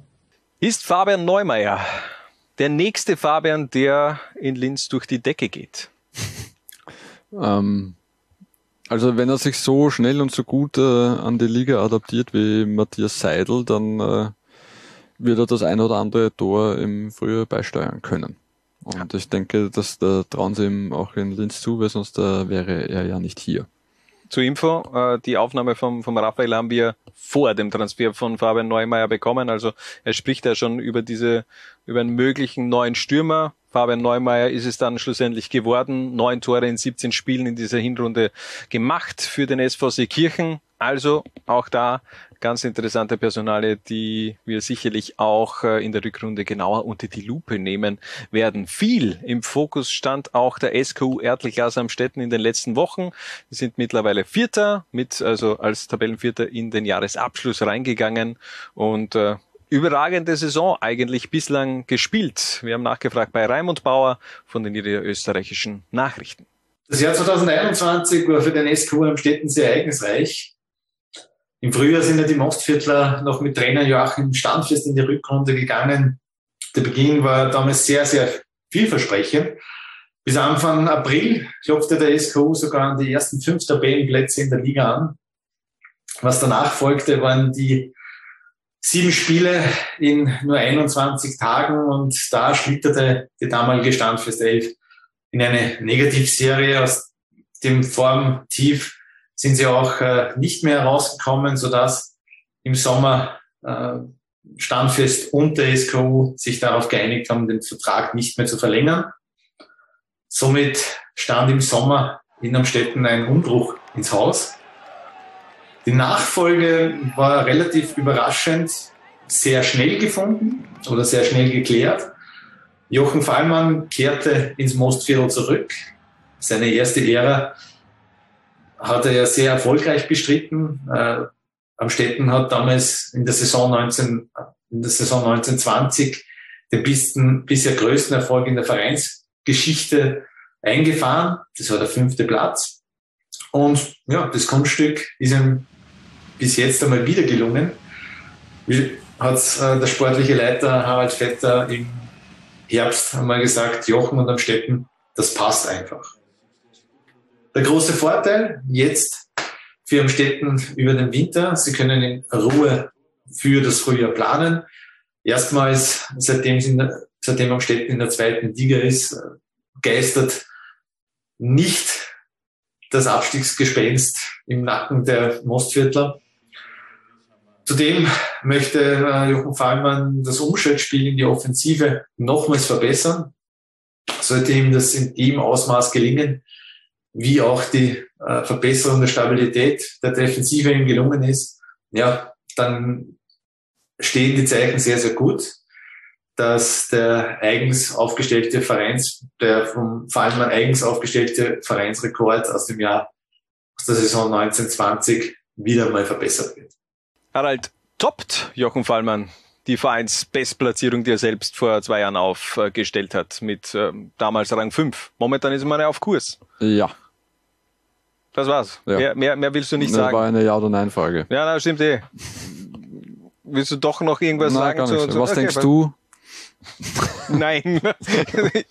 S6: Ist Fabian Neumeier der nächste Fabian, der in Linz durch die Decke geht?
S7: Ähm, also wenn er sich so schnell und so gut äh, an die Liga adaptiert wie Matthias Seidel, dann äh, wird er das ein oder andere Tor im Frühjahr beisteuern können. Und ich denke, dass da trauen sie ihm auch in Linz zu, weil sonst äh, wäre er ja nicht hier.
S6: Zur Info, äh, die Aufnahme vom, vom Raphael haben wir vor dem Transfer von Fabian Neumeier bekommen. Also er spricht ja schon über diese, über einen möglichen neuen Stürmer. Fabian Neumeier ist es dann schlussendlich geworden. Neun Tore in 17 Spielen in dieser Hinrunde gemacht für den SVC Kirchen. Also auch da ganz interessante Personale, die wir sicherlich auch äh, in der Rückrunde genauer unter die Lupe nehmen werden. Viel im Fokus stand auch der SKU Ertelglas am Städten in den letzten Wochen. Sie sind mittlerweile Vierter, mit also als Tabellenvierter in den Jahresabschluss reingegangen und äh, überragende Saison eigentlich bislang gespielt. Wir haben nachgefragt bei Raimund Bauer von den niederösterreichischen Nachrichten.
S38: Das Jahr 2021 war für den SKU am Städten sehr ereignisreich. Im Frühjahr sind ja die Mostviertler noch mit Trainer Joachim Standfest in die Rückrunde gegangen. Der Beginn war damals sehr, sehr vielversprechend. Bis Anfang April klopfte der SKU sogar an die ersten fünf Tabellenplätze in der Liga an. Was danach folgte, waren die sieben Spiele in nur 21 Tagen und da schlitterte die damalige Standfest 11 in eine Negativserie aus dem Formtief sind sie auch äh, nicht mehr herausgekommen, sodass im Sommer äh, Standfest und der SKU sich darauf geeinigt haben, den Vertrag nicht mehr zu verlängern. Somit stand im Sommer in Amstetten ein Umbruch ins Haus. Die Nachfolge war relativ überraschend sehr schnell gefunden oder sehr schnell geklärt. Jochen Fallmann kehrte ins Mostviertel zurück. Seine erste Ära hat er ja sehr erfolgreich bestritten. Äh, Amstetten hat damals in der Saison 19, in der Saison 1920 den Pisten, bisher größten Erfolg in der Vereinsgeschichte eingefahren. Das war der fünfte Platz. Und ja, das Kunststück ist ihm bis jetzt einmal wieder gelungen. Hat äh, der sportliche Leiter Harald Vetter im Herbst einmal gesagt, Jochen und Amstetten, das passt einfach. Der große Vorteil jetzt für Amstetten über den Winter, Sie können in Ruhe für das Frühjahr planen. Erstmals, seitdem, der, seitdem Amstetten in der zweiten Liga ist, geistert nicht das Abstiegsgespenst im Nacken der Mostviertler. Zudem möchte äh, Jochen Fallmann das Umschaltspiel in die Offensive nochmals verbessern. Sollte ihm das in dem Ausmaß gelingen, wie auch die äh, Verbesserung der Stabilität der Defensive ihm gelungen ist, ja, dann stehen die Zeichen sehr, sehr gut, dass der eigens aufgestellte Vereins, der vom Fallmann eigens aufgestellte Vereinsrekord aus dem Jahr, aus der Saison 1920 wieder mal verbessert wird.
S6: Harald, toppt Jochen Fallmann die Vereinsbestplatzierung, die er selbst vor zwei Jahren aufgestellt hat, mit äh, damals Rang 5. Momentan ist man ja auf Kurs.
S7: Ja,
S6: das war's. Ja. Mehr, mehr, mehr willst du nicht
S7: das
S6: sagen.
S7: Das war eine Ja- oder Nein-Frage.
S6: Ja, na, stimmt eh. Willst du doch noch irgendwas
S7: Nein,
S6: sagen?
S7: Gar
S6: zu,
S7: nicht.
S6: zu,
S7: Was
S6: okay,
S7: denkst du?
S6: Nein,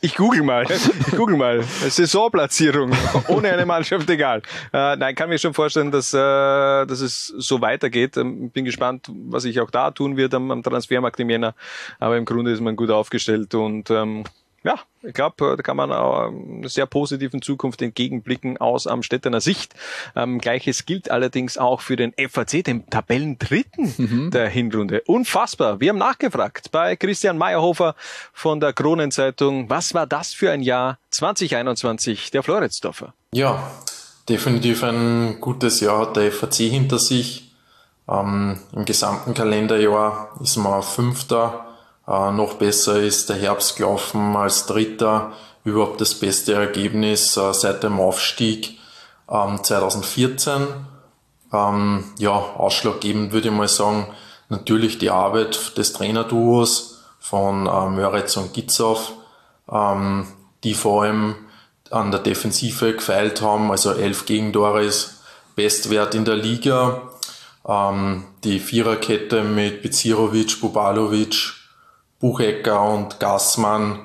S6: ich google mal. Ich google mal. Saisonplatzierung ohne eine Mannschaft, egal. Äh, nein, kann mir schon vorstellen, dass, äh, dass es so weitergeht. Ähm, bin gespannt, was ich auch da tun wird am, am Transfermarkt im Jänner. Aber im Grunde ist man gut aufgestellt und ähm, ja, ich glaube, da kann man auch einer sehr positiven Zukunft entgegenblicken aus am Städtener Sicht. Ähm, Gleiches gilt allerdings auch für den FAC, dem Tabellendritten mhm. der Hinrunde. Unfassbar. Wir haben nachgefragt bei Christian Meyerhofer von der Kronenzeitung. Was war das für ein Jahr 2021 der Floridsdorfer?
S39: Ja, definitiv ein gutes Jahr hat der FAC hinter sich. Ähm, Im gesamten Kalenderjahr ist man Fünfter äh, noch besser ist der Herbst gelaufen als Dritter. Überhaupt das beste Ergebnis äh, seit dem Aufstieg ähm, 2014. Ähm, ja, ausschlaggebend würde ich mal sagen, natürlich die Arbeit des Trainerduos von äh, Möritz und Gitzow, ähm, die vor allem an der Defensive gefeilt haben, also elf Gegentore ist
S38: Bestwert in der Liga. Ähm, die Viererkette mit Bezirovic, Bubalovic, Buchecker und Gassmann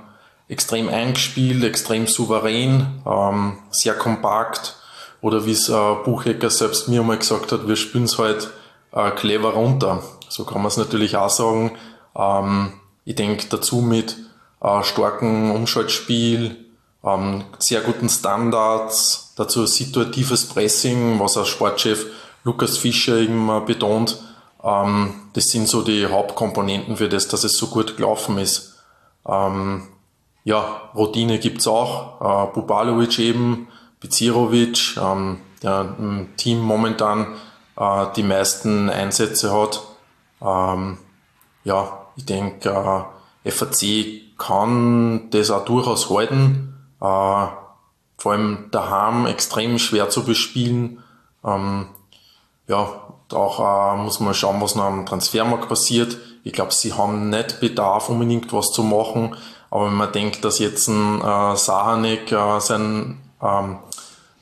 S38: extrem eingespielt, extrem souverän, ähm, sehr kompakt. Oder wie es äh, Buchecker selbst mir mal gesagt hat, wir spielen es halt äh, clever runter. So kann man es natürlich auch sagen. Ähm, ich denke dazu mit äh, starkem Umschaltspiel, ähm, sehr guten Standards, dazu situatives Pressing, was auch Sportchef Lukas Fischer eben betont. Ähm, das sind so die Hauptkomponenten für das, dass es so gut gelaufen ist. Ähm, ja, Routine gibt's auch. Äh, Bubalovic eben, Bezirovic, ähm, der im Team momentan äh, die meisten Einsätze hat. Ähm, ja, ich denke, äh, FAC kann das auch durchaus halten. Äh, vor allem daheim extrem schwer zu bespielen. Ähm, ja, auch äh, muss man schauen, was noch am Transfermarkt passiert. Ich glaube, sie haben nicht Bedarf, unbedingt was zu machen. Aber wenn man denkt, dass jetzt ein äh, Sahanek äh, sein, ähm,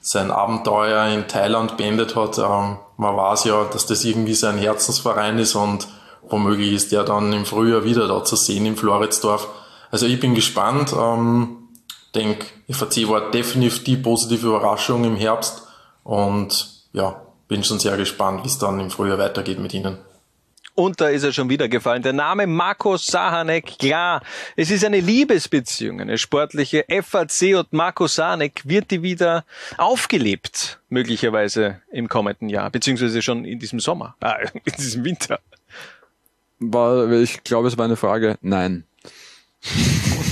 S38: sein Abenteuer in Thailand beendet hat, ähm, man weiß ja, dass das irgendwie sein Herzensverein ist und womöglich ist der dann im Frühjahr wieder da zu sehen in Floridsdorf. Also ich bin gespannt. Ähm, denke, FAC war definitiv die positive Überraschung im Herbst und ja, bin schon sehr gespannt, wie es dann im Frühjahr weitergeht mit ihnen.
S6: Und da ist er schon wieder gefallen. Der Name Marco Sahanek, klar, es ist eine Liebesbeziehung, eine sportliche. FAC und Marco Sahanek wird die wieder aufgelebt, möglicherweise im kommenden Jahr, beziehungsweise schon in diesem Sommer, ah, in diesem Winter.
S7: War, ich glaube, es war eine Frage. Nein.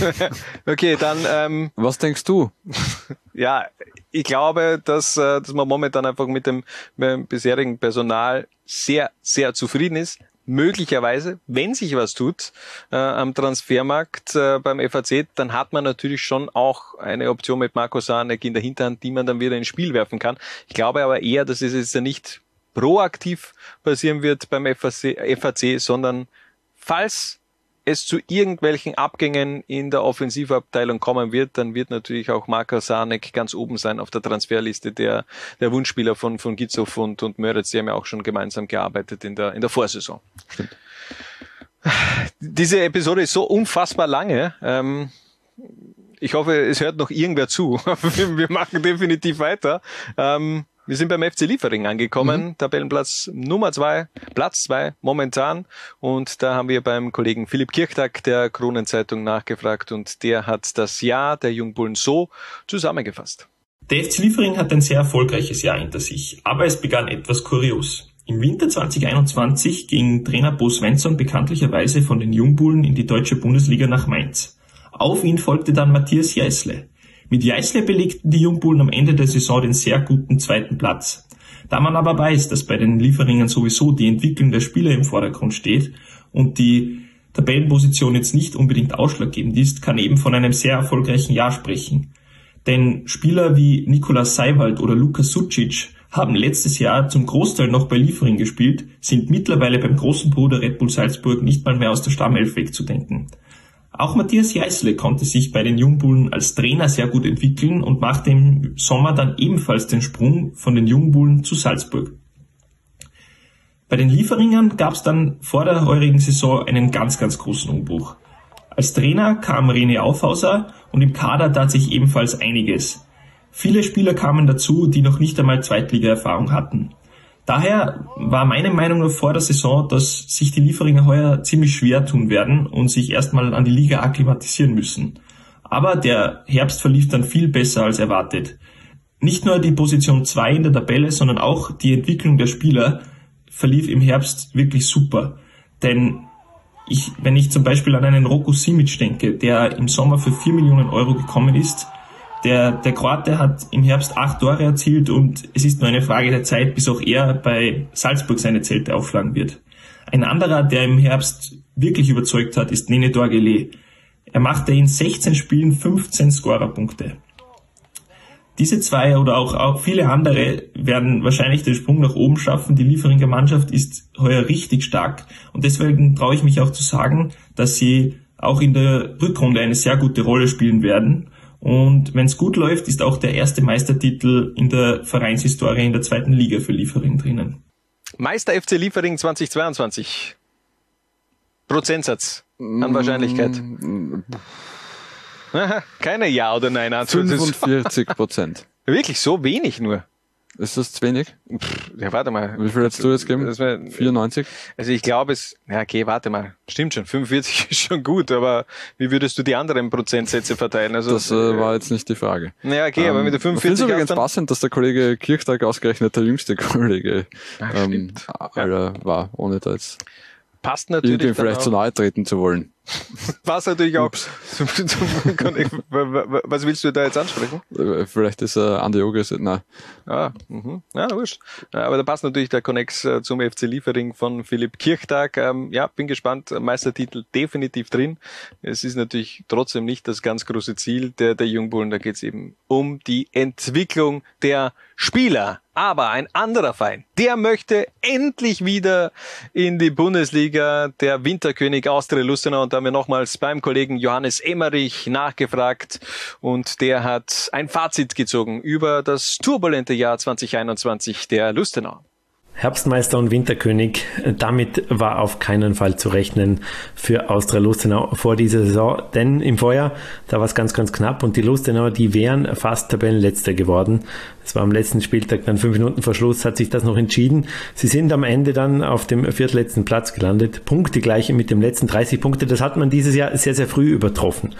S6: okay, dann. Ähm,
S7: Was denkst du?
S6: ja, ich glaube, dass, äh, dass man momentan einfach mit dem, mit dem bisherigen Personal sehr, sehr zufrieden ist möglicherweise, wenn sich was tut äh, am Transfermarkt äh, beim FAC, dann hat man natürlich schon auch eine Option mit Marco Sanek in der Hinterhand, die man dann wieder ins Spiel werfen kann. Ich glaube aber eher, dass es jetzt nicht proaktiv passieren wird beim FAC, FAC sondern falls es zu irgendwelchen Abgängen in der Offensivabteilung kommen wird, dann wird natürlich auch Marko Sanek ganz oben sein auf der Transferliste der, der Wunschspieler von, von Gitzow und, und Möritz. Die haben ja auch schon gemeinsam gearbeitet in der, in der Vorsaison. Stimmt. Diese Episode ist so unfassbar lange. Ähm, ich hoffe, es hört noch irgendwer zu. wir machen definitiv weiter. Ähm, wir sind beim FC Liefering angekommen, mhm. Tabellenplatz Nummer zwei, Platz zwei momentan. Und da haben wir beim Kollegen Philipp Kirchtag der Kronenzeitung nachgefragt und der hat das Jahr der Jungbullen so zusammengefasst.
S40: Der FC Liefering hat ein sehr erfolgreiches Jahr hinter sich, aber es begann etwas kurios. Im Winter 2021 ging Trainer Bo Svensson bekanntlicherweise von den Jungbullen in die deutsche Bundesliga nach Mainz. Auf ihn folgte dann Matthias Jeißle. Mit Jeißle belegten die Jungbullen am Ende der Saison den sehr guten zweiten Platz. Da man aber weiß, dass bei den Lieferingen sowieso die Entwicklung der Spieler im Vordergrund steht und die Tabellenposition jetzt nicht unbedingt ausschlaggebend ist, kann eben von einem sehr erfolgreichen Jahr sprechen. Denn Spieler wie Nikolas Seiwald oder Lukas Sucic haben letztes Jahr zum Großteil noch bei Liefering gespielt, sind mittlerweile beim großen Bruder Red Bull Salzburg nicht mal mehr aus der Stammelf wegzudenken. Auch Matthias Jeißle konnte sich bei den Jungbullen als Trainer sehr gut entwickeln und machte im Sommer dann ebenfalls den Sprung von den Jungbullen zu Salzburg. Bei den Lieferingern gab es dann vor der heurigen Saison einen ganz, ganz großen Umbruch. Als Trainer kam René Aufhauser und im Kader tat sich ebenfalls einiges. Viele Spieler kamen dazu, die noch nicht einmal Zweitliga-Erfahrung hatten. Daher war meine Meinung vor der Saison, dass sich die Lieferinger heuer ziemlich schwer tun werden und sich erstmal an die Liga akklimatisieren müssen. Aber der Herbst verlief dann viel besser als erwartet. Nicht nur die Position 2 in der Tabelle, sondern auch die Entwicklung der Spieler verlief im Herbst wirklich super. Denn ich, wenn ich zum Beispiel an einen Roku Simic denke, der im Sommer für 4 Millionen Euro gekommen ist, der, der Kroate hat im Herbst acht Tore erzielt und es ist nur eine Frage der Zeit, bis auch er bei Salzburg seine Zelte aufschlagen wird. Ein anderer, der im Herbst wirklich überzeugt hat, ist Nene Dorgele. Er machte in 16 Spielen 15 Scorerpunkte. Diese zwei oder auch, auch viele andere werden wahrscheinlich den Sprung nach oben schaffen. Die Lieferinger Mannschaft ist heuer richtig stark und deswegen traue ich mich auch zu sagen, dass sie auch in der Rückrunde eine sehr gute Rolle spielen werden Und wenn es gut läuft, ist auch der erste Meistertitel in der Vereinshistorie in der zweiten Liga für Liefering drinnen.
S6: Meister FC Liefering 2022. Prozentsatz an Wahrscheinlichkeit. Aha, keine Ja- oder Nein-Antwort.
S7: 45 Prozent.
S6: Wirklich so wenig nur?
S7: Ist das zu wenig?
S6: Ja, warte mal.
S7: Wie viel hättest du jetzt
S6: wär,
S7: 94?
S6: Also ich glaube es, ja okay, warte mal. Stimmt schon, 45 ist schon gut, aber wie würdest du die anderen Prozentsätze verteilen? Also,
S7: Das äh, war jetzt nicht die Frage.
S6: Ja, okay, aber mit der
S7: Ich finde
S6: 45
S7: es übrigens passend, dass der Kollege Kirchtag ausgerechnet der jüngste Kollege
S6: Ach,
S7: ähm, aller war, ohne da jetzt
S6: passt natürlich
S7: irgendwie vielleicht
S6: auch.
S7: zu nahe treten zu wollen.
S6: Was natürlich auch. Was willst du da jetzt ansprechen?
S7: Äh, Vielleicht ist äh, Andi Ogres, nein.
S6: Ah, mhm. ja, wurscht. Aber da passt natürlich der Connex äh, zum FC Liefering von Philipp Kirchtag. Ähm, ja, bin gespannt. Meistertitel definitiv drin. Es ist natürlich trotzdem nicht das ganz große Ziel der, der Jungbullen. Da geht es eben um die Entwicklung der Spieler. Aber ein anderer Verein, der möchte endlich wieder in die Bundesliga, der Winterkönig Austria Lustenau. Und da haben wir nochmals beim Kollegen Johannes Emmerich nachgefragt. Und der hat ein Fazit gezogen über das turbulente Jahr 2021 der Lustenau.
S30: Herbstmeister und Winterkönig, damit war auf keinen Fall zu rechnen für Austria Lustenau vor dieser Saison, denn im Vorjahr, da war es ganz, ganz knapp und die Lustenauer, die wären fast Tabellenletzter geworden. Es war am letzten Spieltag, dann fünf Minuten vor Schluss, hat sich das noch entschieden. Sie sind am Ende dann auf dem viertletzten Platz gelandet, Punkte gleich mit dem letzten 30 Punkte, das hat man dieses Jahr sehr, sehr früh übertroffen.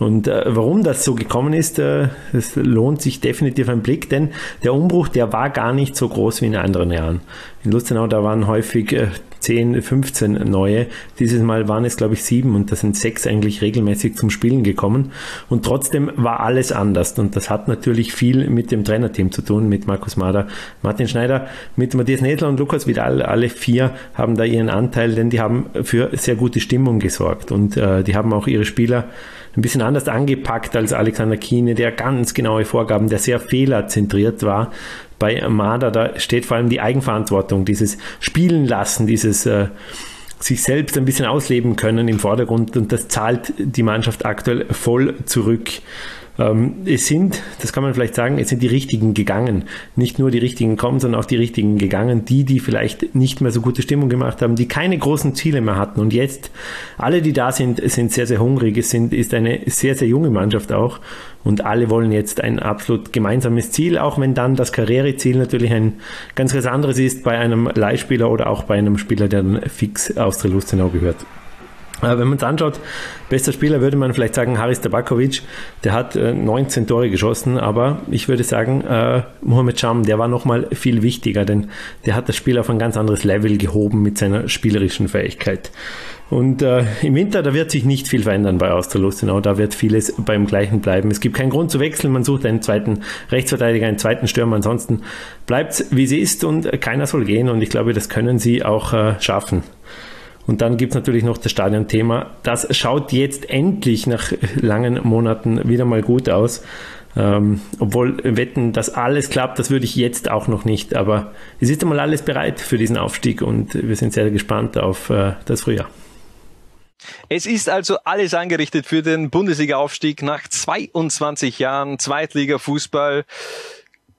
S30: Und äh, warum das so gekommen ist, äh, es lohnt sich definitiv ein Blick, denn der Umbruch, der war gar nicht so groß wie in anderen Jahren. In Lustenau, da waren häufig äh, 10, 15 neue. Dieses Mal waren es, glaube ich, sieben und da sind sechs eigentlich regelmäßig zum Spielen gekommen. Und trotzdem war alles anders. Und das hat natürlich viel mit dem Trainerteam zu tun, mit Markus Mader, Martin Schneider, mit Matthias Nedler und Lukas Vidal. Alle vier haben da ihren Anteil, denn die haben für sehr gute Stimmung gesorgt. Und äh, die haben auch ihre Spieler ein bisschen anders angepackt als Alexander Kiene, der ganz genaue Vorgaben, der sehr fehlerzentriert war. Bei Marder, da steht vor allem die Eigenverantwortung, dieses Spielen lassen, dieses äh, sich selbst ein bisschen ausleben können im Vordergrund und das zahlt die Mannschaft aktuell voll zurück. Ähm, es sind, das kann man vielleicht sagen, es sind die richtigen gegangen. Nicht nur die richtigen kommen, sondern auch die richtigen gegangen. Die, die vielleicht nicht mehr so gute Stimmung gemacht haben, die keine großen Ziele mehr hatten. Und jetzt, alle, die da sind, sind sehr, sehr hungrig. Es sind, ist eine sehr, sehr junge Mannschaft auch. Und alle wollen jetzt ein absolut gemeinsames Ziel, auch wenn dann das Karriereziel natürlich ein ganz, ganz anderes ist bei einem Leihspieler oder auch bei einem Spieler, der dann fix aus der Lustenau gehört. Wenn man es anschaut, bester Spieler würde man vielleicht sagen Haris Tabakovic, der hat äh, 19 Tore geschossen, aber ich würde sagen, äh, Mohamed Cham, der war nochmal viel wichtiger, denn der hat das Spiel auf ein ganz anderes Level gehoben mit seiner spielerischen Fähigkeit. Und äh, im Winter, da wird sich nicht viel verändern bei Austria Lustenau, da wird vieles beim gleichen bleiben. Es gibt keinen Grund zu wechseln, man sucht einen zweiten Rechtsverteidiger, einen zweiten Stürmer, ansonsten bleibt wie sie ist und keiner soll gehen und ich glaube, das können sie auch äh, schaffen. Und dann gibt es natürlich noch das Stadionthema. Das schaut jetzt endlich nach langen Monaten wieder mal gut aus. Ähm, obwohl wetten, dass alles klappt, das würde ich jetzt auch noch nicht. Aber es ist einmal alles bereit für diesen Aufstieg und wir sind sehr gespannt auf äh, das Frühjahr.
S6: Es ist also alles angerichtet für den Bundesliga-Aufstieg nach 22 Jahren Zweitliga-Fußball.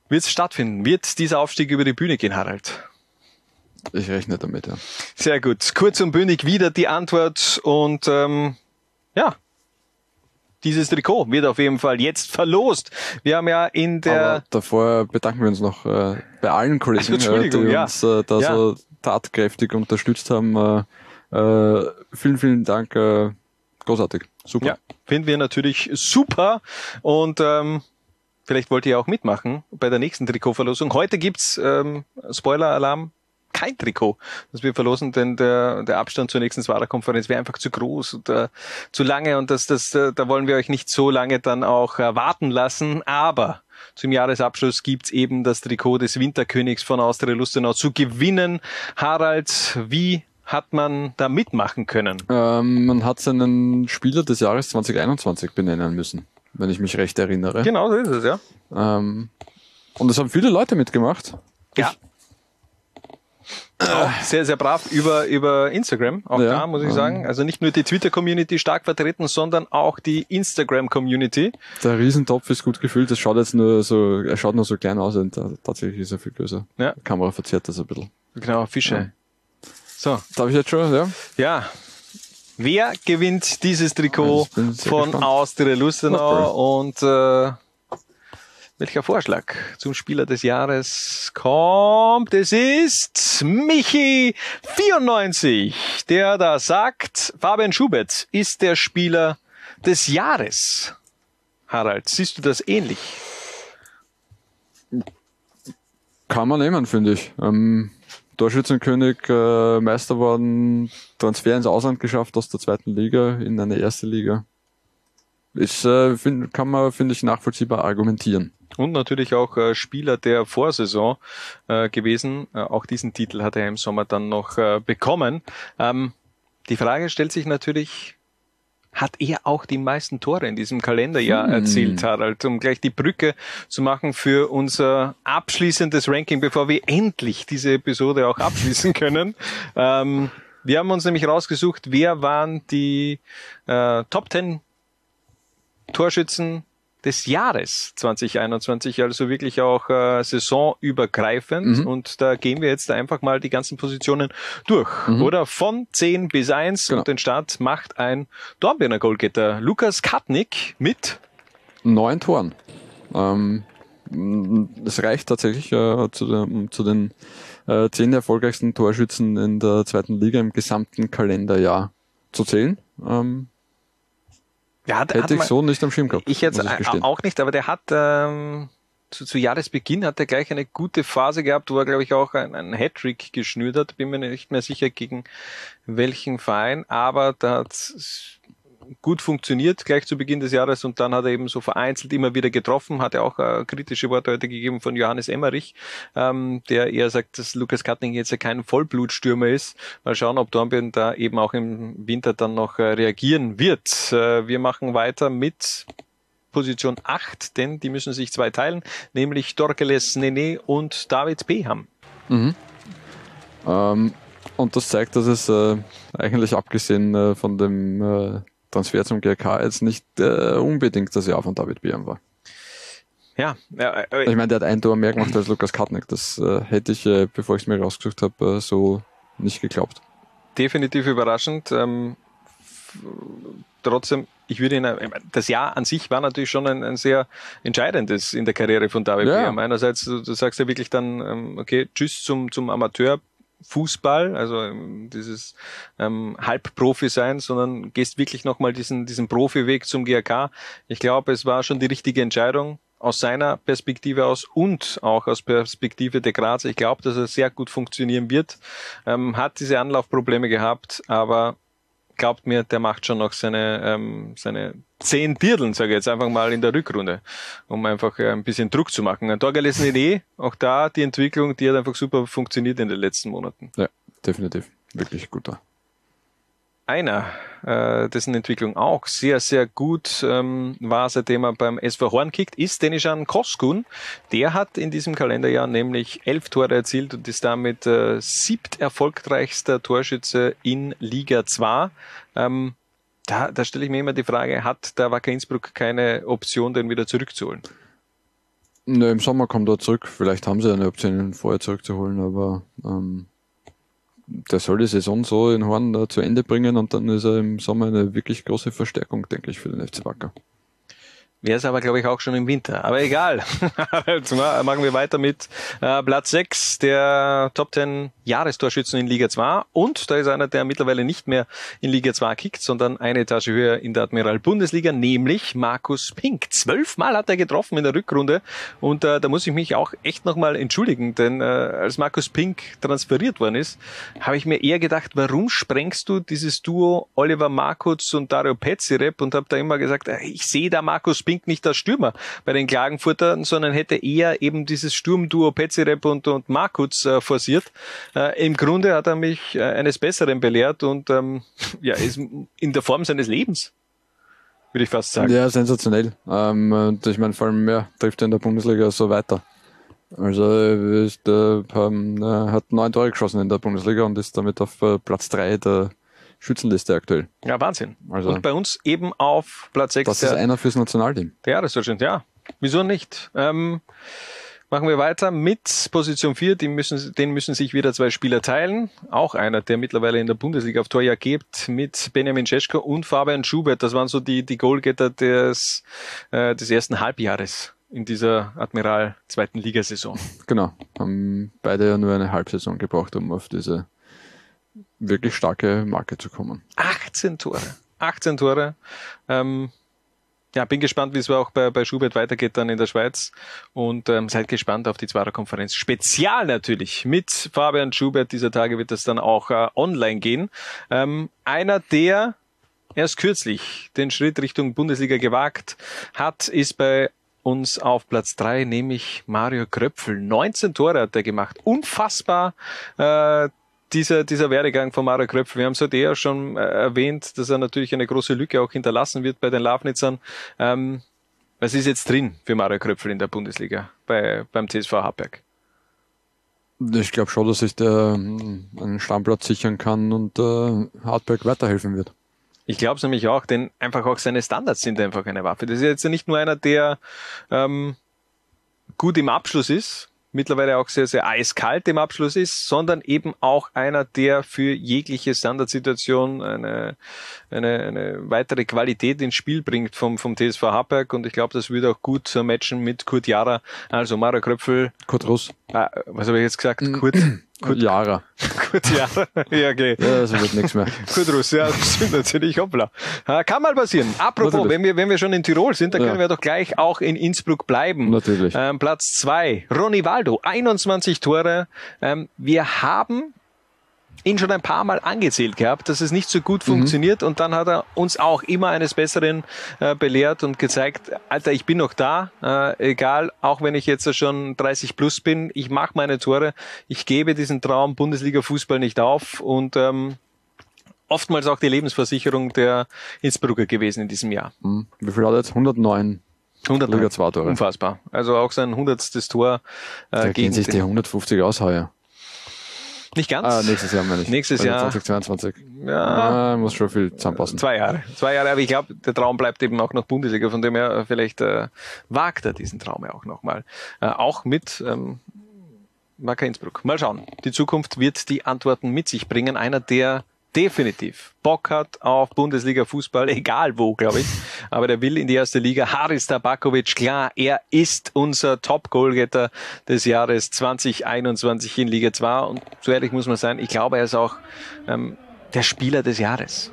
S6: Wird es stattfinden? Wird dieser Aufstieg über die Bühne gehen, Harald?
S7: Ich rechne damit, ja.
S6: Sehr gut. Kurz und bündig wieder die Antwort und ähm, ja, dieses Trikot wird auf jeden Fall jetzt verlost. Wir haben ja in der
S7: Aber davor bedanken wir uns noch äh, bei allen Kollegen,
S6: Also,
S7: äh, die
S6: ja.
S7: uns äh, da
S6: Ja.
S7: so tatkräftig unterstützt haben. Äh, äh, vielen, vielen Dank. Äh, großartig. Super.
S6: Ja, finden wir natürlich super und ähm, vielleicht wollt ihr auch mitmachen bei der nächsten Trikotverlosung. Heute gibt's ähm, Spoiler-Alarm, kein Trikot, das wir verlosen, denn der, der Abstand zur nächsten Swara-Konferenz wäre einfach zu groß und äh, zu lange und das, das, äh, da wollen wir euch nicht so lange dann auch äh, warten lassen, aber zum Jahresabschluss gibt's eben das Trikot des Winterkönigs von Austria Lustenau zu gewinnen. Harald, wie hat man da mitmachen können?
S7: Ähm, man hat seinen Spieler des Jahres 2021 benennen müssen, wenn ich mich recht erinnere.
S6: Genau, so ist es, ja.
S7: Ähm, und es haben viele Leute mitgemacht.
S6: Ja. Auch sehr, sehr brav über, über Instagram, auch
S7: Ja,
S6: da muss ich sagen. Also nicht nur die Twitter-Community stark vertreten, sondern auch die Instagram-Community.
S7: Der Riesentopf ist gut gefüllt. Das schaut jetzt nur so, er schaut nur so klein aus und äh, tatsächlich ist er viel größer.
S6: Ja.
S7: Die Kamera verzerrt das ein bisschen.
S6: Genau, Fische. So.
S7: Darf ich jetzt schon, ja?
S6: Ja. Wer gewinnt dieses Trikot
S7: sehr
S6: von
S7: gespannt.
S6: Austria Lustenau und äh, welcher Vorschlag zum Spieler des Jahres kommt? Es ist Michi 94, der da sagt, Fabian Schubert ist der Spieler des Jahres. Harald, siehst du das ähnlich?
S7: Kann man nehmen, finde ich. Ähm, Torschützenkönig, äh, Meister worden, Transfer ins Ausland geschafft aus der zweiten Liga in eine erste Liga. Ist, äh, find, kann man, finde ich, nachvollziehbar argumentieren.
S6: Und natürlich auch äh, Spieler der Vorsaison äh, gewesen. Äh, auch diesen Titel hat er im Sommer dann noch äh, bekommen. Ähm, die Frage stellt sich natürlich, hat er auch die meisten Tore in diesem Kalenderjahr
S7: Hm.
S6: erzielt, Harald, um gleich die Brücke zu machen für unser abschließendes Ranking, bevor wir endlich diese Episode auch abschließen können. Ähm, wir haben uns nämlich rausgesucht, wer waren die äh, Top 10 Torschützen des Jahres 2021, also wirklich auch äh, saisonübergreifend.
S7: Mhm.
S6: Und da gehen wir jetzt einfach mal die ganzen Positionen durch,
S7: Mhm.
S6: oder? Von 10 bis 1 und den Start macht ein Dornbirner Goalgetter Lukas Katnick mit
S7: Neun Toren. Ähm, es reicht tatsächlich äh, zu, den- zu den äh, zehn erfolgreichsten Torschützen in der zweiten Liga im gesamten Kalenderjahr zu zählen. Ähm,
S6: Ja, hat-
S7: hätte
S6: hat
S7: ich
S6: mal-
S7: so nicht am Schirm gehabt.
S6: Ich jetzt
S7: ich
S6: auch nicht, aber der hat ähm, zu, zu Jahresbeginn hat er gleich eine gute Phase gehabt, wo er, glaube ich, auch einen, Hattrick geschnürt hat. Bin mir nicht mehr sicher, gegen welchen Verein, aber da hat gut funktioniert gleich zu Beginn des Jahres und dann hat er eben so vereinzelt immer wieder getroffen, hat er auch äh, kritische Worte heute gegeben von Johannes Emmerich, ähm, der eher sagt, dass Lukas Katting jetzt ja kein Vollblutstürmer ist. Mal schauen, ob Dornbirn da eben auch im Winter dann noch äh, reagieren wird. Äh, wir machen weiter mit Position 8, denn die müssen sich zwei teilen, nämlich Dorkeles Nene und David Beham.
S7: Mhm. Ähm, und das zeigt, dass es äh, eigentlich abgesehen äh, von dem äh, Transfer zum GRK jetzt nicht äh, unbedingt das Jahr von David Biam war.
S6: Ja, ja äh,
S7: Ich meine, der hat ein Tor mehr gemacht als Lukas Katnick. Das äh, hätte ich, äh, bevor ich es mir rausgesucht habe, äh, so nicht geglaubt.
S6: definitiv überraschend. Ähm, trotzdem, ich würde ihn, äh, das Jahr an sich war natürlich schon ein, ein sehr entscheidendes in der Karriere von David
S7: Ja.
S6: Beham. Einerseits, du, sagst ja wirklich dann, ähm, okay, tschüss zum, zum Amateurfußball, also ähm, dieses ähm, Halbprofi sein, sondern gehst wirklich nochmal diesen, diesen Profiweg zum GRK. Ich glaube, es war schon die richtige Entscheidung aus seiner Perspektive aus und auch aus Perspektive der Grazer. Ich glaube, dass er sehr gut funktionieren wird. Ähm, hat diese Anlaufprobleme gehabt, aber glaubt mir, der macht schon noch seine, ähm, seine zehn Dirdeln, sage ich jetzt einfach mal in der Rückrunde, um einfach äh, ein bisschen Druck zu machen. Ein torgelesen Idee, auch da die Entwicklung, die hat einfach super funktioniert in den letzten Monaten.
S7: Ja, definitiv. Wirklich guter.
S6: Einer, äh, dessen Entwicklung auch sehr, sehr gut ähm, war, seitdem er beim SV Horn kickt, ist Denishan Koskun. Der hat in diesem Kalenderjahr nämlich elf Tore erzielt und ist damit äh, siebt erfolgreichster Torschütze in Liga 2. Ähm, da, da stelle ich mir immer die Frage, hat der Wacker Innsbruck keine Option, den wieder zurückzuholen?
S7: Nö, Im Sommer kommt er zurück. Vielleicht haben sie eine Option, ihn vorher zurückzuholen, aber ähm, der soll die Saison so in Horn äh, zu Ende bringen und dann ist er im Sommer eine wirklich große Verstärkung, denke ich, für den FC Wacker.
S6: Wäre es aber, glaube ich, auch schon im Winter. Aber egal. Jetzt ma- machen wir weiter mit äh, Platz 6 der Top 10 Jahrestorschützen in Liga 2. Und da ist einer, der mittlerweile nicht mehr in Liga 2 kickt, sondern eine Etage höher in der Admiral Bundesliga, nämlich Markus Pink. Zwölfmal hat er getroffen in der Rückrunde. Und äh, da muss ich mich auch echt nochmal entschuldigen, denn äh, als Markus Pink transferiert worden ist, habe ich mir eher gedacht, warum sprengst du dieses Duo Oliver Markutz und Dario Petzirep und habe da immer gesagt, äh, ich sehe da Markus Pink nicht als Stürmer bei den Klagenfurtern, sondern hätte eher eben dieses Sturmduo Petzirep und, und Markutz äh, forciert. Äh, Im Grunde hat er mich äh, eines Besseren belehrt und ähm, ja, ist in der Form seines Lebens, würde ich fast sagen.
S7: Ja, sensationell. Ähm, und ich meine, vor allem, ja, trifft er in der Bundesliga so weiter. Also ist, äh, er hat neun Tore geschossen in der Bundesliga und ist damit auf äh, Platz drei der Schützenliste aktuell.
S6: Ja, Wahnsinn.
S7: Also-
S6: und bei uns eben auf Platz 6
S7: Das ist einer fürs Nationalteam.
S6: der Jahresdurchschnitt, ja. Wieso nicht? Ähm, machen wir weiter mit Position 4. Die müssen, den müssen sich wieder zwei Spieler teilen. Auch einer, der mittlerweile in der Bundesliga auf Torjagd gibt, mit Benjamin Cesko und Fabian Schubert. Das waren so die, die Goalgetter des, äh, des ersten Halbjahres in dieser Admiral zweiten Ligasaison.
S7: Genau. Haben beide ja nur eine Halbsaison gebraucht, um auf diese wirklich starke Marke zu kommen.
S6: 18 Tore. 18 Tore. Ähm, ja, bin gespannt, wie es auch bei, bei Schubert weitergeht dann in der Schweiz. Und ähm, seid gespannt auf die Zwarer-Konferenz. Spezial natürlich mit Fabian Schubert. Dieser Tage wird das dann auch äh, online gehen. Ähm, einer, der erst kürzlich den Schritt Richtung Bundesliga gewagt hat, ist bei uns auf Platz drei, nämlich Mario Kröpfel. 19 Tore hat er gemacht. Unfassbar. Äh, dieser, dieser Werdegang von Mario Kröpfel. Wir haben es heute ja schon äh, erwähnt, dass er natürlich eine große Lücke auch hinterlassen wird bei den Lavnitzern. Ähm, was ist jetzt drin für Mario Kröpfel in der Bundesliga bei, beim TSV Hartberg?
S7: Ich glaube schon, dass sich der ähm, einen Stammplatz sichern kann und äh, Hartberg weiterhelfen wird.
S6: Ich glaube es nämlich auch, denn einfach auch seine Standards sind einfach eine Waffe. Das ist jetzt nicht nur einer, der ähm, gut im Abschluss ist, mittlerweile auch sehr, sehr eiskalt im Abschluss ist, sondern eben auch einer, der für jegliche Standardsituation eine, eine, eine weitere Qualität ins Spiel bringt vom, vom TSV Hartberg und ich glaube, das würde auch gut matchen mit Kurt Jara, also Mario Kröpfel.
S7: Kurt Russ.
S6: Ah, was habe ich jetzt gesagt? Kurt,
S7: Kurt Jara.
S6: Kurt Jara. ja, okay.
S7: Ja, das wird nichts mehr.
S6: Kurt Russ, ja, das stimmt natürlich, hoppla. Kann mal passieren. Apropos,
S7: Natürlich.
S6: wenn wir, wenn wir schon in Tirol sind, dann
S7: Ja.
S6: können wir doch gleich auch in Innsbruck bleiben.
S7: Natürlich.
S6: Ähm, Platz zwei, Ronny Waldo, 21 Tore. Ähm, wir haben ihn schon ein paar Mal angezählt gehabt, dass es nicht so gut
S7: Mhm.
S6: funktioniert und dann hat er uns auch immer eines Besseren äh, belehrt und gezeigt, Alter, ich bin noch da, äh, egal, auch wenn ich jetzt schon 30 plus bin, ich mache meine Tore, ich gebe diesen Traum Bundesliga-Fußball nicht auf und ähm, oftmals auch die Lebensversicherung der Innsbrucker gewesen in diesem Jahr.
S7: Hm. Wie viel hat er jetzt? 109
S6: 100
S7: Liga 2 Tore.
S6: Unfassbar. Also auch sein hundertstes Tor äh,
S7: Da gehen
S6: gegen
S7: sich die
S6: den-
S7: 150 aus heuer.
S6: Nicht ganz.
S7: Ah, nächstes Jahr meine ich.
S6: Nächstes Jahr.
S7: 2022.
S6: Ja.
S7: Ah, muss schon viel zusammenpassen.
S6: Zwei Jahre. Zwei Jahre, aber ich glaube, der Traum bleibt eben auch noch Bundesliga, von dem her äh, vielleicht äh, wagt er diesen Traum ja auch nochmal. Äh, auch mit ähm, Wacker Innsbruck. Mal schauen. Die Zukunft wird die Antworten mit sich bringen. Einer, der definitiv Bock hat auf Bundesliga-Fußball, egal wo, glaube ich. Aber der will in die erste Liga. Haris Tabakovic, klar, er ist unser Top-Goalgetter des Jahres 2021 in Liga 2. Und so ehrlich muss man sein, ich glaube, er ist auch ähm, der Spieler des Jahres.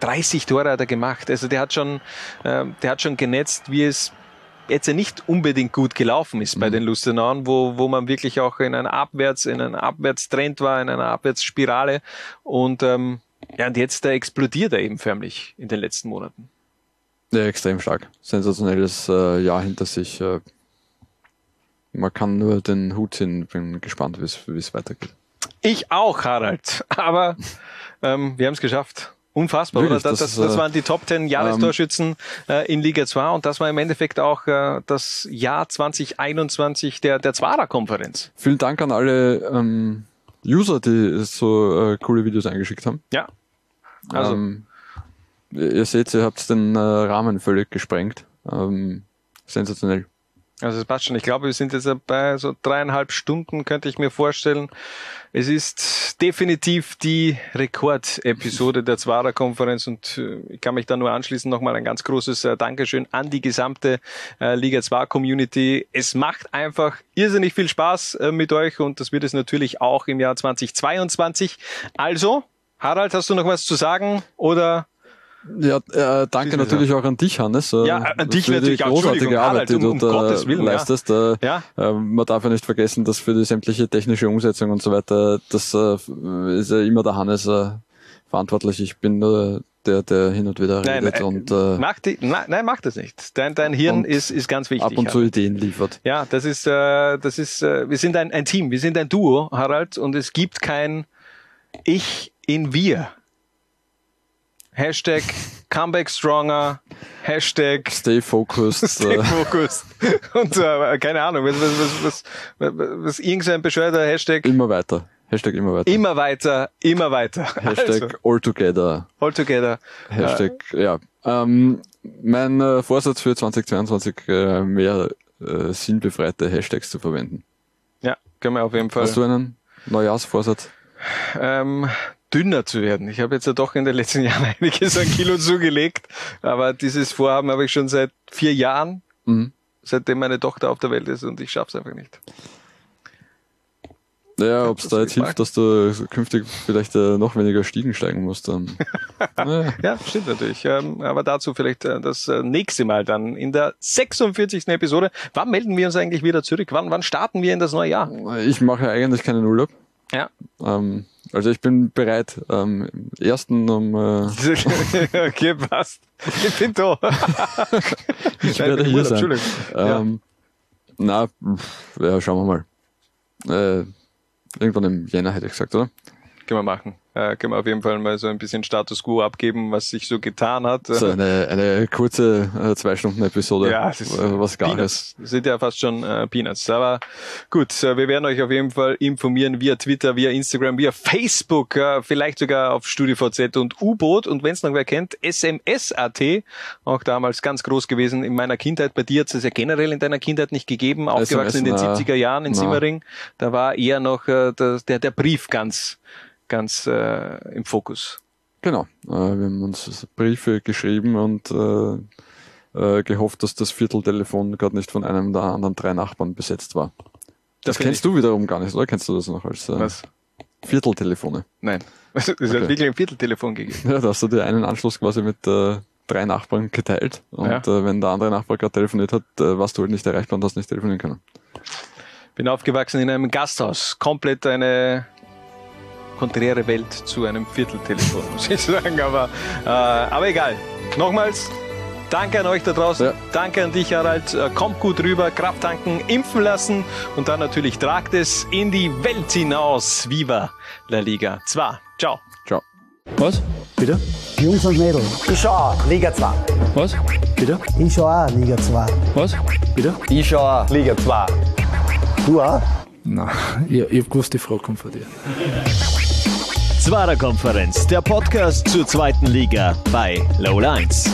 S6: 30 Tore hat er gemacht. Also der hat schon, ähm, der hat schon genetzt, wie es jetzt nicht unbedingt gut gelaufen ist bei den Lustenauern, wo, wo man wirklich auch in einer Abwärts, in einem Abwärtstrend war, in einer Abwärtsspirale. Und ähm, ja, und jetzt äh, explodiert er eben förmlich in den letzten Monaten.
S7: Ja, extrem stark. Sensationelles äh, Jahr hinter sich. Äh, man kann nur den Hut ziehen. Bin gespannt, wie es wie es weitergeht.
S6: Ich auch, Harald. Aber ähm, wir haben es geschafft. Unfassbar,
S7: Wirklich,
S6: oder? Das,
S7: das
S6: das,
S7: äh,
S6: waren die Top 10 Jahrestorschützen äh, in Liga 2 und das war im Endeffekt auch äh, das Jahr 2021 der, der Zwarer-Konferenz.
S7: Vielen Dank an alle ähm, User, die so äh, coole Videos eingeschickt haben.
S6: Ja. Also,
S7: Ähm, ihr ihr seht, ihr habt den äh, Rahmen völlig gesprengt. Ähm, sensationell.
S6: Also es passt schon. Ich glaube, wir sind jetzt bei so dreieinhalb Stunden, könnte ich mir vorstellen. Es ist definitiv die Rekordepisode der Zwarer-Konferenz und äh, ich kann mich da nur anschließen. Nochmal ein ganz großes äh, Dankeschön an die gesamte äh, Liga 2-Community. Es macht einfach irrsinnig viel Spaß mit euch und das wird es natürlich auch im Jahr 2022. Also, Harald, hast du noch was zu sagen oder
S7: Ja, äh, danke natürlich auch an dich, Hannes. äh,
S6: Ja, an dich natürlich
S7: die
S6: auch.
S7: großartige Arbeit, die du
S6: um-
S7: da
S6: Willen, ja.
S7: leistest. Äh,
S6: Ja.
S7: äh, man darf ja nicht vergessen, dass für die sämtliche technische Umsetzung und so weiter, das äh, ist ja immer der Hannes äh, verantwortlich. Ich bin nur der, der hin und wieder
S6: Nein,
S7: redet
S6: äh,
S7: und äh,
S6: mach die, nein, nein, mach das nicht. Dein, dein Hirn ist, ist ganz wichtig.
S7: ab und zu
S6: Harald.
S7: Ideen liefert.
S6: Ja, das ist, äh, das ist, äh, wir sind ein, ein Team, wir sind ein Duo, Harald, und es gibt kein Ich in wir. Hashtag Comeback Stronger, Hashtag
S7: Stay Focused.
S6: Stay
S7: äh,
S6: Focused. Und äh, keine Ahnung, was, was, was, was, was, irgendein bescheuerter Hashtag.
S7: immer weiter. Hashtag immer weiter.
S6: Immer weiter, immer weiter.
S7: Hashtag
S6: Also,
S7: all together.
S6: all together.
S7: Hashtag, ja. Ähm, mein äh, Vorsatz für 2022, äh, mehr äh, sinnbefreite Hashtags zu verwenden.
S6: Ja, können wir auf jeden Fall.
S7: Hast du einen Neujahrsvorsatz?
S6: ähm, dünner zu werden. Ich habe jetzt ja doch in den letzten Jahren einiges an Kilo zugelegt, aber dieses Vorhaben habe ich schon seit vier Jahren,
S7: Mhm.
S6: seitdem meine Tochter auf der Welt ist und ich schaffe es einfach nicht.
S7: Ja, ob es da jetzt hilft, dass du künftig vielleicht äh, noch weniger Stiegen steigen musst. Dann. ja.
S6: Ja, stimmt natürlich. Ähm, aber dazu vielleicht äh, das äh, nächste Mal dann in der 46. Episode. Wann melden wir uns eigentlich wieder zurück? Wann, wann starten wir in das neue Jahr?
S7: Ich mache eigentlich keinen Urlaub.
S6: Ja.
S7: Ähm, also ich bin bereit, ähm, im ersten um äh,
S6: okay, passt. Ich bin da.
S7: ich werde hier sein.
S6: Entschuldigung. Ja.
S7: Ähm, Na, pff, ja, schauen wir mal. Äh, irgendwann im Jänner hätte ich gesagt, oder?
S6: Können wir machen. Äh, können wir auf jeden Fall mal so ein bisschen Status Quo abgeben, was sich so getan hat.
S7: So eine, eine kurze äh, zwei Stunden Episode,
S6: Ja, das ist
S7: äh, was gar
S6: Peanuts. Das sind ja fast schon äh, Peanuts. Aber gut, äh, wir werden euch auf jeden Fall informieren via Twitter, via Instagram, via Facebook, äh, vielleicht sogar auf StudiVZ und U-Boot. Und wenn es noch wer kennt, SMS.at, auch damals ganz groß gewesen in meiner Kindheit. Bei dir hat es ja generell in deiner Kindheit nicht gegeben, aufgewachsen in den
S7: na,
S6: 70er Jahren in
S7: na.
S6: Simmering. Da war eher noch äh, der, der Brief ganz, ganz äh, im Fokus.
S7: Genau. Äh, wir haben uns Briefe geschrieben und äh, äh, gehofft, dass das Vierteltelefon gerade nicht von einem der anderen drei Nachbarn besetzt war. Das,
S6: find
S7: kennst du wiederum gar nicht, oder? Kennst du das noch als äh,
S6: Was?
S7: Vierteltelefone?
S6: Nein. Es hat
S7: Okay.
S6: wirklich ein Vierteltelefon gegeben.
S7: Ja, da hast du dir einen Anschluss quasi mit äh, drei Nachbarn geteilt. Und
S6: Ja.
S7: wenn der andere Nachbar gerade telefoniert hat, warst du halt nicht erreichbar und hast nicht telefonieren können.
S6: Bin aufgewachsen in einem Gasthaus. Komplett eine konträre Welt zu einem Vierteltelefon, muss ich sagen. Aber, äh, aber egal. Nochmals, danke an euch da draußen. Danke an dich, Harald. Äh, Kommt gut rüber, Kraft tanken, impfen lassen und dann natürlich tragt es in die Welt hinaus. Viva La Liga 2. Ciao.
S7: Ciao.
S41: Was?
S24: Bitte?
S41: Jungs und Mädels. Ich schau auch Liga 2.
S24: Was? Bitte?
S41: Ich schau auch Liga 2.
S24: Was? Bitte?
S41: Ich schau auch Liga 2. Du auch?
S24: Nein, ich, ich hab gewusst, die Frage kommt von dir.
S42: Zwarer Konferenz, der Podcast zur zweiten Liga bei Low Lines.